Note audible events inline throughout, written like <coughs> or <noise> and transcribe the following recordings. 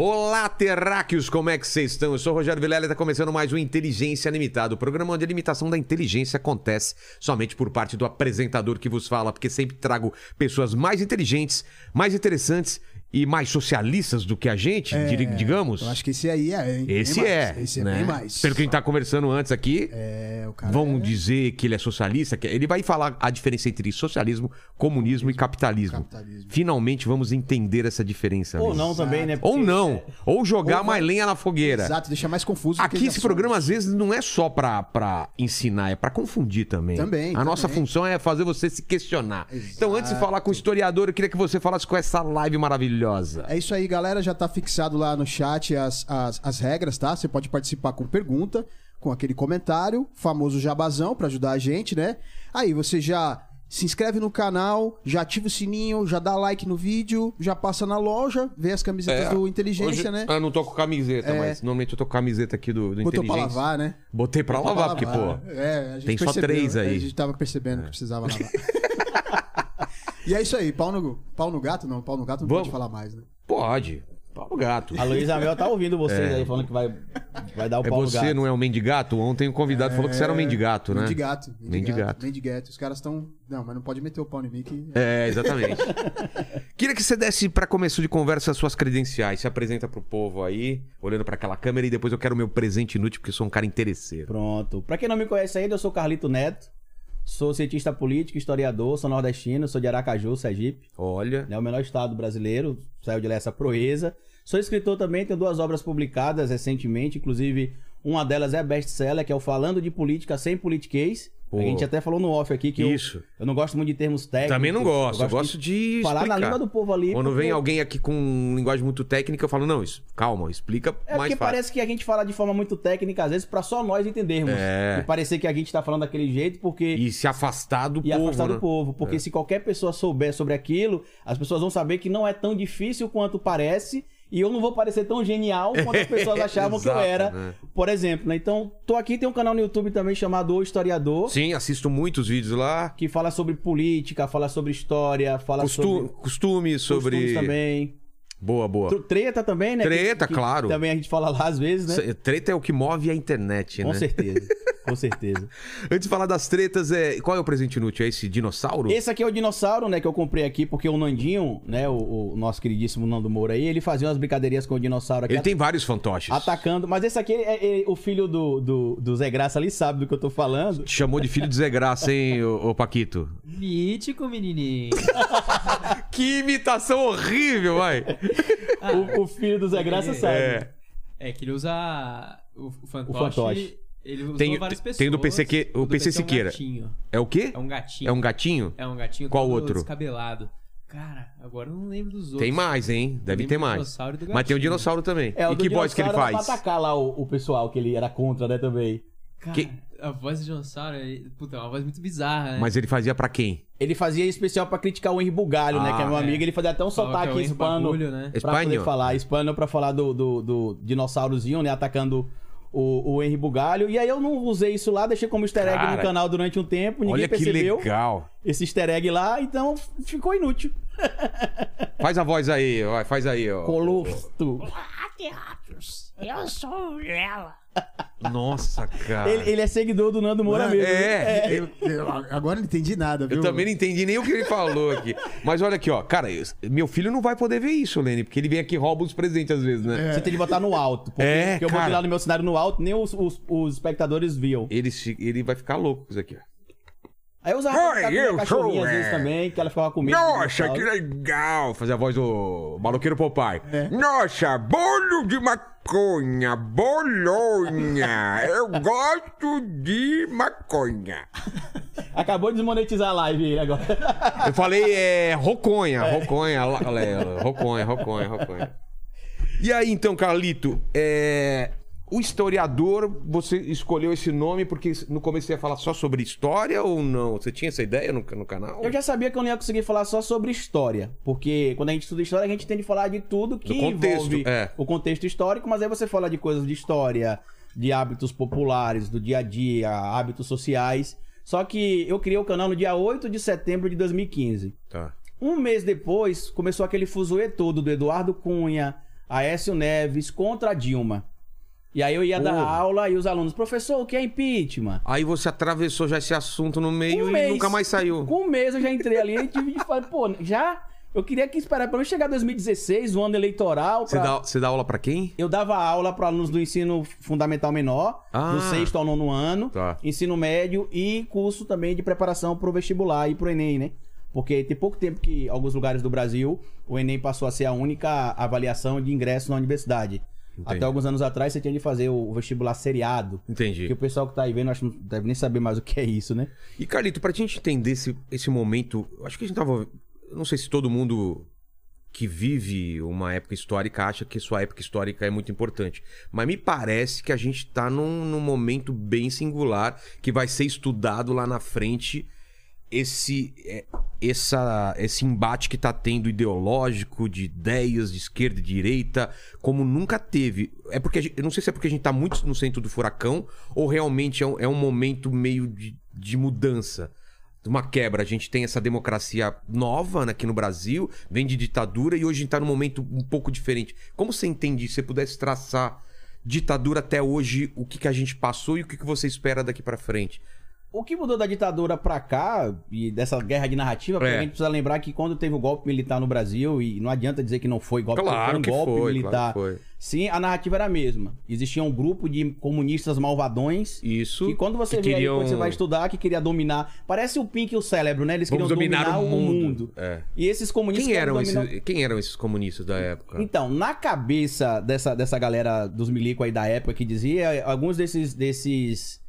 Olá, terráqueos, como é que vocês estão? Eu sou o Rogério Vilela e está começando mais um Inteligência Limitado, o programa onde a limitação da inteligência acontece somente por parte do apresentador que vos fala, porque sempre trago pessoas mais inteligentes, mais interessantes e mais socialistas do que a gente, É, digamos. Eu acho que esse aí é. hein? Esse Bem é, mais. Esse é né? bem mais. Pelo que a gente tá conversando antes aqui, É, o cara. vão é dizer que ele é socialista, que ele vai falar a diferença entre socialismo, comunismo e capitalismo. capitalismo. Finalmente vamos entender essa diferença. Ou né? não também, né? Ou Porque- não. Ou jogar Ou mais lenha na fogueira. Exato, deixa mais confuso. do que Aqui esse programa às vezes não é só pra, pra ensinar, é pra confundir também. Também, A nossa também. função é fazer você se questionar. Exato. Então, antes de falar com o historiador, eu queria que você falasse com essa live maravilhosa. É isso aí, galera. Já tá fixado lá no chat as, as, as regras, tá? Você pode participar com pergunta, com aquele comentário, famoso jabazão pra ajudar a gente, né? Aí você já se inscreve no canal, já ativa o sininho, já dá like no vídeo, já passa na loja, vê as camisetas É, do Inteligência, Hoje- né? Ah, não tô com camiseta, É. mas normalmente eu tô com camiseta aqui do, do Botou pra Inteligência. lavar, né? Botei pra Botou lavar, porque, lavar. pô. É, a gente tem só três aí. É. A gente tava percebendo que precisava <laughs> lavar. E é isso aí, pau no, pau no gato? Não, pau no gato não Vamos. pode falar mais, né? Pode. Pau no gato. A Luísa Mel tá ouvindo vocês aí falando que vai, vai dar o É pau no você, gato. não é um mendigato? Ontem o convidado falou que você era um mendigato, né? Mendigato. Mendigato. Mendigato. Os caras estão. Não, mas não pode meter o pau em mim que. É, exatamente. <laughs> Queria que você desse pra começo de conversa as suas credenciais. Se apresenta pro povo aí, olhando pra aquela câmera e depois eu quero o meu presente inútil, porque eu sou um cara interesseiro. Pronto. Pra quem não me conhece ainda, eu sou Carlito Neto. Sou cientista político, historiador, sou nordestino, sou de Aracaju, Sergipe. Olha. né, o menor estado brasileiro, saiu de lá essa proeza. Sou escritor também, tenho duas obras publicadas recentemente, inclusive uma delas é best-seller, que é o Falando de Política Sem Politiquês. Pô. A gente até falou no off aqui que eu, Isso. eu não gosto muito de termos técnicos. Também não gosto. Eu gosto de. falar na explicar. língua do povo ali. Quando porque- vem alguém aqui com linguagem muito técnica, eu falo, não, isso, calma, explica É mais porque fácil. parece que a gente fala de forma muito técnica, às vezes, pra só nós entendermos. É. E parecer que a gente tá falando daquele jeito, porque. E se afastar do E povo. afastar né? do povo. Porque se qualquer pessoa souber sobre aquilo, as pessoas vão saber que não é tão difícil quanto parece. E eu não vou parecer tão genial quanto as pessoas <laughs> achavam que eu Exato, era, né? por exemplo. né? Então, tô aqui, tem um canal no YouTube também chamado O Historiador, Sim, assisto muitos vídeos lá. que fala sobre política, fala sobre história, fala Costu... sobre Costumes sobre. costumes também. Boa, boa. Tr- Treta também, né? Treta, claro. Também a gente fala lá às vezes, né? Treta é o que move a internet, Com né? certeza, <laughs> com certeza. Antes de falar das tretas, é... qual é o presente inútil? É esse dinossauro? Esse aqui é o dinossauro, né, que eu comprei aqui, porque o Nandinho, né, o, o nosso queridíssimo Nando Moura aí, ele fazia umas brincadeirinhas com o dinossauro aqui. Ele tem vários fantoches. Atacando, mas esse aqui é, é- o filho do, do, do Zé Graça ali sabe do que eu tô falando. Te chamou de filho de Zé Graça, hein, ô, ô Paquito? Mítico, menininho. <laughs> Que imitação horrível, vai! <laughs> O, o filho do Zé Graça sabe. É. É que ele usa o, o fantoche. O fantoche. Ele usou Tem- várias tem pessoas. do PC que- o do PC é um Siqueira. gatinho. É o quê? É um gatinho. É um gatinho? É um gatinho Qual outro? descabelado. Cara, agora eu não lembro dos outros. Tem mais, hein? Deve ter mais. dinossauro do Mas tem o gatinho. dinossauro também. É, o e que voz que ele faz? Pra atacar lá o, o pessoal que ele era contra, né, também. Cara, Que- a voz do dinossauro é, puta, é uma voz muito bizarra, né? Mas ele fazia pra quem? Ele fazia especial pra criticar o Henry Bugalho, né, Ah, que é meu é. amigo. Ele fazia até um que é sotaque Henry hispano. Bagulho, né? Pra poder Espanho? falar. Hispano pra falar do, do, do dinossaurozinho, né? Atacando o, o Henry Bugalho. E aí eu não usei isso lá, deixei como easter egg Cara, no canal durante um tempo. Ninguém Olha que percebeu legal. esse easter egg lá, então ficou inútil. <laughs> Faz a voz aí, faz aí, ó. Colosto. Terráqueos, eu sou ela. Nossa, cara. Ele, ele é seguidor do Nando Moura Mano, mesmo. é, viu? Eu- eu- agora eu não entendi nada, viu? Eu também não entendi nem o que ele falou aqui. Mas olha aqui, ó. Cara, eu- meu filho não vai poder ver isso, Lene, porque ele vem aqui e rouba os presentes às vezes, né? Você tem que botar no alto. Porque, É, porque eu cara. botei lá no meu cenário no alto, nem os, os, os espectadores viam. Ele, se- ele vai ficar louco com isso aqui, ó. Aí eu usava Oi, eu sou, às vezes é. também, que ela ficava comigo. Nossa, que legal! Fazer a voz do maloqueiro Popeye. É. Nossa, bolo de maconha, bolonha. Eu gosto de maconha. Acabou de desmonetizar a live ele agora. Eu falei, é, roconha, roconha, lá- lá- roconha, roconha, roconha. E aí, então, Carlito, é... O historiador, você escolheu esse nome porque no começo você ia falar só sobre história ou não? Você tinha essa ideia no, no canal? Eu já sabia que eu não ia conseguir falar só sobre história, porque quando a gente estuda história, a gente tem de falar de tudo que contexto, envolve é. o contexto histórico, mas aí você fala de coisas de história, de hábitos populares, do dia a dia, hábitos sociais. Só que eu criei o canal no dia 8 de setembro de 2015. Tá. Um mês depois, começou aquele fuzuê todo do Eduardo Cunha, Aécio Neves contra a Dilma. E aí eu ia dar Porra. aula e os alunos, professor, o que é impeachment? Aí você atravessou já esse assunto no meio Um e mês. nunca mais saiu. Com um mês eu já entrei ali e tive de falar, pô, já? Eu queria que esperar pelo menos chegar 2016, o ano eleitoral. Você pra- dá, você dá aula pra quem? Eu dava aula para alunos do ensino fundamental menor, Ah. do sexto ao nono ano, Tá. ensino médio e curso também de preparação pro vestibular e pro Enem, né? Porque tem pouco tempo que em alguns lugares do Brasil o Enem passou a ser a única avaliação de ingresso na universidade. Entendi. Até alguns anos atrás você tinha de fazer o vestibular seriado. Entendi. Que o pessoal que tá aí vendo acho não deve nem saber mais o que é isso, né? E Carlito, pra gente entender esse, esse momento, acho que a gente tava. Não sei se todo mundo que vive uma época histórica acha que sua época histórica é muito importante. Mas me parece que a gente tá num, num momento bem singular que vai ser estudado lá na frente esse, é, essa, esse embate que tá tendo ideológico de ideias de esquerda e direita, como nunca teve. É porque gente- eu não sei se é porque a gente tá muito no centro do furacão ou realmente é um, é um momento meio de, de mudança. de Uma quebra. A gente tem essa democracia nova né, aqui no Brasil, vem de ditadura e hoje a gente tá num momento um pouco diferente. Como você entende? Se você pudesse traçar ditadura até hoje, o que, que a gente passou e o que, que você espera daqui pra frente? O que mudou da ditadura pra cá e dessa guerra de narrativa, É. a gente precisa lembrar que quando teve o golpe militar no Brasil, e não adianta dizer que não foi golpe, Claro foi um que golpe foi, militar. claro que foi. Sim, a narrativa era a mesma. Existia um grupo de comunistas malvadões Isso. que quando você que vê aí, queriam- quando você vai estudar, que queria dominar. Parece o Pink e o cérebro, né? Eles Vamos queriam dominar, dominar, o mundo. É. E esses comunistas Quem eram, dominar- esses, quem eram esses comunistas da época? Então, na cabeça dessa, dessa galera dos milico aí da época que dizia, alguns desses desses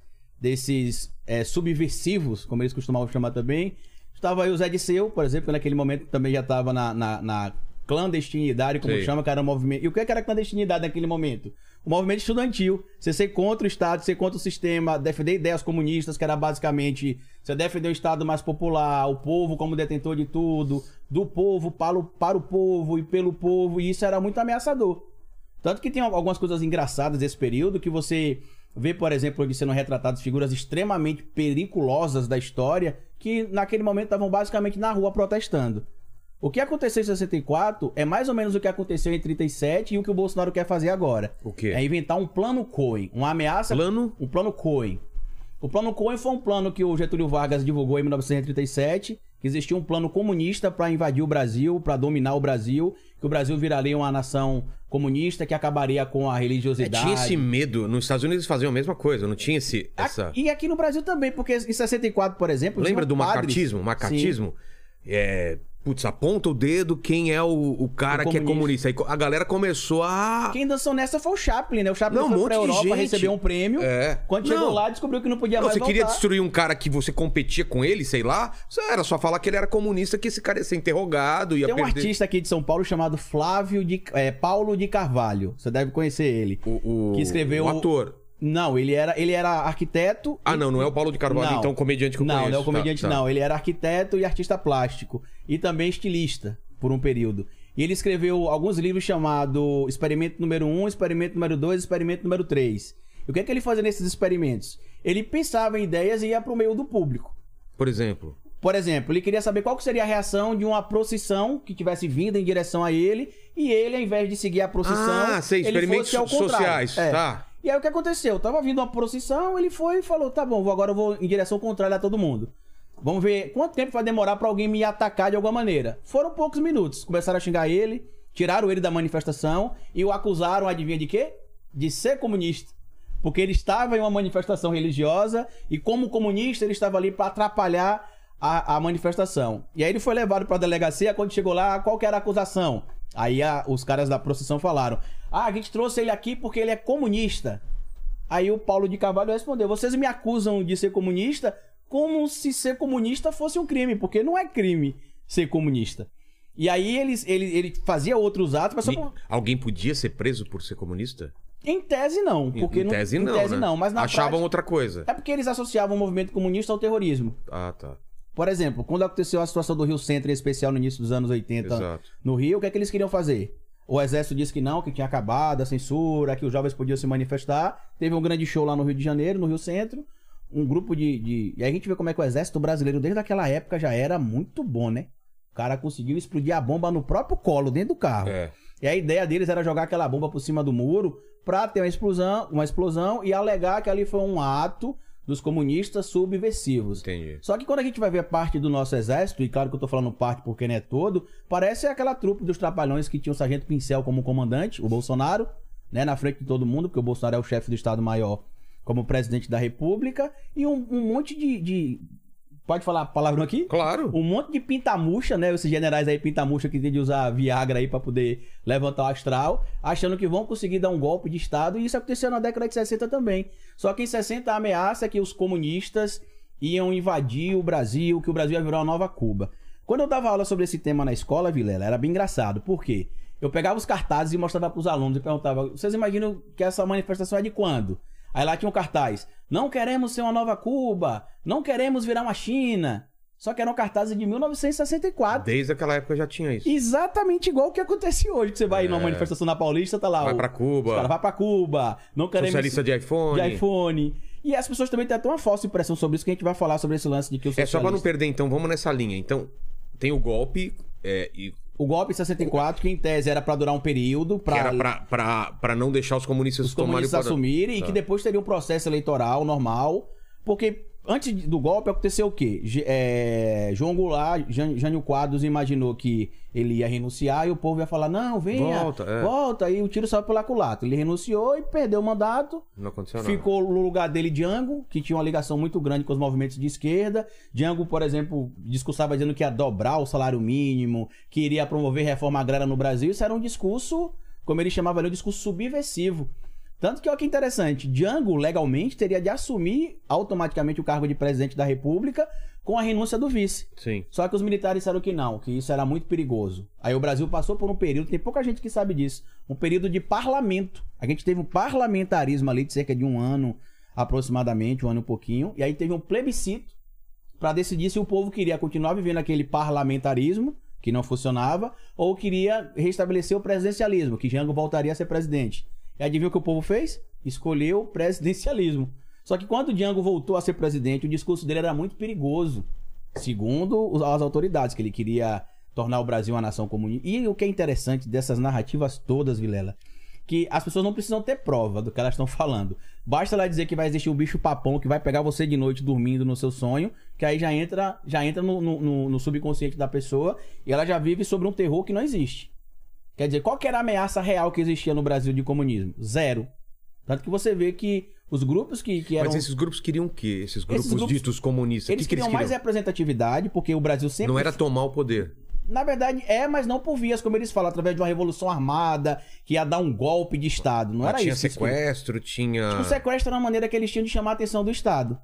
desses é, subversivos, como eles costumavam chamar também, estava aí o Zé Disseu, por exemplo, que naquele momento também já estava na, na, na clandestinidade, como Sei. chama, que era um movimento. E o que que era clandestinidade naquele momento? O movimento estudantil. Você ser contra o Estado, ser contra o sistema, defender ideias comunistas, que era basicamente você defender o Estado mais popular, o povo como detentor de tudo, do povo para o, para o povo e pelo povo, e isso era muito ameaçador. Tanto que tem algumas coisas engraçadas desse período que você vê, por exemplo, onde sendo retratadas figuras extremamente periculosas da história que naquele momento estavam basicamente na rua protestando. O que aconteceu em 64 é mais ou menos o que aconteceu em 37 e o que o Bolsonaro quer fazer agora. O quê? É inventar um plano Cohen, uma ameaça Plano? um plano Cohen. O plano Cohen foi um plano que o Getúlio Vargas divulgou em 1937, que existia um plano comunista para invadir o Brasil, para dominar o Brasil, que o Brasil viraria uma nação comunista que acabaria com a É, religiosidade. tinha esse medo. Nos Estados Unidos eles faziam a mesma coisa, não tinha esse, essa... E aqui no Brasil também, porque em 64, por exemplo. Lembra do padres- macartismo? Macartismo? É... Putz, aponta o dedo quem é o, o cara O que é comunista. Aí a galera começou a... Quem dançou nessa foi o Chaplin, né? O Chaplin Não, um foi monte pra Europa gente. receber um prêmio. É. Quando chegou Não. lá, descobriu que não podia Não, mais você queria voltar. destruir um cara que você competia com ele, sei lá? Era só falar que ele era comunista, que esse cara ia ser interrogado, ia Tem um perder... artista aqui de São Paulo chamado Flávio de é, Paulo de Carvalho. Você deve conhecer ele. O, o, Que escreveu o ator. Não, ele era, ele era arquiteto. Ah, não, não é o Paulo de Carvalho, Não. então comediante que eu não, conheço. não é o comediante, Tá, tá. não. Ele era arquiteto e artista plástico. E também estilista, por um período. E ele escreveu alguns livros chamados Experimento número 1, Experimento número 2, Experimento número 3. E o que é que ele fazia nesses experimentos? Ele pensava em ideias e ia para o meio do público. Por exemplo. Por exemplo, ele queria saber qual seria a reação de uma procissão que tivesse vindo em direção a ele, e ele, ao invés de seguir a procissão, Ah, sei, ele experimentos fosse ao contrário. sociais, É. tá. E aí o que aconteceu? Tava vindo uma procissão, ele foi e falou: tá bom, agora eu vou em direção contrária a todo mundo. Vamos ver quanto tempo vai demorar pra alguém me atacar de alguma maneira. Foram poucos minutos. Começaram a xingar ele, tiraram ele da manifestação e o acusaram, adivinha de quê? De ser comunista. Porque ele estava em uma manifestação religiosa e, como comunista, ele estava ali pra atrapalhar a, a manifestação. E aí ele foi levado pra delegacia. Quando chegou lá, qual era a acusação? Aí a- os caras da procissão falaram: Ah, a gente trouxe ele aqui porque ele é comunista. Aí o Paulo de Carvalho respondeu: Vocês me acusam de ser comunista como se ser comunista fosse um crime, porque não é crime ser comunista. E aí eles, ele, ele fazia outros atos, mas só alguém podia ser preso por ser comunista? Em tese não, Em- porque em não, tese em não, tese né? não, mas na Achavam prática, outra coisa. é porque eles associavam o movimento comunista ao terrorismo. Ah, tá. Por exemplo, quando aconteceu a situação do Rio Centro, em especial no início dos anos 80, Exato. no Rio, o que é que eles queriam fazer? O exército disse que não, que tinha acabado a censura, que os jovens podiam se manifestar. Teve um grande show lá no Rio de Janeiro, no Rio Centro. Um grupo de, de... E aí a gente vê como é que o exército brasileiro, desde aquela época, já era muito bom, né? O cara conseguiu explodir a bomba no próprio colo, dentro do carro. É. E a ideia deles era jogar aquela bomba por cima do muro pra ter uma explosão, uma explosão e alegar que ali foi um ato dos comunistas subversivos. Entendi. Só que quando a gente vai ver parte do nosso exército, e claro que eu tô falando parte porque não é todo, parece aquela trupe dos trapalhões que tinha o Sargento Pincel como comandante, o Bolsonaro, né, na frente de todo mundo, porque o Bolsonaro é o chefe do Estado-Maior como presidente da República, e um, um monte de, de- Pode falar palavrão aqui? Claro. Um monte de pintamuxa, né? Esses generais aí pintamuxa que tem de usar Viagra aí pra poder levantar o astral, achando que vão conseguir dar um golpe de Estado, e isso aconteceu na década de 60 também. Só que em 60 a ameaça é que os comunistas iam invadir o Brasil, que o Brasil ia virar uma nova Cuba. Quando eu dava aula sobre esse tema na escola, Vilela, era bem engraçado. Por quê? Eu pegava os cartazes e mostrava pros alunos e perguntava: vocês imaginam que essa manifestação é de quando? Aí lá tinha um cartaz: não queremos ser uma nova Cuba, não queremos virar uma China. Só que eram cartazes de 1964. Desde aquela época já tinha isso. Exatamente igual o que acontece hoje, que você vai numa É. manifestação na Paulista, tá lá. Vai o- pra Cuba. Os caras vai pra Cuba. Não queremos Socialista de iPhone. de iPhone. E as pessoas também têm até uma falsa impressão sobre isso, que a gente vai falar sobre esse lance de que o É só pra não socialista- perder, então, vamos nessa linha. Então, tem o golpe, é, e, O golpe em 64, que em tese era pra durar um período, pra não deixar os comunistas os tomarem o comunistas assumirem e Tá. que depois teria um processo eleitoral normal. Porque antes do golpe aconteceu o quê? É, João Goulart, Jân- Jânio Quadros imaginou que ele ia renunciar e o povo ia falar: não, venha, Volta, é. volta. Aí o tiro saiu pela culatra. Ele renunciou e perdeu o mandato. Não aconteceu nada. Ficou no lugar dele Django, que tinha uma ligação muito grande com os movimentos de esquerda. Django, por exemplo, discursava dizendo que ia dobrar o salário mínimo, que iria promover reforma agrária no Brasil. Isso era um discurso, como ele chamava ali, um discurso subversivo. Tanto que olha que interessante, Django legalmente teria de assumir automaticamente o cargo de presidente da República com a renúncia do vice. Sim. Só que os militares disseram que não, que isso era muito perigoso. Aí o Brasil passou por um período, tem pouca gente que sabe disso, um período de parlamento. A gente teve um parlamentarismo ali de cerca de um ano, aproximadamente, um ano e pouquinho, e aí teve um plebiscito para decidir se o povo queria continuar vivendo aquele parlamentarismo, que não funcionava, ou queria restabelecer o presidencialismo, que Jango voltaria a ser presidente. E adivinha o que o povo fez? Escolheu o presidencialismo. Só que quando o Django voltou a ser presidente, o discurso dele era muito perigoso. Segundo as autoridades, que ele queria tornar o Brasil uma nação comunista. E o que é interessante dessas narrativas todas, Vilela, que as pessoas não precisam ter prova do que elas estão falando. Basta ela dizer que vai existir um bicho papão que vai pegar você de noite dormindo no seu sonho, que aí já entra, já entra no- no- no subconsciente da pessoa e ela já vive sobre um terror que não existe. Quer dizer, qual que era a ameaça real que existia no Brasil de comunismo? Zero. Tanto que você vê que os grupos que, que eram. Mas esses grupos queriam o quê? Esses grupos, grupos- ditos comunistas. Eles que, que eles queriam mais queriam? representatividade, porque o Brasil sempre. Não era tomar o poder. Na verdade, é, mas não por vias, como eles falam, através de uma revolução armada, que ia dar um golpe de Estado. Não Ah, era tinha isso. eles queriam. sequestro, tinha. O sequestro era uma maneira que eles tinham de chamar a atenção do Estado.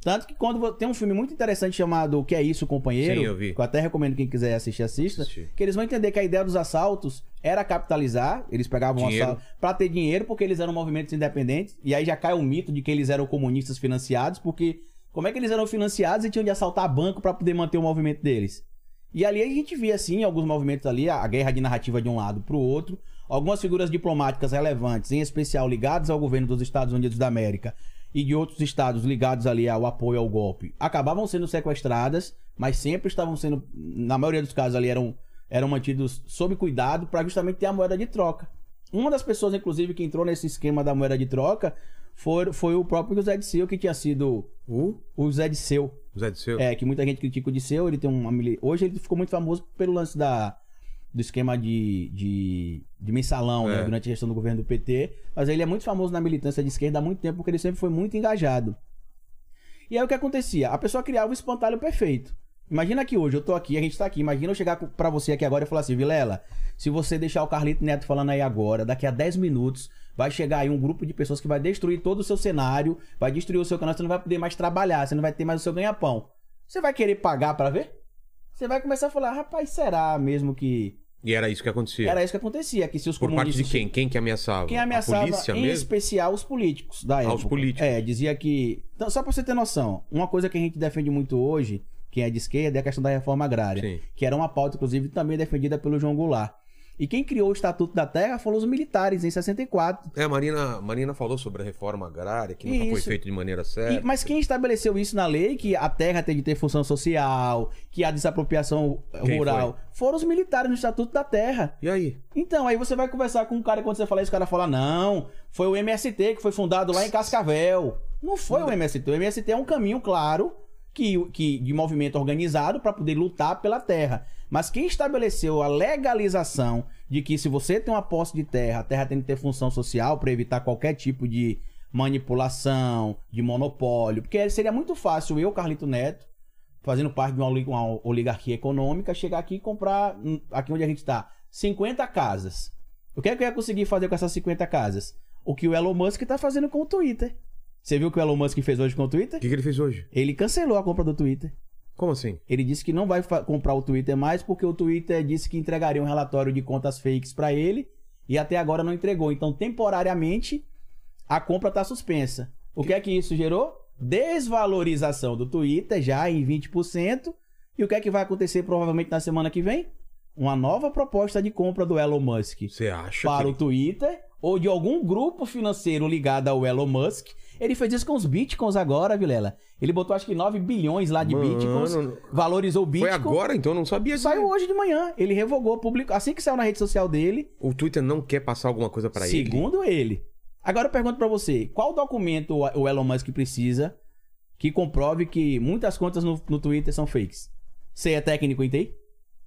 Tanto que quando tem um filme muito interessante chamado O que é isso, companheiro? Sim, eu vi. Que eu até recomendo quem quiser assistir, assista. Assisti. Que eles vão entender que a ideia dos assaltos era capitalizar, eles pegavam Dinheiro. assalto pra ter dinheiro, porque eles eram movimentos independentes. E aí já cai o mito de que eles eram comunistas financiados, porque como é que eles eram financiados e tinham de assaltar banco pra poder manter o movimento deles? E ali a gente via, assim, alguns movimentos ali, a guerra de narrativa de um lado pro outro, algumas figuras diplomáticas relevantes, em especial ligadas ao governo dos Estados Unidos da América e de outros estados ligados ali ao apoio ao golpe, acabavam sendo sequestradas, mas sempre estavam sendo, na maioria dos casos ali, eram, eram mantidos sob cuidado para justamente ter a moeda de troca. Uma das pessoas, inclusive, que entrou nesse esquema da moeda de troca foi, foi o próprio José Disseu, que tinha sido O o José Disseu. Zé de Seu. É, que muita gente critica o Disseu, ele tem uma Hoje ele ficou muito famoso pelo lance da, do esquema de, de, de mensalão, É. né, durante a gestão do governo do PT. Mas ele é muito famoso na militância de esquerda há muito tempo, porque ele sempre foi muito engajado. E aí o que acontecia? A pessoa criava o espantalho perfeito. Imagina que hoje eu tô aqui, a gente tá aqui. Imagina eu chegar pra você aqui agora e falar assim, Vilela, se você deixar o Carlito Neto falando aí agora, daqui a 10 minutos, vai chegar aí um grupo de pessoas que vai destruir todo o seu cenário, vai destruir o seu canal, você não vai poder mais trabalhar, você não vai ter mais o seu ganha-pão. Você vai querer pagar pra ver? Você vai começar a falar, rapaz, será mesmo que E era isso que acontecia. Era isso que acontecia, que se os Por parte comunistas... de quem? Quem que ameaçava? Quem ameaçava, A polícia em mesmo? especial, os políticos da época. os políticos. É, dizia que... Então, só pra você ter noção, uma coisa que a gente defende muito hoje, quem é de esquerda, é a questão da reforma agrária. Sim. Que era uma pauta, inclusive, também defendida pelo João Goulart. E quem criou o Estatuto da Terra foram os militares, em 64. É, a Marina, a Marina falou sobre a reforma agrária, que nunca foi Isso. feito de maneira E- certa. mas quem estabeleceu isso na lei, que a terra tem de ter função social, que a desapropriação Quem rural, foram os militares no Estatuto da Terra. E aí? Então, aí você vai conversar com um cara, quando você fala isso, o cara fala, não, foi o MST que foi fundado lá em Cascavel. Não foi o MST. O MST é um caminho, claro, que, que, de movimento organizado para poder lutar pela terra. Mas quem estabeleceu a legalização de que se você tem uma posse de terra, a terra tem que ter função social para evitar qualquer tipo de manipulação, de monopólio. Porque seria muito fácil eu, Carlito Neto, fazendo parte de uma oli- uma oligarquia econômica, chegar aqui e comprar, hum, aqui onde a gente está, 50 casas. O que é que eu ia conseguir fazer com essas 50 casas? O que o Elon Musk está fazendo com o Twitter. Você viu o que o Elon Musk fez hoje com o Twitter? O que, que ele fez hoje? Ele cancelou a compra do Twitter. Como assim? Ele disse que não vai comprar o Twitter mais porque o Twitter disse que entregaria um relatório de contas fakes para ele e até agora não entregou. Então, temporariamente, a compra está suspensa. O que é que isso gerou? Desvalorização do Twitter já em 20%. E o que é que vai acontecer provavelmente na semana que vem? Uma nova proposta de compra do Elon Musk Você acha para que... o Twitter ou de algum grupo financeiro ligado ao Elon Musk. Ele fez isso com os bitcoins agora, Vilela. Ele botou acho que 9 bilhões lá de Mano, bitcoins, valorizou o bitcoin. Foi agora, então eu não sabia disso. Saiu hoje de manhã. Ele revogou, publicou. Assim que saiu na rede social dele, O Twitter não quer passar alguma coisa pra ele? segundo ele. Agora eu pergunto pra você: qual documento o o Elon Musk precisa que comprove que muitas contas no, no Twitter são fakes? Você é técnico em TI?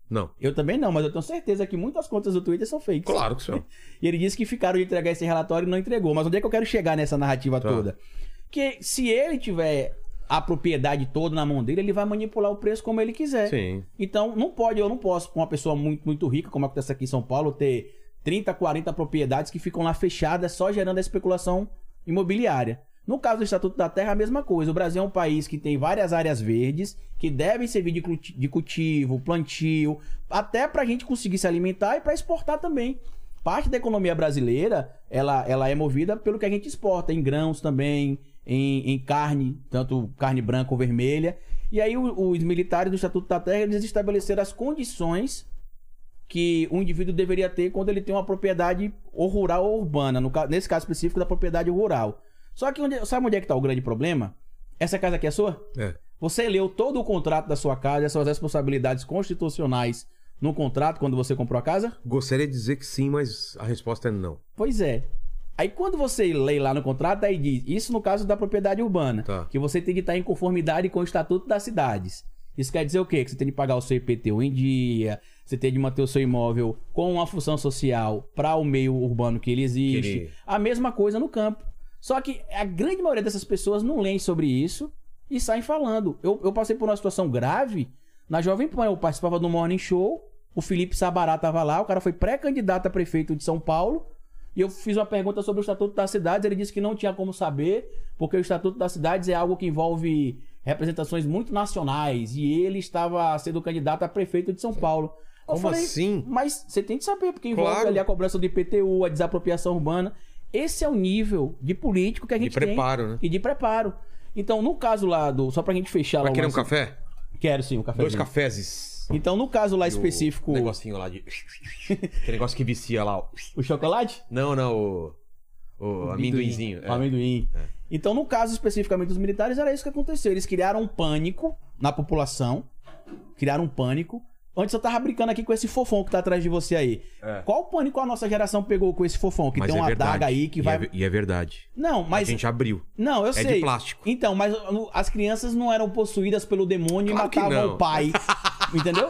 Não. Eu também não, mas eu tenho certeza que muitas contas do Twitter são fakes. Claro que são. <laughs> E ele disse que ficaram de entregar esse relatório e não entregou. Mas onde é que eu quero chegar nessa narrativa Tá. toda? Que se ele tiver a propriedade toda na mão dele, ele vai manipular o preço como ele quiser. Sim. Então, não pode, eu não posso, com uma pessoa muito, muito rica, como acontece aqui em São Paulo, ter 30, 40 propriedades que ficam lá fechadas só gerando a especulação imobiliária. No caso do Estatuto da Terra, a mesma coisa. O Brasil é um país que tem várias áreas verdes que devem servir de culti- de cultivo, plantio, até pra gente conseguir se alimentar e pra exportar também. Parte da economia brasileira, ela, ela é movida pelo que a gente exporta, em grãos também, em, em carne, tanto carne branca ou vermelha. E aí o- os militares do Estatuto da Terra, eles estabeleceram as condições que o indivíduo deveria ter quando ele tem uma propriedade ou rural ou urbana, no nesse caso específico da propriedade rural. Só que onde, sabe onde é que está o grande problema? Essa casa aqui é sua? É. Você leu todo o contrato da sua casa, as suas responsabilidades constitucionais no contrato quando você comprou a casa? Gostaria de dizer que sim, mas a resposta é não. Pois é. Aí quando você lê lá no contrato, aí diz, isso no caso da propriedade urbana, Tá. que você tem que estar em conformidade com o Estatuto das Cidades. Isso quer dizer o quê? Que você tem de pagar o seu IPTU em dia, você tem de manter o seu imóvel com uma função social para o meio urbano que ele existe. A mesma coisa no campo. Só que a grande maioria dessas pessoas não leem sobre isso e saem falando. Eu, eu passei por uma situação grave na Jovem Pan. Eu participava do Morning Show, o Felipe Sabará tava lá, o cara foi pré-candidato a prefeito de São Paulo. E eu fiz uma pergunta sobre o Estatuto das Cidades. Ele disse que não tinha como saber, porque o Estatuto das Cidades é algo que envolve representações muito nacionais. E ele estava sendo candidato a prefeito de São Paulo. Eu Como assim? Mas você tem que saber, porque envolve Claro. ali a cobrança do IPTU, a desapropriação urbana. Esse é o nível de político que a De gente tem. preparo, né? E de preparo. Então, no caso lá do. Só pra gente fechar Vai lá o querer um café? Quero sim, um café. Dois cafés. Então, no caso lá E o específico. negocinho lá de... <laughs> Aquele negócio que vicia lá. O chocolate? Não, não, o... O amendoinzinho. O amendoim. Então, no caso especificamente dos militares, era isso que aconteceu. Eles criaram um pânico na população. Criaram um pânico. Antes eu tava brincando aqui com esse fofão que tá atrás de você aí. É. Qual pânico a nossa geração pegou com esse fofão? Que Mas tem é uma verdade. adaga aí que E vai. é E é verdade. Não, mas. A gente abriu. Não, eu É de sei. plástico. Então, mas as crianças não eram possuídas pelo demônio Claro e matavam o pai. <laughs> Entendeu?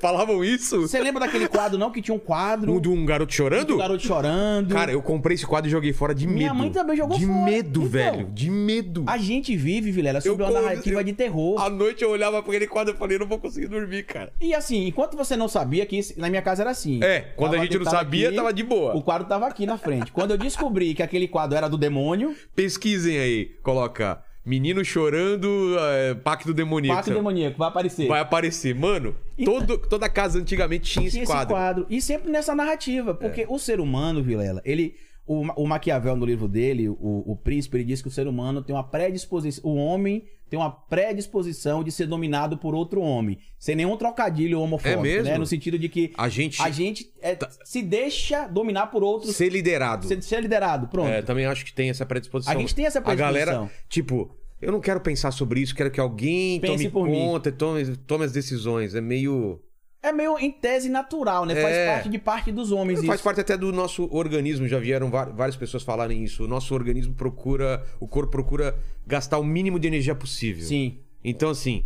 Falavam isso? Você lembra daquele quadro, não? Que tinha um quadro. Um de um garoto chorando? do garoto chorando. Cara, eu comprei esse quadro e joguei fora de medo. Minha mãe também jogou de fora. medo, Então. velho. De medo. A gente vive, Vilela, sobre Eu uma narrativa eu- de terror. À noite eu olhava pra aquele quadro e falei, não vou conseguir dormir, cara. E assim, enquanto você não sabia que isso, na minha casa era assim. É, quando a gente não sabia, tava de boa. O quadro tava aqui na frente. Quando eu descobri que aquele quadro era do demônio, Pesquisem aí. Coloca Menino chorando, é, pacto demoníaco. Pacto demoníaco, vai aparecer. Vai aparecer. Mano, todo, toda casa antigamente tinha, Tinha esse quadro. E sempre nessa narrativa. Porque o ser humano, Vilela, ele. O, o Maquiavel, no livro dele, o, o príncipe, ele diz que o ser humano tem uma predisposição. O homem tem uma predisposição de ser dominado por outro homem. Sem nenhum trocadilho homofóbico. É mesmo? Né? No sentido de que A gente a gente é, se deixa dominar por outros. ser liderado. Ser, ser liderado. Pronto. É, também acho que tem essa predisposição. A gente tem essa A galera, predisposição. tipo, eu não quero pensar sobre isso, quero que alguém Pense tome mim. conta, tome, tome as decisões. É meio. É meio em tese natural, né? Faz É. parte de parte dos homens Faz isso. parte até do nosso organismo, já vieram várias pessoas falarem isso. O nosso organismo procura, o corpo procura gastar o mínimo de energia possível. Sim. Então, assim,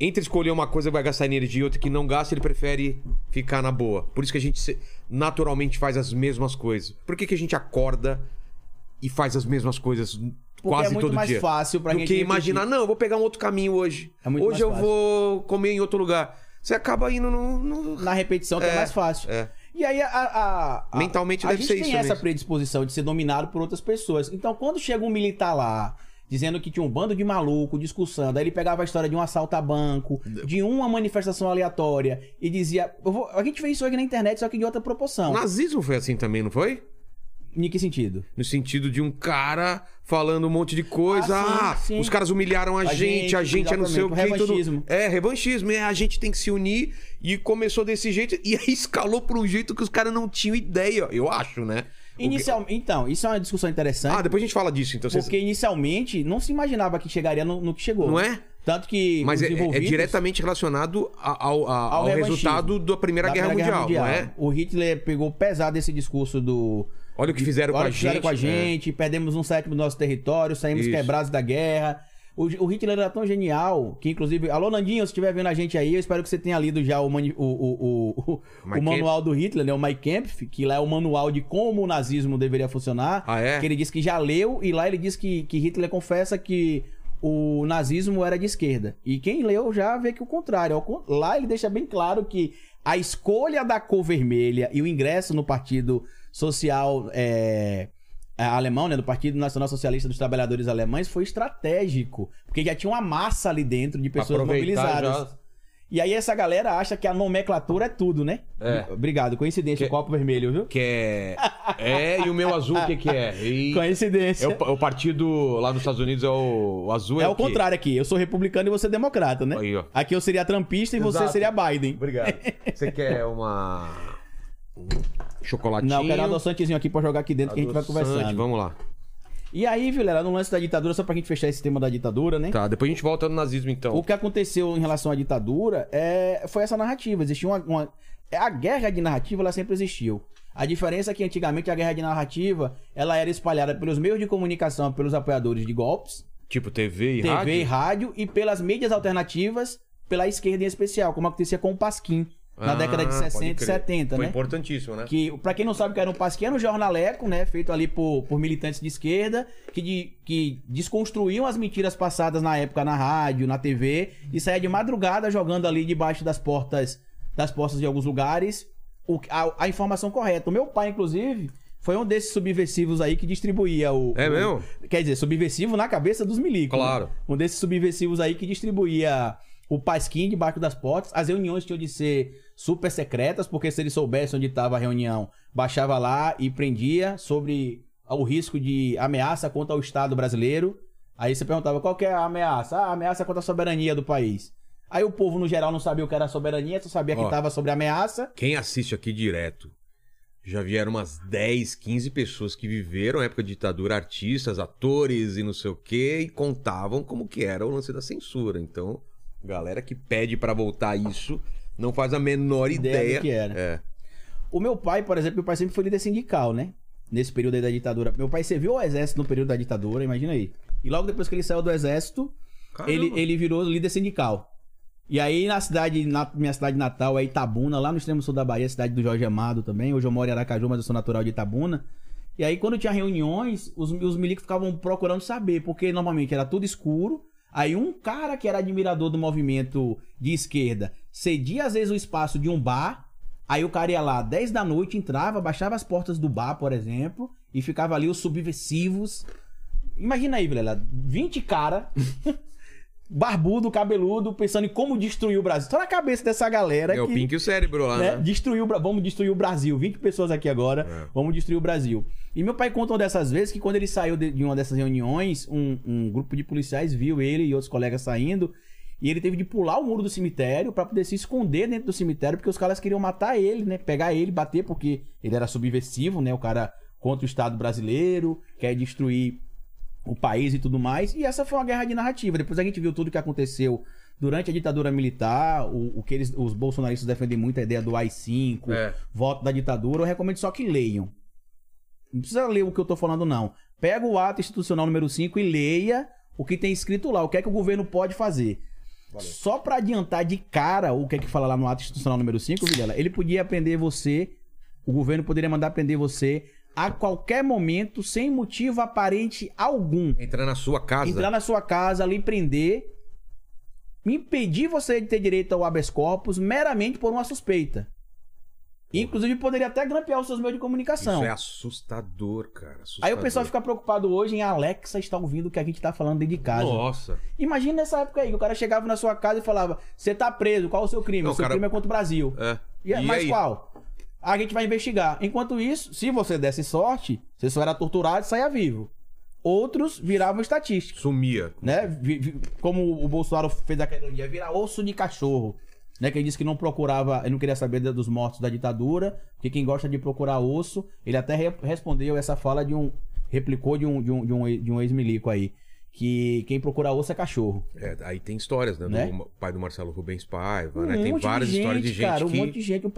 entre escolher uma coisa que vai gastar energia e outra que não gasta, ele prefere ficar na boa. Por isso que a gente naturalmente faz as mesmas coisas. Por que, que a gente acorda e faz as mesmas coisas quase é muito todo mais dia? fácil pra Do gente que imaginar, não, eu vou pegar um outro caminho hoje. É muito hoje eu vou comer em outro lugar. Você acaba indo no. no- Na repetição que é, É, mais fácil. é. E aí a, a- a- Mentalmente a deve gente ser tem isso essa mesmo. predisposição de ser dominado por outras pessoas. Então quando chega um militar lá dizendo que tinha um bando de maluco discussando, aí ele pegava a história de um assalto a banco, de uma manifestação aleatória e dizia, vou- a gente vê isso aqui na internet só que de outra proporção. O nazismo foi assim também, não foi? Em que sentido? No sentido de um cara falando um monte de coisa. Ah, Ah, sim, sim. os caras humilharam a, A gente, a gente, gente é não sei o que. tudo- revanchismo. É, revanchismo. É, a gente tem que se unir. E começou desse jeito. E aí <laughs> escalou por um jeito que os caras não tinham ideia, eu acho, né? Que- Inicial... Então, isso é uma discussão interessante. Ah, depois a gente fala disso, então. Vocês... Porque inicialmente não se imaginava que chegaria no, no que chegou. Não é? Tanto que Mas é, é diretamente relacionado ao, ao, revanchismo resultado da Primeira, da Guerra, Primeira Mundial, não é? O Hitler pegou pesado esse discurso do. Olha o que fizeram com Olha a o que fizeram gente. com a é. gente, perdemos um sétimo do nosso território, saímos Isso. quebrados da guerra. O, o Hitler era tão genial que, inclusive, alô Nandinho, se estiver vendo a gente aí, eu espero que você tenha lido já o, mani- o, o, manual do Hitler, né? O Kampf, que lá é o manual de como o nazismo deveria funcionar. Ah, é? Que ele disse que já leu, e lá ele diz que, que Hitler confessa que o nazismo era de esquerda. E quem leu já vê que o contrário. Lá ele deixa bem claro que a escolha da cor vermelha e o ingresso no Partido Social é, é, Alemão, né, do Partido Nacional Socialista dos Trabalhadores Alemães, foi estratégico. Porque já tinha uma massa ali dentro de pessoas Aproveitar mobilizadas. já- E aí essa galera acha que a nomenclatura é tudo, né? É. Obrigado. Coincidência, Que- o copo vermelho, viu? Que é. É, e o meu azul, o que, que é? E- Coincidência. É o, pa- o partido lá nos Estados Unidos é o, o azul. É, É o quê? contrário aqui. Eu sou republicano e você é democrata, né? Aí. Aqui eu seria trampista e você Exato. seria Biden. Obrigado. <laughs> Você quer uma. Chocolatinho? Não, eu quero um adoçantezinho aqui pra jogar aqui dentro que a gente vai Adoçante, conversando. Vamos lá. E aí, Vilela, no lance da ditadura, só pra gente fechar esse tema da ditadura, né? Tá, depois a gente volta no nazismo então. O que aconteceu em relação à ditadura é, foi essa narrativa. Existia uma, uma- é, A guerra de narrativa, ela sempre existiu. A diferença é que antigamente a guerra de narrativa, ela era espalhada pelos meios de comunicação, pelos apoiadores de golpes, Tipo TV e TV rádio? e rádio, e pelas mídias alternativas, pela esquerda em especial, como acontecia com o Pasquim, na Ah, década de pode 60 e crer. 70, Foi né? importantíssimo, né? Que, pra quem não sabe o que era um Pasquim, era um jornaleco, né? Feito ali por, por militantes de esquerda, que, de- que desconstruíam as mentiras passadas na época na rádio, na TV, e saía de madrugada jogando ali debaixo das portas das portas de alguns lugares o- a, a informação correta. O meu pai, inclusive, foi um desses subversivos aí que distribuía o. É o- mesmo? Quer dizer, subversivo na cabeça dos milicos. né? Claro. Um desses subversivos aí que distribuía o pasquim debaixo das portas. As reuniões tinham de ser super secretas, porque se ele soubesse onde estava a reunião, baixava lá e prendia sobre o risco de ameaça contra o Estado brasileiro. Aí você perguntava qual que é a ameaça? Ah, a ameaça contra a soberania do país. Aí o povo, no geral, não sabia o que era soberania, só sabia que Ó. estava sobre ameaça. Quem assiste aqui direto, já vieram umas 10, 15 pessoas que viveram a época de ditadura, artistas, atores e não sei o quê, e contavam como que era o lance da censura. Então, galera que pede pra voltar isso não faz a menor Ideia ideia. do que era. É. O meu pai, por exemplo, meu pai sempre foi líder sindical, né? Nesse período aí da ditadura. Meu pai serviu ao exército no período da ditadura, imagina aí. E logo depois que ele saiu do exército, Caramba. ele, ele virou líder sindical. E aí na cidade, na minha cidade natal é Itabuna, lá no extremo sul da Bahia, cidade do Jorge Amado também. Hoje eu moro em Aracaju, mas eu sou natural de Itabuna. E aí quando tinha reuniões, os, os milicos ficavam procurando saber, porque normalmente era tudo escuro. Aí um cara que era admirador do movimento de esquerda cedia às vezes o espaço de um bar. Aí o cara ia lá 10 da noite, entrava, baixava as portas do bar, por exemplo, e ficava ali os subversivos Imagina aí, Vilela, 20 cara, <laughs> barbudo, cabeludo, pensando em como destruir o Brasil. Só na cabeça dessa galera É o que, Pink e o cérebro lá, né, né? destruir o Bra- vamos destruir o Brasil. 20 pessoas aqui agora, É. vamos destruir o Brasil. E meu pai conta uma dessas vezes que quando ele saiu de, uma dessas reuniões, um, um grupo de policiais viu ele e outros colegas saindo. E ele teve de pular o muro do cemitério pra poder se esconder dentro do cemitério, porque os caras queriam matar ele, né? Pegar ele, bater, porque ele era subversivo, né? O cara contra o Estado brasileiro, quer destruir o país e tudo mais. E essa foi uma guerra de narrativa. Depois a gente viu tudo que aconteceu durante a ditadura militar, o, o que eles, os bolsonaristas defendem muito a ideia do AI-5, É. voto da ditadura. Eu recomendo só que leiam. Não precisa ler o que eu tô falando, não. Pega o ato institucional número 5 e leia o que tem escrito lá, o que é que o governo pode fazer. Só pra adiantar de cara o que é que fala lá no ato institucional número 5, Vilela, ele podia prender você, o governo poderia mandar prender você a qualquer momento, sem motivo aparente algum. Entrar na sua casa. Entrar na sua casa, lhe prender, impedir você de ter direito ao habeas corpus meramente por uma suspeita. Inclusive, poderia até grampear os seus meios de comunicação. Isso é assustador, cara. Assustador. Aí o pessoal fica preocupado hoje em Alexa está ouvindo o que a gente tá falando dentro de casa. Nossa. Imagina nessa época aí, que o cara chegava na sua casa e falava: Você tá preso, qual é o seu crime? Não, o seu cara- crime é contra o Brasil. É. E, E mas aí? qual? A gente vai investigar. Enquanto isso, se você desse sorte, você só era torturado e saía vivo. Outros viravam estatística, Sumia. né? Como o Bolsonaro fez aquele dia, virar osso de cachorro. Né, que ele disse que não procurava, ele não queria saber dos mortos da ditadura, porque quem gosta de procurar osso, ele até re- respondeu essa fala de um, replicou de um, de um, de um, de um ex-milico aí, que quem procura osso é cachorro. É, aí tem histórias, né? Né? Do pai do Marcelo Rubens Paiva, Um né? Tem várias de histórias de gente cara, que. um monte de gente. Um-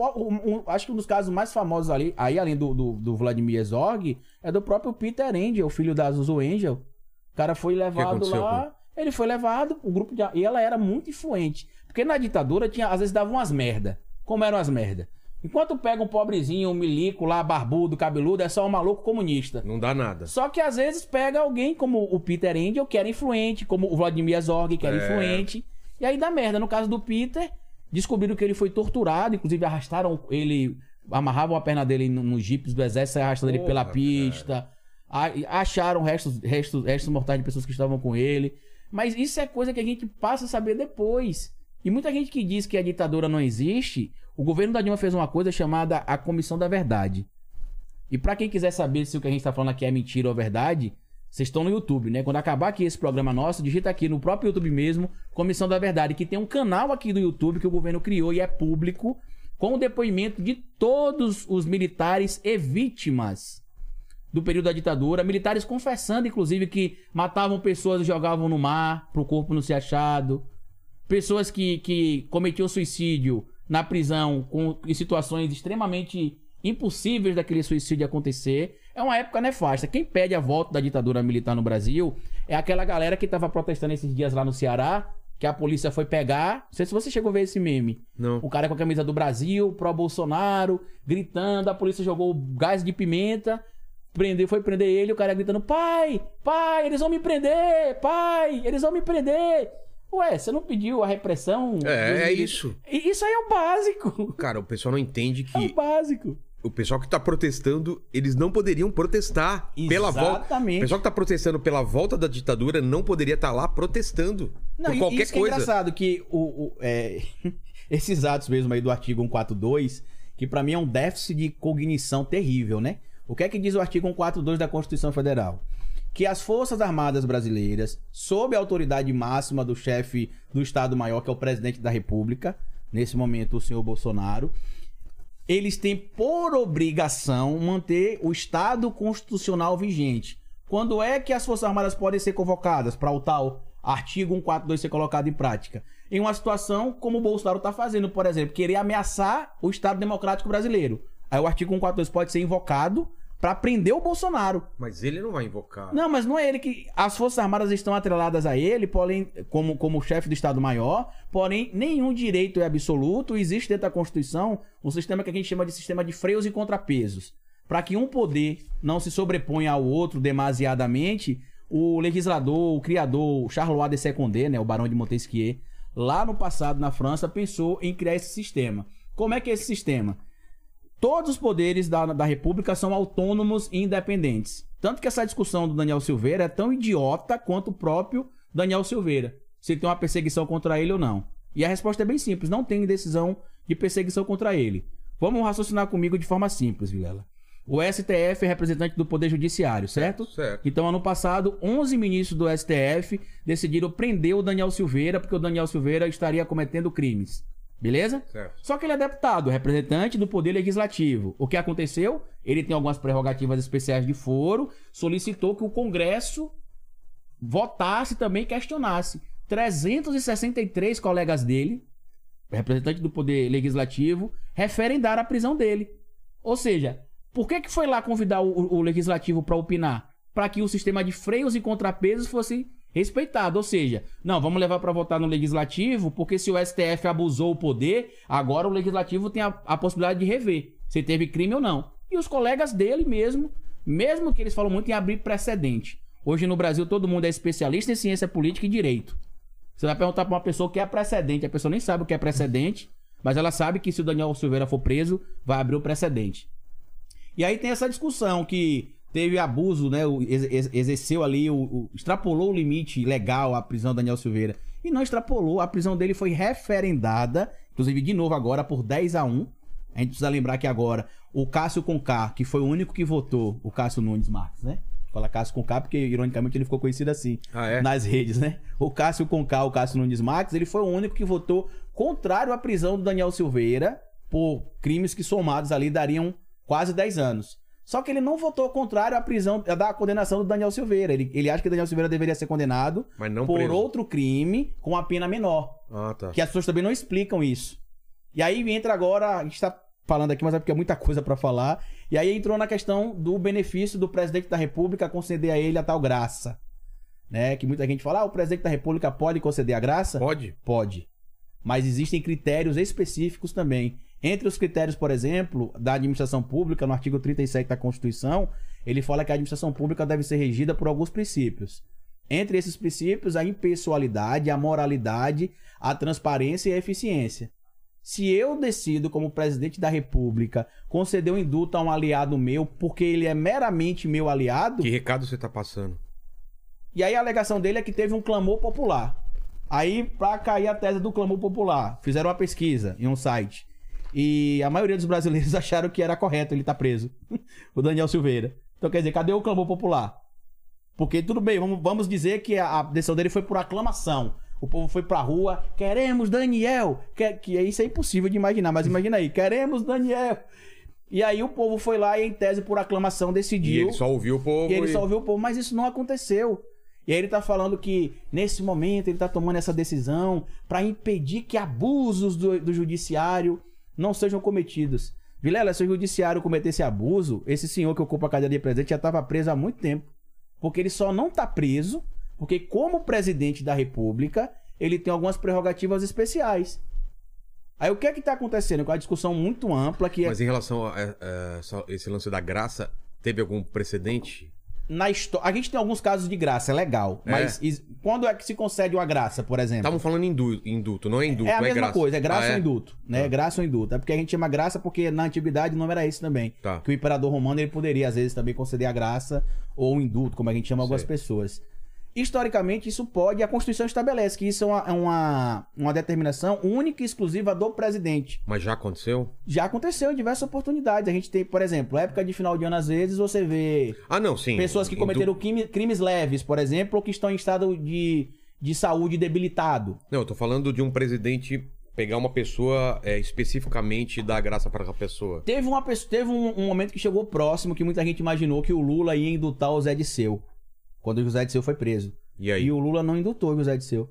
um- acho que um dos casos mais famosos ali, aí além do, do, do Vladimir Herzog, é do próprio Peter Angel, filho da Zuzu Angel. O cara foi levado lá, ele foi levado, o grupo de... E ela era muito influente. Porque na ditadura tinha, às vezes dava umas merda. Como eram as merda? Enquanto pega um pobrezinho, um milico lá, barbudo, cabeludo, é só um maluco comunista. Não dá nada. Só que às vezes pega alguém como o Peter Angel, que era influente, como o Vladimir Zorg, que era É. influente. E aí dá merda. No caso do Peter, descobriram que ele foi torturado, inclusive arrastaram ele, amarravam a perna dele no- nos jipes do exército, arrastando ele Porra, pela pista. Acharam restos, restos, restos mortais de pessoas que estavam com ele. Mas isso é coisa que a gente passa a saber depois. E muita gente que diz que a ditadura não existe, o governo da Dilma fez uma coisa chamada a Comissão da Verdade. E pra quem quiser saber se o que a gente tá falando aqui é mentira ou verdade, vocês estão no YouTube, né? Quando acabar aqui esse programa nosso, digita aqui no próprio YouTube mesmo, Comissão da Verdade, que tem um canal aqui do YouTube que o governo criou e é público, com o depoimento de todos os militares e vítimas do período da ditadura, militares confessando, inclusive, que matavam pessoas e jogavam no mar pro corpo não ser achado, pessoas que, que cometiam suicídio na prisão com, em situações extremamente impossíveis daquele suicídio acontecer. É uma época nefasta. Quem pede a volta da ditadura militar no Brasil é aquela galera que estava protestando esses dias lá no Ceará, que a polícia foi pegar. Não sei se você chegou a ver esse meme. Não. O cara com a camisa do Brasil, pró-Bolsonaro, gritando, a polícia jogou gás de pimenta, prendeu, foi prender ele, o cara gritando: Pai, pai, eles vão me prender, pai, eles vão me prender. Ué, você não pediu a repressão? É, é isso. Isso aí é o básico. Cara, o pessoal não entende É o que básico. o pessoal que tá protestando, eles não poderiam protestar pela volta. O Exatamente. pessoal que tá protestando pela volta da ditadura não poderia estar lá protestando Não, por qualquer isso que é coisa. engraçado, que o, o- é, <laughs> esses atos mesmo aí do artigo 142, que pra mim é um déficit de cognição terrível, né? O que é que diz o artigo 142 da Constituição Federal? Que as Forças Armadas Brasileiras, sob a autoridade máxima do chefe do Estado-Maior, que é o presidente da República, nesse momento o senhor Bolsonaro, eles têm por obrigação manter o Estado constitucional vigente. Quando é que as Forças Armadas podem ser convocadas para o tal artigo 142 ser colocado em prática? Em uma situação como o Bolsonaro está fazendo, por exemplo, querer ameaçar o Estado Democrático Brasileiro. Aí o artigo 142 pode ser invocado para prender o Bolsonaro. Mas ele não vai invocar. Não, mas não é ele que. As Forças Armadas estão atreladas a ele, porém, como, como chefe do Estado-Maior, porém, nenhum direito é absoluto. Existe dentro da Constituição um sistema que a gente chama de sistema de freios e contrapesos. Para que um poder não se sobreponha ao outro demasiadamente, o legislador, o criador, o Charles de Secondé, né, o Barão de Montesquieu, lá no passado na França, pensou em criar esse sistema. Como é que é esse sistema? Todos os poderes da, da República são autônomos e independentes. Tanto que essa discussão do Daniel Silveira é tão idiota quanto o próprio Daniel Silveira. Se tem uma perseguição contra ele ou não. E a resposta é bem simples: não tem decisão de perseguição contra ele. Vamos raciocinar comigo de forma simples, Vilela. O STF é representante do Poder Judiciário, certo? Certo. Então, ano passado, 11 ministros do STF decidiram prender o Daniel Silveira porque o Daniel Silveira estaria cometendo crimes. Beleza? Certo. Só que ele é deputado, representante do Poder Legislativo. O que aconteceu? Ele tem algumas prerrogativas especiais de foro, solicitou que o Congresso votasse também e questionasse. 363 colegas dele, representante do Poder Legislativo, referem dar a prisão dele. Ou seja, por que, que foi lá convidar o, o Legislativo para opinar? Para que o sistema de freios e contrapesos fosse respeitado. Ou seja, não, vamos levar para votar no Legislativo, porque se o STF abusou o poder, agora o Legislativo tem a, a possibilidade de rever se teve crime ou não. E os colegas dele mesmo, mesmo que eles falam muito em abrir precedente. Hoje no Brasil todo mundo é especialista em ciência política e direito. Você vai perguntar pra uma pessoa o que é precedente, a pessoa nem sabe o que é precedente, mas ela sabe que se o Daniel Silveira for preso, vai abrir o precedente. E aí tem essa discussão que teve abuso, né? Exerceu ali, o, o- extrapolou o limite legal a prisão do Daniel Silveira. E não extrapolou, a prisão dele foi referendada, inclusive de novo agora, por 10 a 1. A gente precisa lembrar que agora o Cássio Conká, que foi o único que votou, o Cássio Nunes Marques, né? Fala Cássio Conká porque, ironicamente, ele ficou conhecido assim Ah, é? nas redes, né? O Cássio Conká, o Cássio Nunes Marques, ele foi o único que votou contrário à prisão do Daniel Silveira por crimes que somados ali dariam quase 10 anos. Só que ele não votou contrário à prisão, da condenação do Daniel Silveira. Ele, ele acha que Daniel Silveira deveria ser condenado Mas não por preso. outro crime com a pena menor. Ah, tá. Que as pessoas também não explicam isso. E aí entra agora, a gente tá falando aqui, mas é porque é muita coisa pra falar. E aí entrou na questão do benefício do presidente da República conceder a ele a tal graça. Né? Que muita gente fala, ah, o presidente da República pode conceder a graça? Pode? Pode. Mas existem critérios específicos também. Entre os critérios, por exemplo, da administração pública, no artigo 37 da Constituição, ele fala que a administração pública deve ser regida por alguns princípios. Entre esses princípios, a impessoalidade, a moralidade, a transparência e a eficiência. Se eu decido, como presidente da República, conceder um indulto a um aliado meu porque ele é meramente meu aliado, Que recado você tá passando? e aí a alegação dele é que teve um clamor popular. Aí, pra cair a tese do clamor popular, fizeram uma pesquisa em um site. E a maioria dos brasileiros <laughs> acharam que era correto ele estar preso. <laughs> o Daniel Silveira. Então, quer dizer, cadê o clamor popular? Porque tudo bem, vamos, vamos dizer que a, a decisão dele foi por aclamação. O povo foi pra rua, queremos Daniel. Que, que isso é impossível de imaginar, mas imagina aí, queremos Daniel. E aí o povo foi lá e, em tese, por aclamação, E decidiu. ele só ouviu o povo. E ele e- só ouviu o povo, mas isso não aconteceu. E aí ele tá falando que, nesse momento, ele tá tomando essa decisão pra impedir que abusos do, do judiciário não sejam cometidos. Vilela, se o judiciário cometesse abuso, esse senhor que ocupa a cadeira de presidente já estava preso há muito tempo. Porque ele só não tá preso porque, como presidente da república, ele tem algumas prerrogativas especiais. Aí o que é que tá acontecendo? Com a discussão muito ampla que é Mas em relação a, a- a essa- esse lance da graça, teve algum precedente? Na história. A gente tem alguns casos de graça, é legal. É. Mas is- quando é que se concede uma graça, por exemplo? Estavam falando em indu- indulto, não é indulto, é a mesma graça. coisa, é graça Ah, ou indulto, né? Tá. Graça ou indulto. É porque a gente chama graça porque na antiguidade o nome era esse também. Tá. Que o imperador romano ele poderia às vezes também conceder a graça ou o indulto, como a gente chama algumas Sei. pessoas. Historicamente isso pode, a Constituição estabelece que isso é uma, é uma, uma determinação única e exclusiva do presidente. Mas já aconteceu? Já aconteceu em diversas oportunidades. A gente tem, por exemplo, época de final de ano às vezes você vê Ah, não, sim. Pessoas que cometeram crime- crimes leves, por exemplo, ou que estão em estado de, de saúde debilitado. Não, eu tô falando de um presidente pegar uma pessoa é, especificamente e dar graça para a pessoa. Teve, uma, pessoa- teve um, um momento que chegou próximo que muita gente imaginou que o Lula ia indultar o Zé Disseu. Quando o Zé Disseu foi preso. E aí? E o Lula não indultou o Zé Disseu.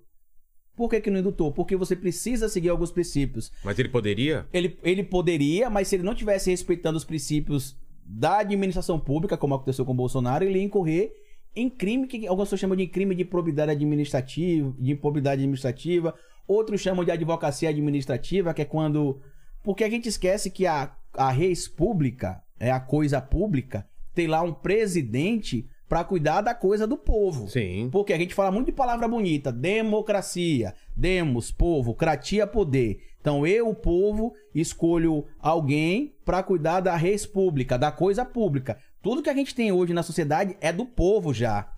Por que, que não indultou? Porque você precisa seguir alguns princípios. Mas ele poderia? Ele, ele poderia, mas se ele não tivesse respeitando os princípios da administração pública, como aconteceu com o Bolsonaro, ele ia incorrer em crime que algumas pessoas chamam de crime de probidade administrativa, de improbidade administrativa, outros chamam de advocacia administrativa, que é quando. Porque a gente esquece que a, a res pública, é a coisa pública, tem lá um presidente pra cuidar da coisa do povo. Sim. Porque a gente fala muito de palavra bonita, democracia, demos, povo, cratia, poder. Então eu, o povo, escolho alguém pra cuidar da res pública, da coisa pública. Tudo que a gente tem hoje na sociedade é do povo já.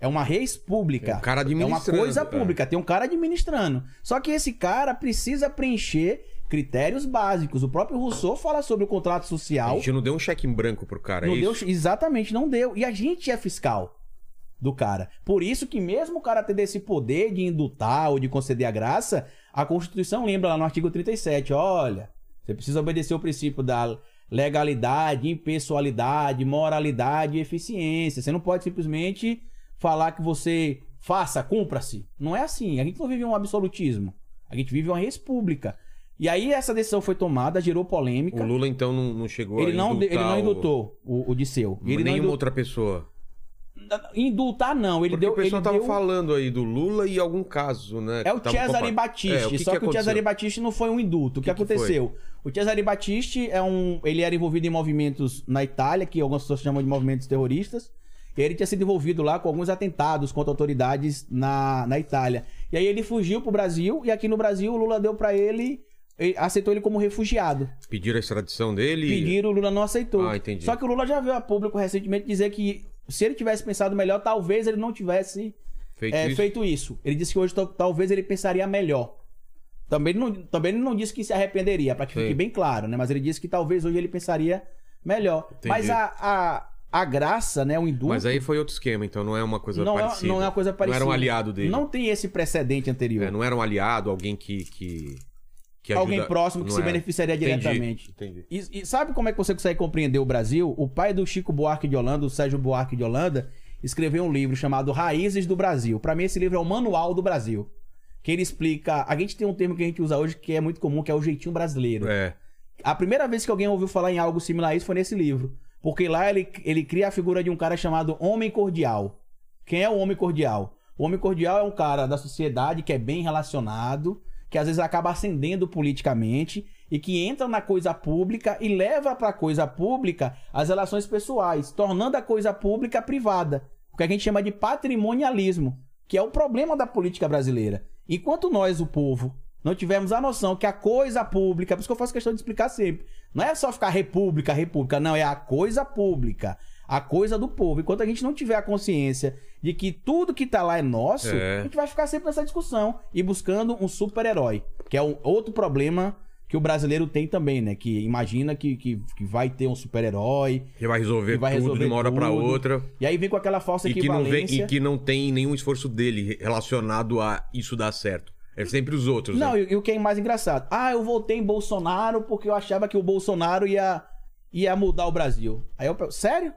É uma res pública. É um cara É uma administrando, coisa é. pública, tem um cara administrando. Só que esse cara precisa preencher critérios básicos. O próprio Rousseau fala sobre o contrato A social. gente não deu um cheque em branco pro cara, Não é deu, isso? exatamente, não deu. E a gente é fiscal do cara. Por isso que mesmo o cara tendo esse poder de indultar ou de conceder a graça, a Constituição lembra lá no artigo 37, olha, você precisa obedecer o princípio da legalidade, impessoalidade, moralidade e eficiência. Você não pode simplesmente falar que você faça, cumpra-se. Não é assim. A gente não vive um absolutismo. A gente vive uma república. E aí essa decisão foi tomada, gerou polêmica. O Lula, então, não, não chegou Ele a não, indultar ele não indultou o, o Disseu. Ele Nenhuma indul- outra pessoa. Indultar não, ele Porque deu. o pessoal ele tava deu... falando aí do Lula e algum caso, né? É o que Cesare compa- Battisti, É, o que só que que, o Cesare? Battisti não foi um indulto. O que, que que aconteceu? O Cesare Battisti é um, ele era envolvido em movimentos na Itália, que algumas pessoas chamam de movimentos terroristas. E ele tinha sido envolvido lá com alguns atentados contra autoridades na, na Itália. E aí ele fugiu pro Brasil e aqui no Brasil o Lula deu ele, ele- aceitou ele como refugiado. Pediram a extradição dele? Pediram, o Lula não aceitou. Ah, entendi. Só que o Lula já veio a público recentemente dizer que se ele tivesse pensado melhor, talvez ele não tivesse Feito é, isso? feito isso. Ele disse que hoje tal- talvez ele pensaria melhor. Também não, também não disse que se arrependeria, pra que Sim. fique bem claro, né? Mas ele disse que talvez hoje ele pensaria melhor. Entendi. Mas a, a, a graça, né? O indulto. Mas aí foi outro esquema, então não é uma coisa não, é, parecida. não é uma coisa parecida. Não era um aliado dele. Não tem esse precedente anterior. É, não era um aliado, alguém que. que, que Alguém ajuda- próximo que não se era. beneficiaria Entendi, diretamente. Entendi. E, e sabe como é que você consegue compreender o Brasil? O pai do Chico Buarque de Holanda, o Sérgio Buarque de Holanda, escreveu um livro chamado Raízes do Brasil. Pra mim, esse livro é o manual do Brasil. Que ele explica. A gente tem um termo que a gente usa hoje que é muito comum, que é o jeitinho brasileiro. É. A primeira vez que alguém ouviu falar em algo similar a isso foi nesse livro. Porque lá ele, ele cria a figura de um cara chamado Homem Cordial. Quem é o Homem Cordial? O Homem Cordial é um cara da sociedade que é bem relacionado, que às vezes acaba ascendendo politicamente e que entra na coisa pública e leva pra coisa pública as relações pessoais, tornando a coisa pública privada. O que a gente chama de patrimonialismo, que é o problema da política brasileira. Enquanto nós, o povo, não tivermos a noção que a coisa pública, por isso que eu faço questão de explicar sempre, não é só ficar república, república, não, é a coisa pública, a coisa do povo. Enquanto a gente não tiver a consciência de que tudo que tá lá é nosso, É. a gente vai ficar sempre nessa discussão e buscando um super-herói, que é um outro problema que o brasileiro tem também, né? Que imagina que, que, que vai ter um super-herói, Que vai resolver Que vai tudo resolver de uma hora pra tudo. outra. e aí vem com aquela falsa E que, não vem, e que não tem nenhum esforço dele relacionado a isso dar certo. É sempre os outros. Não, né? e, e o que é mais engraçado? Ah, eu votei em Bolsonaro porque eu achava que o Bolsonaro ia, ia mudar o Brasil. Aí eu sério?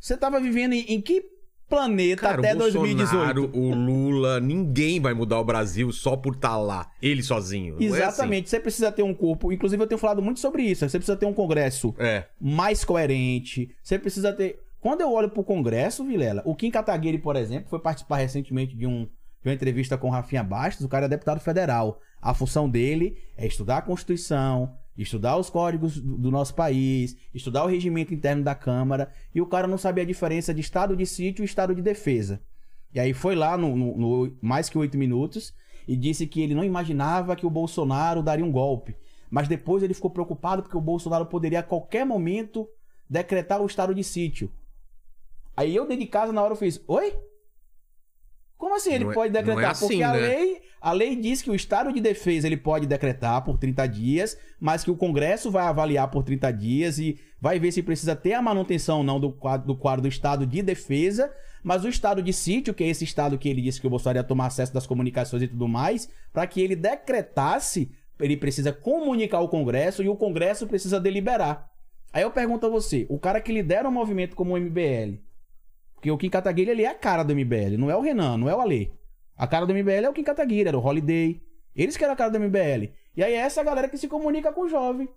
Você tava vivendo em, em que planeta Cara, até o Bolsonaro, 2018? o Lula, ninguém vai mudar o Brasil só por estar lá. Ele sozinho. Não é assim. Exatamente, você precisa ter um corpo. Inclusive, eu tenho falado muito sobre isso. Você precisa ter um Congresso É. mais coerente. Você precisa ter. Quando eu olho pro Congresso, Vilela, o Kim Kataguiri, por exemplo, foi participar recentemente de, um, de uma entrevista com o Rafinha Bastos. O cara é deputado federal. A função dele é estudar a Constituição, estudar os códigos do nosso país, estudar o regimento interno da Câmara. E o cara não sabia a diferença de estado de sítio e estado de defesa. E aí foi lá no, no- no mais que oito minutos e disse que ele não imaginava que o Bolsonaro daria um golpe. Mas depois ele ficou preocupado porque o Bolsonaro poderia a qualquer momento decretar o estado de sítio. Aí eu dentro de casa na hora eu fiz, oi? Como assim ele Não é- pode é decretar? assim, porque a né? lei, a lei diz que o estado de defesa ele pode decretar por 30 dias, mas que o Congresso vai avaliar por 30 dias e vai ver se precisa ter a manutenção ou não do quadro, do quadro do estado de defesa, mas o estado de sítio, que é esse estado que ele disse que o Bolsonaro ia tomar acesso das comunicações e tudo mais, para que ele decretasse, ele precisa comunicar ao Congresso e o Congresso precisa deliberar. Aí eu pergunto a você, o cara que lidera um movimento como o MBL, porque o Kim Kataguiri ele é a cara do MBL, não é o Renan, não é o Ale. A cara do MBL é o Kim Kataguiri, era o Holiday. Eles que eram a cara do MBL. E aí é essa galera que se comunica com o jovem.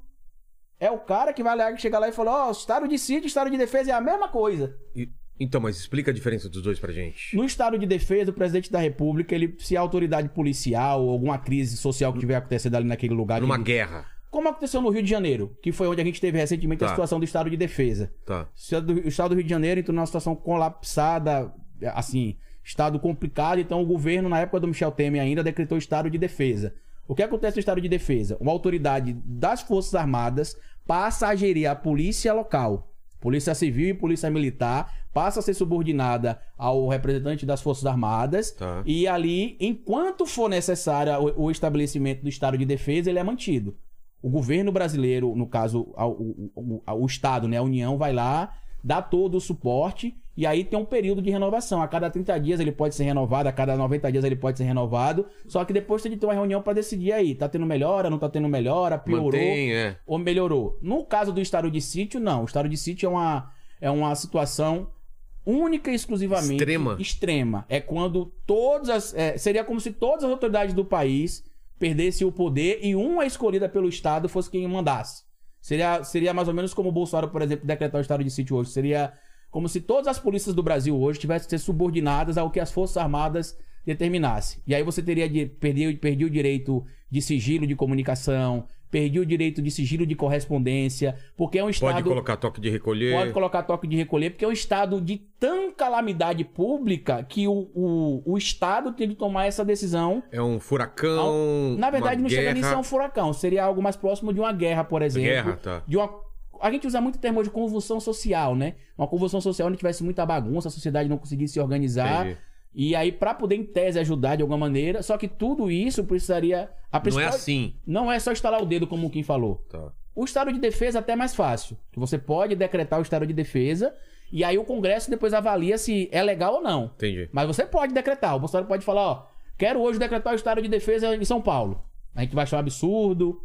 É o cara que vai lá, que chega lá e fala, ó, estado de sítio, estado de defesa é a mesma coisa. E- então, mas explica a diferença dos dois pra gente. No estado de defesa, o presidente da república, ele, se a autoridade policial ou alguma crise social que tiver acontecendo ali naquele lugar... Numa ele- guerra. Como aconteceu no Rio de Janeiro, que foi onde a gente teve recentemente a Tá. situação do estado de defesa. Tá. O estado do- o estado do Rio de Janeiro entrou numa situação colapsada, assim, estado complicado, então o governo, na época do Michel Temer ainda, decretou estado de defesa. O que acontece no estado de defesa? Uma autoridade das Forças Armadas passa a gerir a polícia local. Polícia Civil e Polícia Militar passa a ser subordinada ao representante das Forças Armadas. Tá. E ali, enquanto for necessário o, o estabelecimento do estado de defesa, ele é mantido. O governo brasileiro, no caso, o- o- o Estado, né, a União, vai lá, dá todo o suporte e aí tem um período de renovação. A cada 30 dias ele pode ser renovado, a cada 90 dias ele pode ser renovado. Só que depois tem que ter uma reunião para decidir aí, tá tendo melhora, não tá tendo melhora, piorou Mantém, é. ou melhorou. No caso do estado de sítio, não. O estado de sítio é uma, é uma situação única e exclusivamente Extrema. extrema. É quando todas as. é, seria como se todas as autoridades do país perdessem o poder e uma escolhida pelo Estado fosse quem mandasse. Seria, seria mais ou menos como o Bolsonaro, por exemplo, decretar o estado de sítio hoje. Seria como se todas as polícias do Brasil hoje tivessem que ser subordinadas ao que as Forças Armadas determinassem. E aí você teria de perder, perder o direito de sigilo de comunicação, perder o direito de sigilo de correspondência, porque é um estado Pode colocar toque de recolher. Pode colocar toque de recolher, porque é um estado de tão calamidade pública que o, o, o Estado tem que tomar essa decisão. É um furacão. Na verdade, não chega nem a ser guerra. um furacão, seria algo mais próximo de uma guerra, por exemplo. Guerra, tá. De uma. A gente usa muito o termo de convulsão social, né? Uma convulsão social onde tivesse muita bagunça, a sociedade não conseguisse se organizar. Entendi. E aí, pra poder, em tese, ajudar de alguma maneira. Só que tudo isso precisaria. Não é assim. Não é só instalar o dedo, como o Kim falou. Tá. O estado de defesa é até mais fácil. Você pode decretar o estado de defesa e aí o Congresso depois avalia se é legal ou não. Entendi. Mas você pode decretar. O Bolsonaro pode falar, ó, quero hoje decretar o estado de defesa em São Paulo. A gente vai achar um absurdo,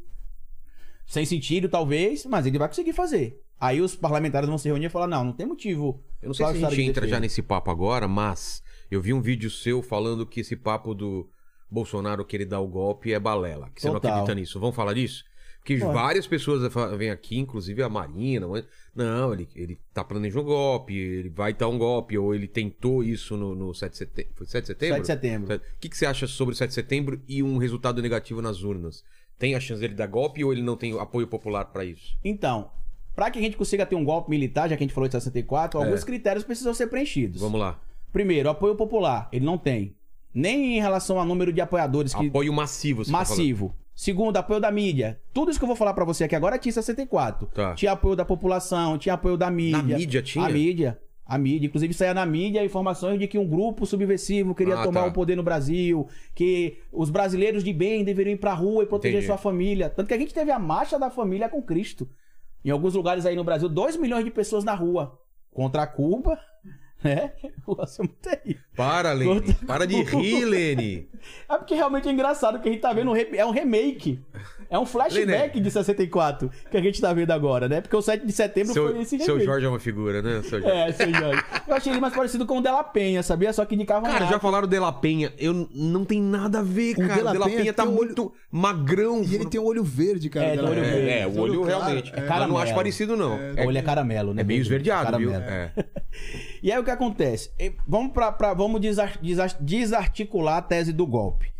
sem sentido talvez, mas ele vai conseguir fazer. Aí os parlamentares vão se reunir e falar, não, não tem motivo. Eu não sei se a gente entra defesa. já nesse papo agora, mas eu vi um vídeo seu falando que esse papo do Bolsonaro querer dar o golpe é balela. Que você não Total. acredita nisso. Vamos falar disso? Porque Pode. várias pessoas vêm aqui, inclusive a Marina, não, ele, ele tá planejando um golpe, ele vai dar um golpe, ou ele tentou isso no, no 7 de setembro. Foi 7 de setembro? 7 de setembro. O que, que você acha sobre o 7 de setembro e um resultado negativo nas urnas? Tem a chance dele dar golpe ou ele não tem apoio popular pra isso? Então, para que a gente consiga ter um golpe militar, já que a gente falou de 64, alguns critérios precisam ser preenchidos. É. Vamos lá. Primeiro, apoio popular. Ele não tem. Nem em relação ao número de apoiadores que Apoio massivo, você tá massivo. Segundo, apoio da mídia. Tudo isso que eu vou falar pra você aqui agora tinha em 64. Tá. Tinha apoio da população, tinha apoio da mídia. Na mídia tinha? A mídia. A mídia. Inclusive saía na mídia informações de que um grupo subversivo queria Ah, tomar tá. o poder no Brasil, que os brasileiros de bem deveriam ir pra rua e proteger Entendi. sua família. Tanto que a gente teve a marcha da família com Cristo. Em alguns lugares aí no Brasil, 2 milhões de pessoas na rua. Contra Cuba, né? Nossa, é muito terrível. Para, Lene. Para de rir, Lene. <laughs> É porque realmente é engraçado que a gente tá vendo um re- é um remake. É um flashback de 64 que a gente tá vendo agora, né? Porque o 7 de setembro foi Seu, esse remake. seu Jorge é uma figura, né? Seu Jorge. É, seu Jorge. Eu achei ele mais parecido com o Della Penha, sabia? Só que indicava um Cara, já falaram de La Penha. Eu não tem nada a ver, O cara. De La De La Penha Penha tá olho- muito magrão. E ele tem um olho verde, cara. É, dela. tem olho verde. É, é, o olho realmente. é. Mas não acho Caramelo. parecido, não. O olho é caramelo, né? É meio esverdeado, viu? Caramelo. É. <laughs> E aí o que acontece? Vamos pra, pra- vamos desar- desar- desarticular a tese do golpe.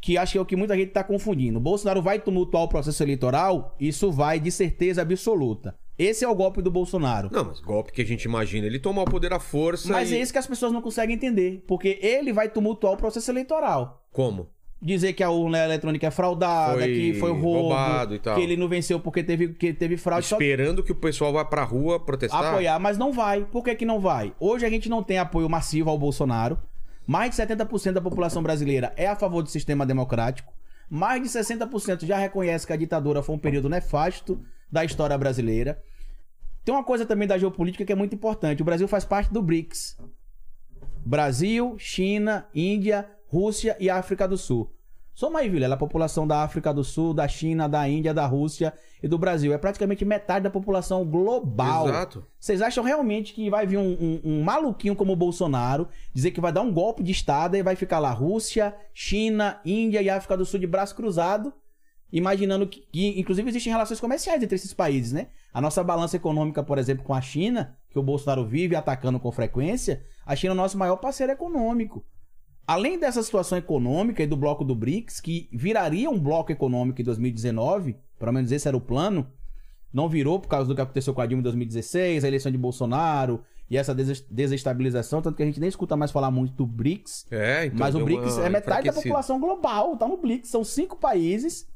Que acho que é o que muita gente tá confundindo. O Bolsonaro vai tumultuar o processo eleitoral? Isso vai de certeza absoluta. Esse é o golpe do Bolsonaro. Não, mas golpe que a gente imagina, ele tomar o poder à força Mas e... é isso que as pessoas não conseguem entender. Porque ele vai tumultuar o processo eleitoral. Como? Dizer que a urna eletrônica é fraudada, Foi que foi roubo, roubado e tal. que ele não venceu porque teve, que teve fraude. Só Esperando que o pessoal vá pra rua protestar? apoiar, mas não vai. Por que, que não vai? Hoje a gente não tem apoio massivo ao Bolsonaro. Mais de 70% da população brasileira é a favor do sistema democrático. Mais de 60% já reconhece que a ditadura foi um período nefasto da história brasileira. Tem uma coisa também da geopolítica que é muito importante. O Brasil faz parte do BRICS. Brasil, China, Índia, Rússia e África do Sul. Soma aí, Vilela, a população da África do Sul, da China, da Índia, da Rússia e do Brasil. É praticamente metade da população global. Exato. Vocês acham realmente que vai vir um, um- um maluquinho como o Bolsonaro dizer que vai dar um golpe de Estado e vai ficar lá Rússia, China, Índia e África do Sul de braço cruzado, imaginando que, que, inclusive, existem relações comerciais entre esses países, né? A nossa balança econômica, por exemplo, com a China, que o Bolsonaro vive atacando com frequência, a China é o nosso maior parceiro econômico. Além dessa situação econômica e do bloco do BRICS, que viraria um bloco econômico em 2019, pelo menos esse era o plano, não virou por causa do que aconteceu com a Dilma em 2016, a eleição de Bolsonaro e essa des- desestabilização, tanto que a gente nem escuta mais falar muito do BRICS. É, então mas o BRICS é metade da população global, tá no BRICS. São cinco países,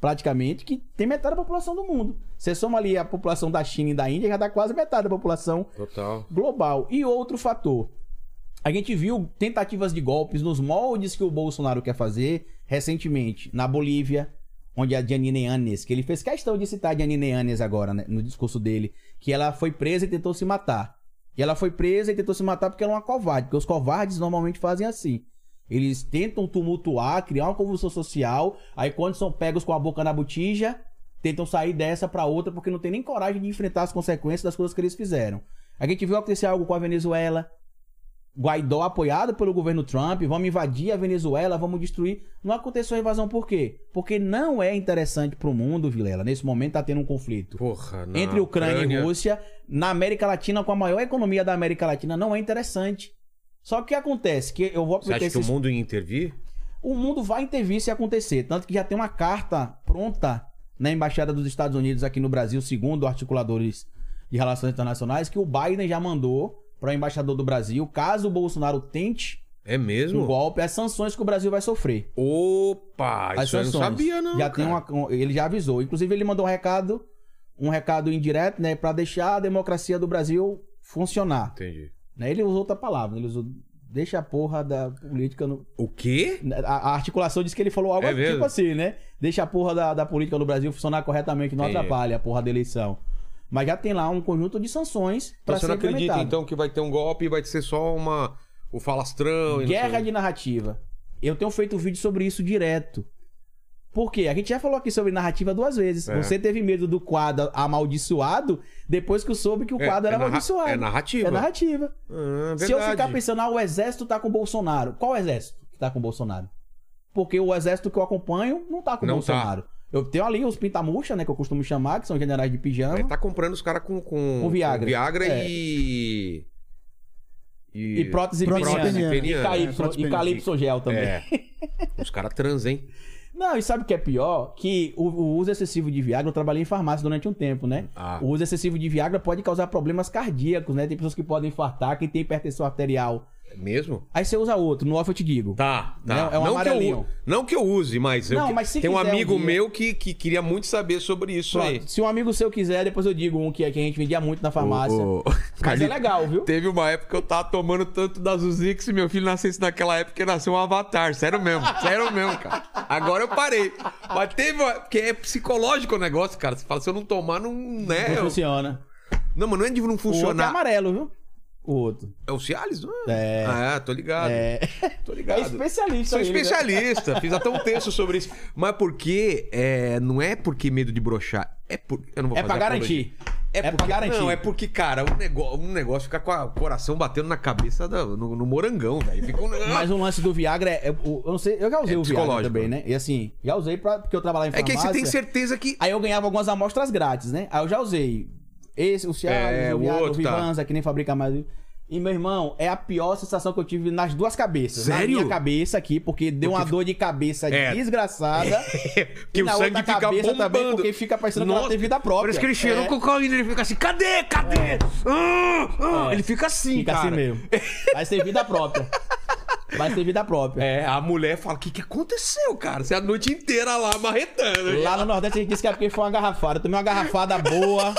praticamente, que tem metade da população do mundo. Você soma ali a população da China e da Índia, já dá quase metade da população Total. global. E outro fator. A gente viu tentativas de golpes nos moldes que o Bolsonaro quer fazer recentemente na Bolívia, onde a Janine Annes, que ele fez questão de citar a Janine Annes agora, né, no discurso dele, que ela foi presa e tentou se matar. E ela foi presa e tentou se matar porque ela é uma covarde, porque os covardes normalmente fazem assim. Eles tentam tumultuar, criar uma convulsão social, aí quando são pegos com a boca na botija, tentam sair dessa pra outra porque não tem nem coragem de enfrentar as consequências das coisas que eles fizeram. A gente viu acontecer algo com a Venezuela. Guaidó apoiado pelo governo Trump, vamos invadir a Venezuela, vamos destruir. Não aconteceu a invasão por quê? Porque não é interessante pro mundo, Vilela. Nesse momento tá tendo um conflito Porra, na entre Ucrânia, e Rússia, na América Latina, com a maior economia da América Latina, não é interessante. Só que o que acontece? Que eu vou Você acha que o mundo ia intervir? o mundo vai intervir se acontecer. Tanto que já tem uma carta pronta na Embaixada dos Estados Unidos aqui no Brasil, segundo articuladores de relações internacionais, que o Biden já mandou para o embaixador do Brasil, caso o Bolsonaro tente É mesmo? golpe, as sanções que o Brasil vai sofrer. Opa, As isso eu não sanções. sabia, não. já cara. tem uma, um- ele já avisou. Inclusive, ele mandou um recado, um recado indireto, né, para deixar a democracia do Brasil funcionar. Entendi. Né? Ele usou outra palavra, ele usou deixa a porra da política no, O quê? a, a articulação diz que ele falou algo É tipo mesmo? assim, né? Deixa a porra da, da política no Brasil funcionar corretamente, não Entendi. atrapalha a porra da eleição. Mas já tem lá um conjunto de sanções Então pra você ser não acredita, então, que vai ter um golpe e vai ser só uma... O falastrão e Guerra de narrativa. Eu tenho feito vídeo sobre isso direto. Por quê? A gente já falou aqui sobre narrativa duas vezes. É. Você teve medo do quadro amaldiçoado depois que soube que o É, quadro era é amaldiçoado. é narrativa. É narrativa. Ah, Se eu ficar pensando, ah, o exército tá com o Bolsonaro. Qual exército que tá com o Bolsonaro? Porque o exército que eu acompanho não tá com o Não Bolsonaro. Eu tenho ali os pintamuxa, né, que eu costumo chamar, que são generais de pijama. É, tá comprando os caras com, com, Com Viagra. Viagra É. e... E prótese Prótese peniana. peniana. E É, calypso, prótese e calypso gel também. É. Os caras transem. Não, e sabe o que é pior? Que o, o uso excessivo de Viagra, eu trabalhei em farmácia durante um tempo, né? Ah. O uso excessivo de Viagra pode causar problemas cardíacos, né? Tem pessoas que podem infartar, quem tem hipertensão arterial. É mesmo? Aí você usa outro, no off eu te digo. Tá, tá. Não, é um não, que eu, não que eu use, mas, eu Não, que- mas se tem um quiser um amigo dia- meu que, que queria muito saber sobre isso aí. Pronto, se um amigo seu quiser, depois eu digo um que, que a gente vendia muito na farmácia. O- o- Mas é <laughs> legal, viu? Teve uma época que eu tava tomando tanto da Zuzi que se meu filho nascesse naquela época, ele nasceu um avatar. Sério mesmo. <laughs> Sério mesmo, cara. Agora eu parei. Mas teve uma... Porque é psicológico o negócio, cara. Você fala, se eu não tomar, não... Né? Não Eu- funciona. Não, mas não é de não O outro é funcionar. amarelo, viu? O outro. É o Cialis? Não É. Ah, é, tô ligado. É. Tô É ligado. especialista. Sou ele, né? especialista, fiz até um texto sobre isso. Mas porque é, não é porque medo de broxar, é por, eu não vou É fazer pra garantir. É, É pra porque, garantir. Não, é porque, cara, um negócio, um negócio fica com o coração batendo na cabeça da- no, no morangão, velho. Fica um <laughs> Mas o lance do Viagra é. é- eu não sei, eu já usei É o Viagra também, né? E assim, já usei pra, porque eu trabalhava em É que aí farmácia. você tem certeza que. Aí eu ganhava algumas amostras grátis, né? Aí eu já usei. Esse, o Cialis, É, o o Viagra, o outro, tá. Vivanza, que nem fabrica mais. E, meu irmão, é a pior sensação que eu tive nas duas cabeças. Na Sério? minha cabeça aqui, porque deu uma dor de cabeça É. desgraçada. <laughs> que e o na sangue fica cabeça bombando. também, porque fica parecendo que ela tem vida própria. Parece que ele cheirou É. cocaína, ele fica assim, cadê, cadê? Ah, ah. É. Ele fica assim, Fica cara. assim mesmo. Vai ter vida própria. Vai ter vida própria. É, a mulher fala, o que, que aconteceu, cara? Você é a noite inteira lá marretando. Lá no Nordeste a gente disse que é porque foi uma garrafada. Eu tomei uma garrafada boa.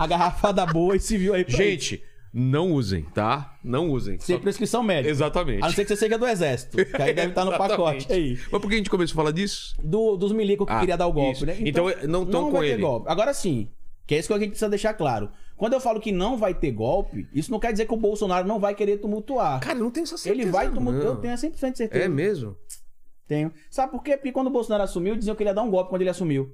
A garrafada boa e se viu aí. pra Gente, não usem, tá? Não usem. Sem Só- prescrição médica. Exatamente. A não ser que você seja do exército. Que aí deve estar no pacote aí. Mas por que a gente começou a falar disso? Do, dos milicos que Ah, queria dar o golpe, isso. né? Então, não tão com ele. golpe. Agora sim, que é isso que a gente precisa deixar claro. Quando eu falo que não vai ter golpe, isso não quer dizer que o Bolsonaro não vai querer tumultuar. Cara, eu não tenho essa certeza. Ele vai tumultuar. não. Eu tenho 100% de certeza. É mesmo? Tenho. Sabe por quê? Porque quando o Bolsonaro assumiu, diziam que ele ia dar um golpe quando ele assumiu.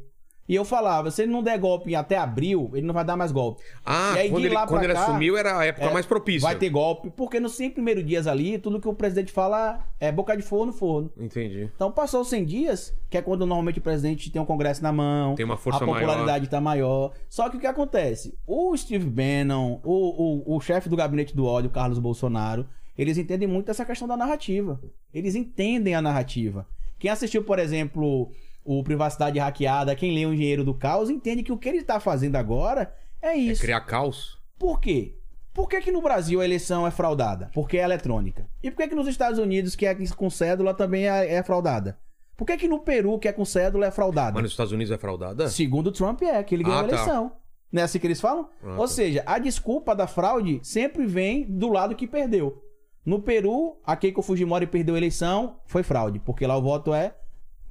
E eu falava, se ele não der golpe até abril, ele não vai dar mais golpe. Ah, aí, quando ele, quando ele cá, assumiu era a época é, mais propícia. Vai ter golpe, porque nos 100 primeiros dias ali, tudo que o presidente fala é boca de forno, forno. Entendi. Então passou os 100 dias, que é quando normalmente o presidente tem um congresso na mão, Tem uma força a popularidade tá maior. Só que o que acontece? O Steve Bannon, o, o, o chefe do gabinete do ódio, Carlos Bolsonaro, eles entendem muito essa questão da narrativa. Eles entendem a narrativa. Quem assistiu, por exemplo, o privacidade hackeada, quem lê o engenheiro do caos, entende que o que ele tá fazendo agora é É isso. criar caos. Por quê? Por que, que no Brasil a eleição é fraudada? Porque é eletrônica. E por que, que nos Estados Unidos, que é com cédula, também é, é fraudada? Por que, que no Peru, que é com cédula, é fraudada? Mas nos Estados Unidos é fraudada? Segundo o Trump é, que ele ganhou Ah, a tá. eleição. Não é assim que eles falam? Ah, Ou tá. seja, a desculpa da fraude sempre vem do lado que perdeu. No Peru, a Keiko Fujimori perdeu a eleição, foi fraude, porque lá o voto é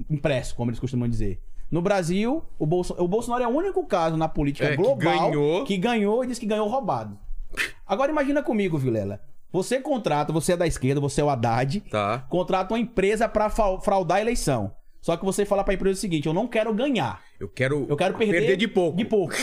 impresso, como eles costumam dizer. No Brasil, o, Bolso- o Bolsonaro é o único caso na política É, que global ganhou. que ganhou e diz que ganhou roubado. Agora imagina comigo, Vilela. Você contrata, você é da esquerda, você é o Haddad, Tá. contrata uma empresa pra fa- fraudar a eleição. Só que você fala pra empresa o seguinte: eu não quero ganhar. Eu quero, Eu quero perder, de pouco. De pouco.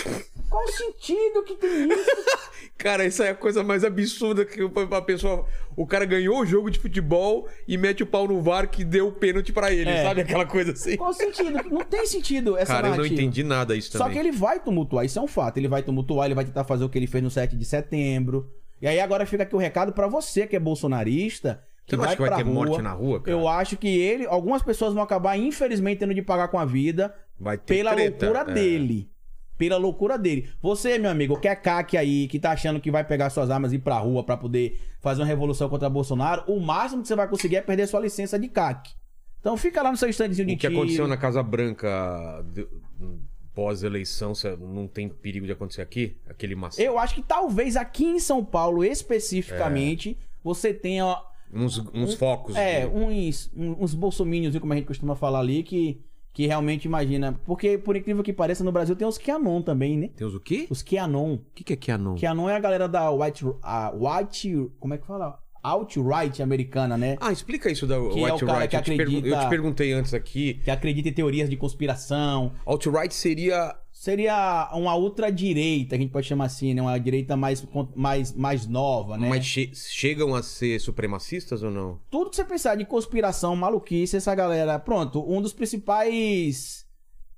Qual o sentido que tem isso? <laughs> Cara, isso é a coisa mais absurda que a pessoa. O cara ganhou o jogo de futebol e mete o pau no VAR que deu o pênalti pra ele, É. sabe? Aquela coisa assim. Qual o sentido? Não tem sentido essa Cara, eu não narrativa. entendi nada isso Só também. que ele vai tumultuar, isso é um fato. Ele vai tumultuar, ele vai tentar fazer o que ele fez no 7 de setembro. E aí agora fica aqui o recado pra você que é bolsonarista. Você não vai acha que vai ter rua. morte na rua, cara? Eu acho que ele, algumas pessoas vão acabar, infelizmente, tendo de pagar com a vida pela treta, loucura é. dele. Pela loucura dele. Você, meu amigo, que é caque aí, que tá achando que vai pegar suas armas e ir pra rua pra poder fazer uma revolução contra Bolsonaro, o máximo que você vai conseguir é perder sua licença de caque. Então fica lá no seu standzinho de O que tiro. aconteceu na Casa Branca de- pós-eleição, não tem perigo de acontecer aqui? Aquele massacre. Eu acho que talvez aqui em São Paulo, especificamente, você tenha Uns, uns focos. é, de- uns, um- uns bolsominions, como a gente costuma falar ali, que, que realmente imagina. Porque, por incrível que pareça, no Brasil tem os QAnon também, né? Tem os o quê? Os QAnon. O que, que é QAnon? QAnon é a galera da White. A White. Como é que fala? Alt-right americana, né? Ah, explica isso da é o cara que Eu, te acredita- eu te perguntei antes aqui. Que acredita em teorias de conspiração. Alt-right seria. Seria uma ultradireita, a gente pode chamar assim, né? Uma direita mais, mais, mais nova, né? Mas che- chegam a ser supremacistas ou não? tudo que você pensar de conspiração, maluquice, essa galera. Pronto, um dos principais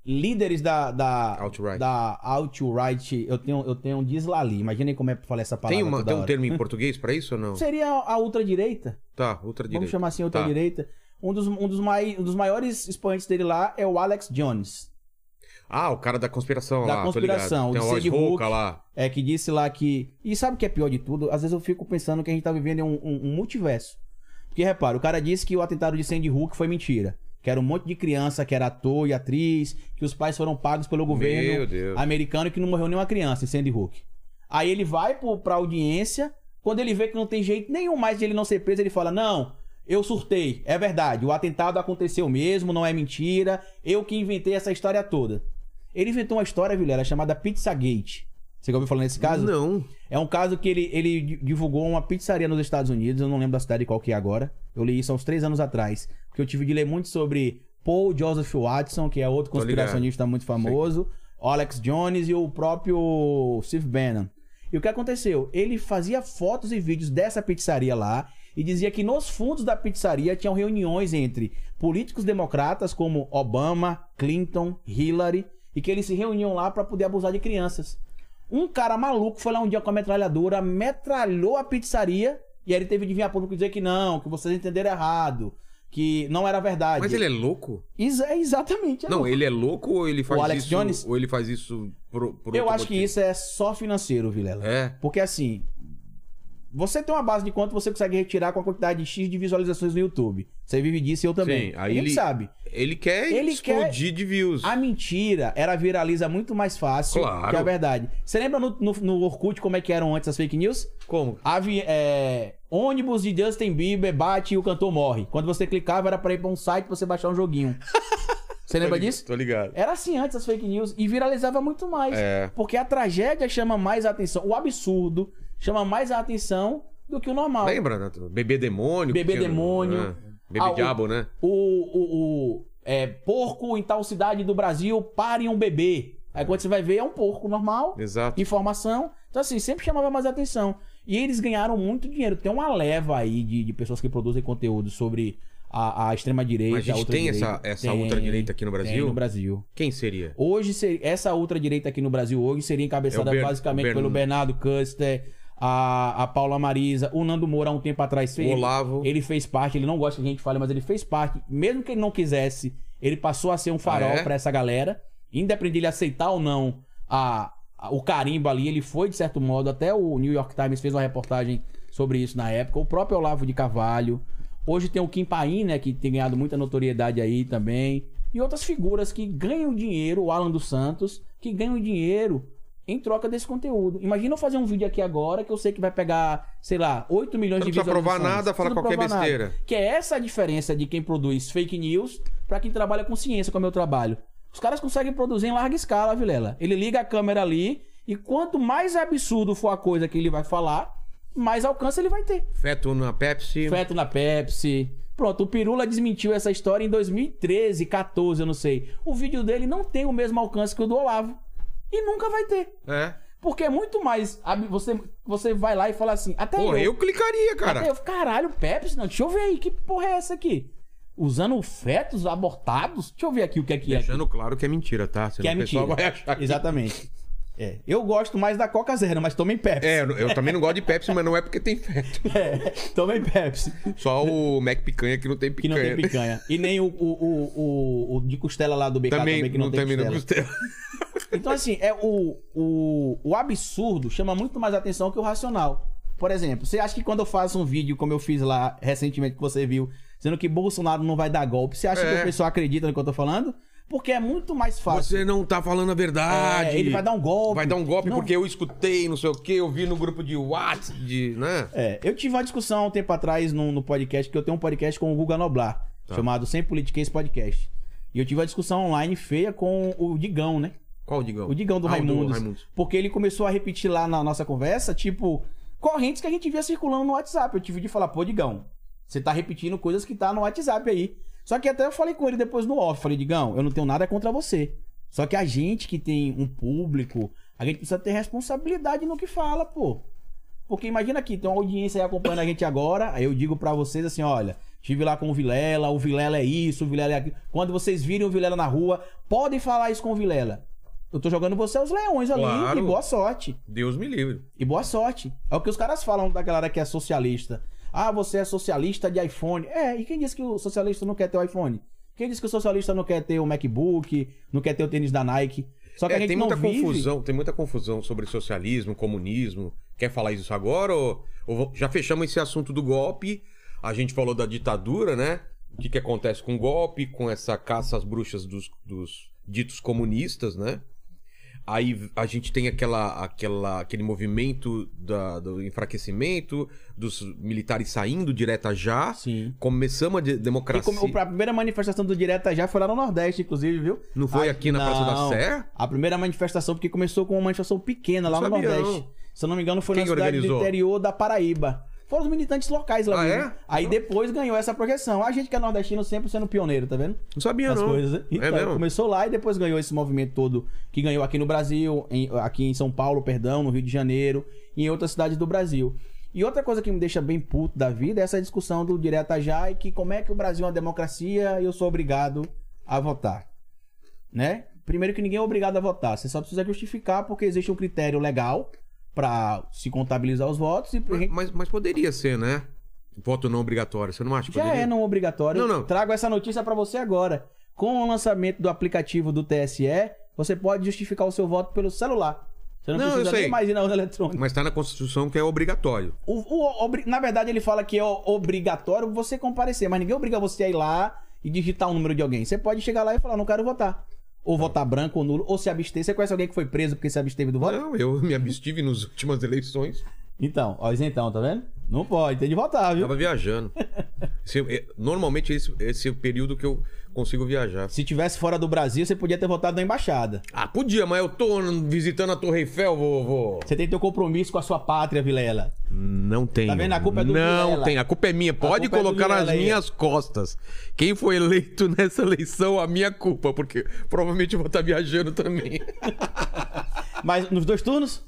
líderes da. Da Alt-right. Da alt-right. Eu tenho, eu tenho um dislali. Imaginem como é pra falar essa palavra. Tem, uma- tem um termo em <laughs> português pra isso ou não? Seria a ultradireita. Tá, ultradireita. Vamos chamar assim, Tá. ultradireita. Um, dos, um, dos mai, um dos maiores expoentes dele lá é o Alex Jones. Ah, o cara da conspiração Da lá, conspiração, tô ligado. Tem o Hook. lá. É que disse lá que. E sabe o que é pior de tudo? Às vezes eu fico pensando que a gente tá vivendo um, um- um multiverso. Porque repara, o cara disse que o atentado de Sandy Hook foi mentira. Que era um monte de criança que era ator e atriz, que os pais foram pagos pelo governo americano e que não morreu nenhuma criança em Sandy Hook. Aí ele vai pro, pra audiência, quando ele vê que não tem jeito nenhum mais de ele não ser preso, ele fala: Não, eu surtei, é verdade, o atentado aconteceu mesmo, não é mentira, eu que inventei essa história toda. Ele inventou uma história, Vilela, chamada Pizzagate. Você já ouviu falar nesse caso? Não. É um caso que ele, ele di- divulgou uma pizzaria nos Estados Unidos, eu não lembro da cidade qual que é agora. Eu li isso há uns três anos atrás. Porque eu tive de ler muito sobre Paul Joseph Watson, que é outro conspiracionista muito famoso, Alex Jones e o próprio Steve Bannon. E o que aconteceu? Ele fazia fotos e vídeos dessa pizzaria lá e dizia que nos fundos da pizzaria tinham reuniões entre políticos democratas como Obama, Clinton, Hillary e que eles se reuniam lá para poder abusar de crianças. Um cara maluco foi lá um dia com a metralhadora, metralhou a pizzaria e aí ele teve de vir a público dizer que não, que vocês entenderam errado, que não era verdade. Mas ele é louco? Exa- é exatamente. é Não, louco. ele é louco ou ele faz Alex isso... Jones? Ou ele faz isso por, por Eu acho que motivo? isso é só financeiro, Vilela. É? Porque assim, você tem uma base de quanto você consegue retirar com a quantidade de X de visualizações no YouTube. Você vive disso e eu também. Sim, aí gente ele- sabe. Ele quer Ele explodir de views. A mentira, ela viraliza muito mais fácil Claro. que a verdade. Você lembra no, no, no Orkut como é que eram antes as fake news? Como? Avi, é, ônibus de Justin Bieber bate e o cantor morre. Quando você clicava, era pra ir pra um site pra você baixar um joguinho. <laughs> Você lembra disso? Tô ligado. Era assim antes as fake news e viralizava muito mais. É. Porque a tragédia chama mais a atenção. O absurdo chama mais a atenção do que o normal. Lembra, né? Bebê demônio. Bebê tinha- demônio. é. Bebê Ah, o- diabo, né? O, o, o é, porco em tal cidade do Brasil pare um bebê. Aí quando você vai ver, é um porco normal. Exato. Informação. Então, assim, sempre chamava mais atenção. E eles ganharam muito dinheiro. Tem uma leva aí de, de pessoas que produzem conteúdo sobre a, a extrema-direita. Mas a gente tem essa, essa ultradireita aqui no Tem Brasil? no Brasil. Quem seria? Hoje, essa ultradireita aqui no Brasil hoje seria encabeçada É o Ber- basicamente o pelo Bernardo Custer, a, a Paula Marisa, o Nando Moura há um tempo atrás O fez. Olavo. Ele fez parte, ele não gosta que a gente fale, mas ele fez parte. Mesmo que ele não quisesse, Ele passou a ser um farol Ah, é? pra essa galera. Independente de ele aceitar ou não a, a- o carimbo ali, ele foi, de certo modo. Até o New York Times fez uma reportagem sobre isso na época. O próprio Olavo de Carvalho. Hoje tem o Kim Paim, né? Que tem ganhado muita notoriedade aí também. E outras figuras que ganham dinheiro, o Alan dos Santos, que ganham dinheiro em troca desse conteúdo. Imagina eu fazer um vídeo aqui agora que eu sei que vai pegar, sei lá, 8 milhões de não precisa provar visualizações. nada, fala Não qualquer provar nada. besteira. Que é essa a diferença de quem produz fake news pra quem trabalha com ciência, como é o meu trabalho. Os caras conseguem produzir em larga escala, Vilela. Ele liga a câmera ali e quanto mais absurdo for a coisa que ele vai falar, mais alcance ele vai ter. Feto na Pepsi. Feto na Pepsi. Pronto, o Pirula desmentiu essa história em 2013, 14, eu não sei. O vídeo dele não tem o mesmo alcance que o do Olavo. E nunca vai ter. É. Porque é muito mais. Você, você vai lá e fala assim. Até Porra, eu. eu clicaria, cara. Eu, caralho, Pepsi, não. Deixa eu ver aí. Que porra é essa aqui? Usando fetos abortados? Deixa eu ver aqui o que é que é. Deixando claro que é mentira, tá? Senão Que é mentira. vai achar que... Exatamente. É. Eu gosto mais da Coca Zero, mas tomem Pepsi. É, eu também não gosto de Pepsi, mas não é porque tem feto. <laughs> É, tomem Pepsi. Só o Mac Picanha que não tem Que picanha. não tem picanha. E nem o, o, o, o, de costela lá do BK Também, também, que não, tem não costela. costela. <laughs> Então, assim, é o, o, o absurdo chama muito mais atenção que o racional. Por exemplo, você acha que quando eu faço um vídeo, como eu fiz lá recentemente que você viu, dizendo que Bolsonaro não vai dar golpe, você acha É. que o pessoal acredita no que eu tô falando? Porque é muito mais fácil. Você não tá falando a verdade. É, ele vai dar um golpe. Vai dar um golpe Não. porque eu escutei, não sei o quê, eu vi no grupo de WhatsApp, de, né? É, eu tive uma discussão um tempo atrás no, no podcast, que eu tenho um podcast com o Guga Noblar, Tá. chamado Sem Politiquês Podcast. E eu tive uma discussão online feia com o Digão, né? Qual o Digão? O Digão do Ah, Raimundos. Raimundos. Porque ele começou a repetir lá na nossa conversa, tipo, correntes que a gente via circulando no WhatsApp. Eu tive de falar, pô, Digão, você tá repetindo coisas que tá no WhatsApp aí. Só que até eu falei com ele depois no off. Falei, Digão, eu não tenho nada contra você. Só que a gente que tem um público, a gente precisa ter responsabilidade no que fala, pô. Porque imagina aqui, tem uma audiência aí acompanhando a gente agora, aí eu digo pra vocês assim, olha, estive lá com o Vilela, o Vilela é isso, o Vilela é aquilo. Quando vocês virem o Vilela na rua, podem falar isso com o Vilela. Eu tô jogando você aos leões ali Claro. e boa sorte. Deus me livre. E boa sorte. É o que os caras falam da galera que é socialista. Ah, você é socialista de iPhone. É, e quem disse que o socialista não quer ter o iPhone? Quem disse que o socialista não quer ter o MacBook, não quer ter o tênis da Nike? Só que É, a gente tem não muita vive... confusão, tem muita confusão sobre socialismo, comunismo. Quer falar isso agora ou, ou já fechamos esse assunto do golpe? A gente falou da ditadura, né? O que, que acontece com o golpe, com essa caça às bruxas dos, dos ditos comunistas, né? Aí a gente tem aquela, aquela, aquele movimento da- do enfraquecimento, dos militares saindo direta já. Sim. Começamos a de- E democracia. como- a primeira manifestação do Direta já foi lá no Nordeste, inclusive, viu? Não foi Ah, aqui na Praça da não. Sé? A primeira manifestação, porque começou com uma manifestação pequena lá Não no sabia, Nordeste. não. Se eu não me engano, foi Quem na cidade organizou? do interior da Paraíba. Foram os militantes locais lá Ah, mesmo. é? Aí depois ganhou essa projeção. A gente que é nordestino sempre sendo pioneiro, tá vendo? Não sabia, As não. coisas. né? Então, é mesmo? começou lá e depois ganhou esse movimento todo que ganhou aqui no Brasil, em- aqui em São Paulo, perdão, no Rio de Janeiro e em outras cidades do Brasil. E outra coisa que me deixa bem puto da vida é essa discussão do direta já e que como é que o Brasil é uma democracia e eu sou obrigado a votar. Né? Primeiro que ninguém é obrigado a votar, você só precisa justificar porque existe um critério legal pra se contabilizar os votos e Mas, mas- mas poderia ser, né? Voto não obrigatório. Você não acha que já poderia? é não obrigatório. Não, não. Trago essa notícia pra você agora. Com o lançamento do aplicativo do TSE, você pode justificar o seu voto pelo celular. Você não, Não, precisa nem mais ir na urna eletrônica. Mas tá na Constituição que é obrigatório. O- o- obri- na verdade, ele fala que é o- obrigatório você comparecer, mas ninguém obriga você a ir lá e digitar o número de alguém. Você pode chegar lá e falar, não quero votar. Ou votar branco ou nulo, ou se abster. Você conhece alguém que foi preso porque se absteve do voto? Não, eu me abstive nas últimas eleições. Então, ó, isentão, tá vendo? Não pode, tem de votar, viu? Tava viajando. <laughs> Esse- é- normalmente esse, esse é o período que eu consigo viajar. Se tivesse fora do Brasil, você podia ter votado na embaixada. Ah, podia, mas eu tô visitando a Torre Eiffel, vou- Você tem teu compromisso com a sua pátria, Vilela. Não tem. Tá vendo? A culpa é do Não Vilela. tem. A culpa é minha. Pode é colocar nas Vilela aí, minhas costas. Quem foi eleito <laughs> nessa eleição, a minha culpa, porque provavelmente eu vou estar viajando também. <laughs> Mas nos dois turnos,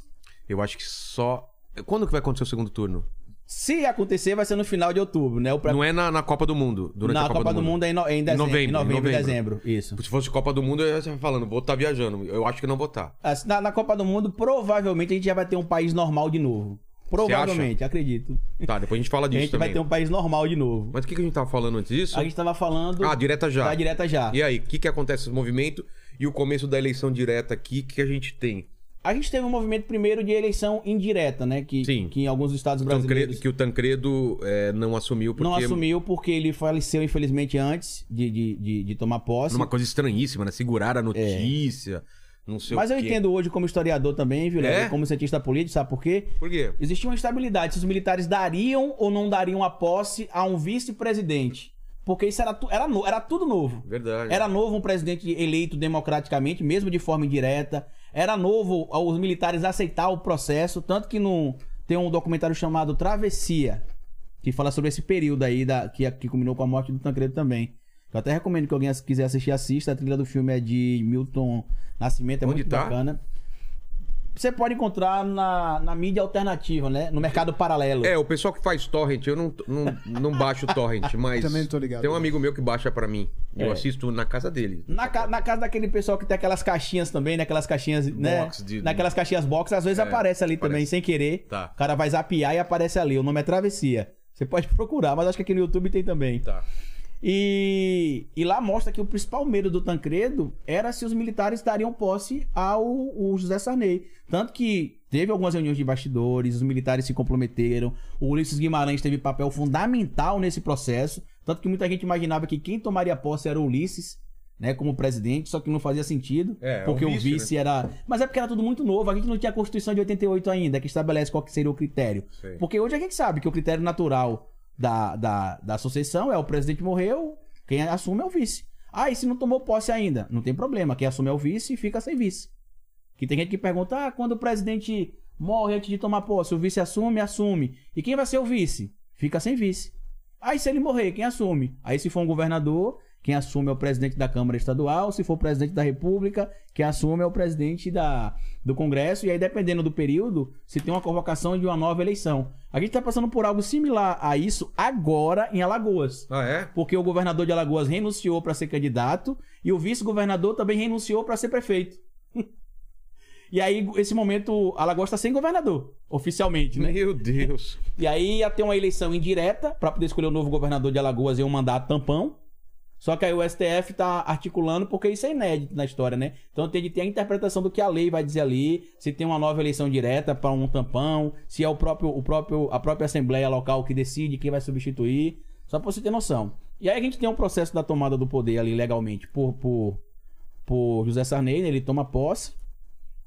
Eu acho que só. Quando que vai acontecer o segundo turno? Se acontecer, vai ser no final de outubro, né? O pra... Não é na, na Copa do Mundo. Durante Na a Copa, do, Mundo. é em, no... em dezembro. novembro, Em novembro, em novembro. dezembro. Isso. Se fosse Copa do Mundo, eu ia estar falando, vou estar viajando. Eu acho que não vou estar. Assim, Na, na Copa do Mundo, provavelmente a gente já vai ter um país normal de novo. Provavelmente, acredito. Tá, depois a gente fala <laughs> a disso gente também. vai ter um país normal de novo. Mas o que, que a gente tava falando antes disso? A gente tava falando Ah, direta já. da direta já. E aí, o que, que acontece esse movimento e o começo da eleição direta aqui que a gente tem? A gente teve um movimento primeiro de eleição indireta, né? Que, Sim. que em alguns estados Tancredo, brasileiros que o Tancredo é, não assumiu porque não assumiu porque ele faleceu, infelizmente, antes de, de, de, de tomar posse. numa coisa estranhíssima, né? Seguraram a notícia, não sei É. Mas eu entendo hoje como historiador também, viu? É? Como cientista político, sabe por quê? Por quê? Existia uma instabilidade se os militares dariam ou não dariam a posse a um vice-presidente. Porque isso era, era, era tudo novo. Verdade. Era novo um presidente eleito democraticamente, mesmo de forma indireta. Era novo os militares aceitar o processo. Tanto que no, tem um documentário chamado Travessia, que fala sobre esse período aí da, que, que culminou com a morte do Tancredo também. Eu até recomendo que alguém quiser assistir, assista. A trilha do filme é de Milton Nascimento, é Onde muito tá? bacana. Você pode encontrar na, na mídia alternativa, né? No mercado paralelo. É, o pessoal que faz torrent, eu não, não, não baixo torrent, <laughs> mas. Também não tô ligado. Tem um amigo meu que baixa pra mim. Eu É. assisto na casa dele. Na, ca- na casa daquele pessoal que tem aquelas caixinhas também, né? Aquelas caixinhas, né? Box de- Naquelas caixinhas box, às vezes É, aparece ali também, aparece. sem querer. Tá. O cara vai zapear e aparece ali. O nome é Travessia. Você pode <laughs> procurar, mas acho que aqui no YouTube tem também. Tá. E, e lá mostra que o principal medo do Tancredo era se os militares dariam posse ao, José Sarney. Tanto que teve algumas reuniões de bastidores, os militares se comprometeram, o Ulisses Guimarães teve papel fundamental nesse processo. Tanto que muita gente imaginava que quem tomaria posse era o Ulisses, né, como presidente, só que não fazia sentido, É, é porque um o vice, vice era. Mas é porque era tudo muito novo, a gente não tinha a Constituição de 88 ainda, que estabelece qual que seria o critério. Porque hoje a gente sabe que o critério natural da, da, da sucessão é o presidente morreu, quem assume é o vice. Ah, e se não tomou posse ainda? Não tem problema, quem assume é o vice e fica sem vice. Que tem gente que pergunta, ah, quando o presidente morre antes de tomar posse, o vice assume? Assume. E quem vai ser o vice? Fica sem vice. Aí se ele morrer, quem assume? Aí se for um governador, quem assume é o presidente da Câmara Estadual, se for o presidente da República, quem assume é o presidente da, do Congresso, e aí dependendo do período, se tem uma convocação de uma nova eleição. A gente tá passando por algo similar a isso agora em Alagoas. Ah, é? Porque o governador de Alagoas renunciou para ser candidato e o vice-governador também renunciou para ser prefeito. <laughs> e aí, esse momento, Alagoas está sem governador, oficialmente, né? Meu Deus. E aí ia ter uma eleição indireta para poder escolher o novo governador de Alagoas e um mandato tampão. Só que aí o STF tá articulando porque isso é inédito na história, né? Então tem de ter a interpretação do que a lei vai dizer ali, se tem uma nova eleição direta para um tampão, se é o próprio, o próprio a própria assembleia local que decide quem vai substituir, só para você ter noção. E aí a gente tem um processo da tomada do poder ali legalmente por por, por José Sarney, né? ele toma posse.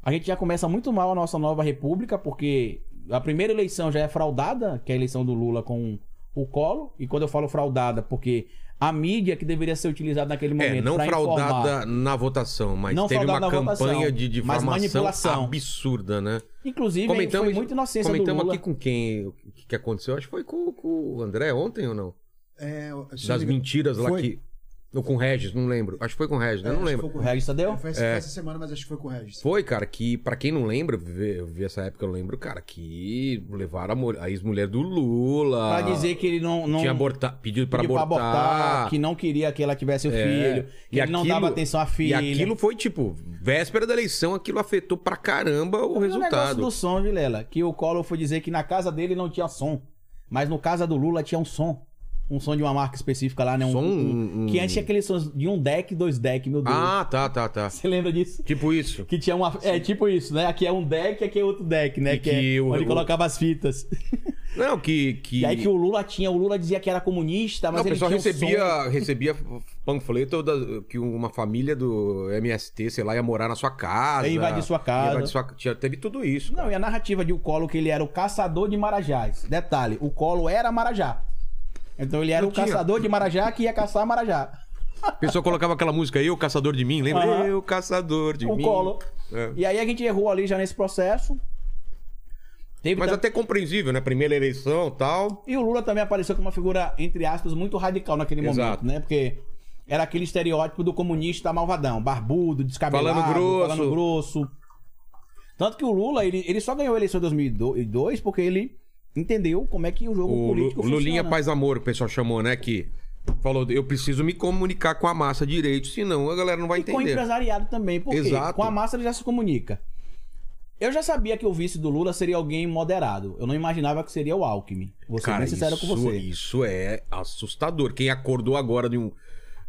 A gente já começa muito mal a nossa nova república, porque a primeira eleição já é fraudada, que é a eleição do Lula com o Colo. E quando eu falo fraudada, porque a mídia que deveria ser utilizada naquele momento É, não fraudada informar, na votação, mas Não teve uma campanha votação, de mas difamação manipulação. absurda, né? Inclusive, foi muita inocência do comentamos aqui com quem o que, que aconteceu. Acho que foi com, com o André ontem ou não? É, Das mentiras lá Foi. que. Ou com o Regis, não lembro. Acho que foi com o Regis, né? É, não acho que lembro. foi com O Regis Tadeu? Foi essa, É. essa semana, mas acho que foi com o Regis. Foi, cara, que pra quem não lembra, eu vi, essa época, eu lembro, cara, que levaram a, mu- a ex-mulher do Lula. Pra dizer que ele não, não Tinha abortar, pedido pra pediu abortar. que não queria que ela tivesse o É. filho, que ele não dava atenção à filha. E aquilo foi, tipo, véspera da eleição, aquilo afetou pra caramba o O negócio resultado. do som, Vilela, que o Collor foi dizer que na casa dele não tinha som, mas no casa do Lula tinha um som. Um som de uma marca específica lá, né? Um, Som, um- um- Que antes tinha aqueles sons de um deck, dois deck, meu Deus. Ah, tá, tá, tá. <laughs> Você lembra disso? Tipo isso. Que tinha uma. É tipo isso, né? Aqui é um deck, aqui é outro deck, né? E que, que é o- onde colocava as fitas. <laughs> Não, que. que... E aí que o Lula tinha, o Lula dizia que era comunista, mas Não, ele tinha o som. recebia, recebia panfleto da- que uma família do MST, sei lá, ia morar na sua casa. Ia invadir sua casa. ia invadir sua... Tinha, teve tudo isso. Não, e a narrativa de o Colo que ele era o caçador de marajás. Detalhe, o Colo era marajá. Então ele era o caçador de marajá que ia caçar marajá. A pessoa colocava aquela música aí, o caçador de mim, lembra? Aham. Eu, caçador de o mim. Colo. É. E aí a gente errou ali já nesse processo. Teve Mas tam- até compreensível, né? Primeira eleição tal. E o Lula também apareceu como uma figura, entre aspas, muito radical naquele Exato. momento, né? Porque era aquele estereótipo do comunista malvadão, barbudo, descabelado, Falando grosso. falando grosso. Tanto que o Lula, ele, ele só ganhou a eleição em 2002 porque ele entendeu como é que o jogo O político Lu- Lulinha funciona. Paz Amor, o pessoal chamou, né? Que falou, eu preciso me comunicar com a massa direito, senão a galera não vai E com o entender. empresariado também, porque Exato. com a massa ele já se comunica. Eu já sabia que o vice do Lula seria alguém moderado. Eu não imaginava que seria o Alckmin. Vou ser Cara, bem sincero isso, com você. isso é assustador. Quem acordou agora de um.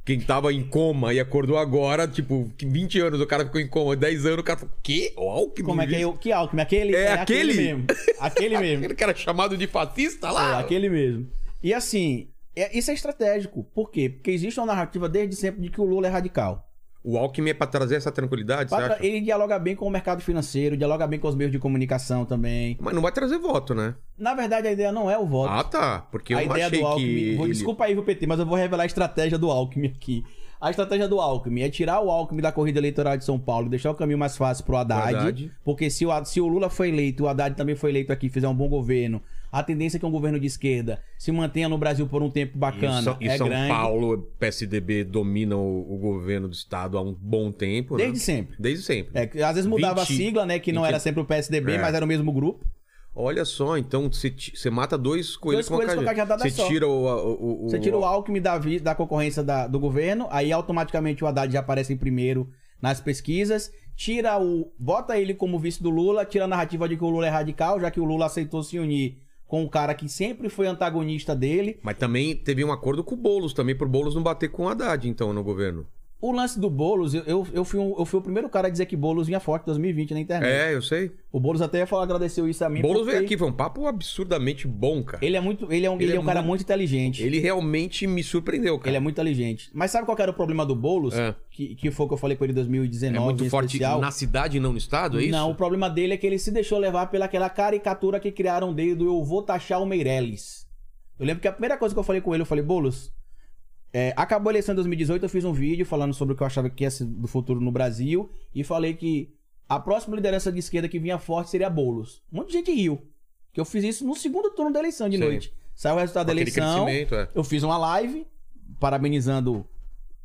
Quem tava em coma e acordou agora, tipo, que 20 anos o cara ficou em coma, 10 anos o cara falou, quê? O Alckmin? Como é que é o que Alckmin? Aquele? É aquele? mesmo. <laughs> Aquele mesmo. Aquele cara chamado de fascista É, lá? aquele mesmo. E assim, é- isso é estratégico. Por quê? Porque existe uma narrativa desde sempre de que o Lula é radical. O Alckmin é pra trazer essa tranquilidade, Pra-? Ele dialoga bem com o mercado financeiro, dialoga bem com os meios de comunicação também. Mas não vai trazer voto, né? Na verdade, a ideia não é o voto. Ah, tá. Porque eu a não ideia achei do Alckmin. que. Vou, ele- Desculpa aí, viu, PT, mas eu vou revelar a estratégia do Alckmin aqui. A estratégia do Alckmin é tirar o Alckmin da corrida eleitoral de São Paulo e deixar o caminho mais fácil pro Haddad. Haddad. Porque se o, se o Lula foi eleito, o Haddad também foi eleito aqui, fizer um bom governo, a tendência é que um governo de esquerda se mantenha no Brasil por um tempo E bacana. São, e é São grande. Paulo, PSDB domina o, o governo do estado há um bom tempo, né? Desde sempre. Desde sempre. É, às vezes mudava 20, a sigla, né? Que não 20. era sempre o PSDB, É. mas era o mesmo grupo. Olha só, então você, mata dois coelhos, Dois coelhos com uma cajadada Você tira o, Você tira o Alckmin da, da concorrência da- do governo, aí automaticamente o Haddad já aparece em primeiro nas pesquisas. Tira o. Bota ele como vice do Lula, tira a narrativa de que o Lula é radical, já que o Lula aceitou se unir com um cara que sempre foi antagonista dele. Mas também teve um acordo com o Boulos, também pro Boulos não bater com o Haddad, então, no governo. O lance do Boulos, eu, eu, eu fui, um- eu fui o primeiro cara a dizer que Boulos vinha forte em 2020 na internet. É, eu sei. O Boulos até falou, agradeceu isso a mim. Boulos porque veio aqui, foi um papo absurdamente bom, cara. Ele é muito. Ele é um, Ele ele é é um cara muito- muito inteligente. Ele realmente me surpreendeu, cara. Ele é muito inteligente. Mas sabe qual era o problema do Boulos? É. Que, que foi o que eu falei com ele em 2019, É muito forte especial. na cidade e não no estado, é isso? Não, o problema dele é que ele se deixou levar pelaquela caricatura que criaram dele do eu vou taxar o Meirelles. Eu lembro que a primeira coisa que eu falei com ele, eu falei, Boulos, é, acabou a eleição em 2018, eu fiz um vídeo falando sobre o que eu achava que ia ser do futuro no Brasil e falei que a próxima liderança de esquerda que vinha forte seria Boulos. Um monte de gente riu. Que eu fiz isso no segundo turno da eleição de Sim. noite. Saiu o resultado da Aquele eleição. crescimento, é. Eu fiz uma live parabenizando,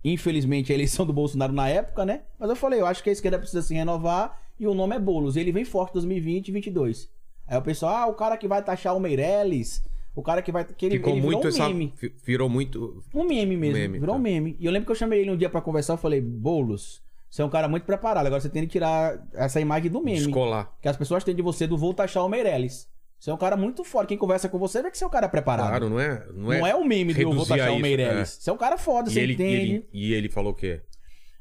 infelizmente, a eleição do Bolsonaro na época, né? Mas eu falei, eu acho que a esquerda precisa se renovar e o nome é Boulos. Ele vem forte 2020 e 2022. Aí o pessoal, ah, o cara que vai taxar o Meirelles, o cara que vai. Que ele, Ficou ele muito virou um meme. Virou muito. Um meme mesmo. Meme, virou tá. um meme. E eu lembro que eu chamei ele um dia pra conversar, eu falei, Boulos, você é um cara muito preparado. Agora você tem que tirar essa imagem do meme. Descolar. Que as pessoas têm de você do vou taxar o Meirelles. Você é um cara muito forte. Quem conversa com você vê que você é um cara preparado. Claro, não é? Não é, Não é o meme do eu vou reduzir a taxar o Meirelles. Você é um cara foda, E você ele, e, entende. ele, e ele falou o quê?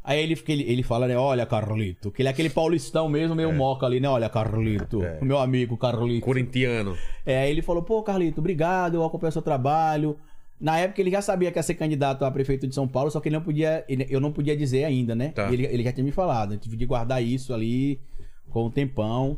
Aí ele, ele, ele fala, né? Olha, Carlito. Que ele é aquele paulistão mesmo, meio moca ali, né? Olha, Carlito. É. Meu amigo, Carlito. Corintiano. É, aí ele falou, pô, Carlito, obrigado, eu acompanho o seu trabalho. Na época ele já sabia que ia ser candidato a prefeito de São Paulo, só que ele não podia, ele- eu não podia dizer ainda, né? Tá. Ele, ele já tinha me falado, eu tive de guardar isso ali com um tempão.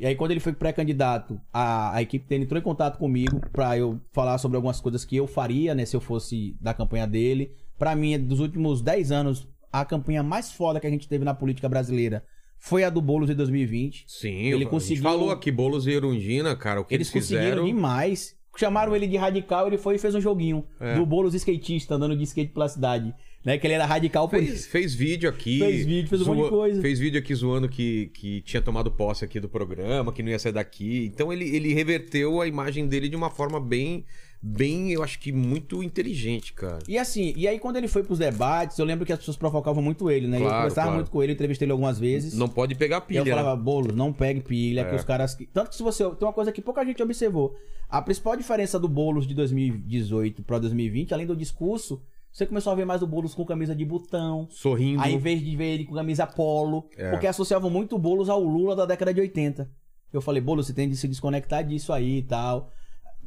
E aí quando ele foi pré-candidato, a, a equipe dele entrou em contato comigo pra eu falar sobre algumas coisas que eu faria, né, se eu fosse da campanha dele. Pra mim, dos últimos 10 anos, a campanha mais foda que a gente teve na política brasileira foi a do Boulos em 2020. Sim, Ele conseguiu- falou aqui, Boulos e Erundina, cara, o que eles, Eles conseguiram fizeram. demais. Chamaram ele de radical, ele foi e fez um joguinho É. do Boulos skatista, andando de skate pela cidade. Né? Que ele era radical por Fez, isso. fez vídeo aqui. Fez vídeo, fez um monte de coisa. Fez vídeo aqui zoando que, que tinha tomado posse aqui do programa, que não ia sair daqui. Então ele, ele reverteu a imagem dele de uma forma bem, bem, eu acho que muito inteligente, cara. E assim, e aí quando ele foi pros debates, eu lembro que as pessoas provocavam muito ele, né? E eu Claro, conversava claro. muito com ele, entrevistei ele algumas vezes. Não pode pegar E pilha. eu né? falava, Boulos, não pegue pilha, que É. os caras. Tanto que se você. Tem uma coisa que pouca gente observou. A principal diferença do Boulos de 2018 pra 2020, além do discurso, você começou a ver mais o Boulos com camisa de botão. Sorrindo. Aí, em vez de ver ele com camisa polo, É. porque associavam muito o Boulos ao Lula da década de 80. Eu falei, Boulos, você tem de se desconectar disso aí e tal.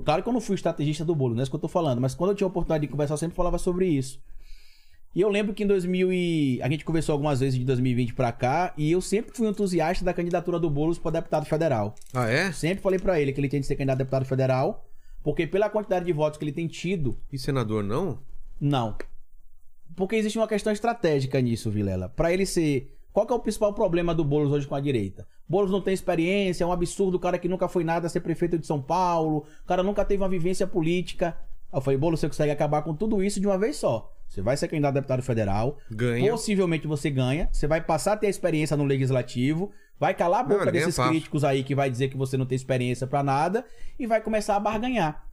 Claro que eu não fui estrategista do Boulos, não é isso que eu tô falando, mas quando eu tinha a oportunidade de conversar, eu sempre falava sobre isso. E eu lembro que em 2000 e... a gente conversou algumas vezes de 2020 pra cá, e eu sempre fui entusiasta da candidatura do Boulos para deputado federal. Ah, é? Sempre falei pra ele que ele tinha de ser candidato a deputado federal, porque pela quantidade de votos que ele tem tido, E senador não? não. Porque existe uma questão estratégica nisso, Vilela. Pra ele ser. Qual que é o principal problema do Boulos hoje com a direita? Boulos não tem experiência, é um absurdo o cara que nunca foi nada ser prefeito de São Paulo, o cara nunca teve uma vivência política. Aí eu falei, Boulos, você consegue acabar com tudo isso de uma vez só. Você vai ser candidato a deputado federal, Ganha. possivelmente você ganha, você vai passar a ter experiência no legislativo, vai calar a Não, boca ganha desses críticos aí que vai dizer que você não tem experiência pra nada e vai começar a barganhar.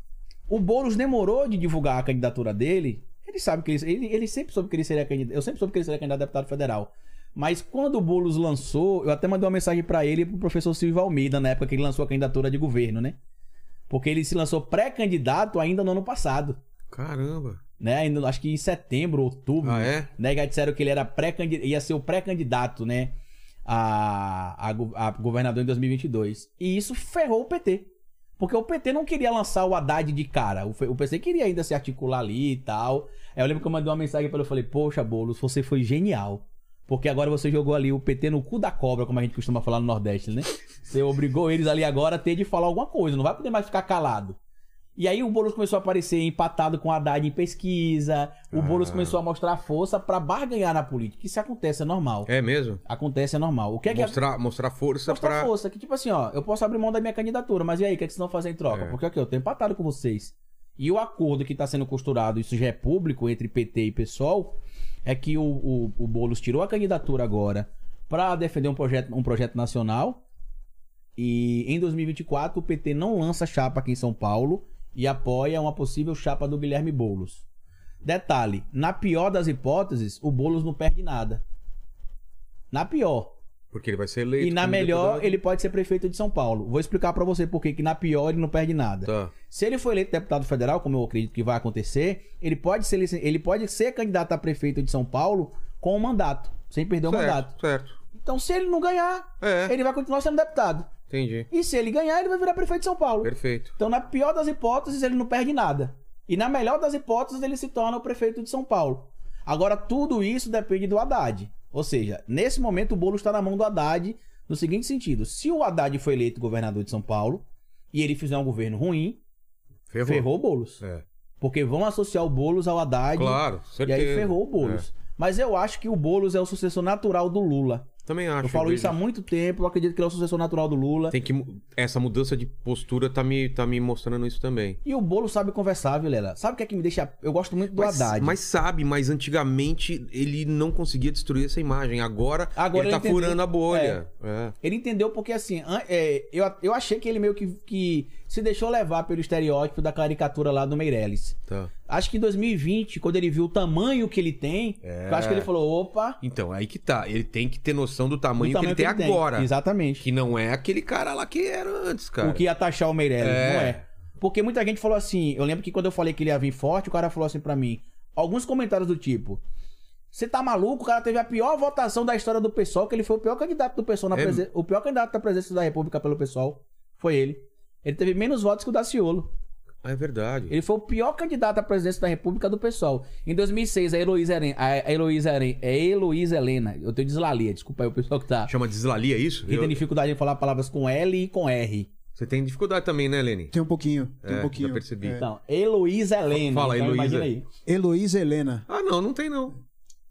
O Boulos demorou de divulgar a candidatura dele. Ele sabe que ele, ele, ele sempre soube que ele seria candidato. Eu sempre soube que ele seria candidato a deputado federal. Mas quando o Boulos lançou, eu até mandei uma mensagem pra ele e pro professor Silvio Almeida, na época que ele lançou a candidatura de governo, né? Porque ele se lançou pré-candidato ainda no ano passado. Caramba. Né? Ainda, acho que em setembro, outubro. Ah, é? Né? Já disseram que ele era pré ia ser o pré-candidato, né? A, a, a governador em 2022. E isso ferrou o PT. Porque o PT não queria lançar o Haddad de cara. O, o PT queria ainda se articular ali e tal. Aí eu lembro que eu mandei uma mensagem pra ele. Eu falei, poxa, Boulos, você foi genial. Porque agora você jogou ali o PT no cu da cobra, como a gente costuma falar no Nordeste, né? Você obrigou eles ali agora a ter de falar alguma coisa. Não vai poder mais ficar calado. E aí o Boulos começou a aparecer empatado com o Haddad em pesquisa. O Ah. Boulos começou a mostrar força pra barganhar na política. Isso acontece, é normal. É mesmo? Acontece, é normal. O que é que Mostrar, mostrar força mostrar pra. força? Que tipo assim, ó, eu posso abrir mão da minha candidatura, mas e aí, o que, é que vocês vão fazer em troca? É. Porque ok, eu tô empatado com vocês. E o acordo que tá sendo costurado, isso já é público entre PT e PSOL, é que o, o, o Boulos tirou a candidatura agora pra defender um projeto, um projeto nacional. E em 2024 o PT não lança chapa aqui em São Paulo e apoia uma possível chapa do Guilherme Boulos. Detalhe, na pior das hipóteses, o Boulos não perde nada. Na pior. Porque ele vai ser eleito. E na melhor, deputado. ele pode ser prefeito de São Paulo. Vou explicar pra você por que que na pior ele não perde nada. Tá. Se ele for eleito deputado federal, como eu acredito que vai acontecer, ele pode ser, ele pode ser candidato a prefeito de São Paulo com o mandato, sem perder o mandato. Certo, certo. Então, se ele não ganhar, É, ele vai continuar sendo deputado. entendi. E se ele ganhar, ele vai virar prefeito de São Paulo. Perfeito. Então, na pior das hipóteses, ele não perde nada. E na melhor das hipóteses, ele se torna o prefeito de São Paulo. Agora, tudo isso depende do Haddad. Ou seja, nesse momento, o bolo está na mão do Haddad no seguinte sentido: se o Haddad foi eleito governador de São Paulo e ele fizer um governo ruim, Ferrou. ferrou o Boulos. É. Porque vão associar o Boulos ao Haddad Claro, e certeza. aí ferrou o Boulos. Mas eu acho que o Boulos é o sucessor natural do Lula. Também acho. Eu falo isso há muito tempo, eu acredito que ele é o sucessor natural do Lula. Tem que. Essa mudança de postura tá me, tá me mostrando isso também. E o Boulos sabe conversar, Vilela. Sabe o que é que me deixa. Eu gosto muito do Mas, Haddad. mas sabe, mas antigamente ele não conseguia destruir essa imagem. Agora, Agora ele tá ele entendeu. furando a bolha. É. Ele entendeu porque, assim, é, eu, eu achei que ele meio que, que se deixou levar pelo estereótipo da caricatura lá do Meirelles. Tá. Acho que em 2020, quando ele viu o tamanho que ele tem, É. eu acho que ele falou: opa, Então, aí que tá. Ele tem que ter noção do tamanho, do tamanho que ele tem agora. Exatamente. Que não é aquele cara lá que era antes, cara. O que ia taxar o Meirelles, É. não é. Porque muita gente falou assim, eu lembro que quando eu falei que ele ia vir forte, o cara falou assim pra mim, alguns comentários do tipo, você tá maluco? O cara teve a pior votação da história do PSOL, que ele foi o pior candidato do PSOL na É. presen- o pior candidato da presidência da República pelo PSOL, foi ele. Ele teve menos votos que o Daciolo. Ah, É verdade. Ele foi o pior candidato à presidência da República do PSOL. Em 2006, a Heloísa Helena, a Heloísa Helena, a Heloísa Helena eu tenho dislalia, desculpa aí o pessoal que tá... Chama dislalia é isso? Que Eu- tem dificuldade em falar palavras com L e com R. Você tem dificuldade também, né, Lene? Tem um pouquinho, tem É, um pouquinho. já percebi. É. Então, Heloísa Helena. Fala, então, Heloísa. Aí. Heloísa Helena. Ah, não, não tem não.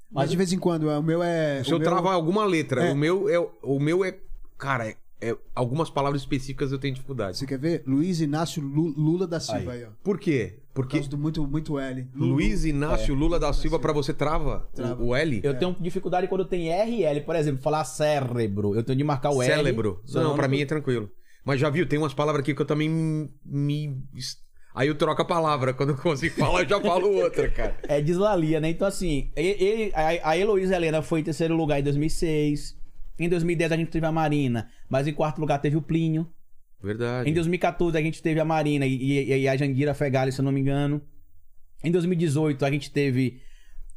Mas de vez em quando, é, o meu é. Se eu meu... travar alguma letra, É. o meu é. O meu é. Cara, é, é- algumas palavras específicas eu tenho dificuldade. Você quer ver? Luiz Inácio Lu- Lula da Silva Aí. aí, ó. Por quê? Por Porque causa do muito, muito L. Lulu. Luiz Inácio Lula da Silva, pra você trava, o- Trava. O, L? Eu tenho dificuldade quando tem R e L. Por exemplo, falar cérebro. Eu tenho de marcar o L. Cérebro. Não, sonando- pra mim é tranquilo. Mas já viu, tem umas palavras aqui que eu também me. Aí eu troco a palavra. Quando eu consigo falar, eu já falo outra, cara. É dislalia, né? Então, assim, ele, a, a Heloísa Helena foi em terceiro lugar em 2006. Em 2010 a gente teve a Marina, mas em quarto lugar teve o Plínio. Verdade. Em 2014 a gente teve a Marina e, e- e a Janguira Fegali, se eu não me engano. Em 2018 a gente teve.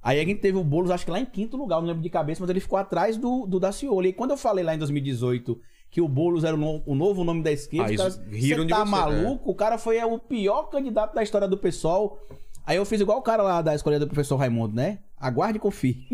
Aí a gente teve o Boulos, acho que lá em quinto lugar, não lembro de cabeça, mas ele ficou atrás do, do Daciolo. E quando eu falei lá em 2018 que o Boulos era o, no- o novo nome da esquerda, Ah, os caras, riram "Cê de tá você, maluco? O cara foi o pior candidato da história do pessoal. Aí eu fiz igual o cara lá da escolha do professor Raimundo, né? Aguarde e confie.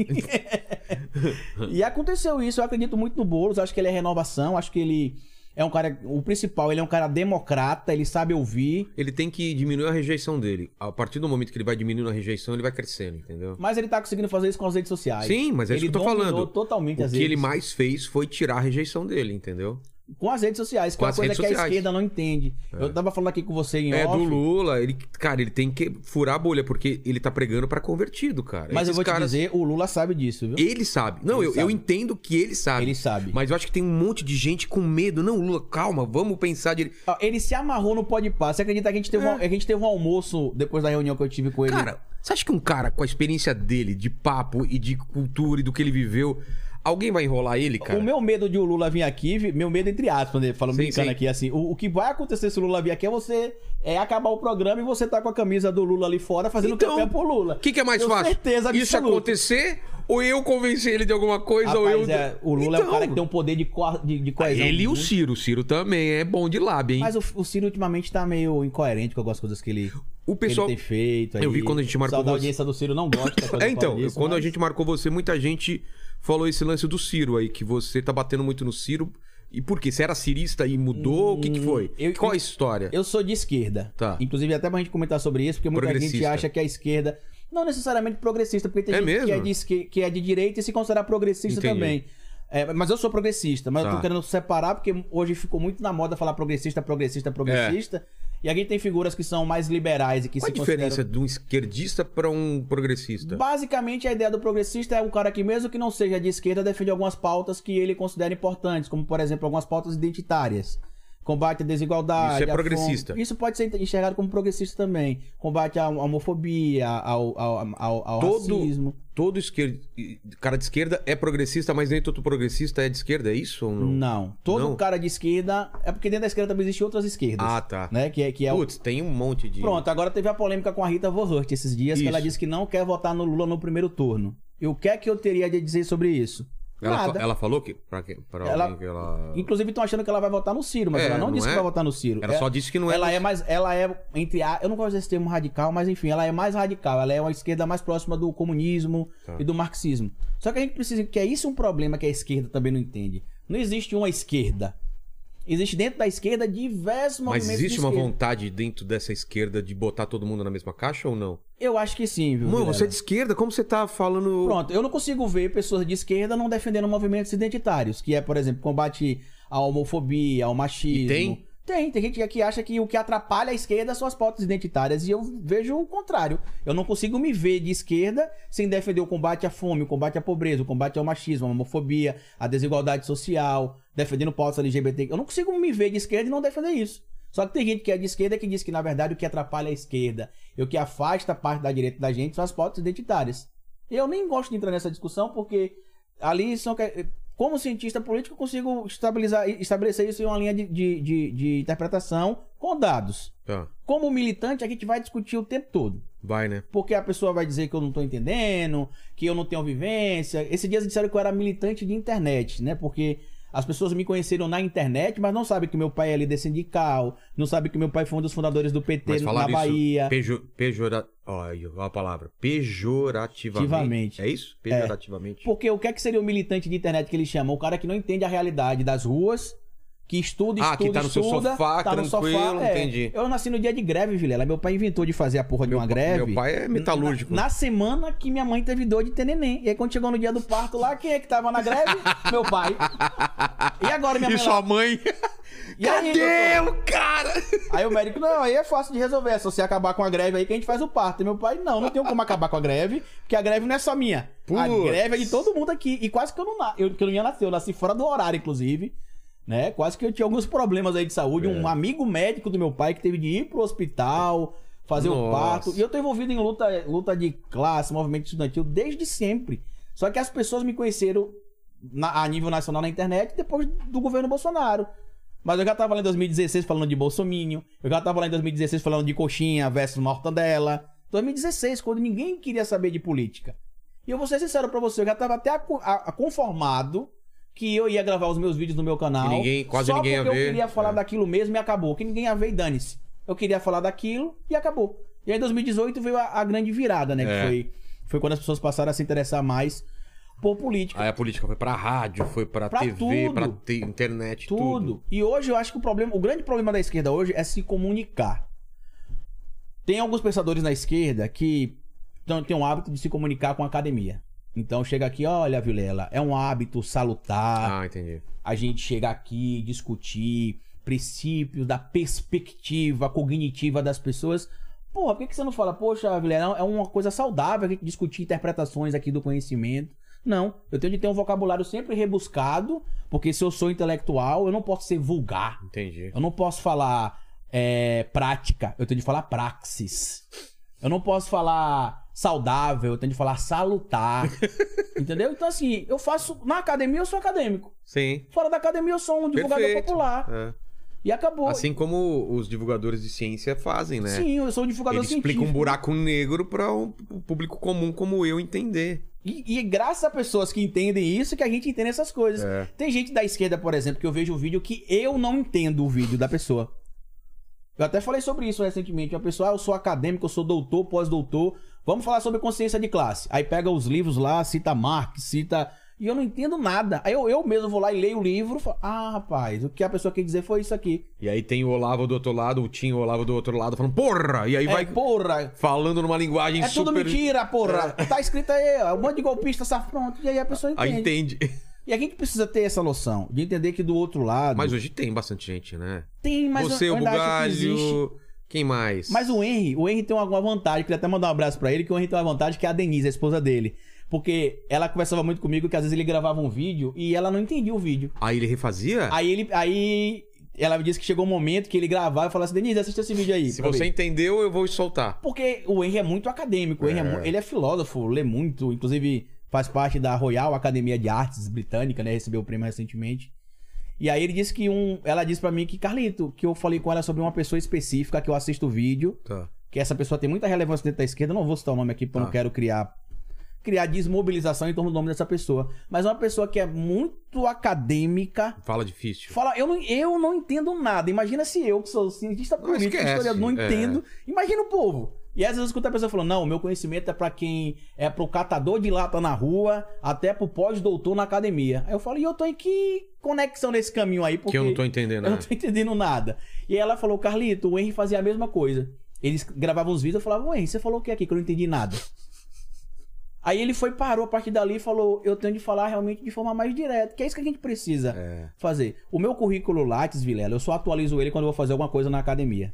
<laughs> e aconteceu isso, eu acredito muito no Boulos, acho que ele é renovação, acho que ele é um cara. O principal, ele é um cara democrata, ele sabe ouvir. Ele tem que diminuir a rejeição dele. A partir do momento que ele vai diminuindo a rejeição, ele vai crescendo, entendeu? Mas ele tá conseguindo fazer isso com as redes sociais. Sim, mas é isso ele que eu tô falando. totalmente O as que redes. ele mais fez foi tirar a rejeição dele, entendeu? Com as redes sociais, que Com é uma coisa que a sociais. esquerda não entende. Eu tava falando aqui com você em É off. do Lula, ele, cara, ele tem que furar a bolha, porque ele tá pregando pra convertido, cara. Mas eu Esses vou te caras- dizer, o Lula sabe disso, viu? Ele sabe. Não, Ele eu, sabe. eu entendo que ele sabe. Ele sabe. Mas eu acho que tem um monte de gente com medo. Não, Lula, calma, vamos pensar de. Ele se amarrou no pode Você acredita que a gente, teve um, a gente teve um almoço depois da reunião que eu tive com ele? Cara, você acha que um cara com a experiência dele, de papo e de cultura e do que ele viveu, Alguém vai enrolar ele, cara? O meu medo de o Lula vir aqui, meu medo entre aspas, né? Falando Sim, brincando sim. aqui, assim, o, o que vai acontecer se o Lula vir aqui é você é acabar o programa e você tá com a camisa do Lula ali fora fazendo Então, campanha por Lula. O que, que é mais Tenho fácil? certeza Isso absoluta. acontecer ou eu convencer ele de alguma coisa ou Rapaz, eu. é, o Lula é um Então, cara que tem um poder de, co de, de coesão. Ele e o Ciro. O Ciro também é bom de lábia, hein? Mas o, o Ciro ultimamente tá meio incoerente com algumas coisas que ele, o pessoal. ele tem feito. Eu aí. vi quando a gente marcou O pessoal da você. audiência do Ciro não gosta. <coughs> É, eu então, disso, quando a mas- gente marcou você, muita gente falou esse lance do Ciro aí, que você tá batendo muito no Ciro. E por quê? Você era cirista e mudou? o que, que foi? eu- Qual a eu- história? Eu sou de esquerda. Tá. Inclusive, até pra gente comentar sobre isso, porque muita gente acha que a esquerda. Não necessariamente progressista, porque tem É gente que é, mesmo? de, que é de direita e se considera progressista Entendi. também. É, mas eu sou progressista, mas eu Tá. tô querendo separar, porque hoje ficou muito na moda falar progressista, progressista, progressista. E aqui tem figuras que são mais liberais e que Qual a se diferença consideram... de um esquerdista pra um progressista? Basicamente, a ideia do progressista é um cara que, mesmo que não seja de esquerda, defende algumas pautas que ele considera importantes, como, por exemplo, algumas pautas identitárias. Combate à desigualdade. Isso é progressista. fome. Isso pode ser enxergado como progressista também. Combate à homofobia, ao, ao, ao, ao Todo- racismo. Todo esquer... cara de esquerda é progressista, mas nem todo progressista é de esquerda, é isso ou não? Não. Todo Não? cara de esquerda. É porque dentro da esquerda também existem outras esquerdas. Ah, tá. Né? Que é, que é o- Putz, tem um monte de. Pronto, agora teve a polêmica com a Rita Von Hunt esses dias, que Isso. ela disse que não quer votar no Lula no primeiro turno. E o que é que eu teria de dizer sobre isso? Ela, fa- ela falou que. Pra, que, pra Ela- que ela. Inclusive estão achando que ela vai votar no Ciro, mas É, ela não, não disse é? que vai votar no Ciro. Ela É- só disse que não é. ela é mais, ela é entre a, eu não gosto desse termo radical, mas enfim, ela é mais radical, ela é uma esquerda mais próxima do comunismo Tá. e do marxismo. Só que a gente precisa que é isso um problema que a esquerda também não entende. Não existe uma esquerda. Existe dentro da esquerda diversos Mas movimentos existe de uma esquerda. vontade dentro dessa esquerda de botar todo mundo na mesma caixa ou não? Eu acho que sim, viu? Mano, você é de esquerda, como você tá falando. Pronto, eu não consigo ver pessoas de esquerda não defendendo movimentos identitários, que é, por exemplo, combate à homofobia, ao machismo. E tem? Tem, tem gente que acha que o que atrapalha a esquerda são as pautas identitárias, e eu vejo o contrário. Eu não consigo me ver de esquerda sem defender o combate à fome, o combate à pobreza, o combate ao machismo, à homofobia, à desigualdade social, defendendo pautas LGBT. Eu não consigo me ver de esquerda e não defender isso. Só que tem gente que é de esquerda que diz que, na verdade, o que atrapalha a esquerda e o que afasta a parte da direita da gente são as pautas identitárias. Eu nem gosto de entrar nessa discussão porque ali são. Como cientista político, eu consigo estabilizar, estabelecer isso em uma linha de, de, de- de interpretação com dados. Tá, Como militante, a gente vai discutir o tempo todo. vai, né? Porque a pessoa vai dizer que eu não tô entendendo, que eu não tenho vivência. Esses dias disseram que eu era militante de internet, né? Porque as pessoas me conheceram na internet, mas não sabem que meu pai é líder sindical, não sabem que meu pai foi um dos fundadores do PT Mas na. Bahia. Pejo, pejora... Ó, aí, ó a palavra. Pejorativamente. Ativamente. É isso? Pejorativamente. Porque o que é que seria o militante de internet que eles chamam? O cara que não entende a realidade das ruas, que estuda, Ah, estuda, que tá no seu estuda, sofá, tá no tranquilo, sofá, é. entendi. Eu nasci no dia de greve, Vilela. Meu pai inventou de fazer a porra de Meu uma pa- greve. meu pai é metalúrgico. Na, na semana que minha mãe teve dor de ter neném. E aí quando chegou no dia do parto lá, quem é que tava na greve? <laughs> meu pai. E agora minha E mãe sua lá... mãe? <laughs> E Cadê o cara? Aí o médico, não, aí é fácil de resolver. É só você acabar com a greve aí que a gente faz o parto. E meu pai, não, não tenho como acabar com a greve, porque a greve não é só minha. A Putz. greve é de todo mundo aqui. E quase que eu não, eu, que eu não ia nascer. Eu nasci fora do horário, inclusive. Né? Quase que eu tinha alguns problemas aí de saúde. É. Um amigo médico do meu pai que teve de ir pro hospital, fazer o Nossa. parto. E eu tô envolvido em luta, luta de classe, movimento estudantil desde sempre. Só que as pessoas me conheceram na- a nível nacional na internet depois do governo Bolsonaro. Mas eu já tava lá em 2016 falando de Bolsominion. Eu já tava lá em 2016 falando de coxinha versus mortadela. 2016, quando ninguém queria saber de política. E eu vou ser sincero pra você, eu já tava até acu- a- a- conformado que eu ia gravar os meus vídeos no meu canal. Que ninguém- quase só ninguém ia porque ver. eu queria falar É. daquilo mesmo e acabou. Que ninguém ia ver e dane-se. Eu queria falar daquilo e acabou. E aí em 2018 veio a, a grande virada, né? É. Que foi, foi quando as pessoas passaram a se interessar mais por política. Aí a política foi pra rádio, foi pra, Pra TV, tudo. pra te- internet, tudo. Tudo. E hoje eu acho que o problema, o grande problema da esquerda hoje é se comunicar. Tem alguns pensadores na esquerda que têm um hábito de se comunicar com a academia. Então chega aqui, olha, Vilela, é um hábito salutar Ah, entendi. a gente chegar aqui, discutir princípios da perspectiva cognitiva das pessoas. Porra, por que, que você não fala, poxa, Vilela, é uma coisa saudável a gente discutir interpretações aqui do conhecimento? Não, eu tenho de ter um vocabulário sempre rebuscado, porque se eu sou intelectual, eu não posso ser vulgar. Entendi. Eu não posso falar é, prática, eu tenho de falar praxis. Eu não posso falar saudável, eu tento de falar salutar. <laughs> entendeu? Então, assim, eu faço. Na academia eu sou acadêmico. Sim. Fora da academia eu sou um divulgador Perfeito. popular. É. E acabou. Assim como os divulgadores de ciência fazem, né? Sim, eu sou um divulgador Ele científico. explica um buraco negro para um público comum como eu entender. E, e graças a pessoas que entendem isso que a gente entende essas coisas. É. Tem gente da esquerda, por exemplo, que eu vejo o vídeo que eu não entendo o vídeo da pessoa. Eu até falei sobre isso recentemente. Uma pessoa, ah, eu sou acadêmico, eu sou doutor, pós-doutor. Vamos falar sobre consciência de classe. Aí pega os livros lá, cita Marx, cita. E eu não entendo nada. Aí eu, eu mesmo vou lá e leio o livro. Falo, ah, rapaz, o que a pessoa quer dizer foi isso aqui. E aí tem o Olavo do outro lado, o Tim Olavo do outro lado, falando, porra! E aí É, vai porra, falando numa linguagem é super... tudo mentira, porra. Tá escrito aí, ó, um monte de golpista, sabe? Pronto. E aí a pessoa Aí entende. entende. E a gente precisa ter essa noção de entender que do outro lado. Mas hoje tem bastante gente, né? tem, mas Você, eu o que existe. Bugalho... Quem mais? Mas o Henry, o Henry tem alguma vantagem. Queria até mandar um abraço pra ele, que o Henry tem uma vantagem que é a Denise, a esposa dele. Porque ela conversava muito comigo que às vezes ele gravava um vídeo e ela não entendia o vídeo. Aí ele refazia? Aí ele. Aí ela me disse que chegou um momento que ele gravava e falava assim: Denise, assista esse vídeo aí. Se você ver." entendeu, eu vou soltar. Porque o Henry é muito acadêmico, o Henry é. mu- ele é filósofo, lê muito, inclusive faz parte da Royal Academia de Artes Britânica, né? Recebeu o prêmio recentemente. E aí ele disse que um. Ela disse pra mim que, Carlito, que eu falei com ela sobre uma pessoa específica que eu assisto o vídeo, Tá. que essa pessoa tem muita relevância dentro da esquerda. Eu não vou citar o nome aqui porque eu Tá. não quero criar. Criar desmobilização em torno do nome dessa pessoa. Mas é uma pessoa que é muito acadêmica. Fala difícil. Fala, eu não, eu não entendo nada. Imagina se eu, que sou cientista político, historiador, não é. entendo. Imagina o povo. E às vezes eu escuto a pessoa falando, não, o meu conhecimento é pra quem é pro catador de lata na rua, até pro pós-doutor na academia. Aí eu falo, e eu tô em que conexão nesse caminho aí? Porque Que eu não tô entendendo, eu né? não tô entendendo nada. E aí ela falou, Carlito, o Henry fazia a mesma coisa. Eles gravavam os vídeos, eu falava, Henry, você falou o que aqui que eu não entendi nada? Aí ele foi, parou a partir dali e falou: Eu tenho de falar realmente de forma mais direta, que é isso que a gente precisa É. fazer. O meu currículo Lattes, Vilela, eu só atualizo ele quando eu vou fazer alguma coisa na academia.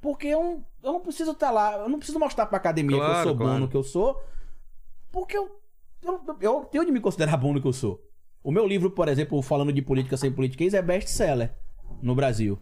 Porque eu, não- eu não preciso estar lá, eu não preciso mostrar pra academia que eu Claro, sou bom claro. no que eu sou, porque eu, eu, eu tenho de me considerar bom no que eu sou. O meu livro, por exemplo, falando de política sem politiquês, é best-seller no Brasil.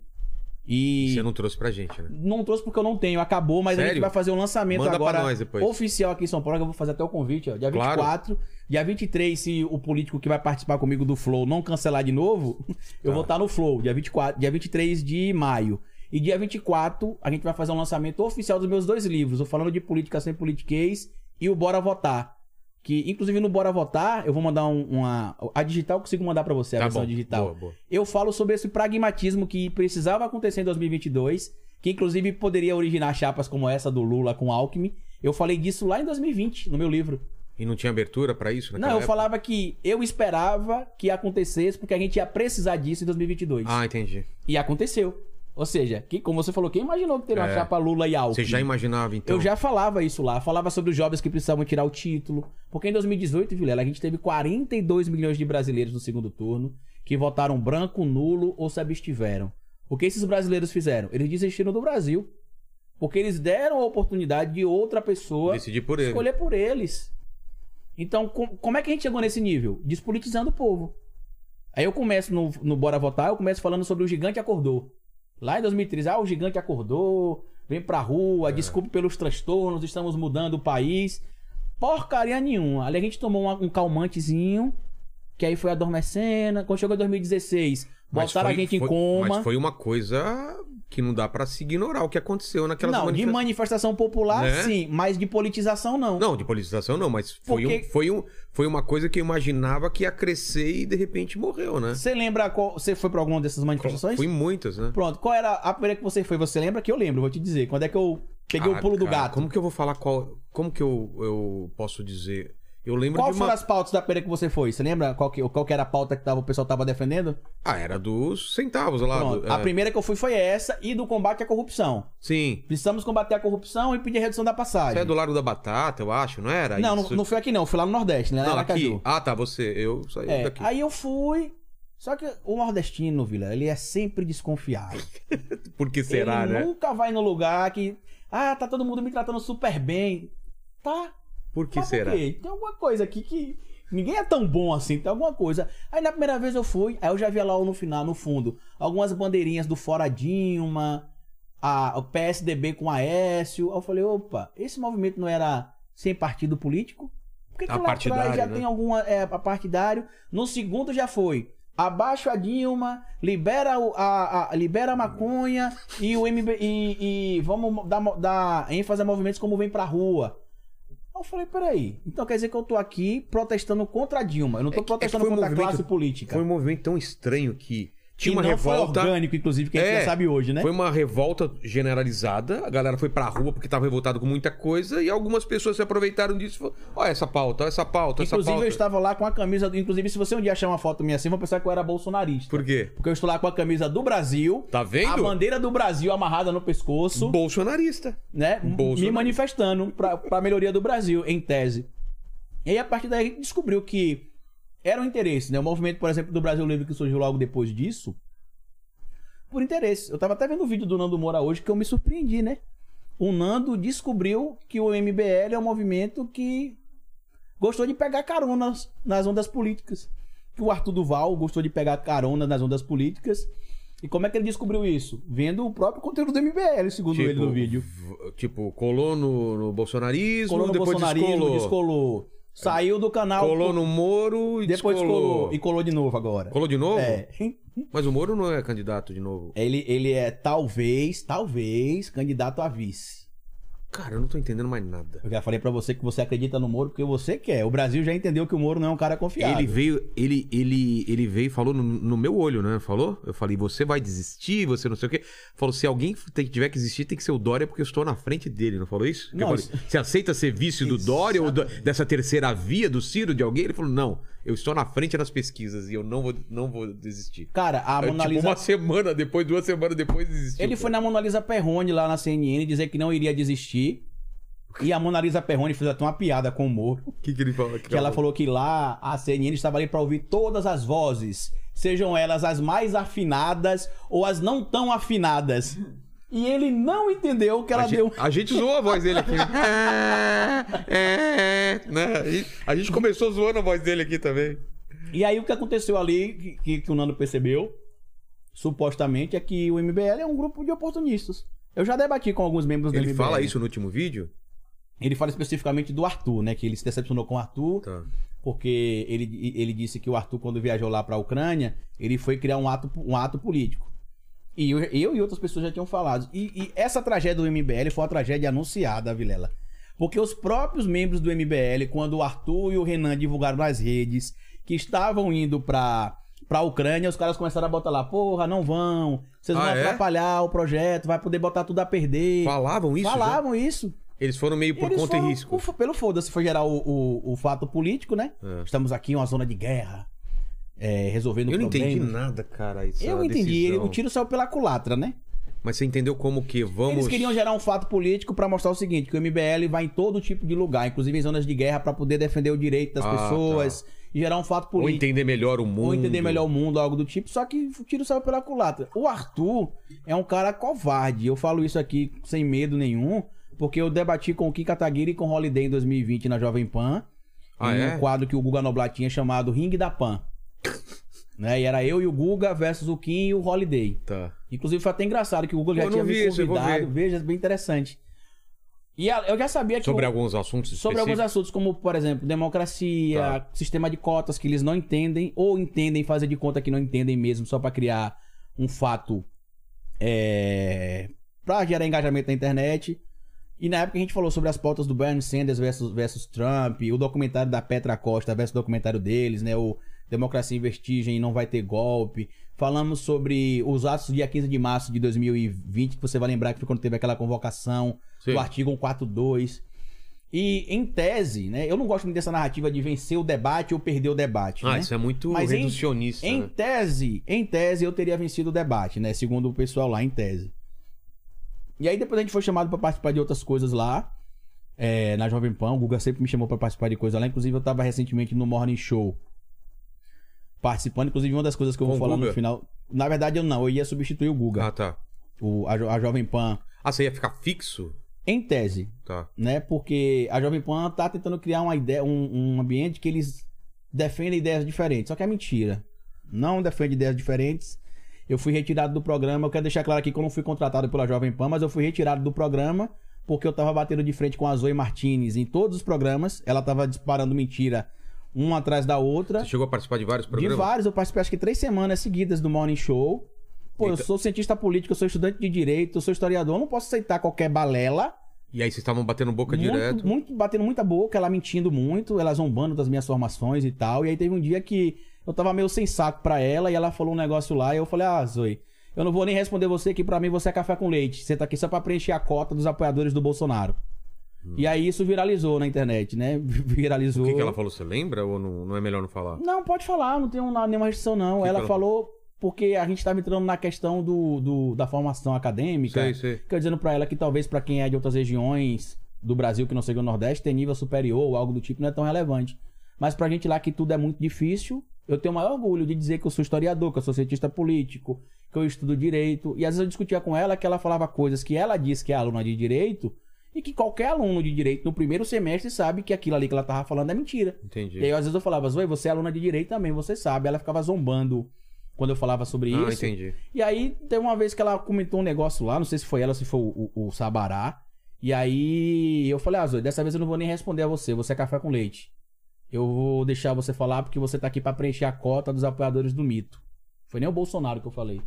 E Você não trouxe pra gente, né? não trouxe porque eu não tenho, acabou, mas a Sério? gente vai fazer um lançamento Manda agora oficial aqui em São Paulo, que eu vou fazer até o convite, ó, dia Claro. 24. Dia 23, se o político que vai participar comigo do Flow não cancelar de novo, <laughs> eu Tá. vou estar no Flow, dia 24, dia 23 de maio. E dia 24, a gente vai fazer um lançamento oficial dos meus dois livros, o Falando de Política Sem Politiquês e o Bora Votar. Que, inclusive, no Bora Votar, eu vou mandar um- uma. A digital eu consigo mandar pra você, a Tá versão bom. digital. Boa, boa. Eu falo sobre esse pragmatismo que precisava acontecer em 2022, que inclusive poderia originar chapas como essa do Lula com Alckmin. Eu falei disso lá em 2020, no meu livro. E não tinha abertura pra isso Não, eu época? falava que eu esperava que acontecesse porque a gente ia precisar disso em 2022. Ah, entendi. E aconteceu. Ou seja, que, como você falou, quem imaginou que teria uma É. chapa Lula e Alckmin? Você já imaginava, então? Eu já falava isso lá, falava sobre os jovens que precisavam tirar o título. Porque em 2018, Vilela, a gente teve 42 milhões de brasileiros no segundo turno que votaram branco, nulo ou se abstiveram. O que esses brasileiros fizeram? Eles desistiram do Brasil. Porque eles deram a oportunidade de outra pessoa Decidi por ele. escolher por eles. Então, com- como é que a gente chegou nesse nível? Despolitizando o povo. Aí eu começo no, no Bora Votar, eu começo falando sobre o gigante acordou. Lá em 2013, ah, o gigante acordou, vem pra rua, desculpe pelos transtornos, estamos mudando o país. Porcaria nenhuma. Ali a gente tomou uma- um calmantezinho, que aí foi adormecendo. Quando chegou em 2016, Mas botaram foi- a gente em foi- coma. Mas foi uma coisa que não dá pra se ignorar o que aconteceu naquelas Não, de manifestação popular, Né? sim, mas de politização, não. Não, de politização não, mas foi, Porque- um, foi, um, foi uma coisa que eu imaginava que ia crescer e de repente morreu, né? Você lembra qual. Você foi pra alguma dessas manifestações? Fui muitas, né? Pronto, qual era a primeira que você foi? Você lembra que eu lembro, vou te dizer. Quando é que eu peguei Ah, o pulo do cara, gato? Como que eu vou falar qual. Como que eu, eu posso dizer? Eu lembro Qual de foram uma. as pautas da primeira que você foi? Você lembra qual que, qual que era a pauta que tava, o pessoal tava defendendo? Ah, era dos centavos lá. Pronto, do- a é. primeira que eu fui foi essa e do combate à corrupção. Sim. Precisamos combater a corrupção e pedir redução da passagem. é do Largo da Batata, eu acho, não era? não, não, Isso? não foi aqui não, fui lá no Nordeste, né? Não, aqui. Ah, tá, você. Eu saí É, daqui. aí eu fui. Só que o nordestino, Vila, ele é sempre desconfiado. <laughs> Por que será, ele né? nunca vai no lugar que. Ah, tá todo mundo me tratando super bem. Tá, Por que Mas por será? quê? Tem alguma coisa aqui que. Ninguém é tão bom assim, tem alguma coisa. Aí na primeira vez eu fui, aí eu já via lá no final, no fundo, algumas bandeirinhas do Fora Dilma, a, o PSDB com Aécio. Aí eu falei, opa, esse movimento não era sem partido político? Por que, que A lá partidário, já né? tem alguma é, a partidário? No segundo já foi. Abaixa a Dilma, libera, o- a, a- libera a maconha e o MB, e, e vamos dar, dar ênfase a movimentos como vem pra rua. Eu falei, peraí, então quer dizer que eu tô aqui protestando contra a Dilma. Eu não tô É que- protestando é que foi um contra a classe política. Foi um movimento tão estranho que tinha uma revolta. foi orgânico, inclusive, que a gente É, já sabe hoje, né? Foi uma revolta generalizada, a galera foi pra rua porque tava revoltado com muita coisa e algumas pessoas se aproveitaram disso e falaram: Olha essa pauta, olha essa pauta, essa Inclusive, pauta. eu estava lá com a camisa. Inclusive, se você um dia achar uma foto minha assim, vão pensar que eu era bolsonarista. Por quê? Porque eu estou lá com a camisa do Brasil. Tá vendo? A bandeira do Brasil amarrada no pescoço, Bolsonarista. né? Bolsonaro. Me manifestando pra, pra melhoria do Brasil, em tese. E aí, a partir daí, a gente descobriu que era um interesse, né? O movimento, por exemplo, do Brasil Livre que surgiu logo depois disso. Por interesse. Eu tava até vendo o vídeo do Nando Moura hoje que eu me surpreendi, né? O Nando descobriu que o MBL é um movimento que gostou de pegar caronas nas ondas políticas. Que o Arthur Duval gostou de pegar carona nas ondas políticas. E como é que ele descobriu isso? Vendo o próprio conteúdo do MBL, segundo ele no vídeo. Tipo, colou no, no bolsonarismo, Colou no depois bolsonarismo, descolou. descolou. Saiu do canal. Colou no Moro e depois descolou. colou. E colou de novo agora. Colou de novo? É. Mas o Moro não é candidato de novo. Ele, ele é talvez, talvez, candidato a vice. Cara, eu não tô entendendo mais nada. Eu já falei pra você que você acredita no Moro porque você quer. O Brasil já entendeu que o Moro não é um cara confiável. Ele veio, ele, ele, ele veio e falou no, no meu olho, né? Falou? Eu falei, você vai desistir, você não sei o quê. Falou, se alguém tem- tiver que existir, tem que ser o Dória, porque eu estou na frente dele, não falou isso? Não, eu falei, isso- Você aceita ser vice do Dória ou do- dessa terceira via do Ciro, de alguém? Ele falou, não, eu estou na frente nas pesquisas e eu não vou, não vou desistir. Cara, a Aí, Mona tipo, Lisa. uma semana depois, duas semanas depois, desistiu. Ele foi na Mona Lisa Perrone lá na CNN dizer que não iria desistir. E a Mona Lisa Perrone fez até uma piada com o Moro. O que, que ele falou? Que ela falou que lá a CNN estava ali para ouvir todas as vozes, sejam elas as mais afinadas ou as não tão afinadas. E ele não entendeu que ela a, deu. gente, a gente zoou a voz dele aqui. <laughs> É, é, né? A gente- A gente começou zoando a voz dele aqui também. E aí o que aconteceu ali, que, que- o Nando percebeu, supostamente, é que o MBL é um grupo de oportunistas. Eu já debati com alguns membros do Ele MBL. fala isso no último vídeo? Ele fala especificamente do Arthur, né? Que ele se decepcionou com o Arthur, Tá. porque ele, ele disse que o Arthur, quando viajou lá pra Ucrânia, ele foi criar um ato, um ato político. E eu, eu e outras pessoas já tinham falado. E, e essa tragédia do MBL foi uma tragédia anunciada, Vilela. Porque os próprios membros do MBL, quando o Arthur e o Renan divulgaram nas redes que estavam indo pra, pra Ucrânia, os caras começaram a botar lá, porra, não vão, vocês vão Ah, é? atrapalhar o projeto, vai poder botar tudo a perder. Falavam isso? já? Falavam isso. Eles foram meio por Eles conta foram e risco. por- pelo foda-se, foi gerar o, o, o fato político, né? É. Estamos aqui em uma zona de guerra, é, resolvendo Eu não entendi nada, cara. Eu entendi, ele- o tiro saiu pela culatra, né? Mas você entendeu como que vamos. Eles queriam gerar um fato político pra mostrar o seguinte, que o MBL vai em todo tipo de lugar, inclusive em zonas de guerra, pra poder defender o direito das Ah, pessoas e gerar um fato Ou político. entender melhor o mundo. Ou entender melhor o mundo, algo do tipo. Só que o tiro saiu pela culatra. O Arthur é um cara covarde. Eu falo isso aqui sem medo nenhum, porque eu debati com o Kika Taguiri e com o Holiday em 2020 na Jovem Pan. Ah, em é? um quadro que o Guga Noblat tinha chamado Ring da Pan. <laughs> né? E era eu e o Guga versus o Kim e o Holiday. Tá. Inclusive foi até engraçado que o Guga já eu tinha me isso, convidado. Veja, bem interessante. E eu já sabia que Sobre o- alguns assuntos sobre alguns assuntos, como, por exemplo, democracia, Tá. sistema de cotas que eles não entendem, ou entendem fazer de conta que não entendem mesmo, só pra criar um fato é, pra gerar engajamento na internet. E na época a gente falou sobre as pautas do Bernie Sanders versus, versus Trump, o documentário da Petra Costa versus o documentário deles, né? O Democracia em Vestigem não vai ter golpe. Falamos sobre os atos do dia 15 de março de 2020, que você vai lembrar que foi quando teve aquela convocação Sim. do artigo 142. E em tese, né? Eu não gosto muito dessa narrativa de vencer o debate ou perder o debate. Ah, né? isso é muito Mas em- reducionista. Em né? tese, em tese eu teria vencido o debate, né? Segundo o pessoal lá, em tese. E aí depois a gente foi chamado pra participar de outras coisas lá. é, na Jovem Pan, o Guga sempre me chamou pra participar de coisa lá. Inclusive eu tava recentemente no Morning Show. Participando, inclusive uma das coisas que eu vou Com o falar Guga? no final. Na verdade eu não, eu ia substituir o Guga. Ah, tá. O, a, Jo- a Jovem Pan. Ah, você ia ficar fixo? Em tese, Tá. né? Porque a Jovem Pan tá tentando criar uma ideia, um, um ambiente que eles defendem ideias diferentes. Só que é mentira. Não defende ideias diferentes. Eu fui retirado do programa. Eu quero deixar claro aqui que eu não fui contratado pela Jovem Pan, mas eu fui retirado do programa porque eu tava batendo de frente com a Zoe Martinez em todos os programas. Ela tava disparando mentira uma atrás da outra. Você chegou a participar de vários De programas? vários, eu participei acho que três semanas seguidas do Morning Show. Pô, eu Eita. sou cientista político, eu sou estudante de direito, eu sou historiador, eu não posso aceitar qualquer balela. E aí vocês estavam batendo boca muito, direto. muito, batendo muita boca, ela mentindo muito, ela zombando das minhas formações e tal. E aí teve um dia que eu tava meio sem saco pra ela e ela falou um negócio lá e eu falei, ah, Zoe, eu não vou nem responder você que pra mim você é café com leite. Você tá aqui só pra preencher a cota dos apoiadores do Bolsonaro. E aí isso viralizou na internet, né? <laughs> Viralizou. O que, que ela falou? Você lembra ou não, não é melhor não falar? Não, pode falar, não tem um- nenhuma restrição, não. que ela, ela falou porque a gente tava entrando na questão do, do- da formação acadêmica. Sei, sei. Fica dizendo pra ela que talvez pra quem é de outras regiões do Brasil que não seja o Nordeste, ter nível superior ou algo do tipo não é tão relevante. Mas pra gente lá que tudo é muito difícil, eu tenho o maior orgulho de dizer que eu sou historiador, que eu sou cientista político, que eu estudo direito. E às vezes eu discutia com ela que ela falava coisas que ela disse que é aluna de direito e que qualquer aluno de direito no primeiro semestre sabe que aquilo ali que ela tava falando é mentira. Entendi. E aí, às vezes, eu falava, Zoe, você é aluna de direito também, você sabe. Ela ficava zombando quando eu falava sobre ah, isso. entendi. E aí, teve uma vez que ela comentou um negócio lá, não sei se foi ela ou se foi o, o- o Sabará. E aí, eu falei, ah, Zoe, dessa vez eu não vou nem responder a você, você é café com leite. Eu vou deixar você falar porque você tá aqui pra preencher a cota dos apoiadores do mito. Foi nem o Bolsonaro que eu falei.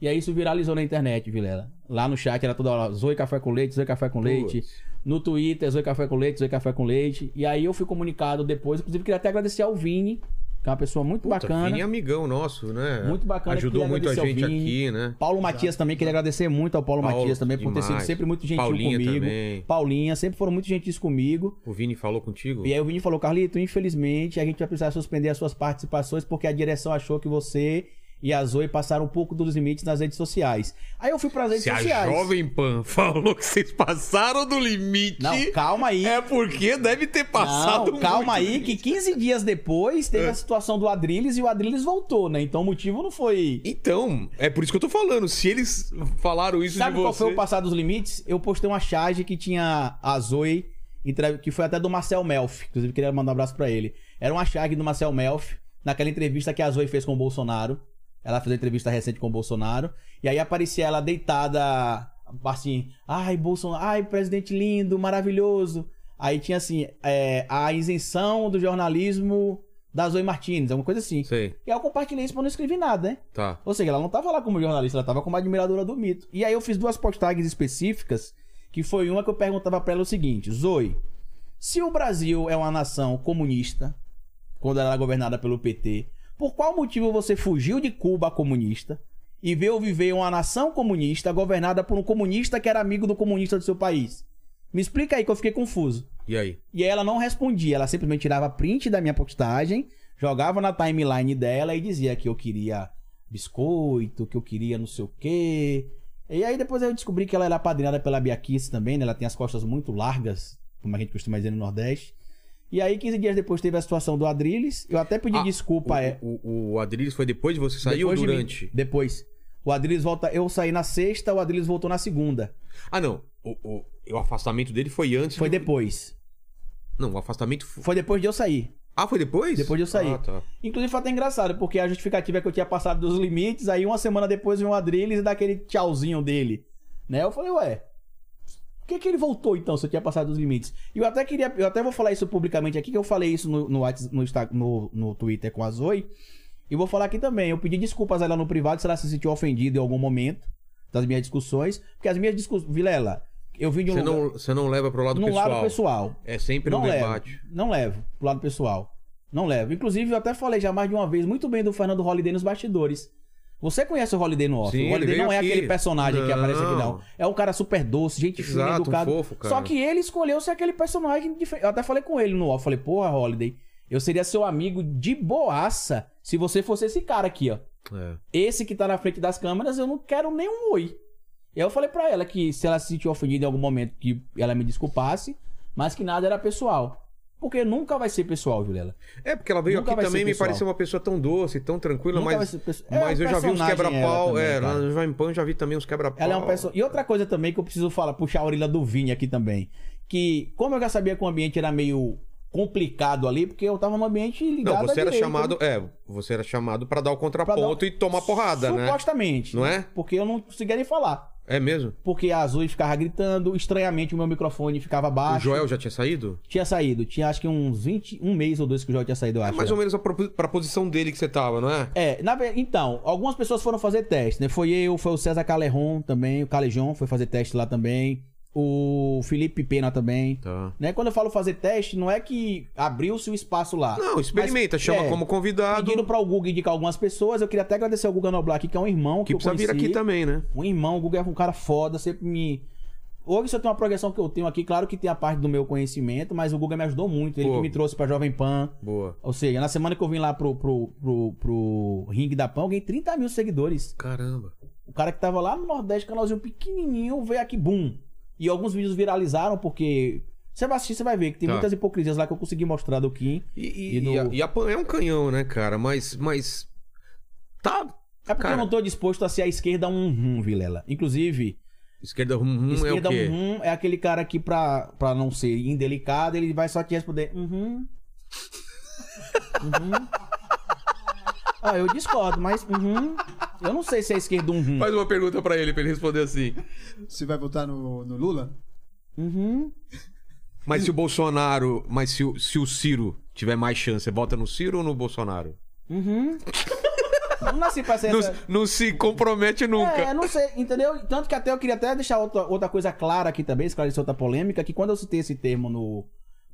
E aí isso viralizou na internet, Vilela. Lá no chat era toda hora, Zoe café com leite, Zoe café com leite. No Twitter, Zoe Café com Leite, Zoe Café com Leite. E aí eu fui comunicado depois. Inclusive, queria até agradecer ao Vini, que é uma pessoa muito Puta, bacana. Vini é amigão nosso, né? Muito bacana, Ajudou muito a gente aqui, né? Paulo Matias também, queria agradecer muito ao Paulo, Paulo, Matias também por ter sido demais. sempre muito gentil Paulinha comigo. também. Paulinha, sempre foram muito gentis comigo. O Vini falou contigo? E aí o Vini falou, Carlito, infelizmente a gente vai precisar suspender as suas participações porque a direção achou que você e a Zoe passaram um pouco dos limites nas redes sociais. Aí eu fui pras redes Se a sociais. Jovem Pan <laughs> falou que vocês passaram do limite, Não, calma aí. é porque deve ter passado Não, calma aí, que 15 dias depois teve a situação do Adrilles e o Adrilles voltou, né? Então o motivo não foi. Então, é por isso que eu tô falando. Se eles falaram isso Sabe de qual você... foi o passar dos limites? Eu postei uma charge que tinha a Zoe, que foi até do Marcel Melf. Inclusive, queria mandar um abraço pra ele. Era uma charge do Marcel Melf, naquela entrevista que a Zoe fez com o Bolsonaro. Ela fez uma entrevista recente com o Bolsonaro. E aí aparecia ela deitada, assim, ai, Bolsonaro, ai, presidente lindo, maravilhoso. Aí tinha assim, é, a isenção do jornalismo da Zoe Martins, alguma coisa assim. Sei, E aí eu compartilhei isso, mas não escrevi nada, né? tá. Ou seja, ela não tava lá como jornalista, ela tava como admiradora do mito. E aí eu fiz duas postagens específicas, que foi uma que eu perguntava pra ela o seguinte: Zoe, se o Brasil é uma nação comunista, quando ela era governada pelo PT, por qual motivo você fugiu de Cuba comunista e veio viver uma nação comunista governada por um comunista que era amigo do comunista do seu país? Me explica aí que eu fiquei confuso. E aí? E aí ela não respondia, ela simplesmente tirava print da minha postagem, jogava na timeline dela e dizia que eu queria biscoito, que eu queria não sei o quê. E aí depois eu descobri que ela era apadrinhada pela Biaquice também, né? Ela tem as costas muito largas, como a gente costuma dizer no Nordeste. E aí 15 dias depois teve a situação do Adrilles, eu até pedi Ah, desculpa o, é, o, o Adriles foi depois de você sair ou depois de mim. durante? Depois. O Adrilles volta, eu saí na sexta, o Adrilles voltou na segunda. Ah, não. O, o, o afastamento dele foi antes. Foi depois. Não, o afastamento. foi- Foi depois de eu sair. Ah, foi depois? Depois de eu sair. Ah, tá. Inclusive foi até engraçado, porque a justificativa é que eu tinha passado dos limites, aí uma semana depois veio o Adrilles e dá aquele tchauzinho dele. Né? Eu falei, ué, por que, que ele voltou então, se eu tinha passado dos limites? E eu até queria, eu até vou falar isso publicamente aqui, que eu falei isso no, no, no, no, no Twitter com a Zoe. E vou falar aqui também. Eu pedi desculpas a ela no privado se ela se sentiu ofendida em algum momento das minhas discussões. Porque as minhas discussões. Vilela, eu vim de um Você lugar. não, você não leva pro lado no pessoal. lado pessoal. É sempre Não um levo. debate. Não levo pro lado pessoal. Não levo. Inclusive, eu até falei já mais de uma vez muito bem do Fernando Holliday nos bastidores. Você conhece o Holiday no off. Sim, o Holiday não é aqui. aquele personagem que Não. aparece aqui, não. É um cara super doce, gente fina, Exato, um educado. fofo, cara. Só que ele escolheu ser aquele personagem diferente. Eu até falei com ele no off. Falei, porra, Holiday, eu seria seu amigo de boaça se você fosse esse cara aqui, ó. É. Esse que tá na frente das câmeras, eu não quero nem um oi. Eu falei pra ela que se ela se sentiu ofendida em algum momento, que ela me desculpasse, mas que nada era pessoal. Porque nunca vai ser pessoal, Vilela. É, porque ela veio Nunca aqui também me pareceu uma pessoa tão doce, tão tranquila, Nunca mas. É mas eu já vi uns quebra-pau. É, lá no Jovem Pan já vi também uns quebra-pau. Ela é uma pessoa. E outra coisa também que eu preciso falar, puxar a orelha do Vini aqui também. Que, como eu já sabia que o ambiente era meio complicado ali, porque eu tava num ambiente ligado Não, você era direita, chamado. É, você era chamado pra dar o pra dar- contraponto e tomar porrada, né? Supostamente. Não é? Porque eu não conseguia nem falar. É mesmo? Porque a Azul ficava gritando, estranhamente o meu microfone ficava O baixo. Joel já tinha saído? Tinha saído, tinha acho que uns 20, um mês ou dois que o Joel tinha saído, eu É acho. mais já. ou menos a pro- pra posição dele que você tava, não é? É, na então, algumas pessoas foram fazer teste, né? Foi eu, foi o César Calejon também, o Calejon foi fazer teste lá também, o Felipe Pena também. Tá. Né? Quando eu falo fazer teste, não é que abriu-se o espaço lá. Não, experimenta, Mas, chama é, como convidado. Pediram para o Google indicar algumas pessoas. Eu queria até agradecer ao Guga Noblar aqui, que é um irmão que, Que eu precisa vir aqui também, né? Um irmão, o Guga é um cara foda, sempre me. Hoje, se eu tenho uma projeção que eu tenho aqui, claro que tem a parte do meu conhecimento, mas o Guga me ajudou muito. Ele Pô. que me trouxe pra Jovem Pan. Boa. Ou seja, na semana que eu vim lá pro, pro, pro, pro ringue da Pan, eu ganhei 30 mil seguidores. Caramba. O cara que tava lá no Nordeste, canalzinho pequenininho, veio aqui, boom. E alguns vídeos viralizaram porque. Você vai assistir, você vai ver que tem Tá. muitas hipocrisias lá que eu consegui mostrar do Kim. E, e, E do- e a, e a é um canhão, né, cara? Mas. mas tá. É porque Cara. eu não tô disposto a ser a esquerda um rum, Vilela. Inclusive, Esquerda hum, hum, é o esquerda quê? um rum é aquele cara que, pra, pra não ser indelicado, ele vai só te responder uhum. Uhum. <laughs> Ah, eu discordo, mas uhum. Eu não sei se é esquerda um rum. Faz uma pergunta pra ele, pra ele responder assim. Você vai votar no, no Lula? Uhum. Mas se o Bolsonaro. Mas se o, se o Ciro tiver mais chance, você vota no Ciro ou no Bolsonaro? Uhum. Não nasci pra ser Não, essa... não se compromete nunca. É, não sei, entendeu? Tanto que até eu queria até deixar outra, outra coisa clara aqui também, esclarecer outra polêmica, que quando eu citei esse termo no,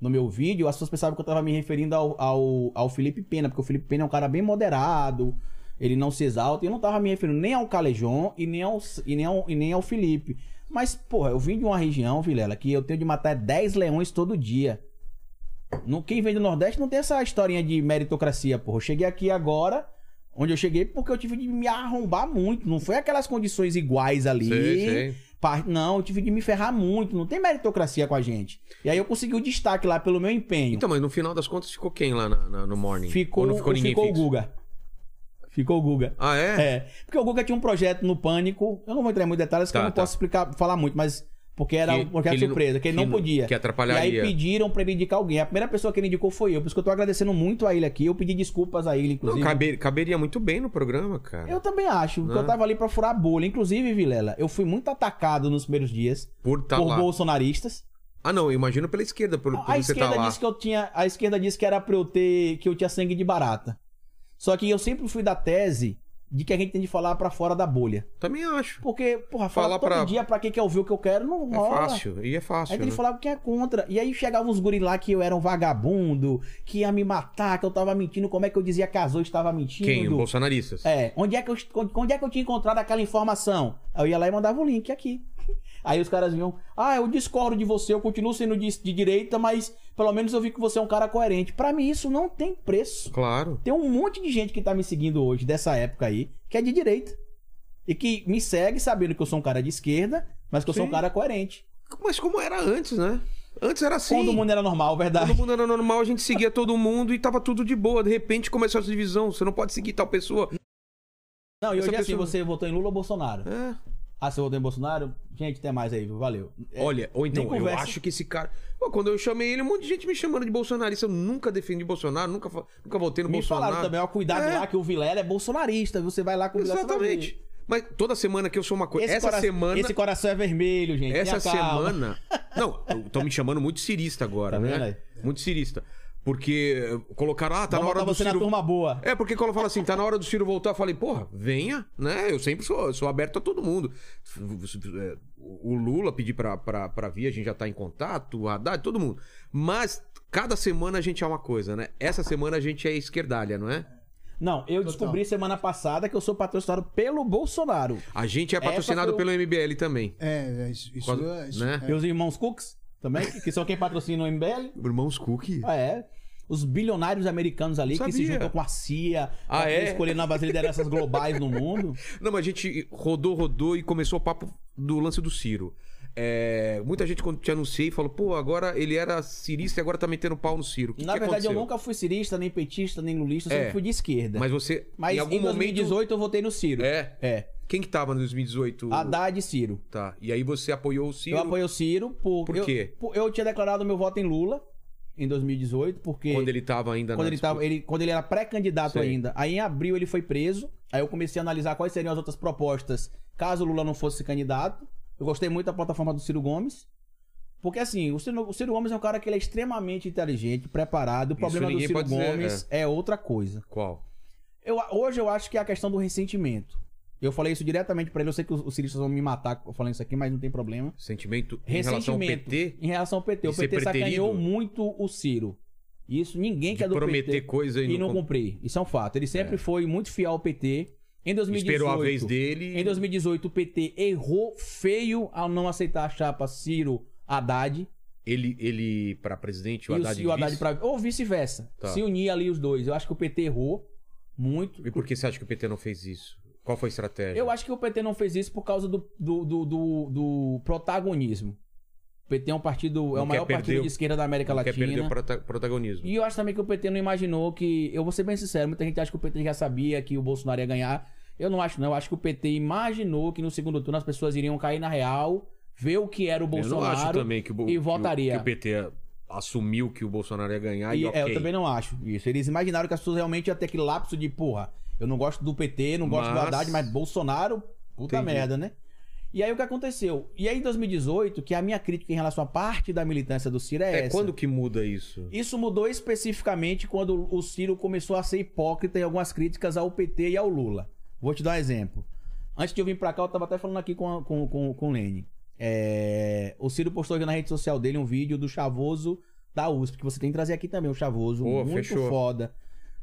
no meu vídeo, as pessoas pensavam que eu tava me referindo ao, ao, ao Felipe Pena, porque o Felipe Pena é um cara bem moderado, ele não se exalta, e eu não tava me referindo nem ao Calejon e nem ao, e nem ao, e nem ao Felipe. Mas, porra, eu vim de uma região, Vilela, que eu tenho de matar 10 leões todo dia. No, quem vem do Nordeste não tem essa historinha de meritocracia, porra. Eu cheguei aqui agora, onde eu cheguei, porque eu tive de me arrombar muito. Não foi aquelas condições iguais ali. Sei. Pa- Não, eu tive de me ferrar muito. Não tem meritocracia com a gente. E aí eu consegui o destaque lá pelo meu empenho. Então, mas no final das contas ficou quem lá na- na- no Morning? ficou Ou não ficou ninguém ficou o? Guga. Ficou o Guga. Ah, é? É. Porque o Guga tinha um projeto no Pânico. Eu não vou entrar em muitos detalhes, porque Tá, eu não tá. posso explicar, falar muito, mas. Porque era Que- um projeto que não- surpresa, que ele não não- podia. que atrapalharia. E aí pediram pra ele indicar alguém. A primeira pessoa que ele indicou foi eu, por isso que eu tô agradecendo muito a ele aqui. Eu pedi desculpas a ele, Não, inclusive. caber- caberia muito bem no programa, cara. Eu também acho, porque eu tava ali pra furar a bolha. Inclusive, Vilela, eu fui muito atacado nos primeiros dias Por tá por lá. bolsonaristas. Ah, não, eu imagino pela esquerda, por, por A você esquerda tá disse que eu tinha. A esquerda disse que era pra eu ter. que eu tinha sangue de barata. Só que eu sempre fui da tese de que a gente tem de falar pra fora da bolha. Também acho. Porque, porra, falar Falar todo pra- dia pra quem quer ouvir o que eu quero não É rola. fácil. E é fácil. Aí ele né? falava que é contra. E aí chegavam uns guri lá que eu era um vagabundo, que ia me matar, que eu tava mentindo. Como é que eu dizia que Zoe estava mentindo? Quem? Os bolsonaristas? É, onde é, que eu, onde é que eu tinha encontrado aquela informação? Aí eu ia lá e mandava o link aqui. <laughs> Aí os caras vinham, ah, eu discordo de você, eu continuo sendo de, de direita, mas pelo menos eu vi que você é um cara coerente. Pra mim isso não tem preço. Claro. Tem um monte de gente que tá me seguindo hoje, dessa época aí, que é de direita. E que me segue sabendo que eu sou um cara de esquerda, mas que eu sou um Sim. cara coerente. Mas como era antes, né? Antes era assim. Quando o mundo era normal, verdade. Todo mundo era normal, a gente seguia todo mundo e tava tudo de boa. De repente começou essa divisão. Você não pode seguir tal pessoa. Não, e hoje é assim, pessoa- você votou em Lula ou Bolsonaro? É. Ah, você em Bolsonaro? Gente, até mais aí? Valeu. É, Olha, ou então, eu acho que esse cara. Pô, quando eu chamei ele, um monte de gente me chamando de bolsonarista. Eu nunca defendi Bolsonaro, nunca, nunca votei no Me Bolsonaro. falaram também, ó, cuidado É. lá que o Vilela é bolsonarista. Você vai lá com o. Exatamente. Mas toda semana que eu sou uma coisa. Essa Essa semana. Esse coração é vermelho, gente. Essa semana. <laughs> Não, estão me chamando muito cirista agora, Tá vendo né? aí? Muito cirista. Porque eh, colocaram, ah, tá Vamos na hora do você Ciro. na turma boa. É, porque quando fala assim, tá na hora do Ciro voltar, eu falei, porra, venha, né? Eu sempre sou, sou aberto a todo mundo. É, O Lula pedir pra, pra, pra vir, a gente já tá em contato, o Haddad, todo mundo. Mas cada semana a gente é uma coisa, né? Essa semana a gente é esquerdalha, não é? Não, eu descobri semana passada que eu sou patrocinado pelo Bolsonaro. A gente é patrocinado foi pelo MBL também. É, é, isso, isso, Quando- é, isso né? é. E os irmãos Cooks também, que- que são quem patrocina o MBL. Irmãos Cook. Ah, é. Os bilionários americanos ali que se juntam com a CIA Ah, é? escolher novas lideranças globais no mundo. Não, mas a gente rodou, rodou e começou o papo do lance do Ciro. É, muita gente, quando te anunciei, falou: pô, agora ele era cirista e agora tá metendo pau no Ciro. Que Na que verdade, eu aconteceu? nunca fui cirista, nem petista, nem lulista, eu É. sempre fui de esquerda. Mas você, Mas em algum momento. 2018 eu votei no Ciro. É. É. Quem que tava em 2018? Haddad e Ciro. Tá. E aí você apoiou o Ciro Eu apoio o Ciro por. Por eu- quê? por- Eu, tinha declarado meu voto em Lula em 2018, porque. quando ele tava ainda quando na ele, disputa. tava, ele, quando ele era pré-candidato ainda. Aí em abril ele foi preso. Aí eu comecei a analisar quais seriam as outras propostas caso o Lula não fosse candidato. Eu gostei muito da plataforma do Ciro Gomes. Porque assim, o Ciro, o Ciro Gomes é um cara que ele é extremamente inteligente, preparado. O problema do Ciro pode dizer, Gomes é. outra coisa. Qual? Eu, hoje eu acho que é a questão do ressentimento. Eu falei isso diretamente pra ele. Eu sei que os, os ciristas vão me matar falando isso aqui, mas não tem problema. Sentimento em relação ao. PT? Em relação ao PT. O PT sacaneou muito o Ciro. Isso ninguém De que é do prometer PT coisa e e não não cum- cumprir. Isso é um fato. Ele sempre foi muito fiel ao PT. Em 2018, Esperou a vez dele. Em 2018, o PT errou feio ao não aceitar a chapa Ciro Haddad. Ele, ele para presidente, o e Haddad, o, e o Haddad pra... Ou vice-versa. Tá. Se unir ali os dois. Eu acho que o PT errou muito. E por que você acha que o PT não fez isso? Qual foi a estratégia? Eu acho que o PT não fez isso por causa do, do, do, do- do protagonismo. O PT é um partido, é Não o maior partido perder o- de esquerda da América Não quer Latina. perder o prota- protagonismo. E eu acho também que o PT não imaginou que. Eu vou ser bem sincero, muita gente acha que o PT já sabia que o Bolsonaro ia ganhar. Eu não acho, não. Eu acho que o PT imaginou que no segundo turno as pessoas iriam cair na real, ver o que era o Eu não acho Bolsonaro também que o, e que o- votaria. Que o PT assumiu que o Bolsonaro ia ganhar e, E, ok. é, eu também não acho isso. Eles imaginaram que as pessoas realmente iam ter aquele lapso de, porra, eu não gosto do PT, não gosto do Mas- Haddad, mas Bolsonaro, puta Entendi. merda, né? E aí o que aconteceu? E aí em 2018, que a minha crítica em relação à parte da militância do Ciro é, É, essa. quando que muda isso? Isso mudou especificamente quando o Ciro começou a ser hipócrita em algumas críticas ao PT e ao Lula. Vou te dar um exemplo. Antes de eu vir pra cá, eu tava até falando aqui com, a- com, com, com o Lene. É, O Ciro postou hoje na rede social dele um vídeo do Chavoso da USP, que você tem que trazer aqui também, o Chavoso. Muito fechou. foda.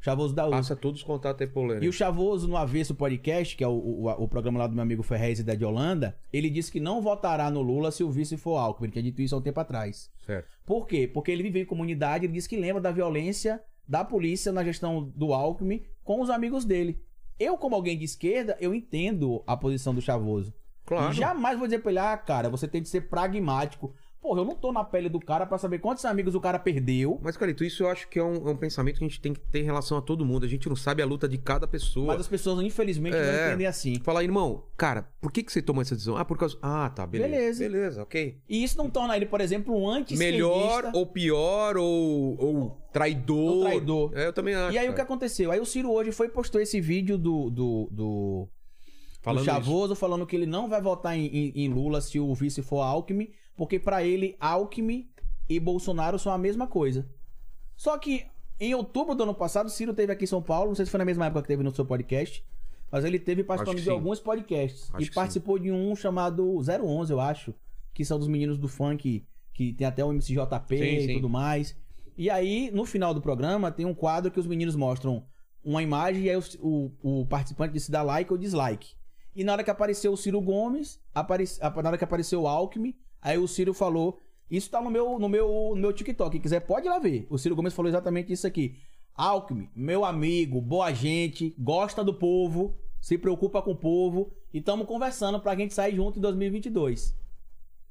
Chavoso da USP. Passa todos os contatos aí pro Lênin. E o Chavoso, no Avesso Podcast, que é o, o, o programa lá do meu amigo Ferrez e da de Holanda, ele disse que não votará no Lula se o vice for Alckmin. Ele tinha dito isso há um tempo atrás. Certo. Por quê? Porque ele viveu em comunidade, ele disse que lembra da violência da polícia na gestão do Alckmin com os amigos dele. Eu, como alguém de esquerda, eu entendo a posição do Chavoso. Claro. E jamais vou dizer pra ele, ah, cara, você tem que ser pragmático. Porra, eu não tô na pele do cara pra saber quantos amigos o cara perdeu. Mas, Carito, isso eu acho que é um, é um pensamento que a gente tem que ter em relação a todo mundo. A gente não sabe a luta de cada pessoa. Mas as pessoas, infelizmente, não É. entendem assim. Falar, irmão, cara, por que, que você tomou essa decisão? Ah, por causa. Ah, tá, beleza. Beleza. Beleza, ok. E isso não torna ele, por exemplo, um anti Melhor ou pior ou, ou traidor. Ou traidor. É, eu também acho. E aí o que cara. aconteceu? Aí o Ciro hoje foi e postou esse vídeo do, do, do, Falando do Chavoso falando que ele não vai votar em, em- em Lula se o vice for Alckmin, porque pra ele Alckmin e Bolsonaro são a mesma coisa. Só que em outubro do ano passado, o Ciro teve aqui em São Paulo, não sei se foi na mesma época que teve no seu podcast, mas ele teve participando de sim. alguns podcasts Acho e participou de um chamado 011, eu acho, que são dos meninos do funk, que tem até o MCJP Sim, e sim. tudo mais. E aí, no final do programa, tem um quadro que os meninos mostram uma imagem e aí o, o- o participante disse dar like ou dislike. E na hora que apareceu o Ciro Gomes, apare- na hora que apareceu o Alckmin, aí o Ciro falou: Isso tá no meu, no meu, no meu TikTok. Quem quiser, pode ir lá ver. O Ciro Gomes falou exatamente isso aqui. Alckmin, meu amigo, boa gente, gosta do povo, se preocupa com o povo e estamos conversando pra gente sair junto em 2022.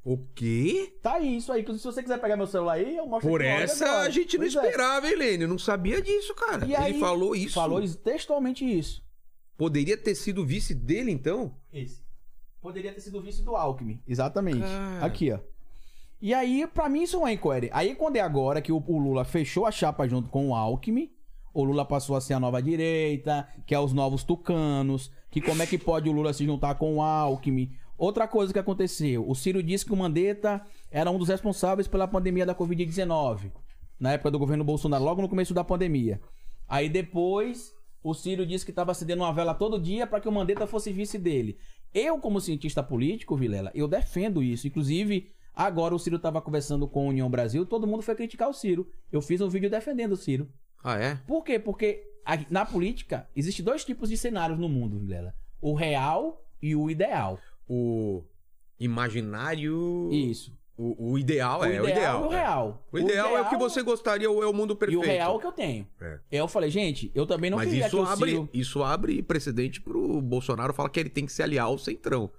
O quê? Tá aí, isso aí. Inclusive, se você quiser pegar meu celular aí, eu mostro Por aqui essa a gente não Pois é. esperava, hein, Lênin? Eu não sabia disso, cara. E Ele aí, falou isso. Falou textualmente isso. Poderia ter sido vice dele, então? Esse. Poderia ter sido vice do Alckmin. Exatamente. Cara. Aqui, ó. E aí, pra mim, isso não é incoerente. Aí, quando é agora que o, o Lula fechou a chapa junto com o Alckmin, o Lula passou a ser a nova direita, que é os novos tucanos, que como é que pode o Lula se juntar com o Alckmin. Outra coisa que aconteceu, o Ciro disse que o Mandetta era um dos responsáveis pela pandemia da Covid-19, na época do governo Bolsonaro, logo no começo da pandemia. Aí depois, o Ciro disse que estava acendendo uma vela todo dia para que o Mandetta fosse vice dele. Eu, como cientista político, Vilela, eu defendo isso. Inclusive, agora o Ciro estava conversando com a União Brasil, todo mundo foi criticar o Ciro. Eu fiz um vídeo defendendo o Ciro. Ah, é? Por quê? Porque na política existem dois tipos de cenários no mundo, Vilela. O real e o ideal. O imaginário. Isso. O, o ideal O é ideal o ideal. e o real. O ideal é o que você gostaria, ou é o mundo E perfeito. o real é o que eu tenho. É. Eu falei, gente, eu também não Mas queria isso o abre, Ciro... isso abre precedente pro Bolsonaro falar que ele tem que se aliar ao Centrão.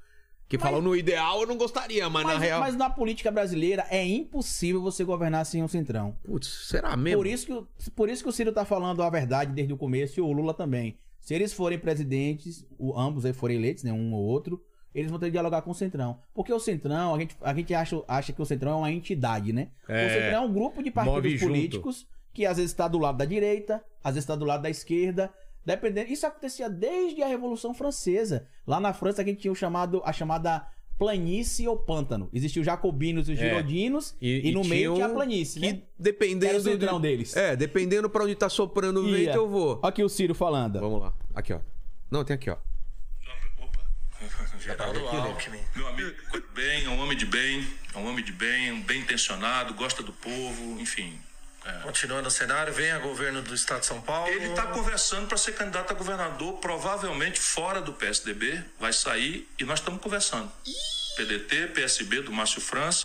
Que Mas- falam no ideal eu não gostaria, mas, na Mas, real. mas na política brasileira é impossível você governar sem um centrão. Putz, será mesmo? Por isso, que, o- por isso que o Ciro tá falando a verdade desde o começo e o Lula também. Se eles forem presidentes, o, ambos aí forem eleitos, né, um ou outro, eles vão ter que dialogar com o Centrão. Porque o Centrão, a gente, a gente acha, acha que o Centrão é uma entidade, né? É. O Centrão é um grupo de partidos junto. políticos que às vezes está do lado da direita, às vezes está do lado da esquerda. Dependendo, isso acontecia desde a Revolução Francesa. Lá na França a gente tinha o chamado, a chamada planície ou pântano. Existiam os jacobinos e os É. girodinos e, E- no e meio tinha a planície, Que né? dependendo do- centrão deles. É, dependendo pra onde tá soprando o vento, eu vou. Aqui o Ciro falando. Vamos lá. Aqui, ó. Não, tem aqui, ó. <laughs> Geraldo Alckmin. Meu amigo, bem, é um homem de bem, é um homem de bem, um bem intencionado, gosta do povo, enfim. Continuando o cenário, vem a governo do estado de São Paulo. Ele está conversando para ser candidato a governador, provavelmente fora do PSDB, vai sair e nós estamos conversando. PDT, PSB do Márcio França.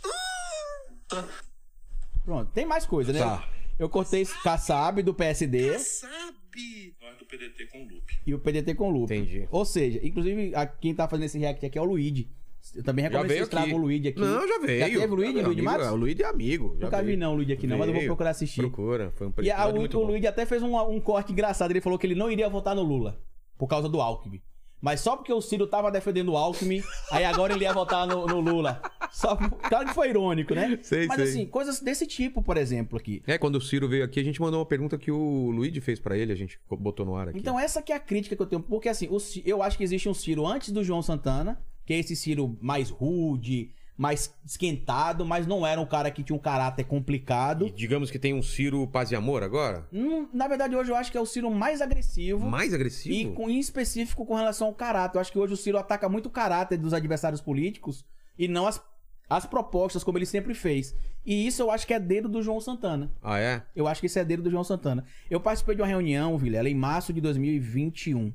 Pronto, tem mais coisa, né? Tá. Eu cortei Kassab do PSD Sabe? Do PDT com o Lupe. e o PDT com o Lupe. Entendi. Ou seja, inclusive, a- quem tá fazendo esse react aqui é o Luigi. Eu também Já recomendo que veio vocês tragam o Luigi aqui. Não, já veio. Já teve o Luigi, Meu Luigi amigo, Matos? é, O Luigi é amigo. já Nunca vi veio. não o Luigi aqui não, mas eu vou Veio. procurar assistir. Procura, foi um E a- o, o. Luigi até fez um, um corte engraçado. Ele falou que ele não iria votar no Lula. Por causa do Alckmin. Mas só porque o Ciro tava defendendo o Alckmin, aí agora ele ia votar no, no Lula. Só, claro que foi irônico, né? Sei, Mas sei. assim, coisas desse tipo, por exemplo, aqui. É, quando o Ciro veio aqui, a gente mandou uma pergunta que o Luigi fez pra ele, a gente botou no ar aqui. Então essa que é a crítica que eu tenho. Porque assim, o eu acho que existe um Ciro antes do João Santana, que é esse Ciro mais rude, mais esquentado, mas não era um cara que tinha um caráter complicado. E digamos que tem um Ciro paz e amor agora? Hum, na verdade, hoje eu acho que é o Ciro mais agressivo. Mais agressivo? E com, em específico com relação ao caráter. Eu acho que hoje o Ciro ataca muito o caráter dos adversários políticos e não as, as propostas, como ele sempre fez. E isso eu acho que é dedo do João Santana. Ah, é? Eu acho que isso é dedo do João Santana. Eu participei de uma reunião, Vilela, em março de 2021,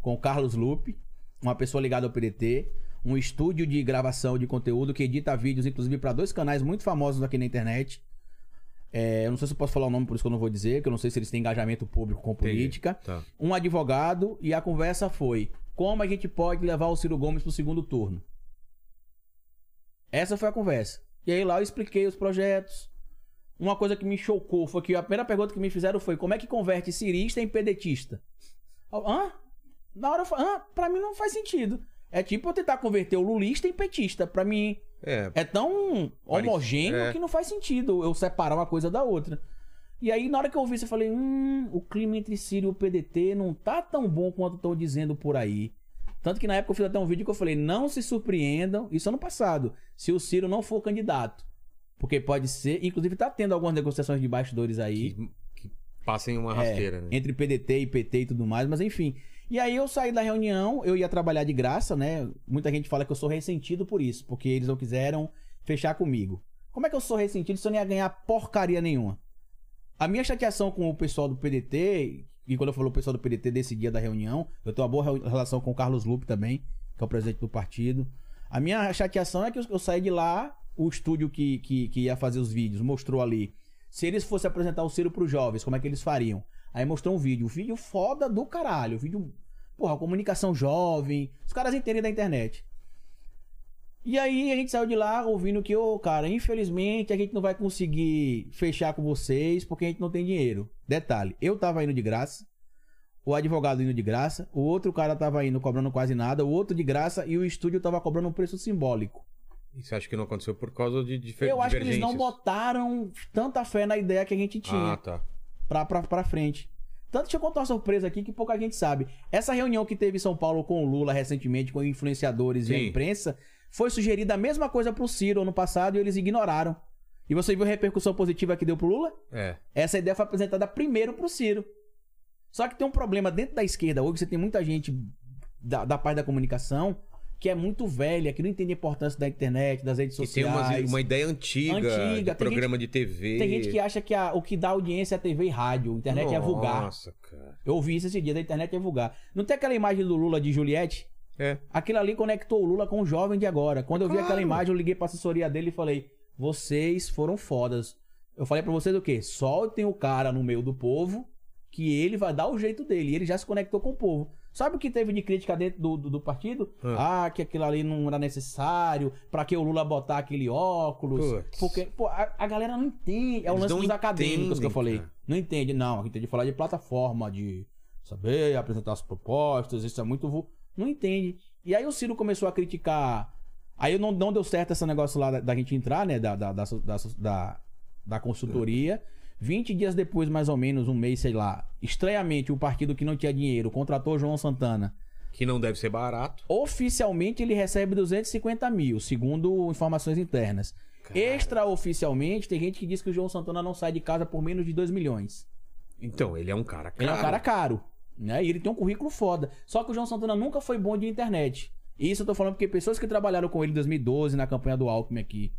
com o Carlos Lupe, uma pessoa ligada ao PDT, um estúdio de gravação de conteúdo que edita vídeos, inclusive, para dois canais muito famosos aqui na internet. É, eu não sei se eu posso falar o nome, por isso que eu não vou dizer, que eu não sei se eles têm engajamento público com política. Tá. Um advogado, e a conversa foi: como a gente pode levar o Ciro Gomes pro segundo turno? Essa foi a conversa. E aí lá eu expliquei os projetos. Uma coisa que me chocou foi que a primeira pergunta que me fizeram foi: como é que converte cirista em pedetista? Hã? Na hora eu falei: hã? Pra mim não faz sentido. É tipo eu tentar converter o lulista em petista. Pra mim É. é tão homogêneo é. que não faz sentido eu separar uma coisa da outra. E aí, na hora que eu vi isso, eu falei: hum, o clima entre Ciro e o PDT não tá tão bom quanto estão dizendo por aí. Tanto que na época eu fiz até um vídeo que eu falei: não se surpreendam, isso ano passado, se o Ciro não for candidato. Porque pode ser, inclusive tá tendo algumas negociações de bastidores aí. Que, que passem uma É, rasteira, né? Entre PDT e PT e tudo mais, mas enfim. E aí eu saí da reunião, eu ia trabalhar de graça, né? Muita gente fala que eu sou ressentido por isso, porque eles não quiseram fechar comigo. Como é que eu sou ressentido se eu não ia ganhar porcaria nenhuma? A minha chateação com o pessoal do PDT, e quando eu falo o pessoal do PDT desse dia da reunião, eu tenho uma boa relação com o Carlos Lupe também, que é o presidente do partido. A minha chateação é que eu, saí de lá, o estúdio que, que, que ia fazer os vídeos mostrou ali. Se eles fossem apresentar o Ciro pros jovens, como é que eles fariam? Aí mostrou um vídeo, um vídeo foda do caralho, um vídeo, porra, comunicação jovem, os caras entendem da internet. E aí a gente saiu de lá ouvindo que, ô, cara, infelizmente a gente não vai conseguir fechar com vocês porque a gente não tem dinheiro. Detalhe, eu tava indo de graça, o advogado indo de graça, o outro cara tava indo cobrando quase nada, o outro de graça e o estúdio tava cobrando um preço simbólico. E você acha que não aconteceu por causa de difer Eu acho que eles não botaram tanta fé na ideia que a gente tinha Ah, tá. pra, pra, pra frente. Tanto deixa eu contar uma surpresa aqui que pouca gente sabe. Essa reunião que teve em São Paulo com o Lula recentemente, com influenciadores e a Sim. imprensa, foi sugerida a mesma coisa pro Ciro ano passado e eles ignoraram. E você viu a repercussão positiva que deu pro Lula? É. Essa ideia foi apresentada primeiro pro Ciro. Só que tem um problema dentro da esquerda hoje, você tem muita gente da, da parte da comunicação que é muito velha, que não entende a importância da internet, das redes tem sociais. umas- uma ideia antiga, Antiga, de tem programa de TV. Tem gente que acha que a- o que dá audiência é TV e rádio, a internet é vulgar. Nossa, cara. Eu ouvi isso esse dia, da internet é vulgar. Não tem aquela imagem do Lula de Juliette? É. Aquilo ali conectou o Lula com o jovem de agora. Quando eu vi Claro. aquela imagem, eu liguei pra assessoria dele e falei: vocês foram fodas. Eu falei pra vocês o quê? Soltem o cara no meio do povo, que ele vai dar o jeito dele. E ele já se conectou com o povo. Sabe o que teve de crítica dentro do, do, do partido? Ah, que aquilo ali não era necessário. Pra que o Lula botar aquele óculos? Putz. Porque, pô, a, a galera não entende. É o Eles lance dos acadêmicos que eu entendem, falei. cara. Não entende, não. A gente tem de falar de plataforma, de saber apresentar as propostas, isso é muito. vu- Não entende. E aí o Ciro começou a criticar. Aí não, não deu certo esse negócio lá da, da gente entrar, né? Da, da, da, da, da, da consultoria. 20 dias depois, mais ou menos, um mês, sei lá, estranhamente, o partido que não tinha dinheiro contratou João Santana. Que não deve ser barato. Oficialmente, ele recebe 250 mil, segundo informações internas. Extraoficialmente, tem gente que diz que o João Santana não sai de casa por menos de 2 milhões. Então, ele é um cara caro. Ele é um cara caro. Né? E ele tem um currículo foda. Só que o João Santana nunca foi bom de internet. Isso eu tô falando porque pessoas que trabalharam com ele em 2012 na campanha do Alckmin aqui,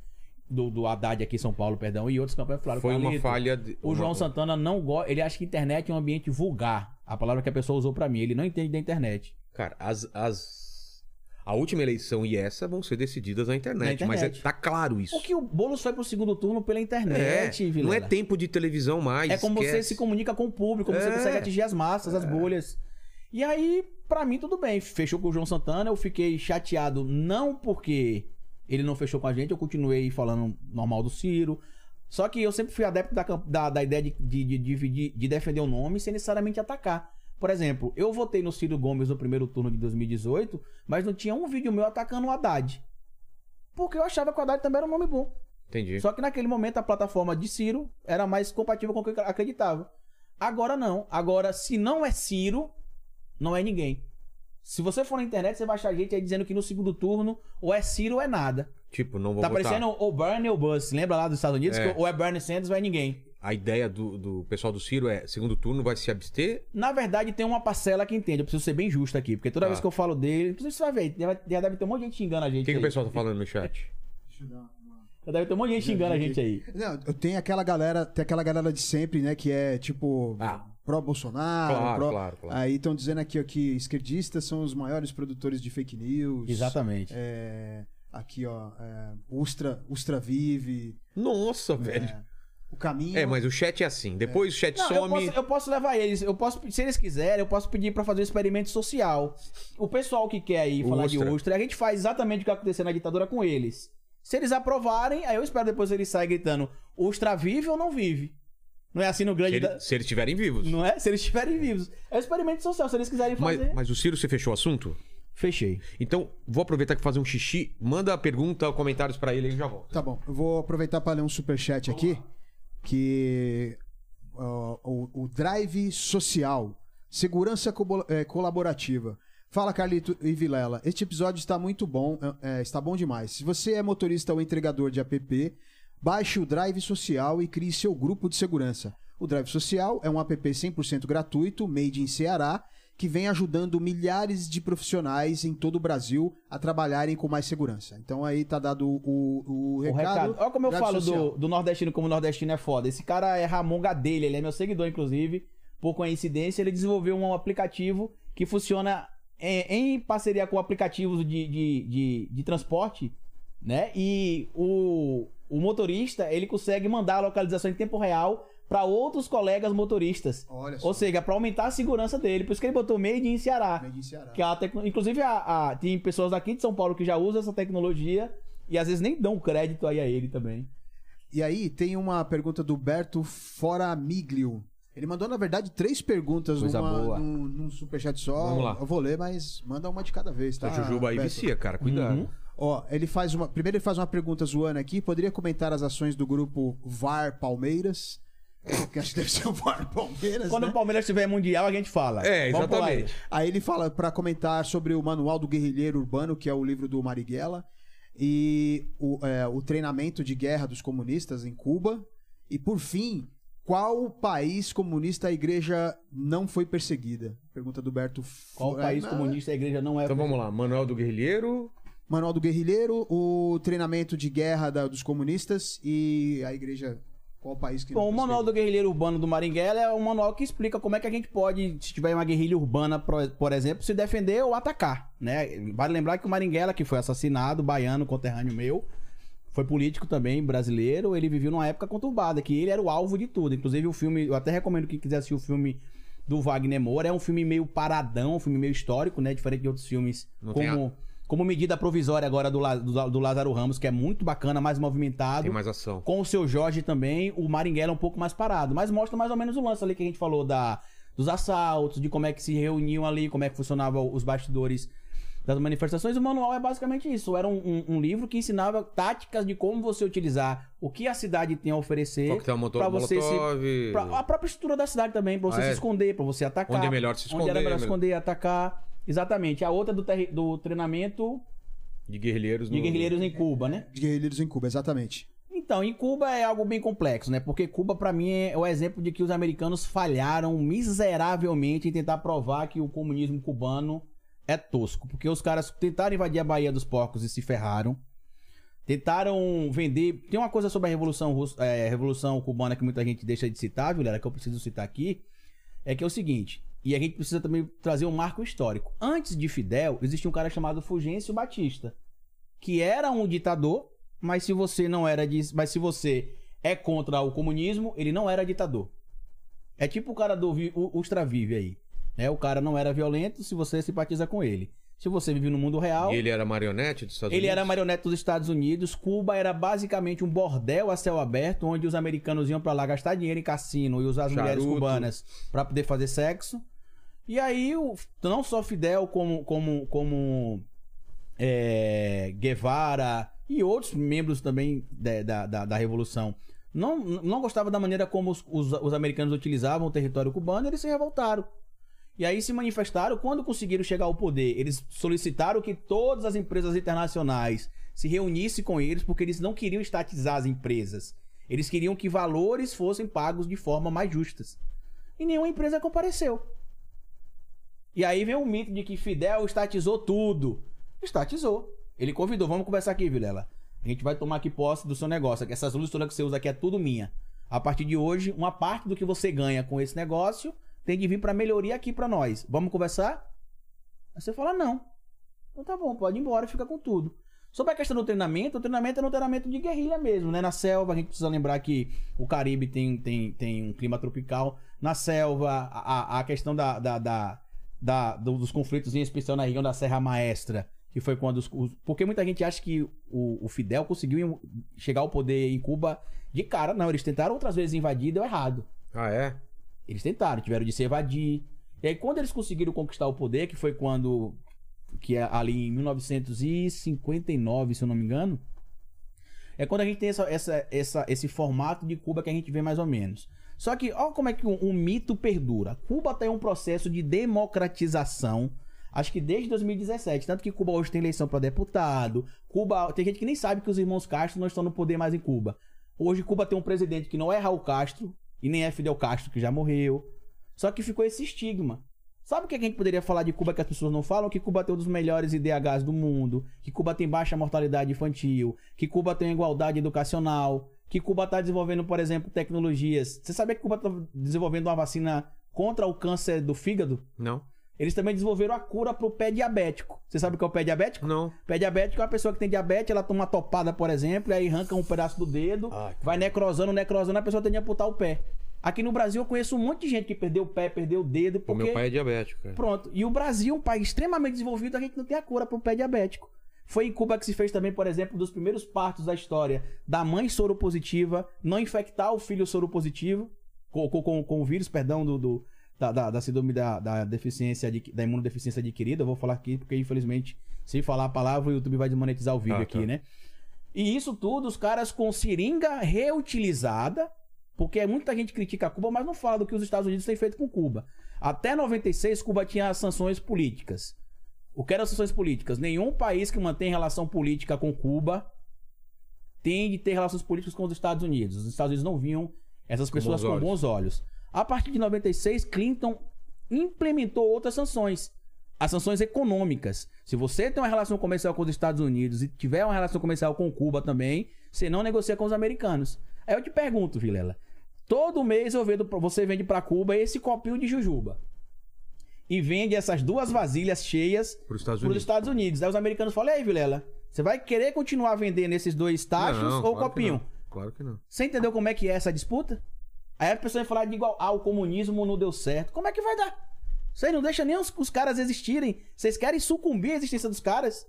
do, do Haddad aqui em São Paulo, perdão, e outras campanhas falaram Foi uma "Carlito, falha. De... O uma- João Santana não gosta. Ele acha que internet é um ambiente vulgar. A palavra que a pessoa usou pra mim. Ele não entende da internet. Cara, as, as. A última eleição e essa vão ser decididas na internet. Na Mas é, internet. tá claro isso. Porque o Boulos foi pro segundo turno pela É, internet, não é tempo de televisão mais. É como você esquece. se comunica com o público, como você É. consegue atingir as massas, as bolhas. E aí, pra mim, tudo bem. Fechou com o João Santana, eu fiquei chateado, não porque ele não fechou com a gente, eu continuei falando normal do Ciro. Só que eu sempre fui adepto da, da, da ideia de, de, de, de defender o nome sem necessariamente atacar. Por exemplo, eu votei no Ciro Gomes no primeiro turno de 2018, mas não tinha um vídeo meu atacando o Haddad. Porque eu achava que o Haddad também era um nome bom. Entendi. Só que naquele momento a plataforma de Ciro era mais compatível com o que eu acreditava. Agora não. Agora, se não é Ciro, não é ninguém. Se você for na internet, você vai achar gente aí dizendo que no segundo turno ou é Ciro ou é nada. Tipo, não vou tá votar. parecendo ou Bernie ou Buzz. Lembra lá dos Estados Unidos? É. Que ou é Bernie Sanders ou é ninguém. A ideia do, do pessoal do Ciro é: segundo turno vai se abster. Na verdade, tem uma parcela que entende. Eu preciso ser bem justo aqui. Porque toda Tá. vez que eu falo dele, você vai ver, já, deve ter um monte de gente xingando a O gente. que, que o pessoal tá falando no chat? Já deve ter um monte de gente xingando a gente aí. Não, eu tenho aquela galera, tem aquela galera de sempre, né, que é tipo Ah. pró-Bolsonaro, Claro, pró... claro, claro. Aí estão dizendo aqui ó, que esquerdistas são os maiores produtores de fake news. Exatamente. É, aqui, ó, é, Ustra, Ustra Vive, Nossa, velho. o caminho. É, mas o chat é assim. Depois o chat Não, eu some. posso, eu posso levar eles, eu posso, se eles quiserem, eu posso pedir pra fazer um experimento social. O pessoal que quer aí falar Ustra. de Ustra, a gente faz exatamente o que aconteceu na ditadura com eles. Se eles aprovarem, aí eu espero depois eles saem gritando: Ustra vive ou não vive? Não é assim no Se, grande. ele- da- se eles estiverem vivos. Não é? Se eles estiverem vivos. É um experimento social, se eles quiserem fazer. Mas, mas o Ciro, você fechou o assunto? Fechei. Então, vou aproveitar que fazer um xixi. Manda a pergunta, comentários pra ele e já volto. Tá bom, eu vou aproveitar para ler um superchat aqui, que ó, o, o Drive Social, Segurança é, Colaborativa. Fala, Carlito e Vilela. Este episódio está muito bom, é, é, está bom demais. Se você é motorista ou entregador de app, baixe o Drive Social e crie seu grupo de segurança. O Drive Social é um app 100% gratuito, made in Ceará, que vem ajudando milhares de profissionais em todo o Brasil a trabalharem com mais segurança. Então aí tá dado o, o, O recado. recado. Olha como eu Drive falo do, do nordestino, como o nordestino é foda. Esse cara é Ramon Gadelha, ele é meu seguidor, inclusive. Por coincidência, ele desenvolveu um aplicativo que funciona em, em parceria com aplicativos de, de, de, de transporte, né? E o, o motorista, ele consegue mandar a localização em tempo real para outros colegas motoristas. Olha só. Ou seja, para aumentar a segurança dele. Por isso que ele botou Made in Ceará. Made in Ceará. Que é uma tecno- Inclusive, a, a- tem pessoas daqui de São Paulo que já usam essa tecnologia e às vezes nem dão crédito aí a ele também. E aí tem uma pergunta do Berto Foramiglio. Ele mandou, na verdade, três perguntas Coisa numa, boa. num, num superchat só. Vamos lá. Eu vou ler, mas manda uma de cada vez, tá? a Jujuba aí Beto? vicia, cara. Cuidado. Uhum. Ó, ele faz uma. Primeiro ele faz uma pergunta zoando aqui. Poderia comentar as ações do grupo VAR Palmeiras? Que acho que deve ser o VAR Palmeiras. Quando né? o Palmeiras tiver mundial, a gente fala. É, Vamos pular aí. exatamente. Aí ele fala pra comentar sobre o Manual do Guerrilheiro Urbano, que é o livro do Marighella, e o, é, o treinamento de guerra dos comunistas em Cuba. E por fim, qual país comunista a igreja não foi perseguida? Pergunta do Berto. Qual Fu- país comunista a igreja não é? Então vamos lá. Manuel do Guerrilheiro. Manual do Guerrilheiro, o treinamento de guerra da- dos comunistas e a igreja. Qual país que Bom, o Manual do? Guerrilheiro Urbano do Maringuela é um manual que explica como é que a gente pode, se tiver uma guerrilha urbana, por exemplo, se defender ou atacar, né? Vale lembrar que o Maringuela, que foi assassinado, baiano, conterrâneo meu, foi político também, brasileiro, ele viveu numa época conturbada, que ele era o alvo de tudo. Inclusive o filme, eu até recomendo quem quiser assistir o filme do Wagner Moura, é um filme meio paradão, um filme meio histórico, né? Diferente de outros filmes, Não tem como... Medida provisória agora do, do, do Lázaro Ramos, que é muito bacana, mais movimentado. Tem mais ação. Com o seu Jorge também, o Maringuela é um pouco mais parado. Mas mostra mais ou menos o lance ali que a gente falou da, dos assaltos, de como é que se reuniam ali, como é que funcionavam os bastidores das manifestações. O manual é basicamente isso. Era um, um- um livro que ensinava táticas de como você utilizar o que a cidade tem a oferecer. Pra você se molotov. Pra- a própria estrutura da cidade também, pra você Ah, se é? esconder, pra você atacar. Onde é melhor se Onde era esconder, melhor se esconder e atacar. Exatamente. A outra do, terri- do treinamento De guerrilheiros de no- guerrilheiros em Cuba, né? De guerrilheiros em Cuba, exatamente. Então, em Cuba é algo bem complexo, né? Porque Cuba, pra mim, é o exemplo de que os americanos falharam miseravelmente em tentar provar que o comunismo cubano é tosco. Porque os caras tentaram invadir a Baía dos Porcos e se ferraram. Tentaram vender. Tem uma coisa sobre a Revolução, é, Revolução Cubana que muita gente deixa de citar, Vilela, que eu preciso citar aqui. É que é o seguinte. E a gente precisa também trazer um marco histórico. Antes de Fidel, existia um cara chamado Fulgêncio Batista, que era um ditador, mas se você não era de, mas se você é contra o comunismo, ele não era ditador. É tipo o cara do o aí, né? O cara não era violento se você simpatiza com ele. Se você vive no mundo real, E ele era marionete dos Estados ele Unidos? era marionete dos Estados Unidos. Cuba era basicamente um bordel a céu aberto, onde os americanos iam pra lá gastar dinheiro em cassino e usar as mulheres Charuto. cubanas pra poder fazer sexo. E aí, o- não só Fidel, como, como, como é, Guevara e outros membros também da, da, da, Revolução não, não gostavam da maneira como os, os, os americanos utilizavam o território cubano, eles se revoltaram. E aí se manifestaram, quando conseguiram chegar ao poder, eles solicitaram que todas as empresas internacionais se reunissem com eles, porque eles não queriam estatizar as empresas. Eles queriam que valores fossem pagos de forma mais justas. E nenhuma empresa compareceu. E aí vem o mito de que Fidel estatizou tudo. Estatizou. Ele convidou, vamos conversar aqui, Vilela. A gente vai tomar aqui posse do seu negócio. que Essas luzes todas que você usa aqui é tudo minha. A partir de hoje, uma parte do que você ganha com esse negócio tem de vir pra melhoria aqui pra nós. Vamos conversar? Aí você fala, não. Então tá bom, pode ir embora, fica com tudo. Sobre a questão do treinamento, o treinamento é um treinamento de guerrilha mesmo, né? Na selva, a gente precisa lembrar que o Caribe tem, tem, tem um clima tropical. Na selva, a- a questão da, da, da, da- do- dos conflitos, em especial na região da Serra Maestra, que foi quando os. os- porque muita gente acha que o, o Fidel conseguiu chegar ao poder em Cuba de cara. Não, eles tentaram outras vezes invadir e deu errado. Ah, é? Eles tentaram, tiveram de se evadir. E aí, quando eles conseguiram conquistar o poder, que foi quando. Que é ali em 1959, se eu não me engano. É quando a gente tem essa, essa, essa- esse formato de Cuba que a gente vê mais ou menos. Só que, olha como é que um, um mito perdura. Cuba tem um processo de democratização, acho que desde 2017. Tanto que Cuba hoje tem eleição para deputado. Cuba. Tem gente que nem sabe que os irmãos Castro não estão no poder mais em Cuba. Hoje, Cuba tem um presidente que não é Raul Castro e nem é Fidel Castro, que já morreu. Só que ficou esse estigma. Sabe o que a gente poderia falar de Cuba que as pessoas não falam? Que Cuba tem um dos melhores IDHs do mundo, que Cuba tem baixa mortalidade infantil, que Cuba tem igualdade educacional, que Cuba está desenvolvendo, por exemplo, tecnologias. Você sabia que Cuba está desenvolvendo uma vacina contra o câncer do fígado? Não. Eles também desenvolveram a cura para o pé diabético. Você sabe o que é o pé diabético? Não. Pé diabético é uma pessoa que tem diabetes, ela toma uma topada, por exemplo, e aí arranca um pedaço do dedo, Ai, vai necrosando, necrosando, a pessoa tem de amputar o pé. Aqui no Brasil eu conheço um monte de gente que perdeu o pé, perdeu o dedo, O porque... meu pai é diabético. Pronto. E o Brasil, um país extremamente desenvolvido, a gente não tem a cura para o pé diabético. Foi em Cuba que se fez também, por exemplo, dos primeiros partos da história da mãe soropositiva, não infectar o filho soropositivo com, com, com, o vírus, perdão, do, do- da, da, da síndrome da, da deficiência, da imunodeficiência adquirida. Eu vou falar aqui porque, infelizmente, se falar a palavra, o YouTube vai desmonetizar o vídeo Ah, aqui, tá. né? E isso tudo, os caras com seringa reutilizada, porque muita gente critica Cuba, mas não fala do que os Estados Unidos têm feito com Cuba. Até 96, Cuba tinha as sanções políticas. O que eram as sanções políticas? Nenhum país que mantém relação política com Cuba tem de ter relações políticas com os Estados Unidos. Os Estados Unidos não viam essas Com pessoas bons com bons olhos. A partir de 96, Clinton implementou outras sanções. As sanções econômicas. Se você tem uma relação comercial com os Estados Unidos e tiver uma relação comercial com Cuba também, você não negocia com os americanos. Aí eu te pergunto, Vilela. Todo mês eu vendo, você vende pra Cuba esse copinho de jujuba. E vende essas duas vasilhas cheias Para os Estados. Estados Unidos. Aí os americanos falam, e aí, Vilela, você vai querer continuar vendendo esses dois tachos Não, ou claro que copinho? não. Claro que não. Você entendeu como é que é essa disputa? Aí a pessoa vai falar de igual, ah, o comunismo não deu certo. Como é que vai dar? Vocês não deixam nem os, os caras existirem. Vocês querem sucumbir à existência dos caras.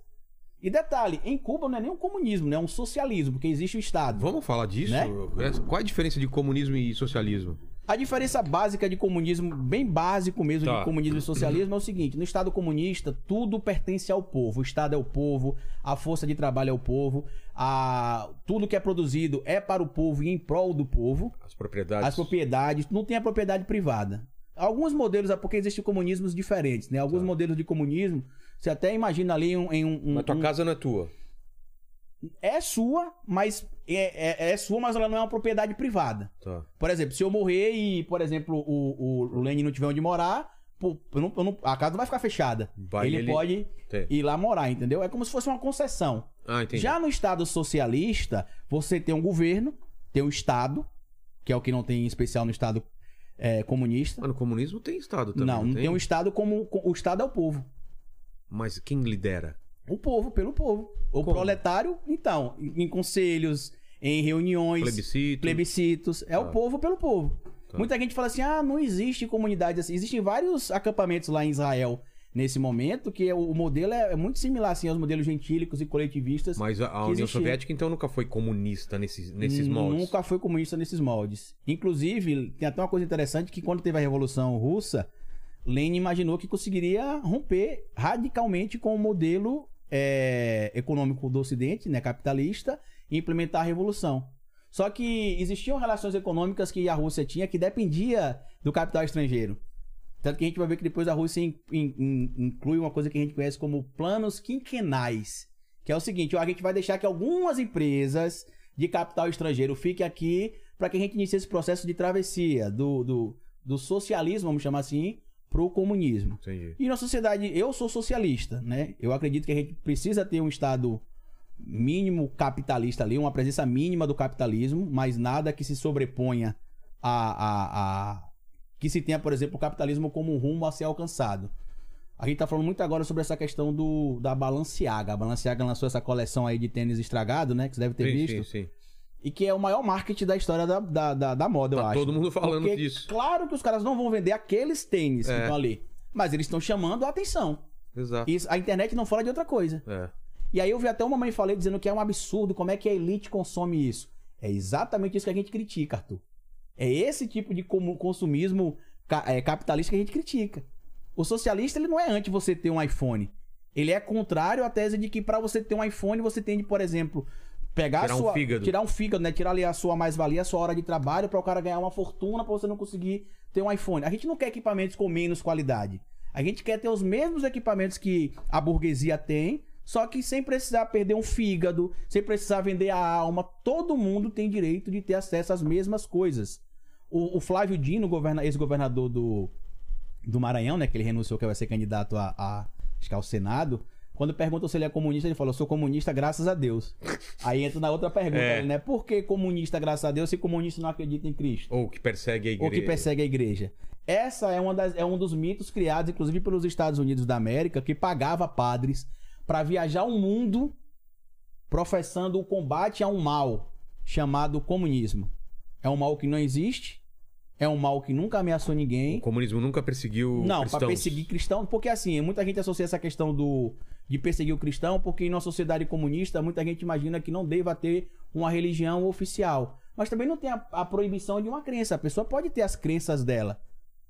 E detalhe, em Cuba não é nem um comunismo, né? É um socialismo, porque existe o Estado. Vamos falar disso? Né? É, Qual a diferença de comunismo e socialismo? A diferença básica de comunismo, bem básico mesmo, Tá. de comunismo e socialismo, é o seguinte: no Estado comunista, tudo pertence ao povo. O Estado é o povo, a força de trabalho é o povo, a... tudo que é produzido é para o povo e em prol do povo. As propriedades. As propriedades, não tem a propriedade privada. Alguns modelos, é porque existem comunismos diferentes, né? Alguns modelos de comunismo, você até imagina ali um, em um, um- Mas tua um- casa não é tua. é sua, mas é, é, é sua, mas ela não é uma propriedade privada. Tá. Por exemplo, se eu morrer e, por exemplo, o, o, o Lenin não tiver onde morar, pô, eu não- eu não- a casa não vai ficar fechada. Vai ele, ele- pode Tem. ir lá morar, entendeu? É como se fosse uma concessão. Ah. Já no Estado socialista, você tem um governo, tem um Estado, que é o que não tem em especial no Estado é, comunista. Mas no comunismo tem Estado também. não, não tem um Estado como. O Estado é o povo. Mas quem lidera? O povo, pelo povo. O Como? proletário, então, em conselhos, em reuniões, Plebiscito. plebiscitos. É o Tá. povo pelo povo. Tá. Muita gente fala assim: ah, não existe comunidade assim. Existem vários acampamentos lá em Israel nesse momento, que o modelo é, é muito similar assim, aos modelos gentílicos e coletivistas. Mas a, a União. Soviética, então, nunca foi comunista nesses, nesses moldes. Nunca foi comunista nesses moldes. Inclusive, tem até uma coisa interessante que quando teve a Revolução Russa, Lenin imaginou que conseguiria romper radicalmente com o modelo é, econômico do Ocidente, né, capitalista, e implementar a Revolução. Só que existiam relações econômicas que a Rússia tinha que dependia do capital estrangeiro. Tanto que a gente vai ver que depois a Rússia in- in- in- inclui uma coisa que a gente conhece como planos quinquenais. Que é o seguinte, ó, a gente vai deixar que algumas empresas de capital estrangeiro fiquem aqui para que a gente inicie esse processo de travessia do, do, do socialismo, vamos chamar assim, pro comunismo. Entendi. E na sociedade, eu sou socialista, né? Eu acredito que a gente precisa ter um Estado mínimo capitalista ali, uma presença mínima do capitalismo, mas nada que se sobreponha a, a, a- que se tenha, por exemplo, o capitalismo como um rumo a ser alcançado. A gente tá falando muito agora sobre essa questão do, da Balenciaga. A Balenciaga lançou essa coleção aí de tênis estragado, né? Que você deve ter Sim, visto. sim, sim. E que é o maior marketing da história da, da, da, da moda, eu Tá acho. todo mundo falando Porque, disso. Claro que os caras não vão vender aqueles tênis que É. estão ali. Mas eles estão chamando a atenção. Exato. Isso, a internet não fala de outra coisa. É. E aí eu vi até uma mãe falei dizendo que é um absurdo como é que a elite consome isso. É exatamente isso que a gente critica, Arthur. É esse tipo de consumismo é, capitalista que a gente critica. O socialista ele não é anti você ter um iPhone. Ele é contrário à tese de que para você ter um iPhone você tem de, por exemplo, pegar Tirar a um sua fígado. tirar um fígado, né? Tirar ali a sua mais-valia, a sua hora de trabalho para o cara ganhar uma fortuna para você não conseguir ter um iPhone. A gente não quer equipamentos com menos qualidade. A gente quer ter os mesmos equipamentos que a burguesia tem, só que sem precisar perder um fígado, sem precisar vender a alma. Todo mundo tem direito de ter acesso às mesmas coisas. O, o Flávio Dino, governa- ex-governador do, do Maranhão, né? Que ele renunciou que vai ser candidato a, a, acho que ao Senado. Quando perguntam se ele é comunista, ele falou: sou comunista graças a Deus. <laughs> Aí entra na outra pergunta, É. né? Por que comunista graças a Deus se comunista não acredita em Cristo? Ou que persegue a igreja. Ou que persegue a igreja. Essa é, uma das, é um dos mitos criados, inclusive, pelos Estados Unidos da América, que pagava padres para viajar o mundo professando o combate a um mal chamado comunismo. É um mal que não existe, é um mal que nunca ameaçou ninguém. O comunismo nunca perseguiu Não, para perseguir cristão, porque assim, muita gente associa essa questão do de perseguir o cristão, porque em uma sociedade comunista, muita gente imagina que não deva ter uma religião oficial. Mas também não tem a, a proibição de uma crença. A pessoa pode ter as crenças dela,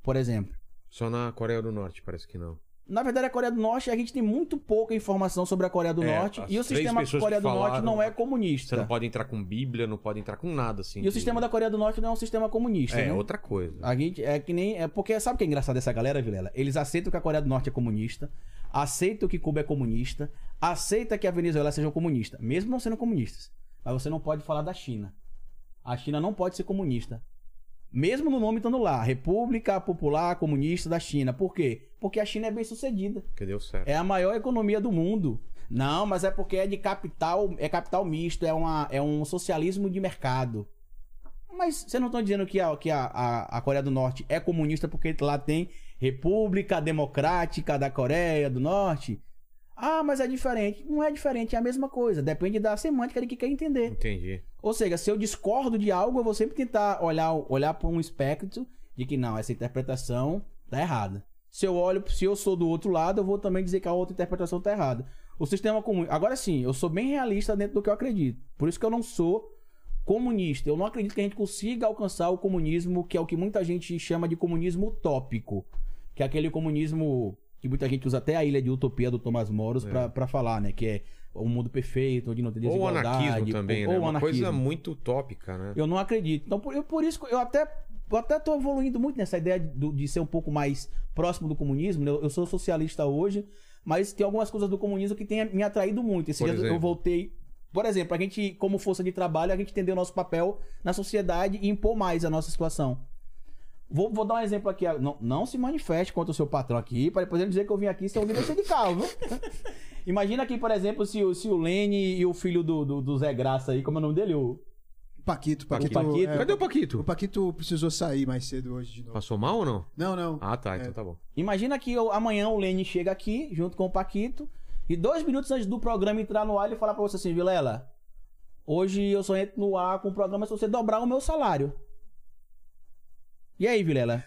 por exemplo. Só na Coreia do Norte, parece que não. Na verdade, a Coreia do Norte, a gente tem muito pouca informação sobre a Coreia do É, Norte. E o sistema da Coreia que do Norte falaram- não é Você comunista. não pode entrar com Bíblia, não pode entrar com nada assim. E o sistema da Coreia do Norte não é um sistema comunista. É, né? outra coisa. A gente é que nem. É porque sabe o que é engraçado dessa galera, Vilela? Eles aceitam que a Coreia do Norte é comunista, aceitam que Cuba é comunista, aceita que a Venezuela seja comunista, mesmo não sendo comunistas. Mas você não pode falar da China. A China não pode ser comunista. Mesmo no nome estando lá, República Popular Comunista da China. Por quê? Porque a China é bem sucedida. Que deu certo. É a maior economia do mundo. Não, mas é porque é de capital, é capital misto, é, uma, é um socialismo de mercado. Mas vocês não estão dizendo que, a, que a, a, a Coreia do Norte é comunista porque lá tem República Democrática da Coreia do Norte? Ah, mas é diferente. Não é diferente, é a mesma coisa. Depende da semântica de que quer entender. Entendi. Ou seja, se eu discordo de algo, eu vou sempre tentar olhar, olhar para um espectro de que não, essa interpretação tá errada. Se eu olho, se eu sou do outro lado, eu vou também dizer que a outra interpretação tá errada. O sistema comum. Agora sim, eu sou bem realista dentro do que eu acredito. Por isso que eu não sou comunista. Eu não acredito que a gente consiga alcançar o comunismo, que é o que muita gente chama de comunismo utópico. Que é aquele comunismo que muita gente usa até a ilha de utopia do Thomas Moros pra, pra falar, né? Que é um mundo perfeito, onde não tem Ou o desigualdade. anarquismo também, ou, né? ou Uma coisa muito utópica, né? Eu não acredito. Então, por, eu- por isso que eu até, eu até tô evoluindo muito nessa ideia de, de ser um pouco mais próximo do comunismo. né? Eu, eu sou socialista hoje, mas tem algumas coisas do comunismo que tem me atraído muito. Esse Por dia eu exemplo? voltei. Por exemplo, a gente, como força de trabalho, a gente entender o nosso papel na sociedade e impor mais a nossa situação. Vou, vou dar um exemplo aqui. Não, não se manifeste contra o seu patrão aqui, para depois ele dizer que eu vim aqui ser um líder sindical, viu? <laughs> Imagina aqui, por exemplo, se, o- se o Lene e o filho do, do, do Zé Graça aí, como é o nome dele? O, Paquito, Paquito. Paquito. é, Cadê o Paquito? O Paquito precisou sair mais cedo hoje de novo. Passou mal ou não? Não, não. Ah, tá. É. Então tá bom. Imagina que eu- amanhã o Lene chega aqui, junto com o Paquito, e dois minutos antes do programa entrar no ar, ele fala pra você assim, Vilela, hoje eu só entro no ar com o programa se você dobrar o meu salário. E aí, Vilela?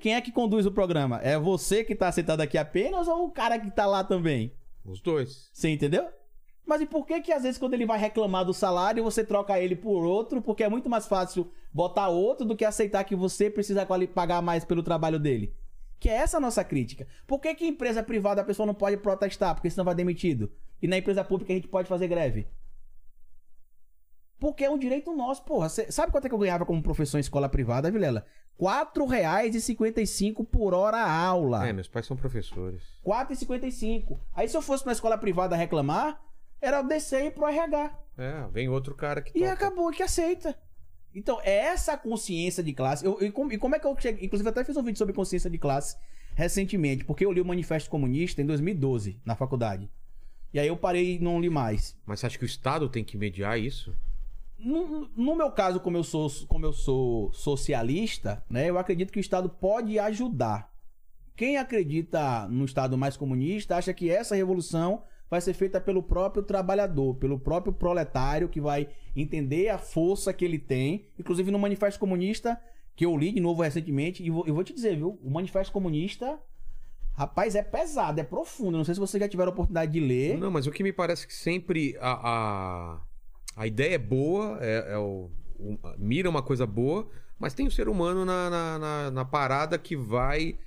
Quem é que conduz o programa? É você que tá sentado aqui apenas ou o cara que tá lá também? Os dois. Você entendeu? Mas e por que que às vezes quando ele vai reclamar do salário, você troca ele por outro, porque é muito mais fácil botar outro do que aceitar que você precisa pagar mais pelo trabalho dele? Que é essa a nossa crítica. Por que que em empresa privada a pessoa não pode protestar, porque senão vai demitido? E na empresa pública a gente pode fazer greve? Porque é um direito nosso, porra. Cê- sabe quanto é que eu ganhava como professor em escola privada, Vilela? R$ 4,55 por hora aula. É, meus pais são professores. 4,55. Aí se eu fosse pra escola privada reclamar, era descer e pro RH. É, vem outro cara que E toca. acabou, que aceita. Então, é essa consciência de classe. Eu, e, como, e como é que eu cheguei? Inclusive, até fiz um vídeo sobre consciência de classe recentemente, porque eu li o Manifesto Comunista em 2012, na faculdade. E aí eu parei e não li mais. Mas você acha que o Estado tem que mediar isso? No, no meu caso, como eu sou, como eu sou socialista, né, eu acredito que o Estado pode ajudar. Quem acredita no Estado mais comunista acha que essa revolução vai ser feita pelo próprio trabalhador, pelo próprio proletário, que vai entender a força que ele tem. Inclusive no Manifesto Comunista, que eu li de novo recentemente, e vou, eu vou te dizer, viu? O Manifesto Comunista, rapaz, é pesado, é profundo. Não sei se vocês já tiveram a oportunidade de ler. Não, mas o que me parece que sempre a, a, ideia é boa, é, é o, o- mira uma coisa boa, mas tem o ser humano na, na, na- na parada que vai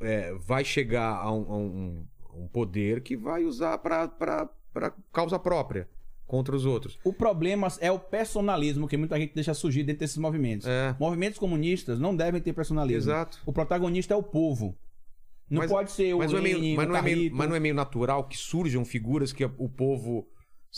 é, vai chegar a um, a um- um poder que vai usar pra causa própria contra os outros. O problema é o personalismo que muita gente deixa surgir dentro desses movimentos. É. Movimentos comunistas não devem ter personalismo. Exato. O protagonista é o povo. Não Mas- pode ser o Mas não, é meio, Lenin, mas, não é meio, mas não é meio natural que surjam figuras que o povo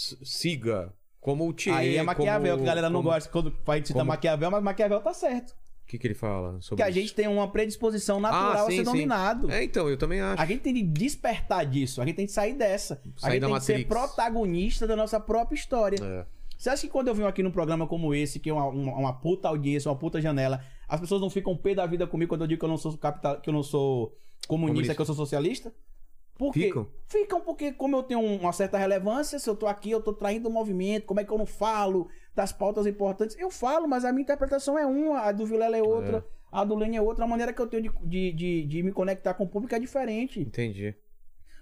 siga, como o Che, Aí é Maquiavel, como- que a galera não como- gosta quando vai citar como- Maquiavel, mas Maquiavel tá certo. O que, que ele fala sobre Que a isso? gente tem uma predisposição natural Ah, a sim, ser sim. dominado. É, então, eu também acho. A gente tem de despertar disso, a gente tem de sair dessa. a Sair gente da tem de ser Matrix. protagonista da nossa própria história. É. Você acha que quando eu venho aqui num programa como esse, que é uma, uma, uma puta audiência, uma puta janela, as pessoas não ficam pé da vida comigo quando eu digo que eu não sou capital, que eu não sou comunista, Comunista. que eu sou socialista? Por quê? Ficam? Ficam porque, como eu tenho um, uma certa relevância, se eu tô aqui, eu tô traindo o movimento, como é que eu não falo das pautas importantes? Eu falo, mas a minha interpretação é uma, a do Vilela é outra, a do Lênin é outra, a maneira que eu tenho de, de, de, de me conectar com o público é diferente. Entendi.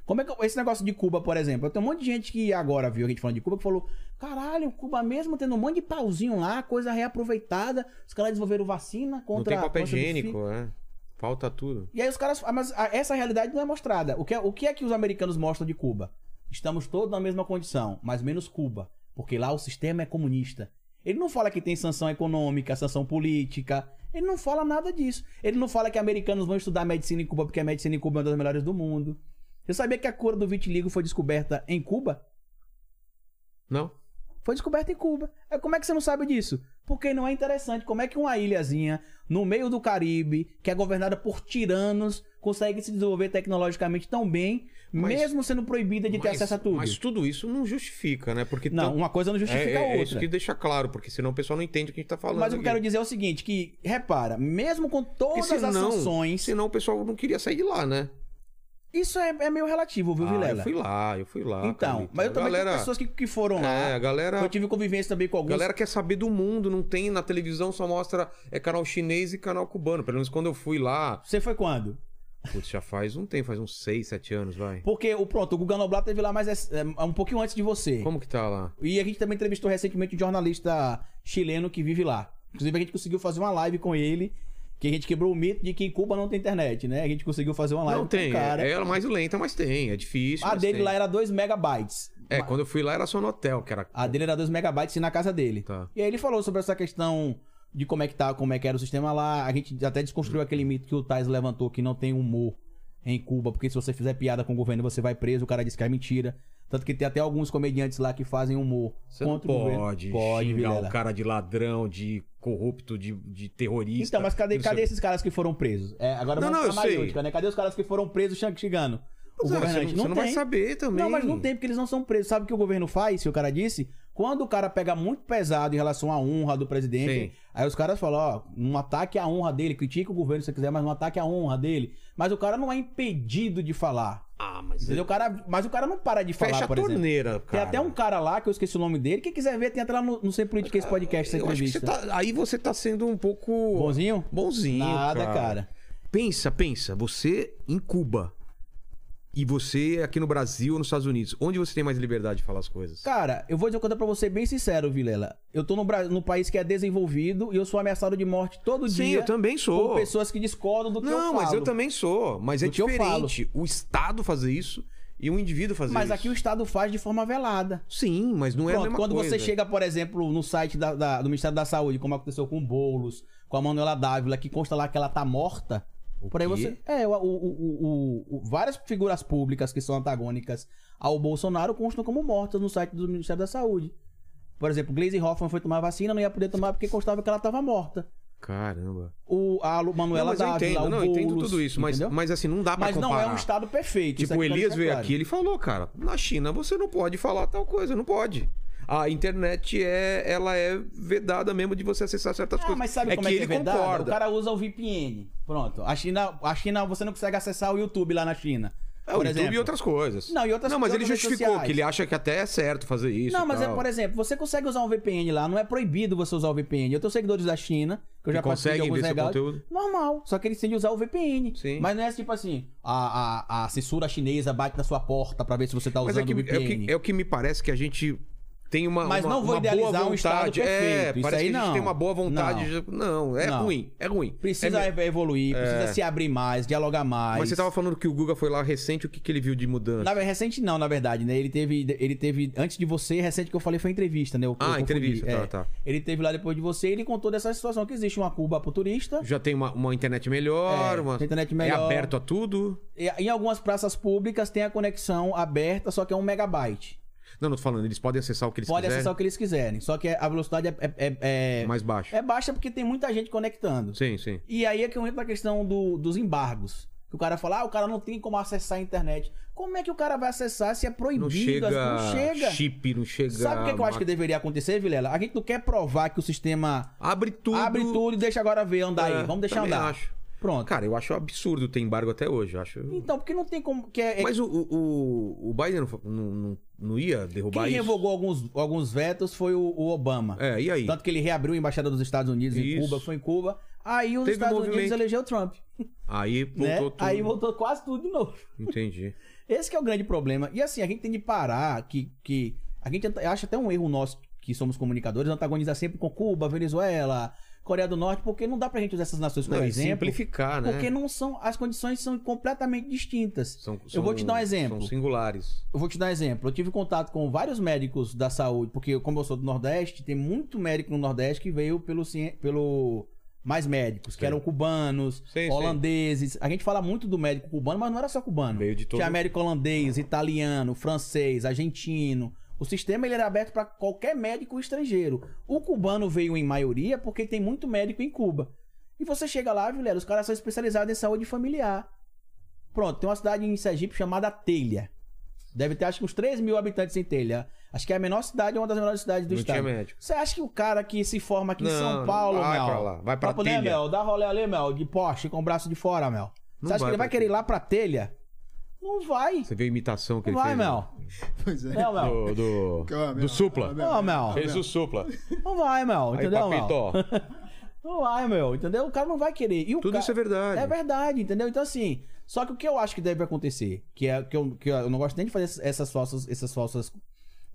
Como é que eu- esse negócio de Cuba, por exemplo? Eu tenho um monte de gente que agora viu a gente falando de Cuba que falou: caralho, Cuba mesmo tendo um monte de pauzinho lá, coisa reaproveitada, os caras desenvolveram vacina contra. não tem papel higiênico, é. Falta tudo. E aí os caras. ah, Mas ah, essa realidade não é mostrada. O que é, o que é que os americanos mostram de Cuba? Estamos todos na mesma condição, mas menos Cuba. Porque lá o sistema é comunista. Ele não fala que tem sanção econômica, sanção política. Ele não fala nada disso. Ele não fala que americanos vão estudar medicina em Cuba porque a medicina em Cuba é uma das melhores do mundo. Você sabia que a cura do vitiligo foi descoberta em Cuba? Não? Foi descoberta em Cuba. É, Como é que você não sabe disso? Porque não é interessante. Como é que uma ilhazinha no meio do Caribe, que é governada por tiranos, consegue se desenvolver tecnologicamente tão bem, Mas- mesmo sendo proibida de ter Mas- acesso a tudo? Mas tudo isso não justifica, né? Porque Não, tam- uma coisa não justifica é, a é, outra. É isso que deixa claro, porque senão o pessoal não entende o que a gente tá falando. Mas o que eu quero dizer é o seguinte, que, repara, mesmo com todas as senão, sanções, senão o pessoal não queria sair de lá, né? Isso é, é meio relativo, viu, Ah, Vilela? eu fui lá, eu fui lá. Então, Carlito. mas eu A também galera, tenho pessoas que, que foram lá. É, a galera, Eu tive convivência também com a alguns. galera quer saber do mundo, não tem na televisão, só mostra é canal chinês e canal cubano. Pelo menos quando eu fui lá. Você foi quando? Putz, já faz um tempo, faz uns 6, 7 anos, vai. Porque, o pronto, o Guga Noblat teve lá mais é, é, um pouquinho antes de você. Como que tá lá? E a gente também entrevistou recentemente um jornalista chileno que vive lá. Inclusive, a gente conseguiu fazer uma live com ele, que a gente quebrou o mito de que em Cuba não tem internet, né? A gente conseguiu fazer uma live Não com tem, o cara. é ela mais lenta, mas tem, é difícil. a mas dele tem. lá era 2 megabytes. É, quando eu fui lá era só no hotel, que era... A dele era 2 megabytes e na casa dele. Tá. E aí ele falou sobre essa questão de como é que tá, como é que era o sistema lá. A gente até desconstruiu aquele mito que o Tais levantou que não tem humor em Cuba, porque se você fizer piada com o governo você vai preso, o cara disse que é mentira. Tanto que tem até alguns comediantes lá que fazem humor Você não contra o governo. pode, Pode, xingar Vilela. o cara de ladrão, de corrupto, de, de terrorista. Então, mas cadê, não cadê esses caras que foram presos? É, agora Não, vamos não, eu né? Cadê os caras que foram presos xing- xingando? O é, governante você não, você não vai saber também. Não, mas não tem, porque eles não são presos. Sabe o que o governo faz, se o cara disse? Quando o cara pega muito pesado em relação à honra do presidente, Sim. aí os caras falam, ó, um ataque à honra dele, critica o governo se você quiser, mas um ataque à honra dele. Mas o cara não é impedido de falar. Ah, mas... Entendeu? O cara, mas o cara não para de falar, Fecha a por exemplo. torneira, Tem cara. até um cara lá, que eu esqueci o nome dele, quem quiser ver, tem até lá no, no Sem Política esse podcast, essa você entrevista. tá... Aí você tá sendo um pouco... Bonzinho? Bonzinho, Nada, cara. cara. Pensa, pensa. Você em Cuba e você aqui no Brasil ou nos Estados Unidos. Onde você tem mais liberdade de falar as coisas? Cara, eu vou dizer uma coisa pra você bem sincero, Vilela. Eu tô no, no país que é desenvolvido e eu sou ameaçado de morte todo Sim, dia. eu também sou. Por pessoas que discordam do que eu Não, falo. mas eu também sou. Mas é Do eu falo. diferente o Estado fazer isso e o indivíduo fazer Mas isso. aqui o Estado faz de forma velada. Sim, mas não é a Pronto, mesma quando coisa. você chega, por exemplo, no site da- da- do Ministério da Saúde, como aconteceu com o Boulos, com a Manuela Dávila, que consta lá que ela tá morta. O Por aí quê? você. É, o, o- o- o- o- várias figuras públicas que são antagônicas ao Bolsonaro constam como mortas no site do Ministério da Saúde. Por exemplo, Glaze Hoffman foi tomar vacina, não ia poder tomar porque constava que ela estava morta. Caramba. O, a Lu- Não, Manuela mas eu Dávila, entendo, o não, eu entendo tudo isso, mas, entendeu? mas assim, não dá pra Mas não comparar. é um estado perfeito. Tipo, o aqui pra Elias veio claro. aqui, ele falou, cara, na China você não pode falar tal coisa, não pode. A internet é, ela é vedada mesmo de você acessar certas Ah, coisas. mas sabe é como que é que ele é verdade? concorda. O cara usa o VPN. Pronto. A China, a China, você não consegue acessar o YouTube lá na China. É, o por YouTube exemplo. e outras coisas. Não, e outras- Não, mas ele justificou sociais. que ele acha que até é certo fazer isso. Não, mas é, por exemplo, você consegue usar um VPN lá, não é proibido você usar o VPN. Eu tenho seguidores da China, que eu já conseguem alguns ver seu legais. conteúdo? Normal, só que eles têm de usar o VPN. Sim. Mas não é tipo assim, a, a, a censura chinesa bate na sua porta pra ver se você tá Mas usando é, que, o é, o VPN. que, é o que me parece que a gente tem uma, Mas uma, não vou uma boa idealizar um vontade. estado perfeito, É, isso parece aí que a gente não. tem uma boa vontade. de- Não, é Não. ruim, é ruim. Precisa É evoluir, precisa se abrir mais, dialogar mais. Mas você tava falando que o Guga foi lá recente, o que, que ele viu de mudança? Na, recente não, na verdade, né? Ele teve, ele teve, antes de você, recente que eu falei foi entrevista, né? Eu- eu Ah, confundi. entrevista, tá, É. tá. Ele teve lá depois de você e ele contou dessa situação que existe uma Cuba pro turista. Já tem uma, uma internet melhor, É, uma... internet melhor. É aberto a tudo? E, em algumas praças públicas tem a conexão aberta, só que é um megabyte. Não, não tô falando, eles podem acessar o que eles Pode quiserem. acessar o que eles quiserem. Só que a velocidade é, é, é, é- Mais baixo. é baixa porque tem muita gente conectando. Sim, sim. E aí é que eu entro na questão do- dos embargos. Que o cara fala, ah, o cara não tem como acessar a internet. Como é que o cara vai acessar se é proibido? Não chega, Não chega. chip, não chega... Sabe o que, que eu acho que deveria acontecer, Vilela? A gente não quer provar que o sistema Abre tudo. abre tudo e deixa agora ver andar É, aí. Vamos deixar andar. acho. Pronto. Cara, eu acho absurdo ter embargo até hoje, eu acho... Então, porque não tem como. Que é, é- Mas o, o, o- Biden não, não, não, ia derrubar quem isso? revogou alguns, alguns vetos foi o, o Obama. É, e aí? Tanto que ele reabriu a embaixada dos Estados Unidos em Isso. Cuba, foi em Cuba. Aí os Teve Estados. Unidos elegeu o Trump. Aí <laughs> Né? voltou tudo. Aí voltou quase tudo de novo. Entendi. <laughs> Esse que é o grande problema. E assim, a gente tem de parar que. que a gente acha até um erro nosso, que somos comunicadores, antagonizar sempre com Cuba, Venezuela, Coreia do Norte, porque não dá pra gente usar essas nações como Não, exemplo. simplificar, né? Porque não são. As condições são completamente distintas. São- eu vou são- te dar um exemplo. São singulares. Eu vou te dar um exemplo. Eu tive contato com vários médicos da saúde, porque como eu sou do Nordeste, tem muito médico no Nordeste que veio pelo, pelo mais médicos, que Sim. eram cubanos, Sim, sim. holandeses. A gente fala muito do médico cubano, mas não era só cubano. Veio de todo- Tinha médico holandês, italiano, francês, argentino. O sistema ele era aberto para qualquer médico estrangeiro. O cubano veio em maioria porque tem muito médico em Cuba. E você chega lá, Vilera, os caras são especializados em saúde familiar. Pronto, tem uma cidade em Sergipe chamada Telha. Deve ter acho que uns 3 mil habitantes em Telha. Acho que é a menor cidade, uma das menores cidades do Não estado. tinha médico. Você acha que o cara que se forma aqui em Não, São Paulo, vai Mel, pra lá, vai pra poder, Telha. Mel, dá rolê ali, Mel, de Porsche com o braço de fora, Mel. Não Você acha vai que ele vai pra querer ir lá pra Telha? Não vai. Você viu a imitação que Não ele vai, fez? Mel. Pois é. Não, Mel. Do, do, Calma, do Mel. Supla. Calma, Não, Mel. Fez o Supla. Não vai, Mel. Aí, Entendeu, Mel? papito, ó. <laughs> Não vai, meu, entendeu? O cara não vai querer. E o Tudo ca- isso é verdade. É verdade, entendeu? Então, assim, só que o que eu acho que deve acontecer, que é que eu, que eu não gosto nem de fazer essas- falsas, essas falsas,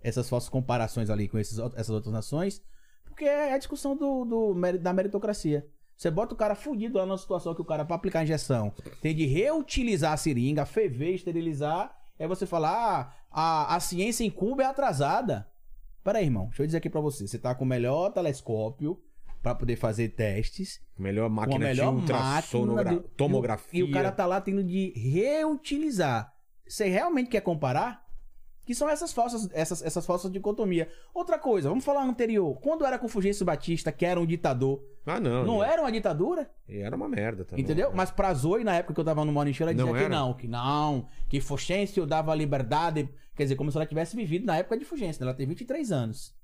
essas falsas comparações ali com esses, essas outras nações, porque é a discussão do, do da meritocracia. Você bota o cara fudido lá numa situação que o cara, pra aplicar a injeção, tem de reutilizar a seringa, ferver, esterilizar, aí você fala, ah, a, a ciência em Cuba é atrasada. Pera aí, irmão, deixa eu dizer aqui pra você, você tá com o melhor telescópio pra poder fazer testes, Melhor com a máquina melhor de ultrassonografia. máquina do- Tomografia. E o, cara tá lá tendo de reutilizar. Você realmente quer comparar? Que são essas falsas, essas, essas falsas dicotomia. Outra coisa, vamos falar anterior. Quando era com Fulgêncio Batista, que era um ditador, Ah, não. não era uma ditadura? Era uma merda também. Entendeu? Mas pra Zoe, na época que eu tava no Morning Show, ela Não dizia que era? não, que não, que Fulgêncio dava liberdade. Quer dizer, como se ela tivesse vivido na época de Fulgêncio. né? Ela tem 23 anos.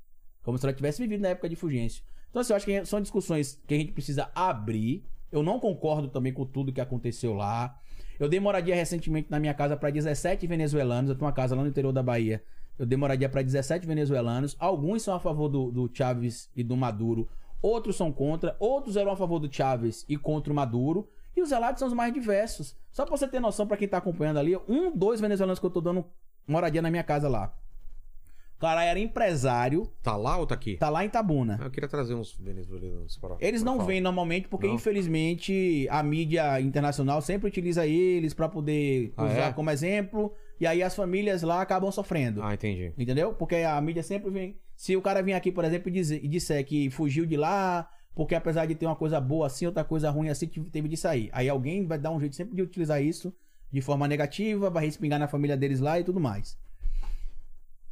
Como se ela tivesse vivido na época de Fulgêncio. Então, assim, eu acho que são discussões que a gente precisa abrir. Eu não concordo também com tudo que aconteceu lá. Eu dei moradia recentemente na minha casa pra 17 venezuelanos. Eu tenho uma casa lá no interior da Bahia. Eu dei moradia pra 17 venezuelanos. Alguns são a favor do, do Chávez e do Maduro. Outros são contra. Outros eram a favor do Chávez e contra o Maduro. E os relatos são os mais diversos. Só pra você ter noção, pra quem tá acompanhando ali, um, dois venezuelanos que eu tô dando moradia na minha casa lá. O cara era empresário, Tá lá ou tá aqui? tá lá em Tabuna. Ah, Eu queria trazer uns venezuelanos para Eles pra não falar. vêm normalmente porque, Não? infelizmente, a mídia internacional sempre utiliza eles pra poder Ah, usar é? como exemplo. E aí as famílias lá acabam sofrendo. Ah, entendi. Entendeu? Porque a mídia sempre vem. Se o cara vir aqui, por exemplo, e, dizer, e disser que fugiu de lá, porque apesar de ter uma coisa boa assim, outra coisa ruim assim, teve de sair. Aí alguém vai dar um jeito sempre de utilizar isso de forma negativa, vai respingar na família deles lá e tudo mais.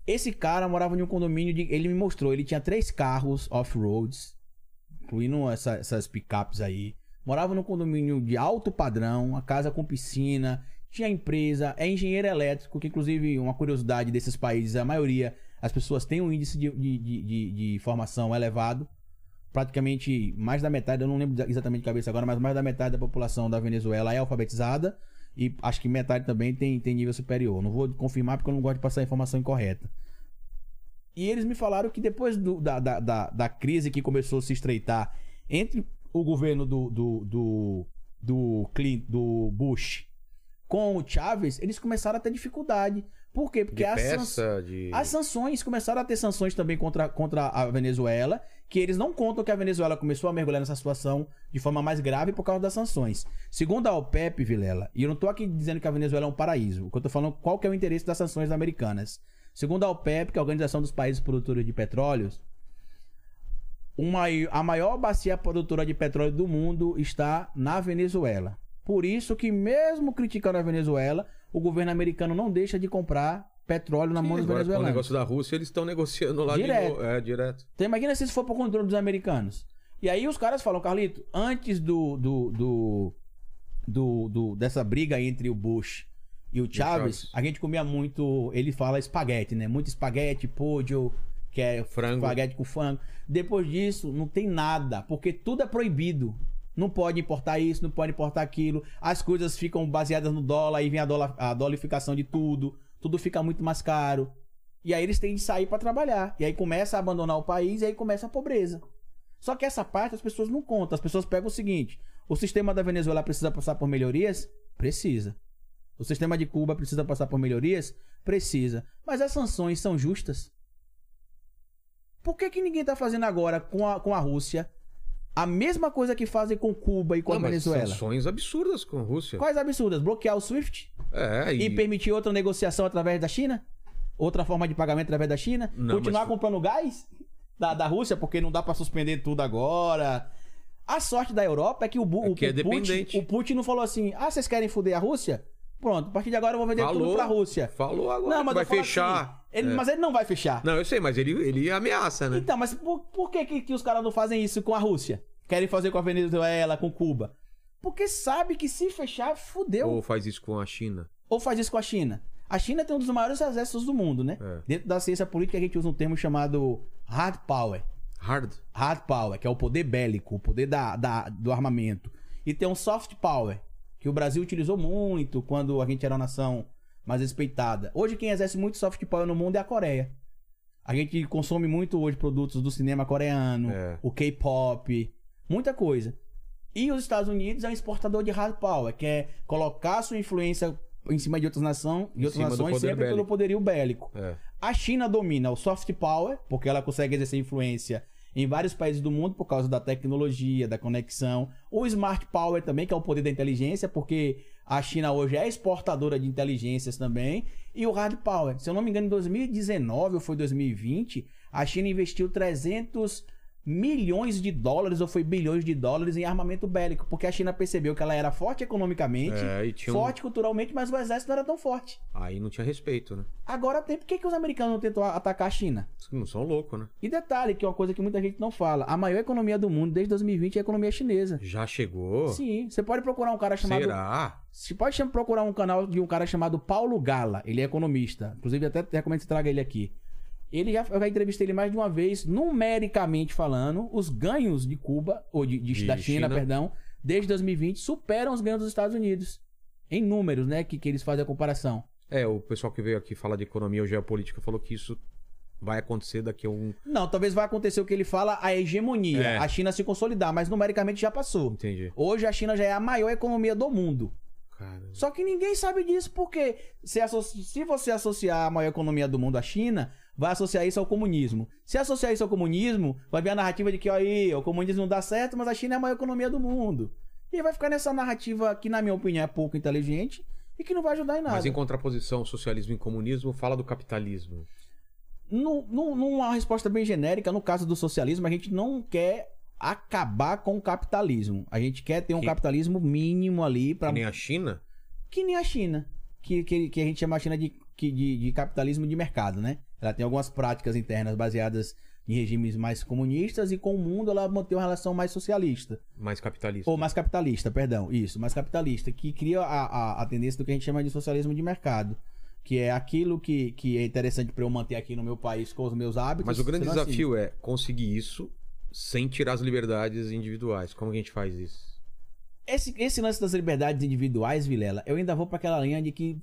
Esse cara morava em um condomínio de. Ele me mostrou, ele tinha três carros off-roads, incluindo essa- essas picapes aí. Morava num condomínio de alto padrão, uma casa com piscina, tinha empresa, é engenheiro elétrico, que inclusive uma curiosidade desses países, a maioria, as pessoas têm um índice de, de, de, de- formação elevado. Praticamente mais da metade, eu não lembro exatamente de cabeça agora, mas mais da metade da população da Venezuela é alfabetizada. E acho que metade também tem, tem nível superior. Não vou confirmar porque eu não gosto de passar informação incorreta. E eles me falaram que depois do- da, da, da, da crise que começou a se estreitar entre o governo do, do, do, do, Clint, do Bush com o Chávez, eles começaram a ter dificuldade. Por quê? Porque as, san- peça, de... as sanções começaram a ter sanções também contra, contra a Venezuela, que eles não contam que a Venezuela começou a mergulhar nessa situação de forma mais grave por causa das sanções. Segundo a OPEP, Vilela, e eu não tô aqui dizendo que a Venezuela é um paraíso, o que eu tô falando qual que é o interesse das sanções americanas. Segundo a OPEP, que é a Organização dos Países Produtores de Petróleos, uma, a maior bacia produtora de petróleo do mundo está na Venezuela. Por isso que, mesmo criticando a Venezuela, o governo americano não deixa de comprar petróleo na mão dos com o venezuelanos. negócio da Rússia, eles estão negociando lá Direto. de. É, direto. Então imagina se isso for pro controle dos americanos. E aí os caras falam, Carlito, antes do, do, do, do- do- dessa briga entre o Bush e o Chávez. a gente comia muito, ele fala espaguete, né? Muito espaguete, podio, que é Frango. espaguete com frango. Depois disso, não tem nada, porque tudo é proibido. Não pode importar isso, não pode importar aquilo. As coisas ficam baseadas no dólar, aí vem a, dólar, a dolarificação de tudo. Tudo fica muito mais caro. E aí eles têm de sair pra trabalhar. E aí começa a abandonar o país e aí começa a pobreza. Só que essa parte as pessoas não contam. As pessoas pegam o seguinte: o sistema da Venezuela precisa passar por melhorias? Precisa. O sistema de Cuba precisa passar por melhorias? Precisa. Mas as sanções são justas? Por que, que ninguém tá fazendo agora com a, com a Rússia a mesma coisa que fazem com Cuba e com Não, a mas Venezuela? sanções absurdas com a Rússia. Quais absurdas? Bloquear o SWIFT? É, E e... permitir outra negociação através da China? Outra forma de pagamento através da China? Não, Continuar mas- comprando gás da, da Rússia, porque não dá pra suspender tudo agora. A sorte da Europa é que o, É o, que é o Putin, o Putin não falou assim: ah, vocês querem foder a Rússia? Pronto, a partir de agora eu vou vender tudo Falou. pra Rússia. Falou agora que vai eu falo fechar. assim, ele- É. Mas ele não vai fechar. Não, eu sei, mas ele, ele ameaça, né? Então, mas por, por que, que, que os caras não fazem isso com a Rússia? Querem fazer com a Venezuela, com Cuba? Porque sabe que se fechar, fudeu. Ou faz isso com a China. Ou faz isso com a China? A China tem um dos maiores exércitos do mundo, né? É. Dentro da ciência política a gente usa um termo chamado hard power. Hard. Hard power, que é o poder bélico, o poder da, da- do armamento. E tem um soft power, que o Brasil utilizou muito quando a gente era uma nação mais respeitada. Hoje quem exerce muito soft power no mundo é a Coreia. A gente consome muito hoje produtos do cinema coreano, É. o K-pop, muita coisa. E os Estados Unidos é um exportador de hard power, que é colocar sua influência em cima de outras, nação, de outras nações sempre pelo bélico. poderio bélico. É. A China domina o soft power, porque ela consegue exercer influência em vários países do mundo por causa da tecnologia, da conexão. O smart power também, que é o poder da inteligência, porque a China hoje é exportadora de inteligências também. E o hard power. Se eu não me engano, em 2019 ou foi 2020, a China investiu 300 milhões de dólares ou foi bilhões de dólares em armamento bélico, porque a China percebeu que ela era forte economicamente, É, e tinha um- forte culturalmente, mas o exército não era tão forte. Aí não tinha respeito, né? Agora tem. Por que, que os americanos não tentou atacar a China? Não são loucos, né? E detalhe, que é uma coisa que muita gente não fala: a maior economia do mundo desde 2020 é a economia chinesa. Já chegou? Sim, você pode procurar um cara chamado. Será? Você pode procurar um canal de um cara chamado Paulo Gala. Ele é economista. Inclusive, até recomendo que você traga ele aqui. Ele já, eu já entrevistei ele mais de uma vez, numericamente falando, os ganhos de Cuba, ou de, de- da China, China. perdão, desde 2020 superam os ganhos dos Estados Unidos. Em números, né? Que, que eles fazem a comparação. É, o pessoal que veio aqui falar de economia ou geopolítica falou que isso vai acontecer daqui a um. Não, talvez vai acontecer o que ele fala, a hegemonia. É. A China se consolidar, mas numericamente já passou. Entendi. Hoje a China já é a maior economia do mundo. Cara. Só que ninguém sabe disso, porque se, associ- se você associar a maior economia do mundo à China, vai associar isso ao comunismo. Se associar isso ao comunismo, vai vir a narrativa de que aí, o comunismo não dá certo, mas a China é a maior economia do mundo. E vai ficar nessa narrativa que, na minha opinião, é pouco inteligente e que não vai ajudar em nada. Mas em contraposição, socialismo e comunismo, fala do capitalismo. Num- num- numa resposta bem genérica, no caso do socialismo, a gente não quer acabar com o capitalismo. A gente quer ter um Que- capitalismo mínimo ali para Que nem a China? que nem a China, que, que, que a gente chama a China de, que- de, de capitalismo de mercado, né? Ela tem algumas práticas internas baseadas em regimes mais comunistas e com o mundo ela mantém uma relação mais socialista. Mais capitalista. Ou mais capitalista, perdão, isso, mais capitalista, que cria a, a, a tendência do que a gente chama de socialismo de mercado. Que é aquilo que, que é interessante para eu manter aqui no meu país com os meus hábitos. Mas o grande assim. desafio é conseguir isso sem tirar as liberdades individuais. Como que a gente faz isso? Esse, esse lance das liberdades individuais, Vilela, eu ainda vou para aquela linha de que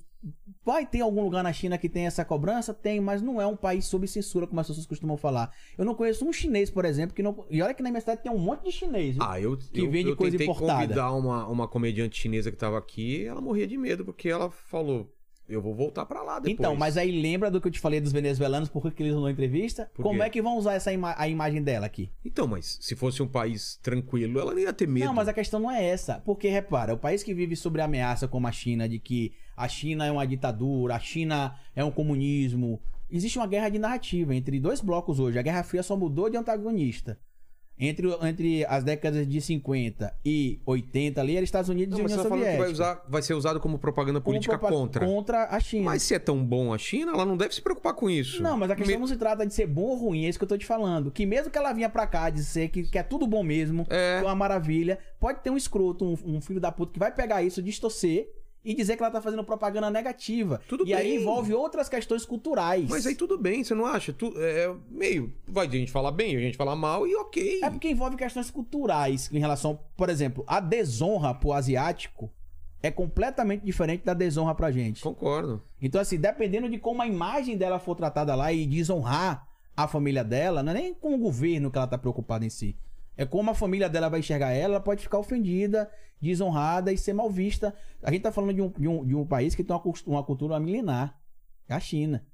vai ter algum lugar na China que tem essa cobrança? Tem, mas não é um país sob censura, como as pessoas costumam falar. Eu não conheço um chinês, por exemplo, que não. E olha que na minha cidade tem um monte de chinês. viu? Ah, eu, Que eu, vende eu coisa tentei importada. convidar uma, uma comediante chinesa que tava aqui ela morria de medo porque ela falou, eu vou voltar pra lá depois. Então, mas aí lembra do que eu te falei dos venezuelanos, por que eles não dão entrevista? Como é que vão usar essa ima- a imagem dela aqui? Então, mas se fosse um país tranquilo, ela não ia ter medo. Não, mas a questão não é essa. Porque, repara, o país que vive sobre ameaça como a China, de que a China é uma ditadura, a China é um comunismo. Existe uma guerra de narrativa entre dois blocos hoje. A Guerra Fria só mudou de antagonista. Entre, entre as décadas de 50 e 80 ali, era Estados Unidos Não, e União você tá falando que Soviética. vai, usar, vai ser usado como propaganda Como política propa- contra. Contra a China. Mas se é tão bom a China, ela não deve se preocupar com isso. Não, mas a questão Me- não se trata de ser bom ou ruim, é isso que eu tô te falando. Que mesmo que ela vinha pra cá dizer que, que é tudo bom mesmo, É. é uma maravilha, pode ter um escroto, um, um filho da puta que vai pegar isso, distorcer e dizer que ela tá fazendo propaganda negativa. Tudo e aí bem. envolve outras questões culturais. Mas aí tudo bem, você não acha? Tu, é meio. Vai a gente falar bem, a gente falar mal e ok. É porque envolve questões culturais em relação, por exemplo, a desonra pro asiático é completamente diferente da desonra pra gente. Concordo. Então, assim, dependendo de como a imagem dela for tratada lá e desonrar a família dela, não é nem com o governo que ela tá preocupada em si. É como a família dela vai enxergar ela, ela pode ficar ofendida, desonrada e ser mal vista. A gente tá falando de um, de um, de um país que tem uma, uma cultura milenar. É a China.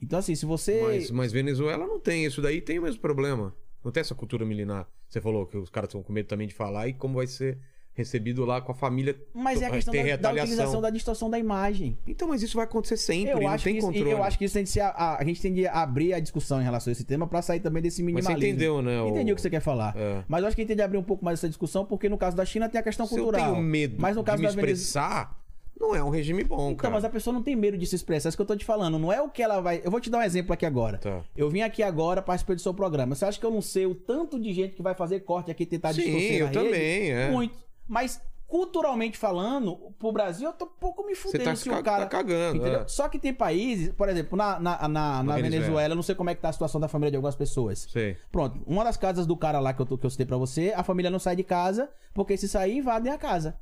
Então, assim, se você. Mas, mas Venezuela não tem isso daí, tem o mesmo problema. Não tem essa cultura milenar. Você falou que os caras estão com medo também de falar e como vai ser recebido lá com a família. Mas é a questão da, da utilização da distorção da imagem. Então, mas isso vai acontecer sempre, Eu não acho, tem que isso, controle. eu acho que isso tem ser a, a, gente tem de abrir a discussão em relação a esse tema pra sair também desse Mas minimalismo. você entendeu, né? Entendi o que você quer falar. É. Mas eu acho que a gente tem de abrir um pouco mais essa discussão, porque no caso da China tem a questão Se eu cultural. tenho medo mas no caso de me expressar, não é um regime bom, Então, cara. mas a pessoa não tem medo de se expressar, é isso que eu tô te falando. Não é o que ela vai. Eu vou te dar um exemplo aqui agora. Tá. Eu vim aqui agora participar do seu programa. Você acha que eu não sei o tanto de gente que vai fazer corte aqui e tentar Sim, distorcer eu na rede? também, é. Muito. Mas culturalmente falando, pro Brasil, eu tô um pouco me Você fudendo tá, se o cara. tá cagando. É. Só que tem países, por exemplo, na, na, na, na Venezuela. Venezuela. eu não sei como é que tá a situação da família de algumas pessoas. Sei. Pronto, uma das casas do cara lá que eu, que eu citei pra você, a família não sai de casa, porque se sair, invadem a casa.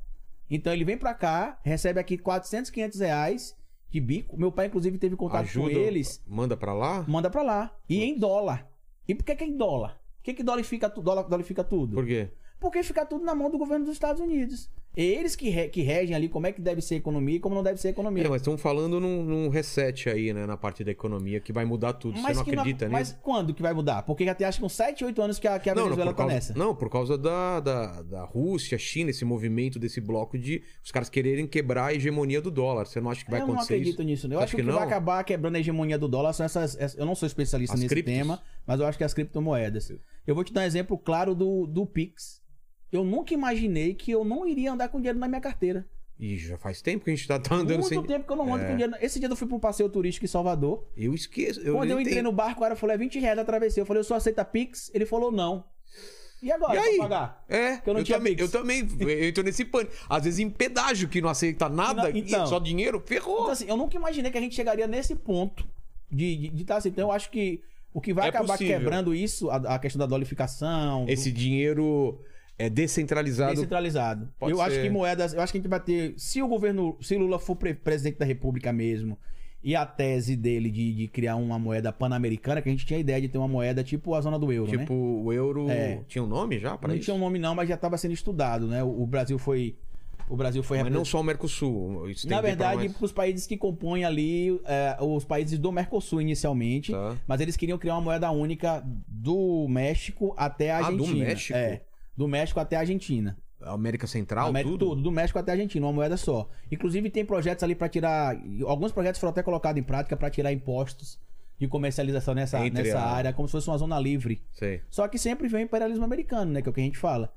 Então ele vem pra cá, recebe aqui 400, 500 reais de bico. Meu pai, inclusive, teve contato Ajuda, com eles, manda pra lá? manda pra lá. E em dólar. E por que, que é em dólar? que que dólifica, tu- dólar- dólifica tudo? Por quê? Porque fica tudo na mão do governo dos Estados Unidos. É eles que, re- que regem ali como é que deve ser a economia e como não deve ser a economia. É, mas estão falando num, num reset aí, né, na parte da economia, que vai mudar tudo. Você não acredita Mas nisso? quando que vai mudar? Porque já tem acho que uns 7, 8 anos que a, que a Venezuela por tá causa, nessa. não, por causa da, da, da Rússia, China, esse movimento desse bloco de os caras quererem quebrar a hegemonia do dólar. Você não acha que vai eu não acontecer acredito isso? nisso. Eu Você acho acha que que vai acabar quebrando a hegemonia do dólar são essas. ess- Eu não sou especialista As nesse criptos? tema, mas eu acho que as criptomoedas. Eu vou te dar um exemplo claro do, do Pix. Eu nunca imaginei que eu não iria andar com dinheiro na minha carteira. Ih, já faz tempo que a gente tá, tá andando Muito sem. tempo que eu não ando É. com dinheiro. Esse dia eu fui pra um passeio turístico em Salvador. Eu esqueço. Eu Quando eu entrei tenho- no barco, o cara falou: é 20 reais a travessia. Eu falei: eu só aceita Pix? Ele falou: não. E agora, E aí? pagar? É, Que eu não tinha também, Pix. eu também. Eu entro nesse pânico. Às vezes em pedágio que não aceita nada, então. e só dinheiro, ferrou. Então, assim, eu nunca imaginei que a gente chegaria nesse ponto de estar assim. Então, eu acho que o que vai É acabar possível. quebrando isso, a, a questão da dolificação, do- Esse dinheiro é descentralizado. descentralizado. Pode eu acho ser. que moedas, eu acho que a gente vai ter, se o governo, se Lula for pre- presidente da República mesmo, e a tese dele de, de criar uma moeda pan-americana, que a gente tinha a ideia de ter uma moeda tipo a zona do euro, né? Tipo, o euro É. tinha um nome já para Não isso? tinha um nome não, mas já estava sendo estudado, né? O, o Brasil foi o Brasil foi Mas não só o Mercosul. Na verdade, para os países que compõem ali, é, os países do Mercosul inicialmente, Tá. mas eles queriam criar uma moeda única do México até a Ah, do Argentina. México? É, do México até a Argentina. América Central, América- tudo? tudo, do México até a Argentina, uma moeda só. Inclusive tem projetos ali para tirar, alguns projetos foram até colocados em prática para tirar impostos de comercialização nessa, Entre nessa a- área, como se fosse uma zona livre. Sei. Só que sempre vem o imperialismo americano, né? Que é o que a gente fala.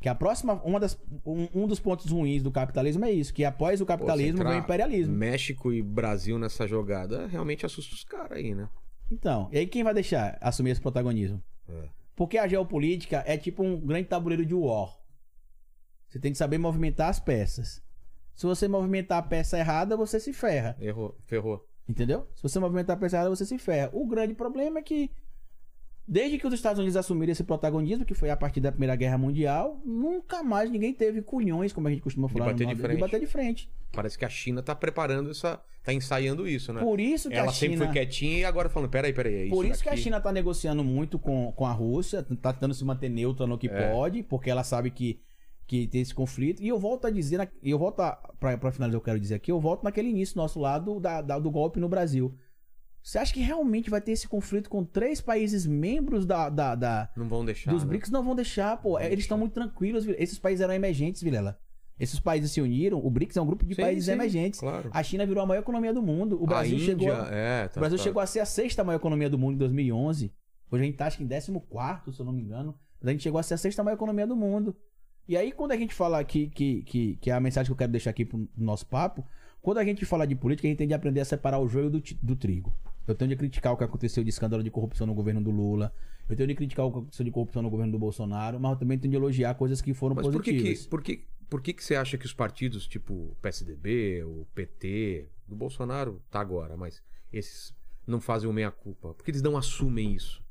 Que a próxima, uma das, um, um dos pontos ruins do capitalismo é isso, que após o Pô, capitalismo entrar vem o imperialismo. México e Brasil nessa jogada realmente assusta os caras aí, né? Então, e aí quem vai deixar assumir esse protagonismo? É. Porque a geopolítica é tipo um grande tabuleiro de war. Você tem que saber movimentar as peças. Se você movimentar a peça errada, você se ferra. Errou, ferrou. Entendeu? Se você movimentar a peça errada, você se ferra. O grande problema é que, desde que os Estados Unidos assumiram esse protagonismo, que foi a partir da Primeira Guerra Mundial, nunca mais ninguém teve culhões, como a gente costuma falar, no bater de Nordeste, frente. de bater de frente. Parece que a China tá preparando essa. tá ensaiando isso, né? Por isso que Ela a sempre China. foi quietinha e agora falando, peraí, peraí, é isso Por isso que a. China tá negociando muito com, com a Rússia, tá tentando se manter neutra no que É. pode, porque ela sabe que, que tem esse conflito. E eu volto a dizer, e eu volto a, pra, pra finalizar, eu quero dizer aqui, eu volto naquele início nosso lado da, da- do golpe no Brasil. Você acha que realmente vai ter esse conflito com três países membros da, da, da- Não vão deixar. dos né? BRICS? Não vão deixar, pô. Eles estão muito tranquilos. Esses países eram emergentes, Vilela. Esses países se uniram. O BRICS é um grupo de Sim, países sim, emergentes. Claro. A China virou a maior economia do mundo. O Brasil a Índia, chegou. a- é, tá, o Brasil tá. chegou a ser a sexta maior economia do mundo em 2011. Hoje a gente tá acho que em 14, se eu não me engano. Mas a gente chegou a ser a sexta maior economia do mundo. E aí, quando a gente fala aqui, que, que, que é a mensagem que eu quero deixar aqui pro nosso papo, quando a gente fala de política, a gente tem de aprender a separar o joio do, do trigo. Eu tenho de criticar o que aconteceu de escândalo de corrupção no governo do Lula. Eu tenho de criticar o que aconteceu de corrupção no governo do Bolsonaro, mas eu também tenho de elogiar coisas que foram Mas por que positivas. que, por, que, por que que você acha que os partidos, tipo o PSDB, o PT, do Bolsonaro tá agora, mas esses não fazem o meia-culpa? Por que eles não assumem isso?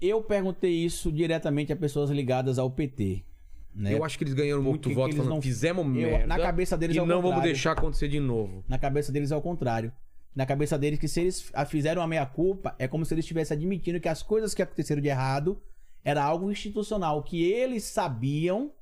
Eu perguntei isso diretamente a pessoas ligadas ao PT. Né? Eu acho que eles ganharam muito que voto falando, não- fizemos Eu- merda na cabeça deles e é o não vamos contrário. deixar acontecer de novo. Na cabeça deles é o contrário. Na cabeça deles, que se eles fizeram a meia-culpa, é como se eles estivessem admitindo que as coisas que aconteceram de errado era algo institucional, que eles sabiam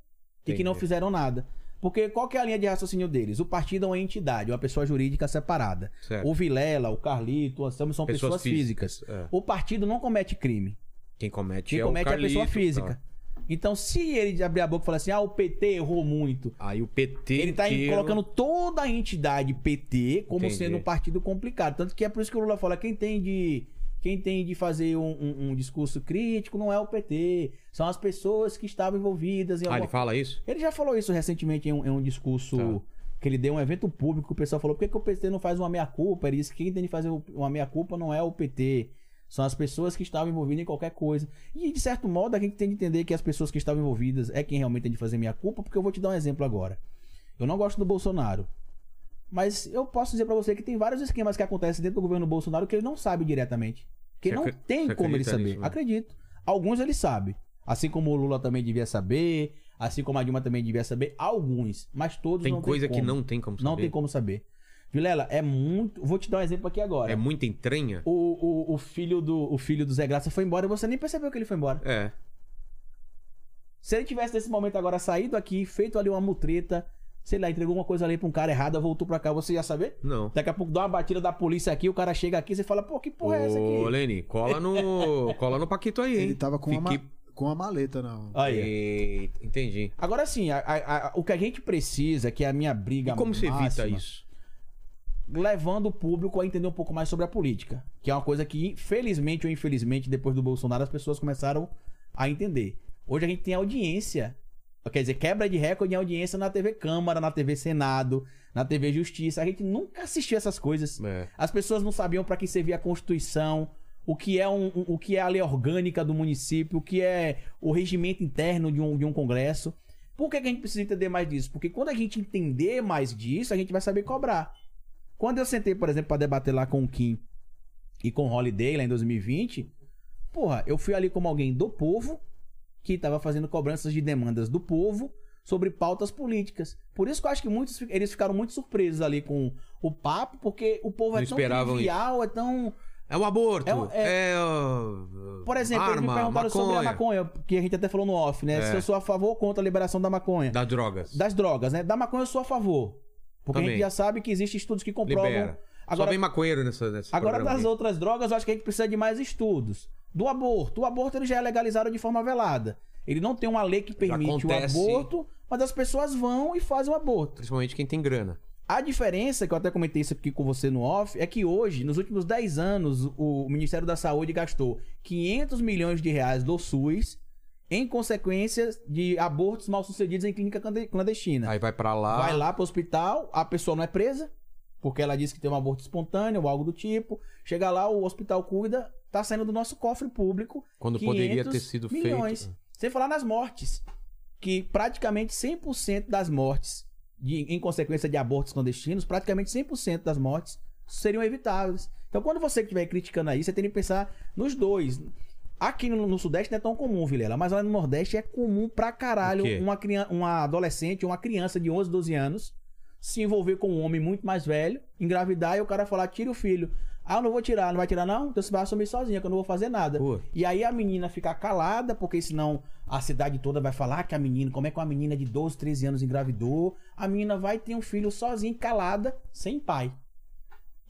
e que não fizeram nada. Porque qual que é a linha de raciocínio deles? O partido é uma entidade, uma pessoa jurídica separada. Certo. O Vilela, o Carlito, o Anselmo são pessoas, Pessoas físicas. físicas, é. O partido não comete crime. Quem comete Quem é comete o é a pessoa física. tá. Então, se ele abrir a boca e falar assim, ah, o PT errou muito, Aí o PT ele tá inteiro- colocando toda a entidade PT como Entendi. sendo um partido complicado. Tanto que é por isso que o Lula fala: quem tem de. Quem tem de fazer um, um- um discurso crítico não é o PT. São as pessoas que estavam envolvidas em Ah, alguma... ele fala isso? Ele já falou isso recentemente em um, em um discurso Tá. que ele deu em um evento público. O pessoal falou: por que, que o PT não faz uma meia-culpa? Ele disse que quem tem de fazer uma meia-culpa não é o PT. São as pessoas que estavam envolvidas em qualquer coisa. E, de certo modo, a gente tem de entender que as pessoas que estavam envolvidas é quem realmente tem de fazer meia-culpa, porque eu vou te dar um exemplo agora. Eu não gosto do Bolsonaro. Mas eu posso dizer pra você que tem vários esquemas que acontecem dentro do governo Bolsonaro que ele não sabe diretamente. Que Você não tem como ele saber. nisso, né? Acredito. Alguns ele sabe. Assim como o Lula também devia saber, assim como a Dilma também devia saber, alguns, mas todos Tem não coisa tem que não tem como saber. Não tem como saber. Vilela, é muito. Vou te dar um exemplo aqui agora. É muita entranha? O, o, o filho do, o filho do Zé Graça foi embora e você nem percebeu que ele foi embora. É. Se ele tivesse nesse momento agora saído aqui, feito ali uma mutreta, sei lá, entregou uma coisa ali pra um cara errado, voltou pra cá, você ia saber? Não. Daqui a pouco dá uma batida da polícia aqui, o cara chega aqui, você fala, pô, que porra é essa Ô, aqui? Leni, cola no, <laughs> cola no Paquito aí, hein? Ele tava com, uma, Fique- ma- com a maleta, não. Aí. Eita, entendi. Agora sim, a- a- a- o que a gente precisa, que é a minha briga E como você evita máxima, isso? Levando o público a entender um pouco mais sobre a política. Que é uma coisa que, felizmente ou infelizmente, depois do Bolsonaro, as pessoas começaram a entender. Hoje a gente tem audiência. Quer dizer, quebra de recorde em audiência na TV Câmara, na TV Senado, na TV Justiça. A gente nunca assistiu essas coisas. É. As pessoas não sabiam para que servia a Constituição, o que é um, o que é a lei orgânica do município, o que é o regimento interno de um, de um congresso. Por que, que a gente precisa entender mais disso? Porque quando a gente entender mais disso, a gente vai saber cobrar. Quando eu sentei, por exemplo, para debater lá com o Kim e com o Holiday lá em 2020, porra, eu fui ali como alguém do povo que estava fazendo cobranças de demandas do povo sobre pautas políticas. Por isso que eu acho que muitos eles ficaram muito surpresos ali com o papo, porque o povo Não é tão trivial, é tão É o aborto. É É, o- por exemplo, eles me arma, perguntaram sobre a maconha. maconha, que a gente até falou no off, né? É. Se eu sou a favor ou contra a liberação da maconha. Das drogas. Das drogas, né? Da maconha eu sou a favor. Porque a Também. gente já sabe que existem estudos que comprovam. Libera. Só Agora, vem maconheiro nessa, nessa agora das aqui. outras drogas, eu acho que a gente precisa de mais estudos. Do aborto. O aborto ele já é legalizado de forma velada. Ele não tem uma lei que permite o aborto, mas as pessoas vão e fazem o aborto. Principalmente quem tem grana. A diferença, que eu até comentei isso aqui com você no off, é que hoje, nos últimos 10 anos, o Ministério da Saúde gastou 500 milhões de reais do SUS em consequências de abortos mal sucedidos em clínica clande- clandestina. Aí vai pra lá. Vai lá pro hospital, a pessoa não é presa, porque ela disse que tem um aborto espontâneo ou algo do tipo. Chega lá, o hospital cuida, tá saindo do nosso cofre público. Quando 500 poderia ter sido milhões. feito. Sem falar nas mortes. Que praticamente 100% das mortes, de- em consequência de abortos clandestinos, praticamente 100% das mortes seriam evitáveis. Então, quando você estiver criticando aí, você tem que pensar nos dois. Aqui no, no Sudeste não é tão comum, Vilela, mas lá no Nordeste é comum pra caralho uma, criança, uma adolescente, uma criança de 11, 12 anos se envolver com um homem muito mais velho, engravidar e o cara falar, tira o filho. Ah, eu não vou tirar, não vai tirar não? Então você vai assumir sozinha, que eu não vou fazer nada. Pô. E aí a menina fica calada, porque senão a cidade toda vai falar que a menina, como é que uma menina de 12, 13 anos engravidou? A menina vai ter um filho sozinha, calada, sem pai.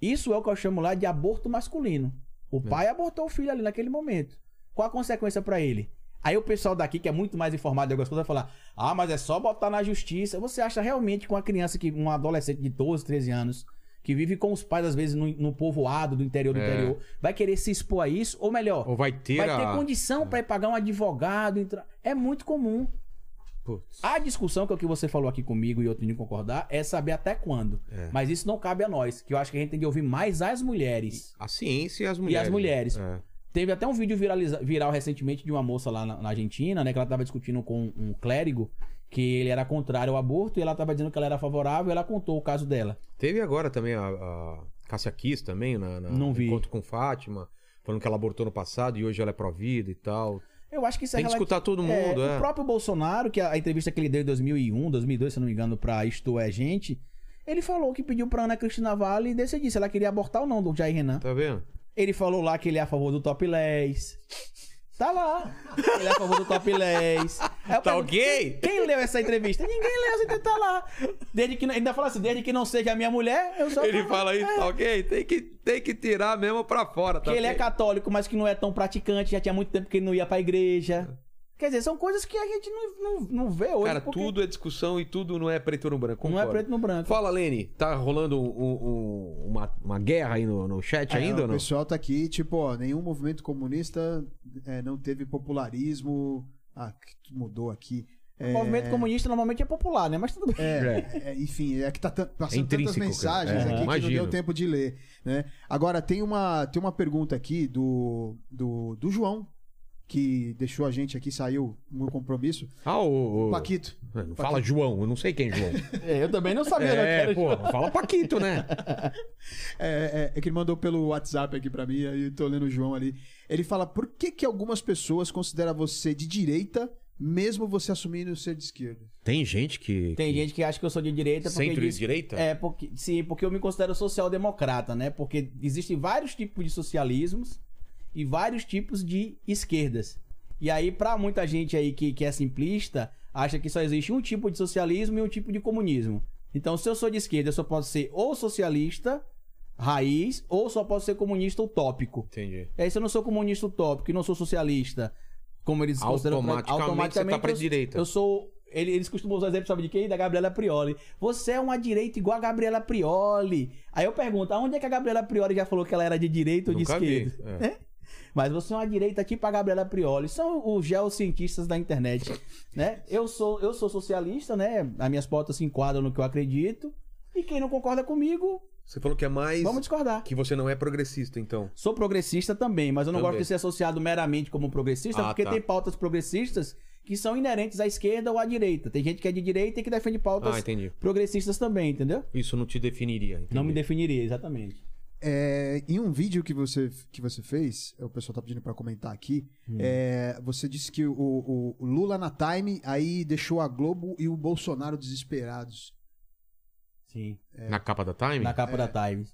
Isso é o que eu chamo lá de aborto masculino. O pai abortou o filho ali naquele momento. Qual a consequência pra ele? Aí o pessoal daqui, que é muito mais informado de algumas coisas, vai falar: Ah, mas é só botar na justiça. Você acha realmente que uma criança, que um adolescente de 12, 13 anos, que vive com os pais, às vezes, no, no povoado do interior do É. interior, vai querer se expor a isso? Ou melhor, Ou vai ter vai a... ter condição pra ir pagar um advogado? entrar- É muito comum. Putz. A discussão que é o que você falou aqui comigo e eu tenho que concordar é saber até quando. É. Mas isso não cabe a nós, que eu acho que a gente tem que ouvir mais as mulheres. A ciência e as mulheres. E as mulheres. É. Teve até um vídeo viraliza- viral recentemente de uma moça lá na, na Argentina, né? Que ela tava discutindo com um clérigo que ele era contrário ao aborto e ela tava dizendo que ela era favorável e ela contou o caso dela. Teve agora também a, a Cássia Kiss também, na, na Não vi. encontro com Fátima, falando que ela abortou no passado e hoje ela é pró-vida e tal. Eu acho que isso Tem é que relati- escutar todo mundo, É, é. O próprio Bolsonaro, que a, a entrevista que ele deu em 2001, 2002, se não me engano, pra Isto É Gente, ele falou que pediu pra Ana Cristina Vale decidir se ela queria abortar ou não do Jair Renan. Tá vendo? Ele falou lá que ele é a favor do topless. Tá lá. Ele é a favor do topless. <laughs> Tá pergunto, ok? Quem, leu essa entrevista? Ninguém leu essa entrevista, tá lá. Desde que, ainda fala assim, desde que não seja a minha mulher, eu a Ele fala isso, tá ok? Tem que, tem que tirar mesmo pra fora, tá Que ele é católico, mas que não é tão praticante, já tinha muito tempo que ele não ia pra igreja. Quer dizer, são coisas que a gente não, não, não vê hoje. Cara, porque tudo é discussão e tudo não é preto no branco. não é concordo. preto no branco. Fala, Lene, tá rolando um- um- uma, uma guerra aí no, no chat É, ainda ou o não? pessoal tá aqui, tipo, ó, nenhum movimento comunista é, não teve popularismo. Ah, que mudou aqui. É, O movimento comunista normalmente é popular, né? Mas tudo bem. É, <laughs> é, enfim, é que tá passando tantas intrínseco, mensagens. É, aqui que não imagino. deu tempo de ler, né? Agora, tem uma, tem uma pergunta aqui do, do, do João, que deixou a gente aqui, saiu no compromisso. Ah, o... o- Paquito. Não fala João, eu não sei quem é João. <laughs> É, eu também não sabia, é, quero... pô, fala Paquito, né? <laughs> É, é, é que ele mandou pelo WhatsApp aqui pra mim, aí eu tô lendo o João ali. Ele fala, por que que algumas pessoas consideram você de direita, mesmo você assumindo ser de esquerda? Tem gente que... Tem gente que acha que eu sou de direita Centro-direita? É, porque sim, porque eu me considero social-democrata, né? Porque existem vários tipos de socialismos e vários tipos de esquerdas. E aí, pra muita gente aí que, que é simplista, acha que só existe um tipo de socialismo e um tipo de comunismo. Então, se eu sou de esquerda, eu só posso ser ou socialista, raiz, ou só posso ser comunista utópico. Entendi. E aí, se eu não sou comunista utópico e não sou socialista, como eles consideram... Automaticamente você tá pra eu- direita. Eu sou... ele- Eles costumam usar exemplo, sabe de quem? Da Gabriela Prioli. Você é uma direita igual a Gabriela Prioli. Aí eu pergunto, aonde é que a Gabriela Prioli já falou que ela era de direita ou de Nunca vi, esquerda? é. Mas você é uma direita tipo a Gabriela Prioli. São os geocientistas da internet, né? Eu sou, eu sou socialista, né? As minhas pautas se enquadram no que eu acredito. E quem não concorda comigo, Você falou que é mais. vamos discordar. Que você não é progressista, então. Sou progressista também, mas eu não Também. gosto de ser associado meramente como progressista, Ah, porque tá. tem pautas progressistas que são inerentes à esquerda ou à direita. Tem gente que é de direita e que defende pautas Ah, entendi. progressistas também, entendeu? Isso não te definiria. Não me entendi. definiria, exatamente. É, em um vídeo que você, que você fez, o pessoal tá pedindo pra comentar aqui, é, você disse que o, o- o Lula na Time aí deixou a Globo e o Bolsonaro desesperados. Sim. Na capa da Time? na capa da Times.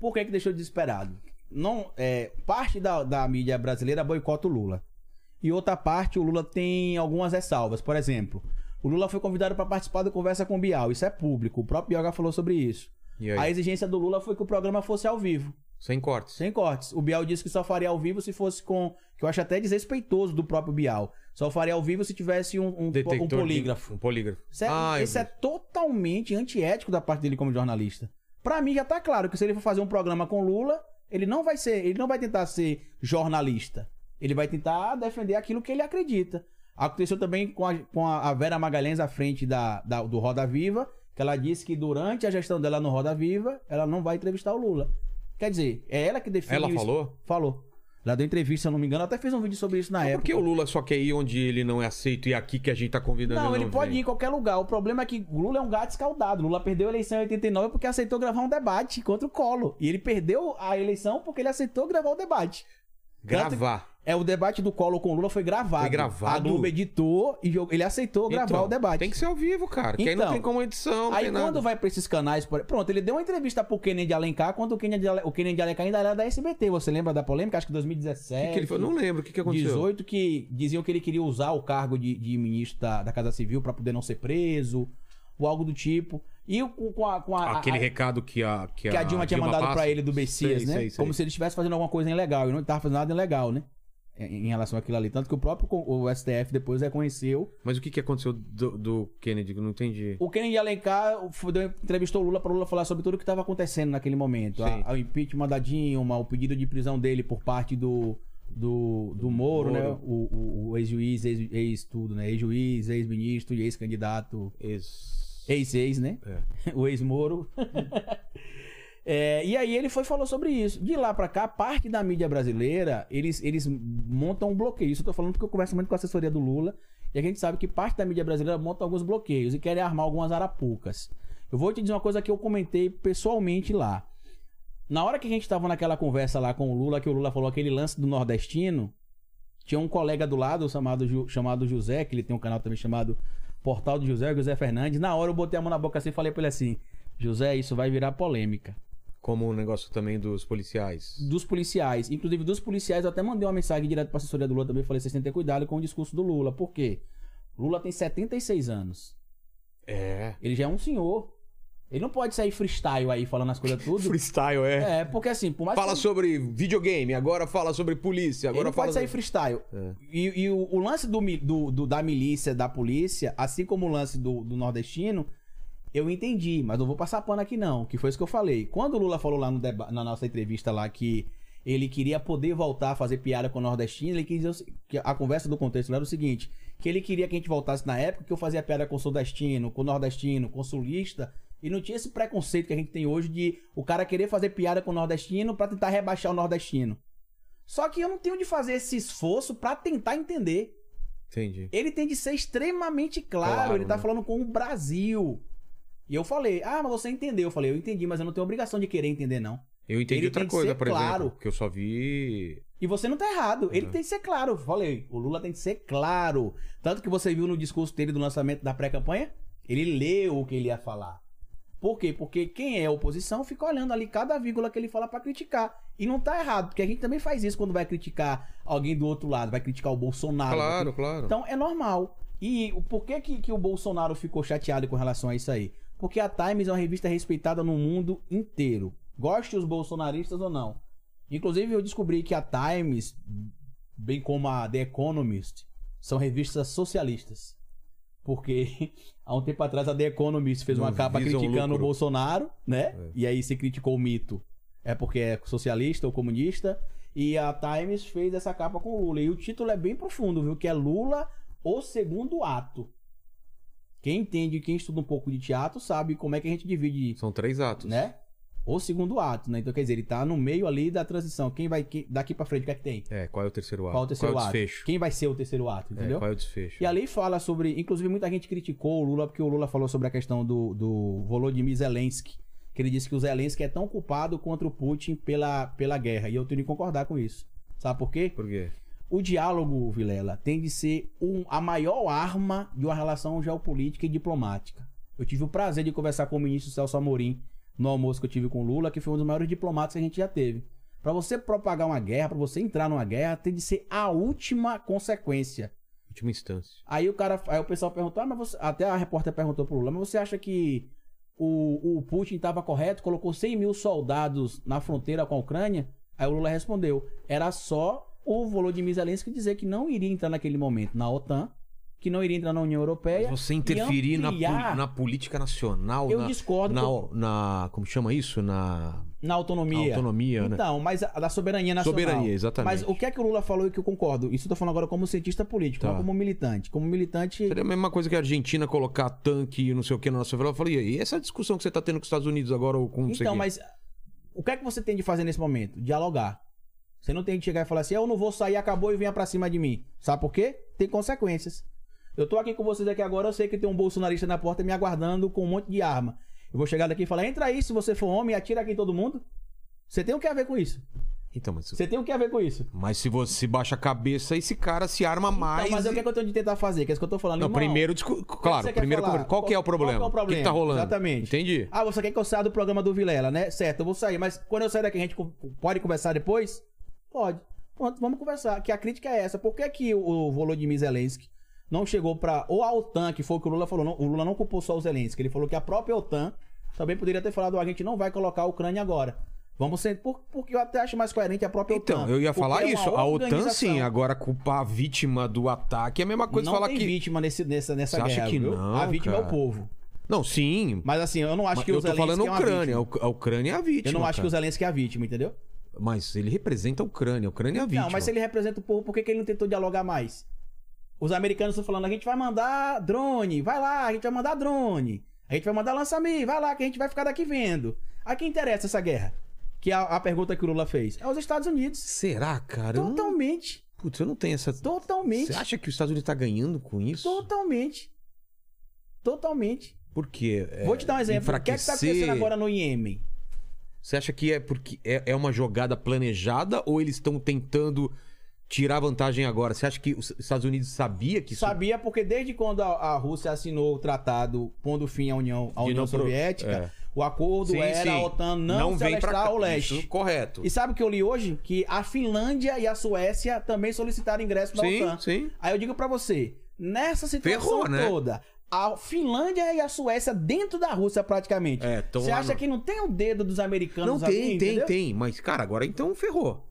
Por que, que deixou desesperado? Não, é, parte da, da mídia brasileira boicota o Lula. E outra parte, o Lula tem algumas ressalvas. Por exemplo, o Lula foi convidado para participar da conversa com o Bial. Isso é público. O próprio Bial já falou sobre isso. A exigência do Lula foi que o programa fosse ao vivo. Sem cortes. Sem cortes. O Bial disse que só faria ao vivo se fosse com. Que eu acho até desrespeitoso do próprio Bial. Só faria ao vivo se tivesse um, um, um de- polígrafo. Um polígrafo. Isso é, isso é totalmente antiético da parte dele como jornalista. Pra mim já tá claro que se ele for fazer um programa com Lula, ele não vai ser, ele não vai tentar ser jornalista. Ele vai tentar defender aquilo que ele acredita. Aconteceu também com a, com a Vera Magalhães à frente da, da- do Roda Viva, que ela disse que durante a gestão dela no Roda Viva, ela não vai entrevistar o Lula. Quer dizer, é ela que define Ela isso. falou? Falou. Ela deu entrevista, se eu não me engano, até fez um vídeo sobre isso na Por época. que o Lula só quer ir onde ele não é aceito e aqui que a gente tá convidando Não, ele pode ir em qualquer lugar. O problema é que o Lula é um gato escaldado. Lula perdeu a eleição em 89 porque aceitou gravar um debate contra o Collor. E ele perdeu a eleição porque ele aceitou gravar o debate. Gravar. É, o debate do Collor com o Lula foi gravado. Foi gravado? A Globo editou e ele aceitou gravar Então, o debate. Tem que ser ao vivo, cara. Que aí não Então, tem como edição, Aí quando nada. vai pra esses canais, pronto, ele deu uma entrevista pro Kennedy Alencar quando o Kennedy, o Kennedy Alencar ainda era da SBT. Você lembra da polêmica? Acho que O 2017. que, que ele falou? Não lembro. O que, que aconteceu? 18 que diziam que ele queria usar o cargo de, de ministro da, da Casa Civil pra poder não ser preso, ou algo do tipo. E com a. Com a Aquele a- recado que a, que que a Dilma tinha mandado passa? pra ele do Messias, Sei, né? sei, sei. Como se ele estivesse fazendo alguma coisa ilegal. E não estava fazendo nada ilegal, né? Em relação àquilo ali. Tanto que o próprio o STF depois reconheceu. Mas o que, que aconteceu do, do Kennedy? Eu não entendi. O Kennedy Alencar foi- entrevistou o Lula para o Lula falar sobre tudo o que estava acontecendo naquele momento. A- o impeachment da Dilma, o pedido de prisão dele por parte do, do, do Moro, Moro. né? O, o- o ex-juiz, ex- ex-tudo, né? Ex-juiz, ex-ministro e ex-candidato. Ex... Ex-ex, né? <laughs> o ex-Moro. <laughs> É, e aí ele foi falou sobre isso. De lá pra cá, parte da mídia brasileira, eles, eles montam um bloqueio. Isso eu tô falando porque eu converso muito com a assessoria do Lula. E a gente sabe que parte da mídia brasileira monta alguns bloqueios e querem armar algumas arapucas. Eu vou te dizer uma coisa que eu comentei pessoalmente lá. Na hora que a gente tava naquela conversa lá com o Lula, que o Lula falou aquele lance do nordestino, tinha um colega do lado chamado, chamado José, que ele tem um canal também chamado Portal do José, José Fernandes. Na hora eu botei a mão na boca assim e falei pra ele assim: José, isso vai virar polêmica. Como o negócio também dos policiais. Dos policiais, inclusive dos policiais, eu até mandei uma mensagem direto pra assessoria do Lula também. Falei: vocês têm que ter cuidado com o discurso do Lula. Por quê? Lula tem 76 anos. É. Ele já é um senhor. Ele não pode sair freestyle aí falando as coisas tudo. <laughs> Freestyle, é. É, porque assim, por mais Fala que... sobre videogame, agora fala sobre polícia, Ele agora não fala. pode sair freestyle. É. E, e o, o lance do, do- do- da milícia, da polícia, assim como o lance do, do nordestino, eu entendi, mas não vou passar pano aqui não, que foi isso que eu falei. Quando o Lula falou lá na nossa entrevista lá que ele queria poder voltar a fazer piada com o nordestino, ele quis dizer que a conversa do contexto era o seguinte, que ele queria que a gente voltasse na época que eu fazia piada com o sudestino, com o nordestino, com o sulista, e não tinha esse preconceito que a gente tem hoje de o cara querer fazer piada com o nordestino pra tentar rebaixar o nordestino. Só que eu não tenho de fazer esse esforço pra tentar entender. Entendi. Ele tem de ser extremamente claro. Claro, ele tá né? falando com o Brasil. E eu falei, ah, mas você entendeu. Eu falei, eu entendi, mas eu não tenho obrigação de querer entender, não. Eu entendi Ele outra coisa, por claro. exemplo. Que eu só vi. E você não tá errado. Ele Uhum. tem que ser claro. Eu falei, o Lula tem que ser claro. Tanto que você viu no discurso dele do lançamento da pré-campanha, ele leu o que ele ia falar. Por quê? Porque quem é oposição fica olhando ali cada vírgula que ele fala pra criticar. E não tá errado, porque a gente também faz isso quando vai criticar alguém do outro lado, vai criticar o Bolsonaro. Claro, cri- claro. Então é normal. E por que, que, que o Bolsonaro ficou chateado com relação a isso aí? Porque a Times é uma revista respeitada no mundo inteiro. Goste os bolsonaristas ou não. Inclusive, eu descobri que a Times, bem como a The Economist, são revistas socialistas. Porque <laughs> há um tempo atrás a The Economist fez uma capa criticando lucro. o Bolsonaro, né? E aí se criticou o mito. É porque é socialista ou comunista. E a Times fez essa capa com o Lula. E o título é bem profundo, viu? Que é Lula, o segundo ato. Quem entende, quem estuda um pouco de teatro, sabe como é que a gente divide São três atos. né? O segundo ato, né? Então, quer dizer, ele tá no meio ali da transição. Quem vai. quem- daqui pra frente, o que é que tem? É, qual é o terceiro ato? Qual é o terceiro qual é o ato? desfecho? Quem vai ser o terceiro ato, É, entendeu? qual é o desfecho? E a lei fala sobre. Inclusive, muita gente criticou o Lula porque o Lula falou sobre a questão do, do Volodymyr Zelensky. Que ele disse que o Zelensky é tão culpado contra o Putin pela, pela guerra. E eu tenho que concordar com isso. Sabe por quê? Por quê? O diálogo, Vilela, tem de ser um- a maior arma de uma relação geopolítica e diplomática. Eu tive o prazer de conversar com o ministro Celso Amorim no almoço que eu tive com o Lula, que foi um dos maiores diplomatas que a gente já teve. Pra você propagar uma guerra, pra você entrar numa guerra, tem de ser a última consequência. Última instância. Aí o cara, aí o pessoal perguntou, ah, mas você, até a repórter perguntou pro Lula, mas você acha que o, o Putin estava correto, colocou 100 mil soldados na fronteira com a Ucrânia? Aí o Lula respondeu, era só o Volodymyr Zelensky dizer que não iria entrar naquele momento na OTAN, que não iria entrar na União Europeia. Mas você interferir na, ampliar- pol- na política nacional, Eu na, discordo na, com- na- Como chama isso? Na na autonomia. autonomia, né? Então, mas a, da soberania nacional. Soberania, exatamente. Mas o que é que o Lula falou e que eu concordo? Isso eu tô falando agora como cientista político, Tá. não como militante. Como militante. Seria a mesma coisa que a Argentina colocar tanque e não sei o que na nossa fronteira. Eu falei, e essa discussão que você tá tendo com os Estados Unidos agora ou com Então, mas o que é que você tem de fazer nesse momento? Dialogar. Você não tem de chegar e falar assim, eu não vou sair, acabou e venha pra cima de mim. Sabe por quê? Tem consequências. Eu tô aqui com vocês aqui agora, eu sei que tem um bolsonarista na porta me aguardando com um monte de arma. Eu vou chegar daqui e falar, entra aí se você for homem atira aqui em todo mundo. Você tem o que a ver com isso? Então, mas, Você tem o que a ver com isso? mas se você baixa a cabeça, esse cara se arma mais. Então, mas é o que, é que eu tenho de tentar fazer? Que é isso que eu tô falando. Não, irmão. primeiro, discu- que claro, quer primeiro falar? conver- qual que é o problema? Qual que é o O que, que problema? tá rolando? Exatamente. Entendi. Ah, você quer que eu saia do programa do Vilela, né? Certo, eu vou sair. Mas quando eu sair daqui, a gente pode conversar depois? Pode. Pronto, vamos conversar. Que a crítica é essa. Por que, que o Volodymyr Zelensky não chegou pra... Ou a OTAN, que foi o que o Lula falou. Não, o Lula não culpou só o Zelensky. Ele falou que a própria OTAN também poderia ter falado, "Ó, a gente não vai colocar a Ucrânia agora. Vamos ser... Por, porque eu até acho mais coerente a própria Então, OTAN. eu ia falar é isso. A OTAN, sim. Agora, culpar a vítima do ataque é a mesma coisa não falar tem que. vítima nesse, nessa, nessa Você acha guerra, que viu? não, A vítima é cara? o povo. Não, sim. Mas assim, eu não acho Mas que o eu tô Zelensky falando é Ucrânia. A Ucrânia é a vítima. Eu não acho que cara. o Zelensky é a vítima, entendeu? Mas ele representa a Ucrânia. A Ucrânia é a vítima. Não, mas se ele representa o povo, por que, que ele não tentou dialogar mais? Os americanos estão falando, a gente vai mandar drone, vai lá, a gente vai mandar drone. A gente vai mandar lançamento, vai lá, que a gente vai ficar daqui vendo. A quem interessa essa guerra? Que é a, a pergunta que o Lula fez. É os Estados Unidos. Será, cara? Totalmente. Putz, eu não tenho essa. Totalmente. Você acha que os Estados Unidos tá ganhando com isso? Totalmente. Totalmente. Por quê? É, Vou te dar um exemplo. O que é que tá enfraquecer- acontecendo agora no Iêmen? Você acha que é porque é, é uma jogada planejada ou eles estão tentando tirar vantagem agora? Você acha que os Estados Unidos sabia que isso Sabia porque desde quando a, a Rússia assinou o tratado pondo fim à União, à União não pro- Soviética, é. o acordo Sim, era sim. a OTAN não, se vem pra ao leste. Isso, correto. E sabe o que eu li hoje? Que a Finlândia e a Suécia também solicitaram ingresso da Sim, OTAN. sim. Aí eu digo pra você, nessa situação Ferrou, né? toda, a Finlândia e a Suécia dentro da Rússia praticamente. É, você lá acha no- que não tem o dedo dos americanos Não ali, tem, tem, entendeu? tem. Mas, cara, agora então ferrou.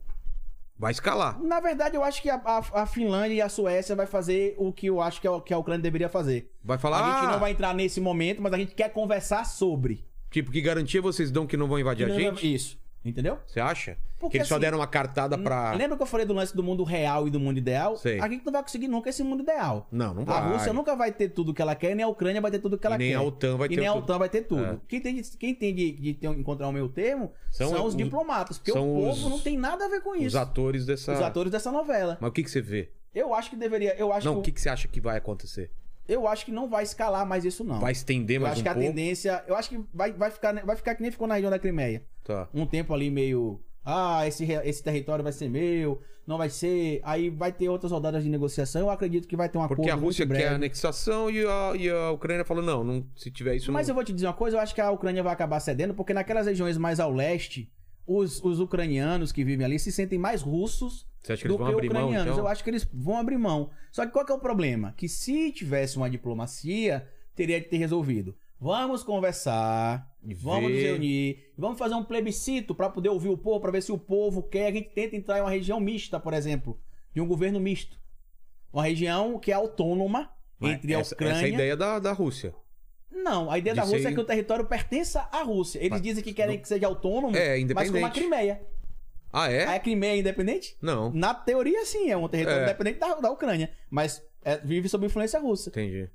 Vai escalar. Na verdade, eu acho que a, a- a Finlândia e a Suécia vai fazer o que eu acho que a, que a Ucrânia deveria fazer. Vai falar. a gente "Ah, não vai entrar nesse momento, mas a gente quer conversar sobre. Tipo, que garantia vocês dão que não vão invadir a gente? Isso. Entendeu? Você acha? Porque, que eles só assim, deram uma cartada pra. Lembra que eu falei do lance do mundo real e do mundo ideal? Sei. A gente não vai conseguir nunca esse mundo ideal. Não, não A vai. Rússia nunca vai ter tudo que ela quer, nem a Ucrânia vai ter tudo que ela E nem quer. a OTAN vai e ter nem a tudo. OTAN vai ter tudo. É. Quem tem, de, quem tem de, de ter- encontrar o meu termo São são, os o- diplomatas. Porque o povo os- não tem nada a ver com Os isso. atores dessa. Os atores dessa novela. Mas o que, que você vê? Eu acho que deveria. Eu acho, Não, o que, que, que você acha que vai acontecer? eu acho que não vai escalar mais isso, não. Vai estender eu mais acho um que a pouco? tendência. Eu acho que vai, vai, ficar, vai ficar que nem ficou na região da Crimeia. Tá. Um tempo ali meio Ah, esse, esse território vai ser meu, não vai ser. Aí vai ter outras rodadas de negociação. Eu acredito que vai ter um acordo Porque a Rússia quer a anexação e a, e a Ucrânia falou: não, não, se tiver isso. Mas eu não... vou te dizer uma coisa, eu acho que a Ucrânia vai acabar cedendo, porque naquelas regiões mais ao leste, os, os ucranianos que vivem ali se sentem mais russos Você acha que do eles vão que abrir mão? ucranianos. Então? Eu acho que eles vão abrir mão. Só que qual que é o problema? Que se tivesse uma diplomacia, teria que ter resolvido. Vamos conversar, E vamos nos ver. reunir, vamos fazer um plebiscito para poder ouvir o povo, para ver se o povo quer. A gente tenta entrar em uma região mista, por exemplo, de um governo misto. Uma região que é autônoma Mas entre a essa, Ucrânia. essa é a ideia da, da Rússia. Não, a ideia da Disso Rússia aí- é que o território pertença à Rússia. Eles Mas dizem que querem que seja autônomo, É, mas como a. Crimeia. Ah, é? A Crimeia é independente? Não. Na teoria, sim, é um território É. independente da, da Ucrânia, mas é, vive sob influência russa, Entendi.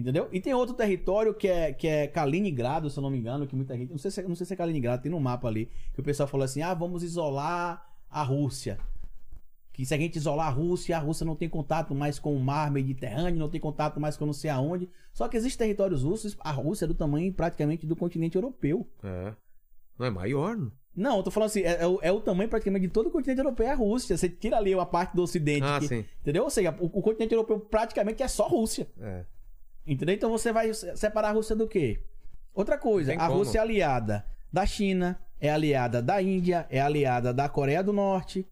Entendeu? E tem outro território que é, que é Kaliningrado, se eu não me engano, que muita gente... Não sei, se, não sei se é Kaliningrado, tem no mapa ali, que o pessoal falou assim, ah, vamos isolar a Rússia. Que se a gente isolar a Rússia, a Rússia não tem contato mais com o mar Mediterrâneo, não tem contato mais com não sei aonde. Só que existem territórios russos, a Rússia é do tamanho praticamente do continente europeu. É. Não é maior, não? Não, eu tô falando assim, é, é o, é o tamanho praticamente de todo o continente europeu, é a Rússia. Você tira ali uma parte do ocidente. Ah, que- sim. Entendeu? Ou seja, o, o continente europeu praticamente é só Rússia. É. Entendeu? Então você vai se- separar a Rússia do quê? Outra coisa, a. Rússia é aliada da China, é aliada da Índia, é aliada da Coreia do Norte.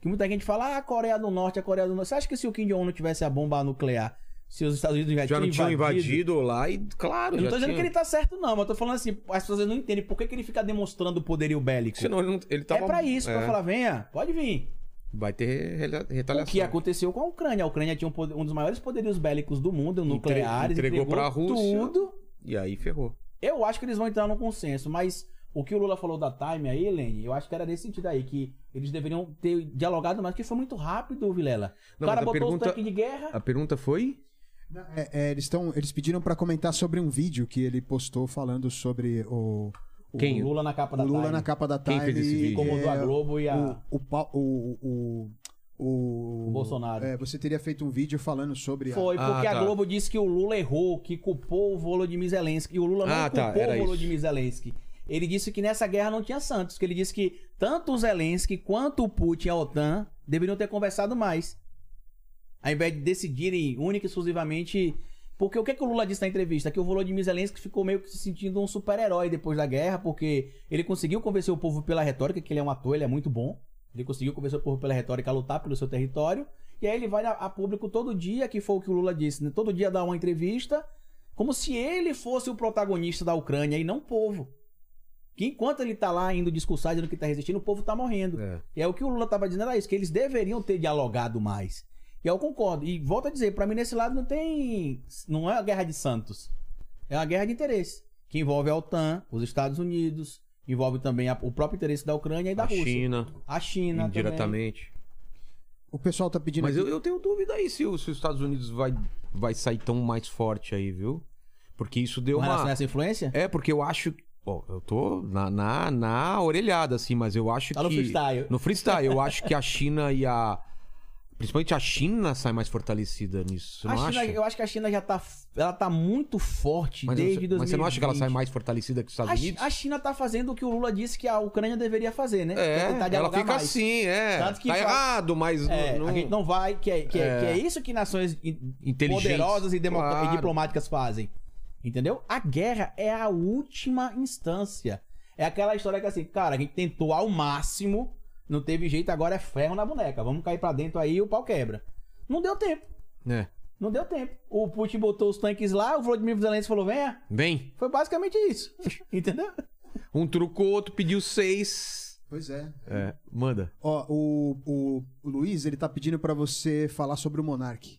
Que muita gente fala, ah, a Coreia do Norte, a Coreia do Norte. Você acha que se o Kim Jong-un não tivesse a bomba nuclear, se os Estados Unidos já, Já não tinham invadido lá e, claro, Eu não tô dizendo tinha. que ele tá certo, não, mas eu tô falando assim, as pessoas não entendem por que, que ele fica demonstrando o poderio bélico. Senão ele, não, ele tava... É pra isso, é. pra falar, venha, pode vir. Vai ter retaliação. O que aconteceu com a Ucrânia? A Ucrânia tinha um, poder- um dos maiores poderios bélicos do mundo, nucleares, entregou pra Rússia. tudo. E aí ferrou. Eu acho que eles vão entrar num consenso, mas o que o Lula falou da Time aí, Helene, eu acho que era nesse sentido aí, que eles deveriam ter dialogado mais, porque foi muito rápido, Vilela. O Não, cara a botou pergunta- os tanques de guerra. A pergunta foi? É, é, eles, tão, eles pediram pra comentar sobre um vídeo que ele postou falando sobre o. o Quem? O Lula na capa da Lula Time. na capa da Quem Time. fez esse vídeo? Incomodou a é, Globo e a... O, o, o, o, o, O Bolsonaro. É, você teria feito um vídeo falando sobre. a- Foi, Ah, porque a tá. Globo disse que o Lula errou, que culpou o Volodymyr Zelensky. E o Lula não Ah, tá, culpou era o. Volodymyr Zelensky. Ele disse que nessa guerra não tinha Santos, que ele disse que tanto o Zelensky quanto o Putin e a OTAN deveriam ter conversado mais. Ao invés de decidirem única e exclusivamente. Porque o que, que o Lula disse na entrevista? Que o Volodymyr Zelensky ficou meio que se sentindo um super-herói depois da guerra, porque ele conseguiu convencer o povo pela retórica, que ele é um ator, ele é muito bom. Ele conseguiu convencer o povo pela retórica a lutar pelo seu território. E aí ele vai a, a público todo dia, que foi o que o Lula disse, né? Todo dia dá uma entrevista, como se ele fosse o protagonista da Ucrânia e não o povo. Que enquanto ele tá lá indo discursar, dizendo que tá resistindo, o povo tá morrendo. É. E é o que o Lula tava dizendo era isso, que eles deveriam ter dialogado mais. E eu concordo. E volto a dizer, pra mim nesse lado não tem. Não é uma guerra de Santos. É uma guerra de interesse. Que envolve a OTAN, os Estados Unidos, envolve também a- o próprio interesse da Ucrânia e da a Rússia. China, A China. também. indiretamente. O pessoal tá pedindo. Mas aqui- eu, eu tenho dúvida aí se, os Estados Unidos vai, vai sair tão mais forte aí, viu? Porque isso deu Com relação a uma. essa influência? É, porque eu acho. Bom, eu tô na, na, na orelhada, assim, mas eu acho Tá que. no freestyle. No freestyle, eu acho que a China e a. Principalmente a China sai mais fortalecida nisso. Você A não China, acha? eu acho que a China já tá. Ela tá muito forte Mas, desde você, 2020. mas você não acha que ela sai mais fortalecida que os Estados A, Unidos? a China tá fazendo o que o Lula disse que a Ucrânia deveria fazer, né? É, tentar ela fica mais. assim, é. Tanto que tá fala- errado, mas. É, não, a gente não vai, que é, que é, É. que é isso que nações poderosas e, claro. e diplomáticas fazem. Entendeu? A guerra é a última instância. É aquela história que assim, cara, a gente tentou ao máximo, não teve jeito, agora é ferro na boneca. Vamos cair pra dentro aí e o pau quebra. Não deu tempo. É. Não deu tempo. O Putin botou os tanques lá, o Vladimir Zelensky falou: venha. Vem. Foi basicamente isso. <laughs> Entendeu? Um trucou, outro pediu seis. Pois é. É, manda. Ó, o, o, o Luiz, ele tá pedindo pra você falar sobre o Monark.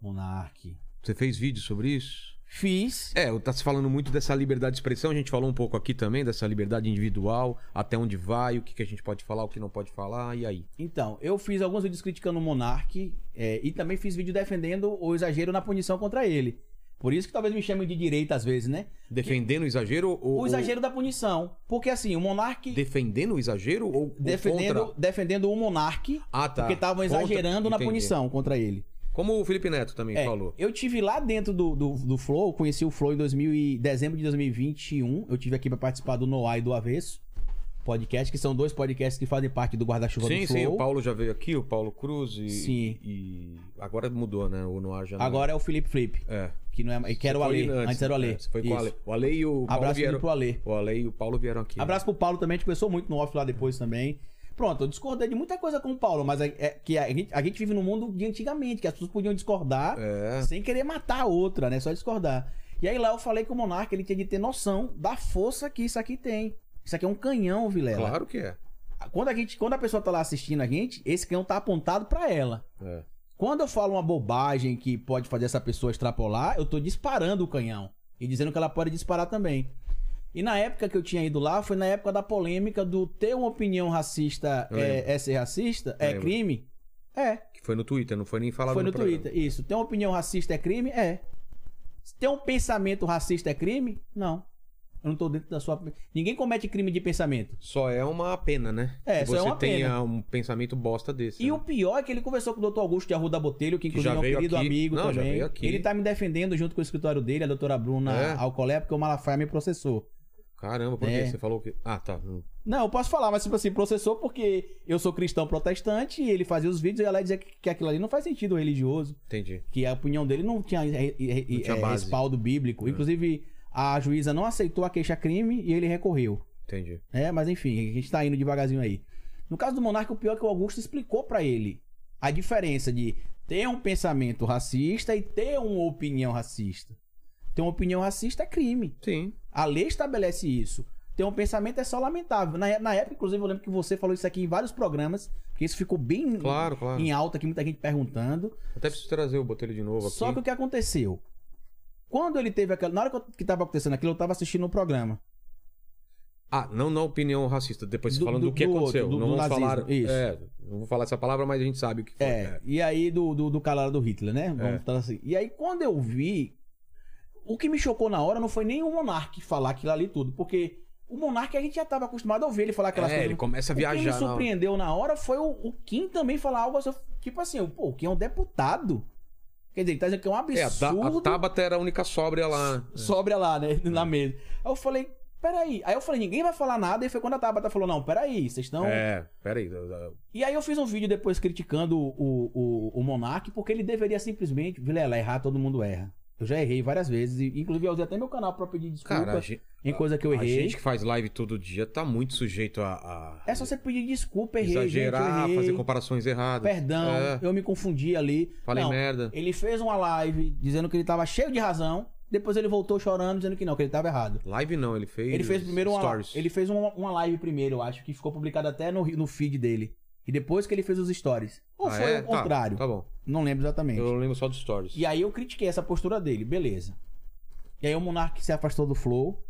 Monark. Você fez vídeo sobre isso? Fiz. É, tá se falando muito dessa liberdade de expressão, a gente falou um pouco aqui também dessa liberdade individual, até onde vai, o que, que a gente pode falar, o que não pode falar, e aí? Então, eu fiz alguns vídeos criticando o Monark é, e também fiz vídeo defendendo o exagero na punição contra ele. Por isso que talvez me chamem de direita às vezes, né? Defendendo o exagero ou... O exagero da punição. Porque assim, o Monark ou defendendo o exagero ou, defendendo, contra? defendendo o Monark Ah, tá. porque estavam Contra- exagerando na entendi. punição contra ele. Como o Felipe Neto também É, falou. Eu tive lá dentro do, do, do Flow, conheci o Flow em 2000 e- dezembro de 2021. Eu tive aqui pra participar do Noai do Avesso. podcast, que são dois podcasts que fazem parte do guarda-chuva Sim, do Flow. sim, o Paulo já veio aqui, o Paulo Cruz e. Sim. E agora mudou, né? O Noir já não Agora é o Felipe Flip, É. que, não é, que era o Ale. Antes, era o Ale. É, foi com o Isso. Ale. O Ale e o Paulo Abraço vieram. Felipe pro Ale. O Ale e o Paulo vieram aqui. Abraço pro Paulo também, a gente conversou muito no off lá depois também. Pronto, eu discordei de muita coisa com o Paulo, mas é, é que a gente, a gente vive num mundo de antigamente, que as pessoas podiam discordar É. sem querer matar a outra, né? Só discordar. E aí lá eu falei que o Monarca ele tinha de ter noção da força que isso aqui tem. Isso aqui é um canhão, Vilela. Claro que é. Quando a, gente, quando a pessoa tá lá assistindo a gente, esse canhão tá apontado pra ela. É. Quando eu falo uma bobagem que pode fazer essa pessoa extrapolar, eu tô disparando o canhão. E dizendo que ela pode disparar também. E na época que eu tinha ido lá, foi na época da polêmica do ter uma opinião racista é, é ser racista? É crime? É. Que foi no Twitter, não foi nem falado Foi no programa. Twitter. Isso. Ter uma opinião racista é crime? É. Ter um pensamento racista é crime? Não. Eu não tô dentro da sua. Ninguém comete crime de pensamento. Só é uma pena, né? É, que só é você uma tenha pena. um pensamento bosta desse. E né? o pior é que ele conversou com o Dr. Augusto de Arruda Botelho, que Que inclusive já é um querido aqui. amigo Não, também. Ele tá me defendendo junto com o escritório dele, a doutora Bruna É? Alcolé, porque o Malafaia me processou. Caramba, por É. que você falou que. Ah, tá. Hum. Não, eu posso falar, mas tipo assim, processou porque eu sou cristão protestante e ele fazia os vídeos e ela dizia que, que aquilo ali não faz sentido religioso, Entendi. que a opinião dele não tinha, eh, eh, Não tinha base. respaldo bíblico. Inclusive, a juíza não aceitou a queixa-crime e ele recorreu. Entendi. É, mas enfim, a gente tá indo devagarzinho aí. No caso do Monarca, o pior é que o Augusto explicou pra ele a diferença de ter um pensamento racista e ter uma opinião racista. Ter uma opinião racista é crime. Sim. A lei estabelece isso. Ter um pensamento é só lamentável. Na, na época, inclusive, eu lembro que você falou isso aqui em vários programas, que isso ficou bem Claro, claro. em alta, que muita gente perguntando. Até preciso trazer o botelho de novo aqui. Só que o que aconteceu? Quando ele teve aquela. Na hora que, eu, que tava acontecendo aquilo, eu tava assistindo o programa. Ah, não na opinião racista. Depois Do- falando do- do, que do aconteceu. outro, não vamos nazismo, falar. isso. É, não vou falar essa palavra, mas a gente sabe o que foi. É, e aí do, do, do do Hitler, né? Vamos É. falar assim. E aí quando eu vi, o que me chocou na hora não foi nem o Monark falar aquilo ali tudo, porque o Monark a gente já tava acostumado a ouvir ele falar aquelas É, coisas. ele começa a O que viajar. me surpreendeu na hora foi o, o Kim também falar algo assim, tipo assim, pô, o Kim é um deputado. Quer dizer, ele tá dizendo que é um É, a, absurdo. a Tabata era a única sóbria lá. Sobra lá, né? É. Na mesa. Aí eu falei, peraí. Aí eu falei, ninguém vai falar nada. E foi quando a Tabata falou, não, peraí, vocês estão. É, peraí. E aí eu fiz um vídeo depois criticando o, o, o Monark, porque ele deveria simplesmente, Vilela, errar, todo mundo erra. Eu já errei várias vezes, e, inclusive eu usei até meu canal pra pedir desculpa Cara, a gente, em coisa que eu a errei. gente que faz live todo dia tá muito sujeito a, a É só você pedir desculpa, errei, exagerar, gente, errei. fazer comparações erradas. Perdão, É, eu me confundi ali. falei Não, merda. Ele fez uma live dizendo que ele tava cheio de razão, depois ele voltou chorando, dizendo que não, que ele tava errado. Live não, ele fez. Ele fez primeiro uma, stories. ele fez uma, uma live primeiro, eu acho, que ficou publicada até no, no feed dele. E depois que ele fez os stories. Ou Ah, foi é? o contrário? Tá, tá bom. Não lembro exatamente. Eu lembro só dos stories. E aí eu critiquei essa postura dele, beleza. E aí o Monark se afastou do Flow.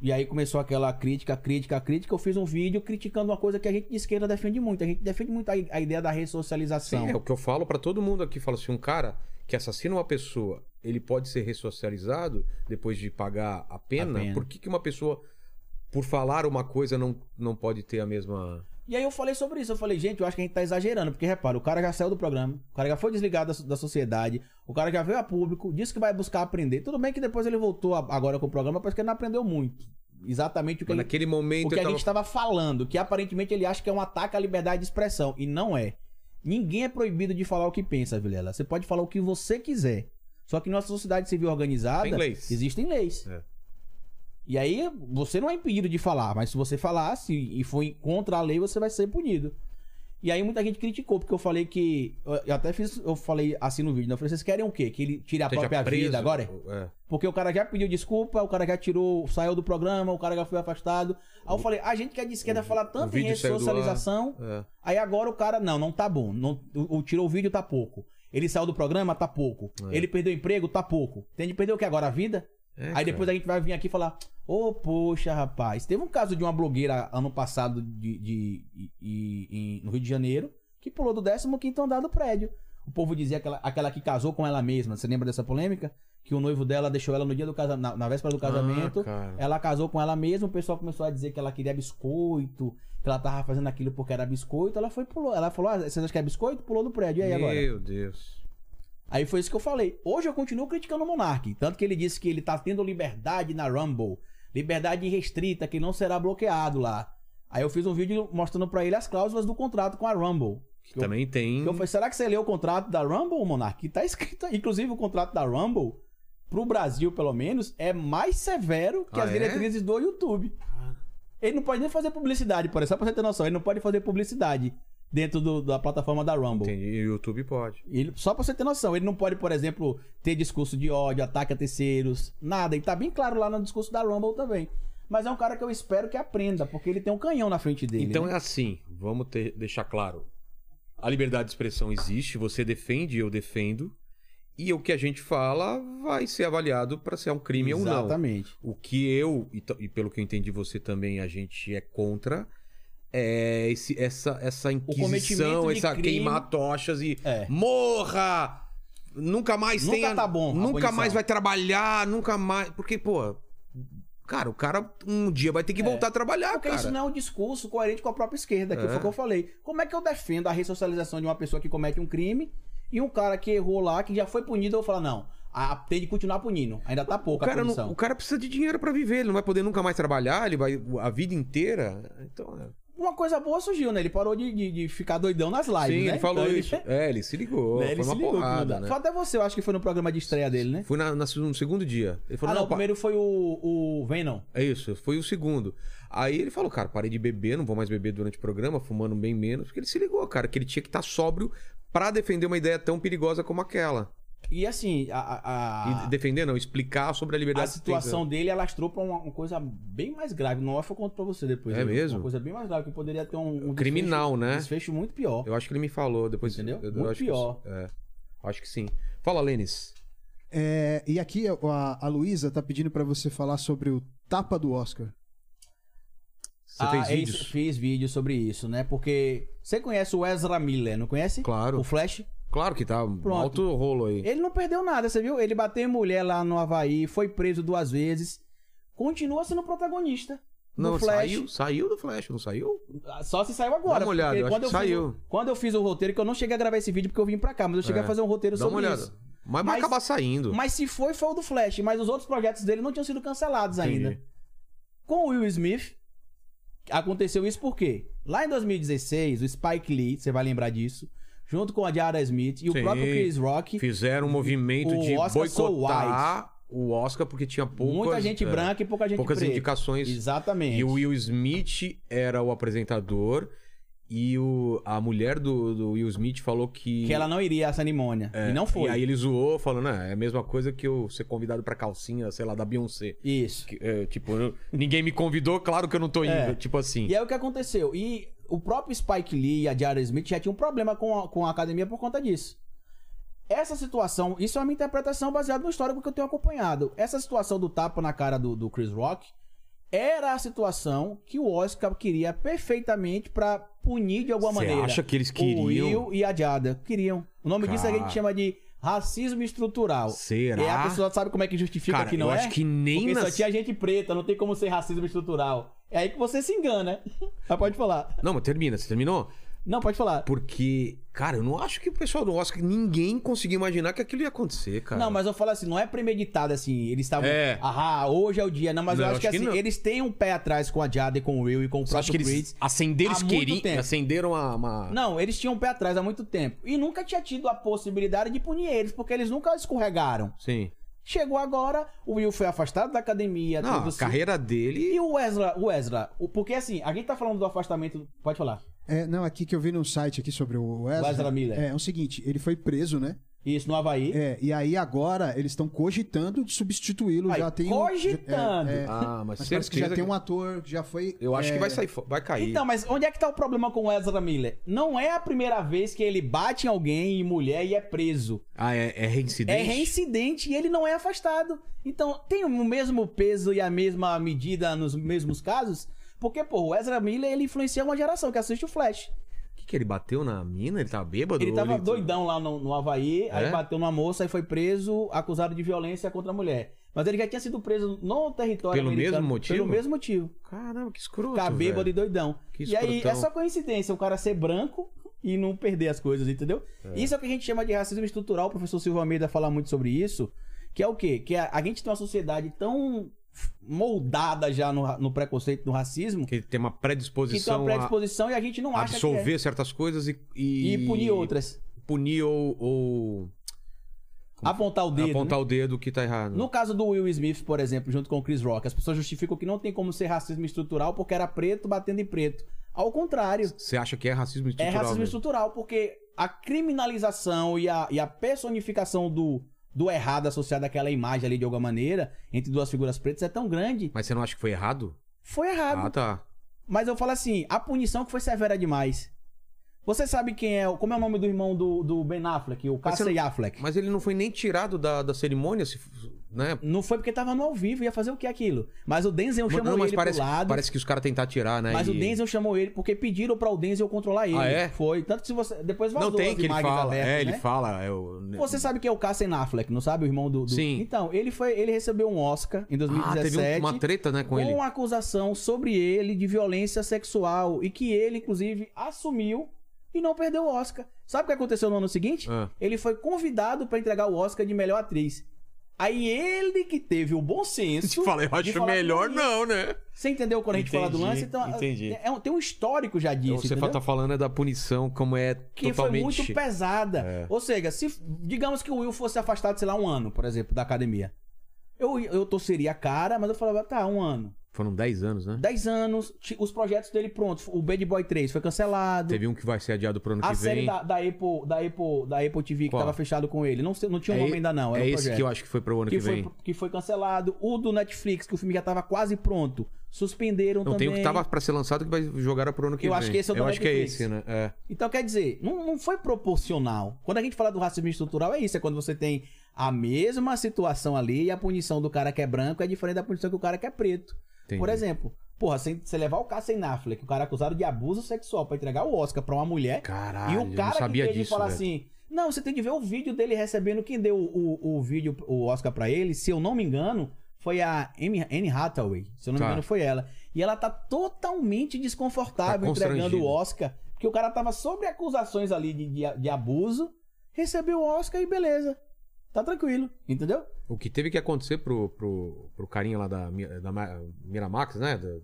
E aí começou aquela crítica, crítica, crítica. Eu fiz um vídeo criticando uma coisa que a gente de esquerda defende muito. A gente defende muito a, a ideia da ressocialização. Sim, é o que eu falo pra todo mundo aqui. Falo assim, um cara que assassina uma pessoa, ele pode ser ressocializado depois de pagar a pena? A pena. Por que, que uma pessoa, por falar uma coisa, não, não pode ter a mesma... E aí eu falei sobre isso. Eu falei, gente, eu acho que a gente tá exagerando. Porque, repara, o cara já saiu do programa, o cara já foi desligado da, da sociedade, o cara já veio a público, disse que vai buscar aprender. Tudo bem que depois ele voltou a- agora com o programa, parece que ele não aprendeu muito. Exatamente o que, ele, naquele momento o que a tava... gente estava falando, que aparentemente ele acha que é um ataque à liberdade de expressão. E não é. Ninguém é proibido de falar o que pensa, Vilela. Você pode falar o que você quiser. Só que nossa sociedade civil organizada, Tem leis. existem leis. É. E aí, você não é impedido de falar, mas se você falasse e for contra a lei, você vai ser punido. E aí muita gente criticou, porque eu falei que. Eu até fiz. Eu falei assim no vídeo, né? Eu falei, vocês querem o quê? Que ele tire a esteja própria preso. vida agora? É. Porque o cara já pediu desculpa, o cara já tirou, saiu do programa, o cara já foi afastado. Aí eu falei, a gente que é de esquerda falar tanto em ar. ressocialização. É. Aí agora o cara, não, não tá bom. Não, o, o- tirou o vídeo, tá pouco. Ele saiu do programa, tá pouco. É. Ele perdeu o emprego, tá pouco. Entende? Perdeu o que agora? A vida? É, Aí cara. depois a gente vai vir aqui falar, ô, poxa, rapaz. Teve um caso de uma blogueira ano passado de, de- de- de- no Rio de Janeiro que pulou do 15 andar do prédio. O povo dizia aquela, aquela que casou com ela mesma. Você lembra dessa polêmica? Que o noivo dela deixou ela no dia do casamento, na, na véspera do casamento. Ah, ela casou com ela mesma, o pessoal começou a dizer que ela queria biscoito, que ela tava fazendo aquilo porque era biscoito. Ela foi pulou. Ela falou: ah, vocês acham que é biscoito? Pulou do prédio. E aí agora? Meu Deus. Aí foi isso que eu falei. Hoje eu continuo criticando o Monark. Tanto que ele disse que ele tá tendo liberdade na Rumble. liberdade restrita que não será bloqueado lá. Aí eu fiz um vídeo mostrando pra ele as cláusulas do contrato com a Rumble. Que eu- Também tem. que eu falei, será que você leu o contrato da Rumble, Monark? Que tá escrito, aí. inclusive o contrato da Rumble, pro Brasil pelo menos, é mais severo que Ah, as é? diretrizes do YouTube. Ele não pode nem fazer publicidade, por exemplo, só pra você ter noção, ele não pode fazer publicidade dentro do- da plataforma da Rumble. Entendi. E o YouTube pode. Ele, só pra você ter noção, ele não pode, por exemplo, ter discurso de ódio, ataque a terceiros, nada. E tá bem claro lá no discurso da Rumble também. Mas é um cara que eu espero que aprenda, porque ele tem um canhão na frente dele. Então né? é assim, vamos ter- deixar claro. A liberdade de expressão existe, você defende, eu defendo. E o que a gente fala vai ser avaliado para ser um crime ou não. Exatamente. O que eu, e, e pelo que eu entendi você também, a gente é contra, é esse, essa, essa inquisição, essa crime- queimar tochas e É. morra! Nunca mais Nunca tenha. tá bom Nunca punição. mais vai trabalhar, nunca mais. Porque, pô. Cara, o cara um dia vai ter que voltar a trabalhar, Porque cara. isso não é um discurso coerente com a própria esquerda, que É. foi o que eu falei. Como é que eu defendo a ressocialização de uma pessoa que comete um crime e um cara que errou lá, que já foi punido, eu vou falar, não, a, tem de continuar punindo. Ainda tá O pouco a cara, não- punição. o cara precisa de dinheiro pra viver, ele não vai poder nunca mais trabalhar, ele vai a vida inteira. Então, é. Uma coisa boa surgiu, né? Ele parou de, de, de ficar doidão nas lives, Sim, né? ele falou Então, isso. É, ele se ligou. né, ele foi se ligou porrada, né? Foi até você, eu acho que foi no programa de estreia dele, né? Foi na, na- no segundo dia. Ele falou, ah, não, não, o primeiro foi o, o Venom. É isso, foi o segundo. Aí ele falou, cara, parei de beber, não vou mais beber durante o programa, fumando bem menos, porque ele se ligou, cara, que ele tinha que estar sóbrio pra defender uma ideia tão perigosa como aquela. E assim, a, a, E defender, não, explicar sobre a liberdade a situação dele alastrou pra uma, uma coisa bem mais grave. Não eu conto pra você depois. É né? mesmo? Uma coisa bem mais grave, que poderia ter um, um Criminal, desfecho, né? desfecho muito pior. Eu acho que ele me falou depois. Entendeu? Eu, eu Muito acho pior. Que, é, acho que sim. Fala, Lênis. É, e aqui a, a Luísa tá pedindo pra você falar sobre o tapa do Oscar. Você ah, fez vídeos? fiz vídeo sobre isso, né? Porque você conhece o Ezra Miller, não conhece? Claro. O Flash? Claro que tá Pronto. alto rolo aí. Ele não perdeu nada, você viu? Ele bateu em mulher lá no Havaí, foi preso duas vezes. Continua sendo protagonista. Não, saiu, saiu do Flash, não saiu? Só se saiu agora. Dá uma olhada, eu acho quando que eu fiz saiu. o- quando eu fiz o roteiro, que eu não cheguei a gravar esse vídeo porque eu vim pra cá, mas eu cheguei É. a fazer um roteiro Dá uma sobre olhada. isso. Mas, vai acabar saindo. Mas se foi, foi o do Flash. Mas os outros projetos dele não tinham sido cancelados Entendi. ainda. Com o Will Smith, aconteceu isso por quê? Lá em 2016, o Spike Lee, você vai lembrar disso, junto com a Jada Smith e o Sim. próprio Chris Rock, Fizeram um movimento o de Oscar boicotar o Oscar porque tinha poucas, muita gente é, branca e pouca gente poucas preta. indicações. Exatamente. E o Will Smith era o apresentador e o, a mulher do, do Will Smith falou que... Que ela não iria à cerimônia. é, e não foi. E aí ele zoou, falando, né, é a mesma coisa que eu ser convidado pra calcinha, sei lá, da Beyoncé. Isso. Que, é, tipo, eu- ninguém me convidou, claro que eu não tô indo. É. Tipo assim. E aí o que aconteceu? E o próprio Spike Lee e a Jada Smith já tinham um problema com a, com a academia por conta disso. Essa situação, isso é uma interpretação baseada no histórico que eu tenho acompanhado. Essa situação do tapa na cara do, do Chris Rock era a situação que o Oscar queria perfeitamente pra punir de alguma Você maneira. acha que eles O queriam? Will e a Jada queriam. O nome disso a Cara. gente chama de racismo estrutural. Será? E aí a pessoa sabe como é que justifica Cara, que não eu é? acho que nem Porque só nas- tinha gente preta, não tem como ser racismo estrutural. É aí que você se engana. <laughs> Mas pode falar. Não, mas termina, você terminou? Não, pode falar. Porque, cara, eu não acho que o pessoal do Oscar, ninguém conseguiu imaginar que aquilo ia acontecer, cara. Não, mas eu falo assim, não é premeditado assim. Eles estavam. É. Ah, hoje é o dia. Não, mas Não, eu acho que, acho que assim, não. eles têm um pé atrás com a Jada e com o Will e com o Você próprio que Creed. acenderam, eles queriam, acenderam uma, uma- Não, eles tinham um pé atrás há muito tempo. E nunca tinha tido a possibilidade de punir eles, porque eles nunca escorregaram. Sim. Chegou agora, o Will foi afastado da academia. Não, tudo a assim. carreira dele... E o Ezra, o Ezra, porque assim, a gente tá falando do afastamento. Pode falar. É, não, aqui que eu vi num site aqui sobre o Ezra. O Ezra Miller. É, é o seguinte, ele foi preso, né? Isso, no Havaí. É, e aí agora eles estão cogitando de substituí-lo. Já tem um- cogitando. é, é, Ah, mas, mas parece que já tem um ator que já foi. Eu acho é, que vai sair, vai cair. Então, mas onde é que tá o problema com o Ezra Miller? Não é a primeira vez que ele bate em alguém, em mulher, e é preso. Ah, é, é reincidente? É reincidente e ele não é afastado. Então, tem o mesmo peso e a mesma medida nos mesmos casos? Porque, pô, o Ezra Miller, ele influencia uma geração que assiste o Flash. Que, que ele bateu na mina? Ele tava bêbado? Ele tava doidão lá no, no Havaí, aí É? bateu numa moça e foi preso, acusado de violência contra a mulher. Mas ele já tinha sido preso no território Pelo mesmo motivo? Pelo mesmo motivo. Caramba, que escroto, Ficar bêbado velho. e doidão. Que e aí, é só coincidência o cara ser branco e não perder as coisas, entendeu? É. Isso é o que a gente chama de racismo estrutural. O professor Silvio Almeida fala muito sobre isso. Que é o quê? Que a, a gente tem uma sociedade tão moldada já no, no preconceito, no racismo, que Que tem uma tem predisposição, uma predisposição e a gente não acha absolver que é. certas coisas e, e... E punir outras. Punir ou, ou Apontar o dedo. apontar né? o dedo que tá errado. No caso do Will Smith, por exemplo, junto com o Chris Rock, as pessoas justificam que não tem como ser racismo estrutural porque era preto batendo em preto. Ao contrário, Você acha que é racismo é estrutural? racismo mesmo? estrutural porque a criminalização e a, e a personificação do, do errado associado àquela imagem ali de alguma maneira, entre duas figuras pretas, é tão grande. Mas você não acha que foi errado? Foi errado. Ah, tá. Mas eu falo assim, a punição que foi severa demais. Você sabe quem é, como é o nome do irmão do, do Ben Affleck, o Casey Affleck? Mas ele não foi nem tirado da, da cerimônia, se- né? Não foi porque tava no ao vivo, ia fazer o que aquilo? Mas o Denzel chamou não, mas ele parece, pro lado. parece que os caras tentaram tirar, né? Mas e- o Denzel chamou ele porque pediram pra o Denzel controlar ele. Ah, é? Foi. Tanto que se você. Depois vazou Não tem que ele fala. abertas, é, ele né? fala. É o... Você sabe quem é o Casey Affleck, não sabe? O irmão do. do- Sim. Então, ele foi. Ele recebeu um Oscar em Ah, 2017. teve um- uma treta, né, com com ele. uma acusação sobre ele de violência sexual e que ele, inclusive, assumiu e não perdeu o Oscar. Sabe o que aconteceu no ano seguinte? Ah. Ele foi convidado pra entregar o Oscar de melhor atriz. Aí ele que teve o bom senso. <laughs> Fala, eu acho falar melhor não, né? Você entendeu quando a gente fala do Entendi, lance? Então, entendi. é um- tem um histórico já disso. Você entendeu? tá falando é da punição, como é que totalmente... foi muito pesada. É. Ou seja, se digamos que o Will fosse afastado, sei lá, um ano, por exemplo, da academia. Eu, eu torceria a cara, mas eu falava, tá, um ano. Foram 10 anos, né? 10 anos, os projetos dele prontos. O Bad Boy 3 foi cancelado. Teve um que vai ser adiado pro ano a que série vem. da, da, Apple, da, Apple, da Apple TV que Qual? tava fechado com ele. Não, não tinha um é, nome ainda, não. É um esse projeto. que eu acho que foi pro ano que, que, vem. foi, que foi cancelado. O do Netflix, que o filme já tava quase pronto. Suspenderam Não, tem também. o que tava pra ser lançado que vai jogar pro ano que Eu vem. acho que esse é o Eu do acho que é esse, né? É. Então, quer dizer, não, não foi proporcional. Quando a gente fala do racismo estrutural, é isso. É quando você tem a mesma situação ali e a punição do cara que é branco é diferente da punição que o cara que é preto. Entendi. Por exemplo, porra, você levar o Casey Affleck, o cara acusado de abuso sexual, pra entregar o Oscar pra uma mulher, Caralho, e o cara que sabia tem de disso, falar velho. assim... Não, você tem de ver o vídeo dele recebendo quem deu o, o, o vídeo, o Oscar pra ele, se eu não me engano, foi a Anne Hathaway. Se eu não Tá. me engano, foi ela. E ela tá totalmente desconfortável Tá entregando o. Oscar, porque o cara tava sob acusações ali de, de, de abuso, recebeu o Oscar e beleza. Tá tranquilo, entendeu? O que teve que acontecer pro, pro, pro carinha lá da, da Ma- Miramax, né? Da-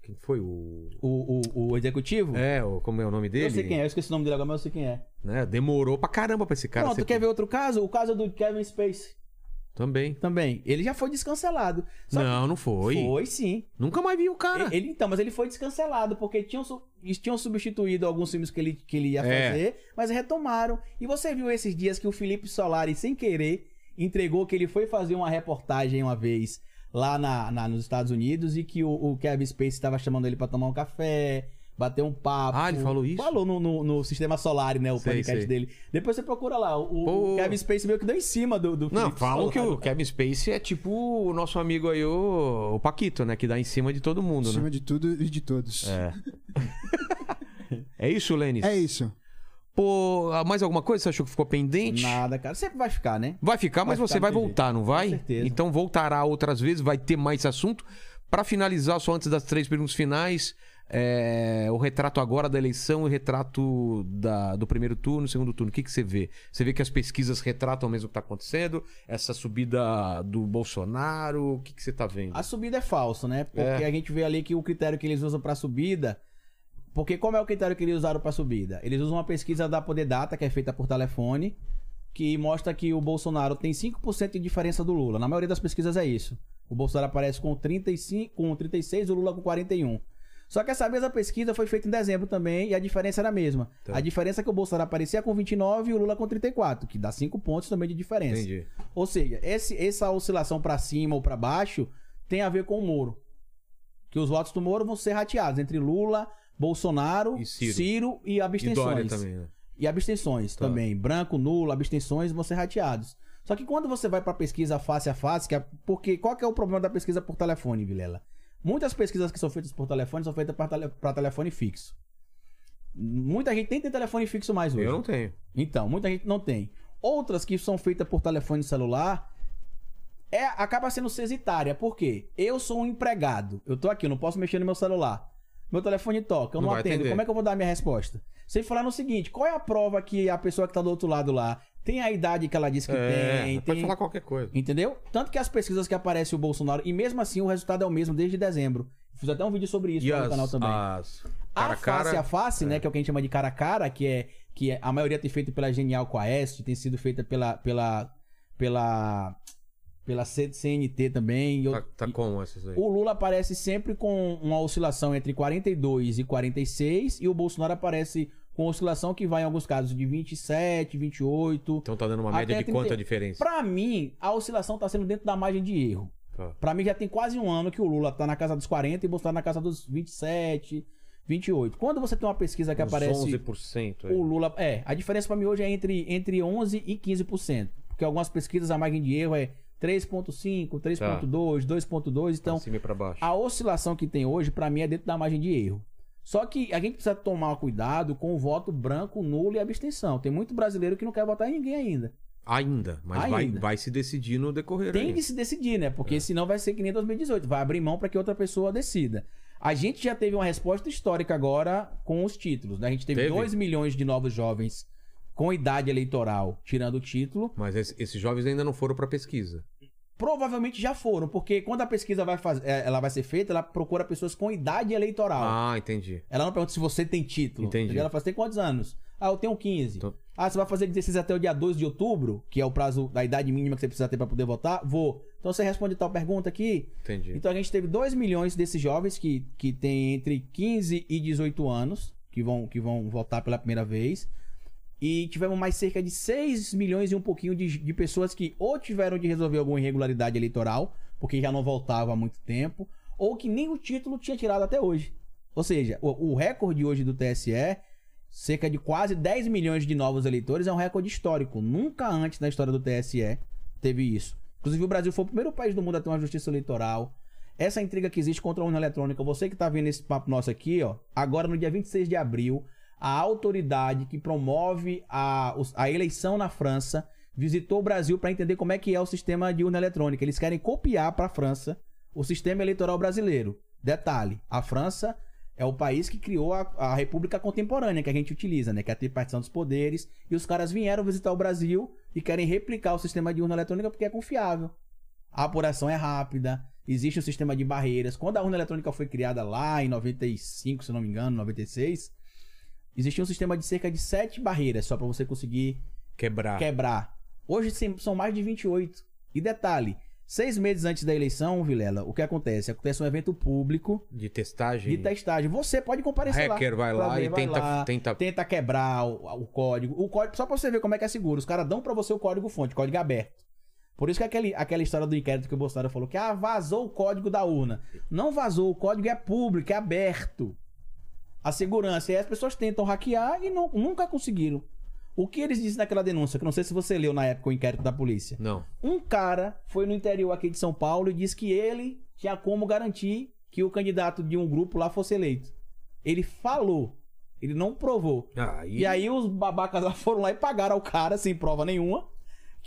quem foi? O. O, o, o executivo. É, o, como é o nome dele? Eu sei quem é, eu esqueci o nome dele agora, mas eu sei quem é. Né? Demorou pra caramba pra esse cara. Pronto, ser- quer ver outro caso? O caso do Kevin Spacey Também. também. Ele já foi descancelado. Só Não, não foi. Foi sim. Nunca mais vi o cara. Ele, então, mas ele foi descancelado, porque tinham, tinham substituído alguns filmes que ele, que ele ia É. fazer, mas retomaram. E você viu esses dias que o Felipe Solari, sem querer, entregou que ele foi fazer uma reportagem uma vez lá na, na- nos Estados Unidos e que o, o Kevin Spacey estava chamando ele pra tomar um café, bater um papo. Ah, ele falou isso? Falou no, no, no Sistema Solar, né? O Sei, podcast sei. dele. Depois você procura lá. O, Pô. o Kevin Spacey meio que deu em cima do, do Não, falam que o Kevin Spacey é tipo o nosso amigo aí, o, o Paquito, né? Que dá em cima de todo mundo, Acima né? de tudo e de todos. É. É isso, Lênis? É isso. Pô, mais alguma coisa você achou que ficou pendente? Nada, cara. Sempre vai ficar, né? Vai ficar, mas Vai você ficar, vai não tem voltar, não vai? certeza. Então voltará outras vezes, vai ter mais assunto. Pra finalizar, só antes das três perguntas finais, é, o retrato agora da eleição e o retrato da- do primeiro turno e segundo turno. O que, que você vê? Você vê que as pesquisas retratam mesmo o que está acontecendo? Essa subida do Bolsonaro? O que, que você está vendo? A subida é falso, né? Porque É. a gente vê ali que o critério que eles usam pra subida. Porque como é o critério que eles usaram pra subida? Eles usam uma pesquisa da Poder Data, que é feita por telefone, que mostra que o Bolsonaro tem 5% de diferença do Lula. Na maioria das pesquisas é isso. O Bolsonaro aparece com 35, com 36, o Lula com 41. Só que essa mesma pesquisa foi feita em dezembro também e a diferença era a mesma. Tá. A diferença é que o Bolsonaro aparecia com 29 e o Lula com 34, que dá 5 pontos também de diferença. Entendi. Ou seja, esse- essa oscilação pra cima ou pra baixo tem a ver com o Moro. Que os votos do Moro vão ser rateados entre Lula, Bolsonaro, E Ciro. Ciro, e E abstenções. Dória também, né? E abstenções Tá. também. Branco, nulo, abstenções vão ser rateados. Só que quando você vai pra pesquisa face a face, que é, porque qual que é o problema da pesquisa por telefone, Vilela? Muitas pesquisas que são feitas por telefone são feitas para tele, telefone fixo. Muita gente nem tem telefone fixo mais hoje. Eu não tenho. Então, muita gente não tem. Outras que são feitas por telefone celular é acaba sendo cesitária. Por quê? Eu sou um empregado. Eu tô aqui, eu não posso mexer no meu celular. Meu telefone toca, eu Não não, atendo. atender. Como é que eu vou dar a minha resposta? Sem falar no seguinte, qual é a prova que a pessoa que tá do outro lado lá tem a idade que ela disse que É, tem, pode tem- falar qualquer coisa. Entendeu? Tanto que as pesquisas que aparece o Bolsonaro, e mesmo assim o resultado é o mesmo desde dezembro. Fiz até um vídeo sobre isso lá no canal também. as A cara a face cara, a face, né? Que é o que a gente chama de cara a cara, que é que é- a maioria tem feito pela Genial Quest, tem sido feita pela pela pela pela CNT também. tá, tá como essas aí? o Lula aparece sempre com uma oscilação entre 42 e 46 e o Bolsonaro aparece com oscilação que vai em alguns casos de 27, 28. Então tá dando uma média de quanta 30. diferença? Pra mim, a oscilação tá sendo dentro da margem de erro. Tá. Pra mim já tem quase um ano que o Lula tá na casa dos 40 e Bolsonaro na casa dos 27, 28. Quando você tem uma pesquisa que Uns aparece 11% aí. o Lula, é, a diferença pra mim hoje é entre entre 11 e 15%, porque algumas pesquisas a margem de erro é 3.5, 3.2, 2.2, então Pra cima e pra baixo. a oscilação que tem hoje, pra mim, é dentro da margem de erro. Só que a gente precisa tomar cuidado com o voto branco, nulo e abstenção. Tem muito brasileiro que não quer votar em ninguém ainda. Ainda, mas Vai, Ainda. vai se decidir no decorrer Tem aí. de se decidir, né? É. Porque senão vai ser que nem 2018. Vai abrir mão pra que outra pessoa decida. A gente já teve uma resposta histórica agora com os títulos. Né? A gente teve, Teve? 2 milhões de novos jovens com idade eleitoral tirando o título. Mas esse- esses jovens ainda não foram pra pesquisa. Provavelmente já foram, porque quando a pesquisa vai, faz... é, ela vai ser feita, ela procura pessoas com idade eleitoral. Ah, entendi. Ela não pergunta se você tem título. Entendi. entendeu? Ela fala, tem quantos anos? Ah, eu tenho 15. Então- Ah, você vai fazer 16 até o dia 2 de outubro, que é o prazo da idade mínima que você precisa ter pra poder votar? Vou. Então você responde tal pergunta aqui. Entendi. Então a gente teve 2 milhões desses jovens que, que têm entre 15 e 18 anos, que vão, que vão votar pela primeira vez. E tivemos mais cerca de 6 milhões e um pouquinho de, de pessoas que ou tiveram de resolver alguma irregularidade eleitoral, porque já não voltava há muito tempo, ou que nem o título tinha tirado até hoje. Ou seja, o, o recorde hoje do TSE, cerca de quase 10 milhões de novos eleitores, é um recorde histórico. Nunca antes na história do TSE teve isso. Inclusive, o Brasil foi o primeiro país do mundo a ter uma justiça eleitoral. Essa intriga que existe contra a urna eletrônica, você que tá vendo esse papo nosso aqui, ó, agora no dia 26 de abril, a autoridade que promove a, a eleição na França visitou o Brasil para entender como é que é o sistema de urna eletrônica. Eles querem copiar para a França o sistema eleitoral brasileiro. Detalhe, a França é o país que criou a, a República Contemporânea que a gente utiliza, né? Que é a tripartição dos poderes. E os caras vieram visitar o Brasil e querem replicar o sistema de urna eletrônica porque é confiável. A apuração é rápida, existe um sistema de barreiras. Quando a urna eletrônica foi criada lá em 95, se não me engano, 96, existia um sistema de cerca de 7 barreiras só para você conseguir Quebrar. quebrar. Hoje são mais de 28. E detalhe, seis meses antes da eleição, Vilela, o que acontece? Acontece um evento público De testagem. de testagem. Você pode comparecer lá. Hacker vai pra lá ver, e vai tenta, lá, tenta. tenta quebrar o, o código. O código, só pra você ver como é que é seguro. Os caras dão pra você o código fonte, código aberto. Por isso que aquele, aquela história do inquérito que o Bolsonaro falou que ah, vazou o código da urna. Não vazou, o código é público, é aberto. A segurança. E as pessoas tentam hackear e não- nunca conseguiram. O que eles dizem naquela denúncia, que não sei se você leu na época o inquérito da polícia. Não. Um cara foi no interior aqui de São Paulo e disse que ele tinha como garantir que o candidato de um grupo lá fosse eleito. Ele falou, ele não provou. Aí, E aí os babacas lá foram lá e pagaram o cara sem prova nenhuma,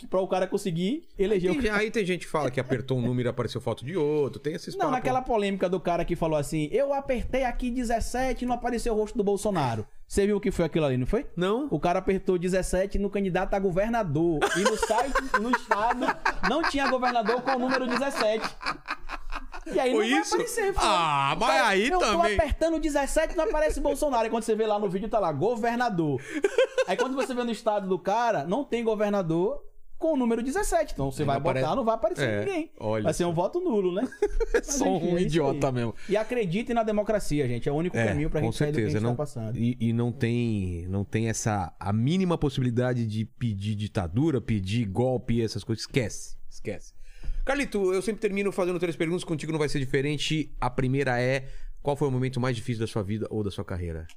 para o cara conseguir eleger o tem, cara. aí tem gente que fala que apertou um número e apareceu foto de outro. Tem esses Não, papos. naquela polêmica do cara que falou assim: eu apertei aqui 17 e não apareceu o rosto do Bolsonaro. Você viu o que foi aquilo ali, não foi? Não. O cara apertou 17 no candidato a governador. E no site, no estado, não tinha governador com o número 17. E aí Foi não vai isso? aparecer. foi. Ah, O mas cara, aí eu também. tô apertando 17 e não aparece Bolsonaro. E quando você vê lá no vídeo, tá lá, governador. Aí quando você vê no estado do cara, não tem governador com o número 17. Então você Aí vai apare- botar, não vai aparecer É, ninguém. olha vai ser um voto nulo, né? <laughs> Mas, Só enfim, um é idiota aí. mesmo. E acreditem na democracia, gente. É o único caminho pra gente sair do que a gente certeza, não, tá passando. E, e não tem não tem essa a mínima possibilidade de pedir ditadura, pedir golpe, essas coisas. Esquece, esquece. Carlito, eu sempre termino fazendo três perguntas, contigo não vai ser diferente. A primeira é: qual foi o momento mais difícil da sua vida ou da sua carreira?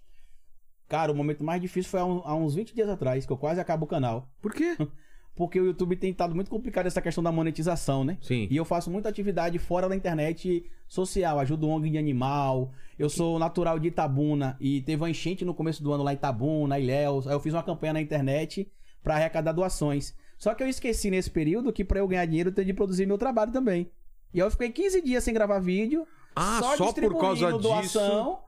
Cara, o momento mais difícil foi há uns 20 dias atrás, que eu quase acabo o canal. Por quê? <laughs> Porque o YouTube tem estado muito complicado essa questão da monetização, né? Sim. E eu faço muita atividade fora da internet social, ajudo ONG de animal. Eu sou natural de Itabuna e teve uma enchente no começo do ano lá em Itabuna, Ilhéus. Aí eu fiz uma campanha na internet pra arrecadar doações. Só que eu esqueci nesse período que pra eu ganhar dinheiro eu tenho de produzir meu trabalho também. E aí eu fiquei 15 dias sem gravar vídeo. Ah, só por causa distribuindo doação.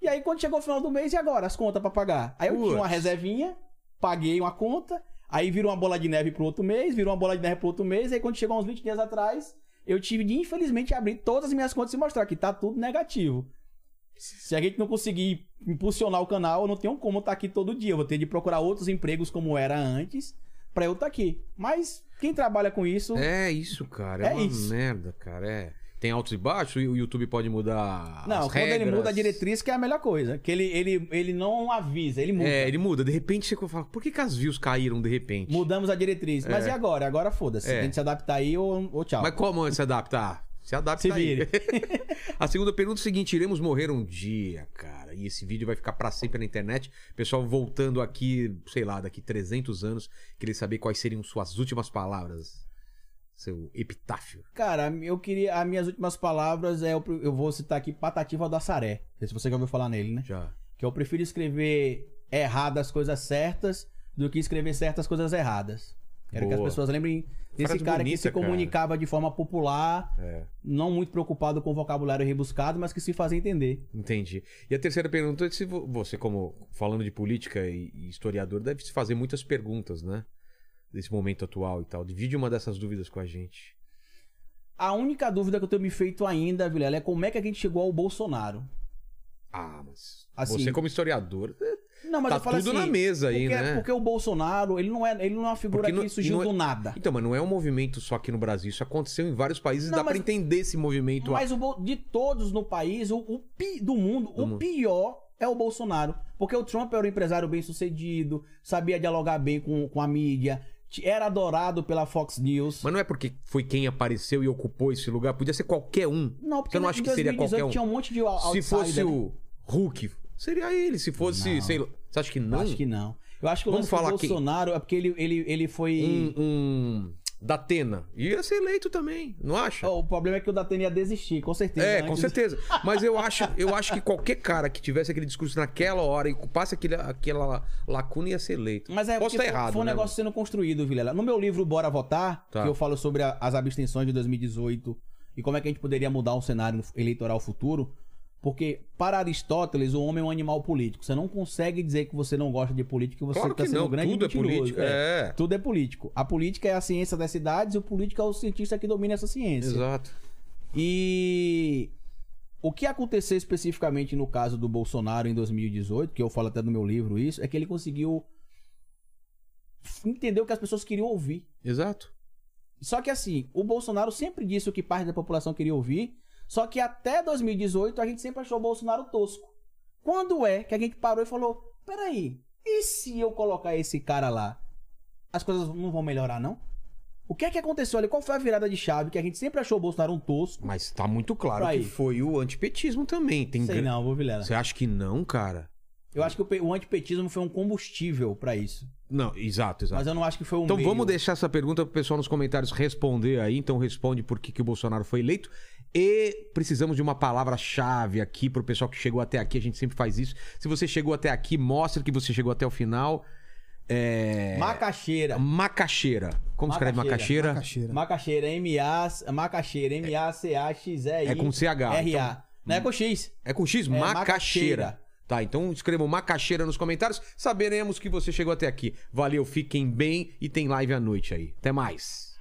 E aí quando chegou o final do mês, e agora? As contas pra pagar? Aí eu tinha uma Putz. reservinha, paguei uma conta. Aí virou uma bola de neve pro outro mês, virou uma bola de neve pro outro mês, aí quando chegou uns 20 dias atrás, eu tive de, infelizmente, abrir todas as minhas contas e mostrar que tá tudo negativo. Se a gente não conseguir impulsionar o canal, eu não tenho como estar aqui todo dia. Eu vou ter de procurar outros empregos como era antes pra eu estar aqui. Mas quem trabalha com isso. É isso, cara. É, É uma isso. merda, cara. É. Tem altos e baixos e o YouTube pode mudar. Não, quando ele regras. muda a diretriz, que é a melhor coisa. Que ele, ele, ele não avisa, ele muda. É, ele muda. De repente você fala, por que, que as views caíram de repente? Mudamos a diretriz. Mas e agora? Agora foda-se. É. A gente se adaptar aí ou, ou tchau. Mas como se adaptar? Se adapta Se vire. <laughs> a segunda pergunta é o seguinte: iremos morrer um dia, cara. E esse vídeo vai ficar pra sempre na internet. Pessoal voltando aqui, sei lá, daqui 300 anos, queria saber quais seriam suas últimas palavras. Seu epitáfio. Cara, eu queria. As minhas últimas palavras é. Eu, eu vou citar aqui Patativa da Saré. Não sei se você já ouviu falar nele, né? Já. Que eu prefiro escrever erradas coisas certas do que escrever certas coisas erradas. Quero que as Boa. pessoas lembrem desse Frase cara que bonita, se cara. comunicava de forma popular, É. não muito preocupado com vocabulário rebuscado, mas que se fazia entender. Entendi. E a terceira pergunta é se vo- você, como falando de política e e historiador, deve se fazer muitas perguntas, né? Desse momento atual e tal. Divide uma dessas dúvidas com a gente. A única dúvida que eu tenho me feito ainda, Vilela, é como é que a gente chegou ao Bolsonaro. Ah, mas Assim- você como historiador, Não, mas Tá eu falo tudo assim, na mesa aí, porque, né? Porque o Bolsonaro, ele não é, ele não é uma figura Porque não- que surgiu não é- do nada. Então, mas não é um movimento só aqui no Brasil. Isso aconteceu em vários países. Não, dá pra mas- entender esse movimento. Mas o de todos no país, o, o pi- do mundo, Do o mundo. pior é o Bolsonaro. Porque o Trump era um empresário bem sucedido, sabia dialogar bem com, com a mídia, era adorado pela Fox News. Mas não é porque foi quem apareceu e ocupou esse lugar. Podia ser qualquer um. não, porque Você não em acha que seria 2018 qualquer um? tinha um monte de out- Se outsider, fosse né? o Hulk, seria ele. Se fosse, Não. sei lá. Você acha que não? Acho que não. Eu acho que o Vamos falar? Bolsonaro é porque ele, ele, ele foi... Um, um da Atena. Ia ser eleito também, não acha? Oh, o problema é que o Datena ia desistir, com certeza. É, antes- com certeza. Mas eu acho, eu acho que qualquer cara que tivesse aquele discurso naquela hora e ocupasse aquele, aquela lacuna ia ser eleito. Mas é Posso estar foi, errado, foi um né, negócio sendo construído, Vilela. No meu livro Bora Votar, Tá. que eu falo sobre a- as abstenções de 2018 e como é que a gente poderia mudar o cenário eleitoral futuro, porque para Aristóteles o homem é um animal político. Você não consegue dizer que você não gosta de política e você Claro está que sendo não, grande tudo é mentiroso. político, é. Tudo é político. A política é a ciência das cidades e o político é o cientista que domina essa ciência. Exato. E o que aconteceu especificamente no caso do Bolsonaro em 2018, que eu falo até no meu livro isso, é que ele conseguiu entender o que as pessoas queriam ouvir. Exato. Só que assim, o Bolsonaro sempre disse o que parte da população queria ouvir, só que até 2018 a gente sempre achou o Bolsonaro tosco. Quando é que a gente parou e falou: peraí, e se eu colocar esse cara lá? As coisas não vão melhorar, não? O que é que aconteceu ali? Qual foi a virada de chave que a gente sempre achou o Bolsonaro um tosco? Mas tá muito claro que foi o antipetismo também. Tem Sei gran- não, vou Vilela. Você acha que não, cara? Eu acho que o, pe- o antipetismo foi um combustível pra isso. Não, exato, exato. Mas eu não acho que foi um Então meio... vamos deixar essa pergunta pro pessoal nos comentários responder aí. Então responde por que, que o Bolsonaro foi eleito. E precisamos de uma palavra-chave aqui pro pessoal que chegou até aqui. A gente sempre faz isso. Se você chegou até aqui, mostre que você chegou até o final. É... Macaxeira. Macaxeira. Como escreve Macaxeira. macaxeira? Macaxeira. Macaxeira, M-A... Macaxeira, M-A-C-A-X-E-I... É com CH. R-A. Não é com X. É com X? É, macaxeira. macaxeira. Tá, então escrevam macaxeira nos comentários. Saberemos que você chegou até aqui. Valeu, fiquem bem e tem live à noite aí. Até mais.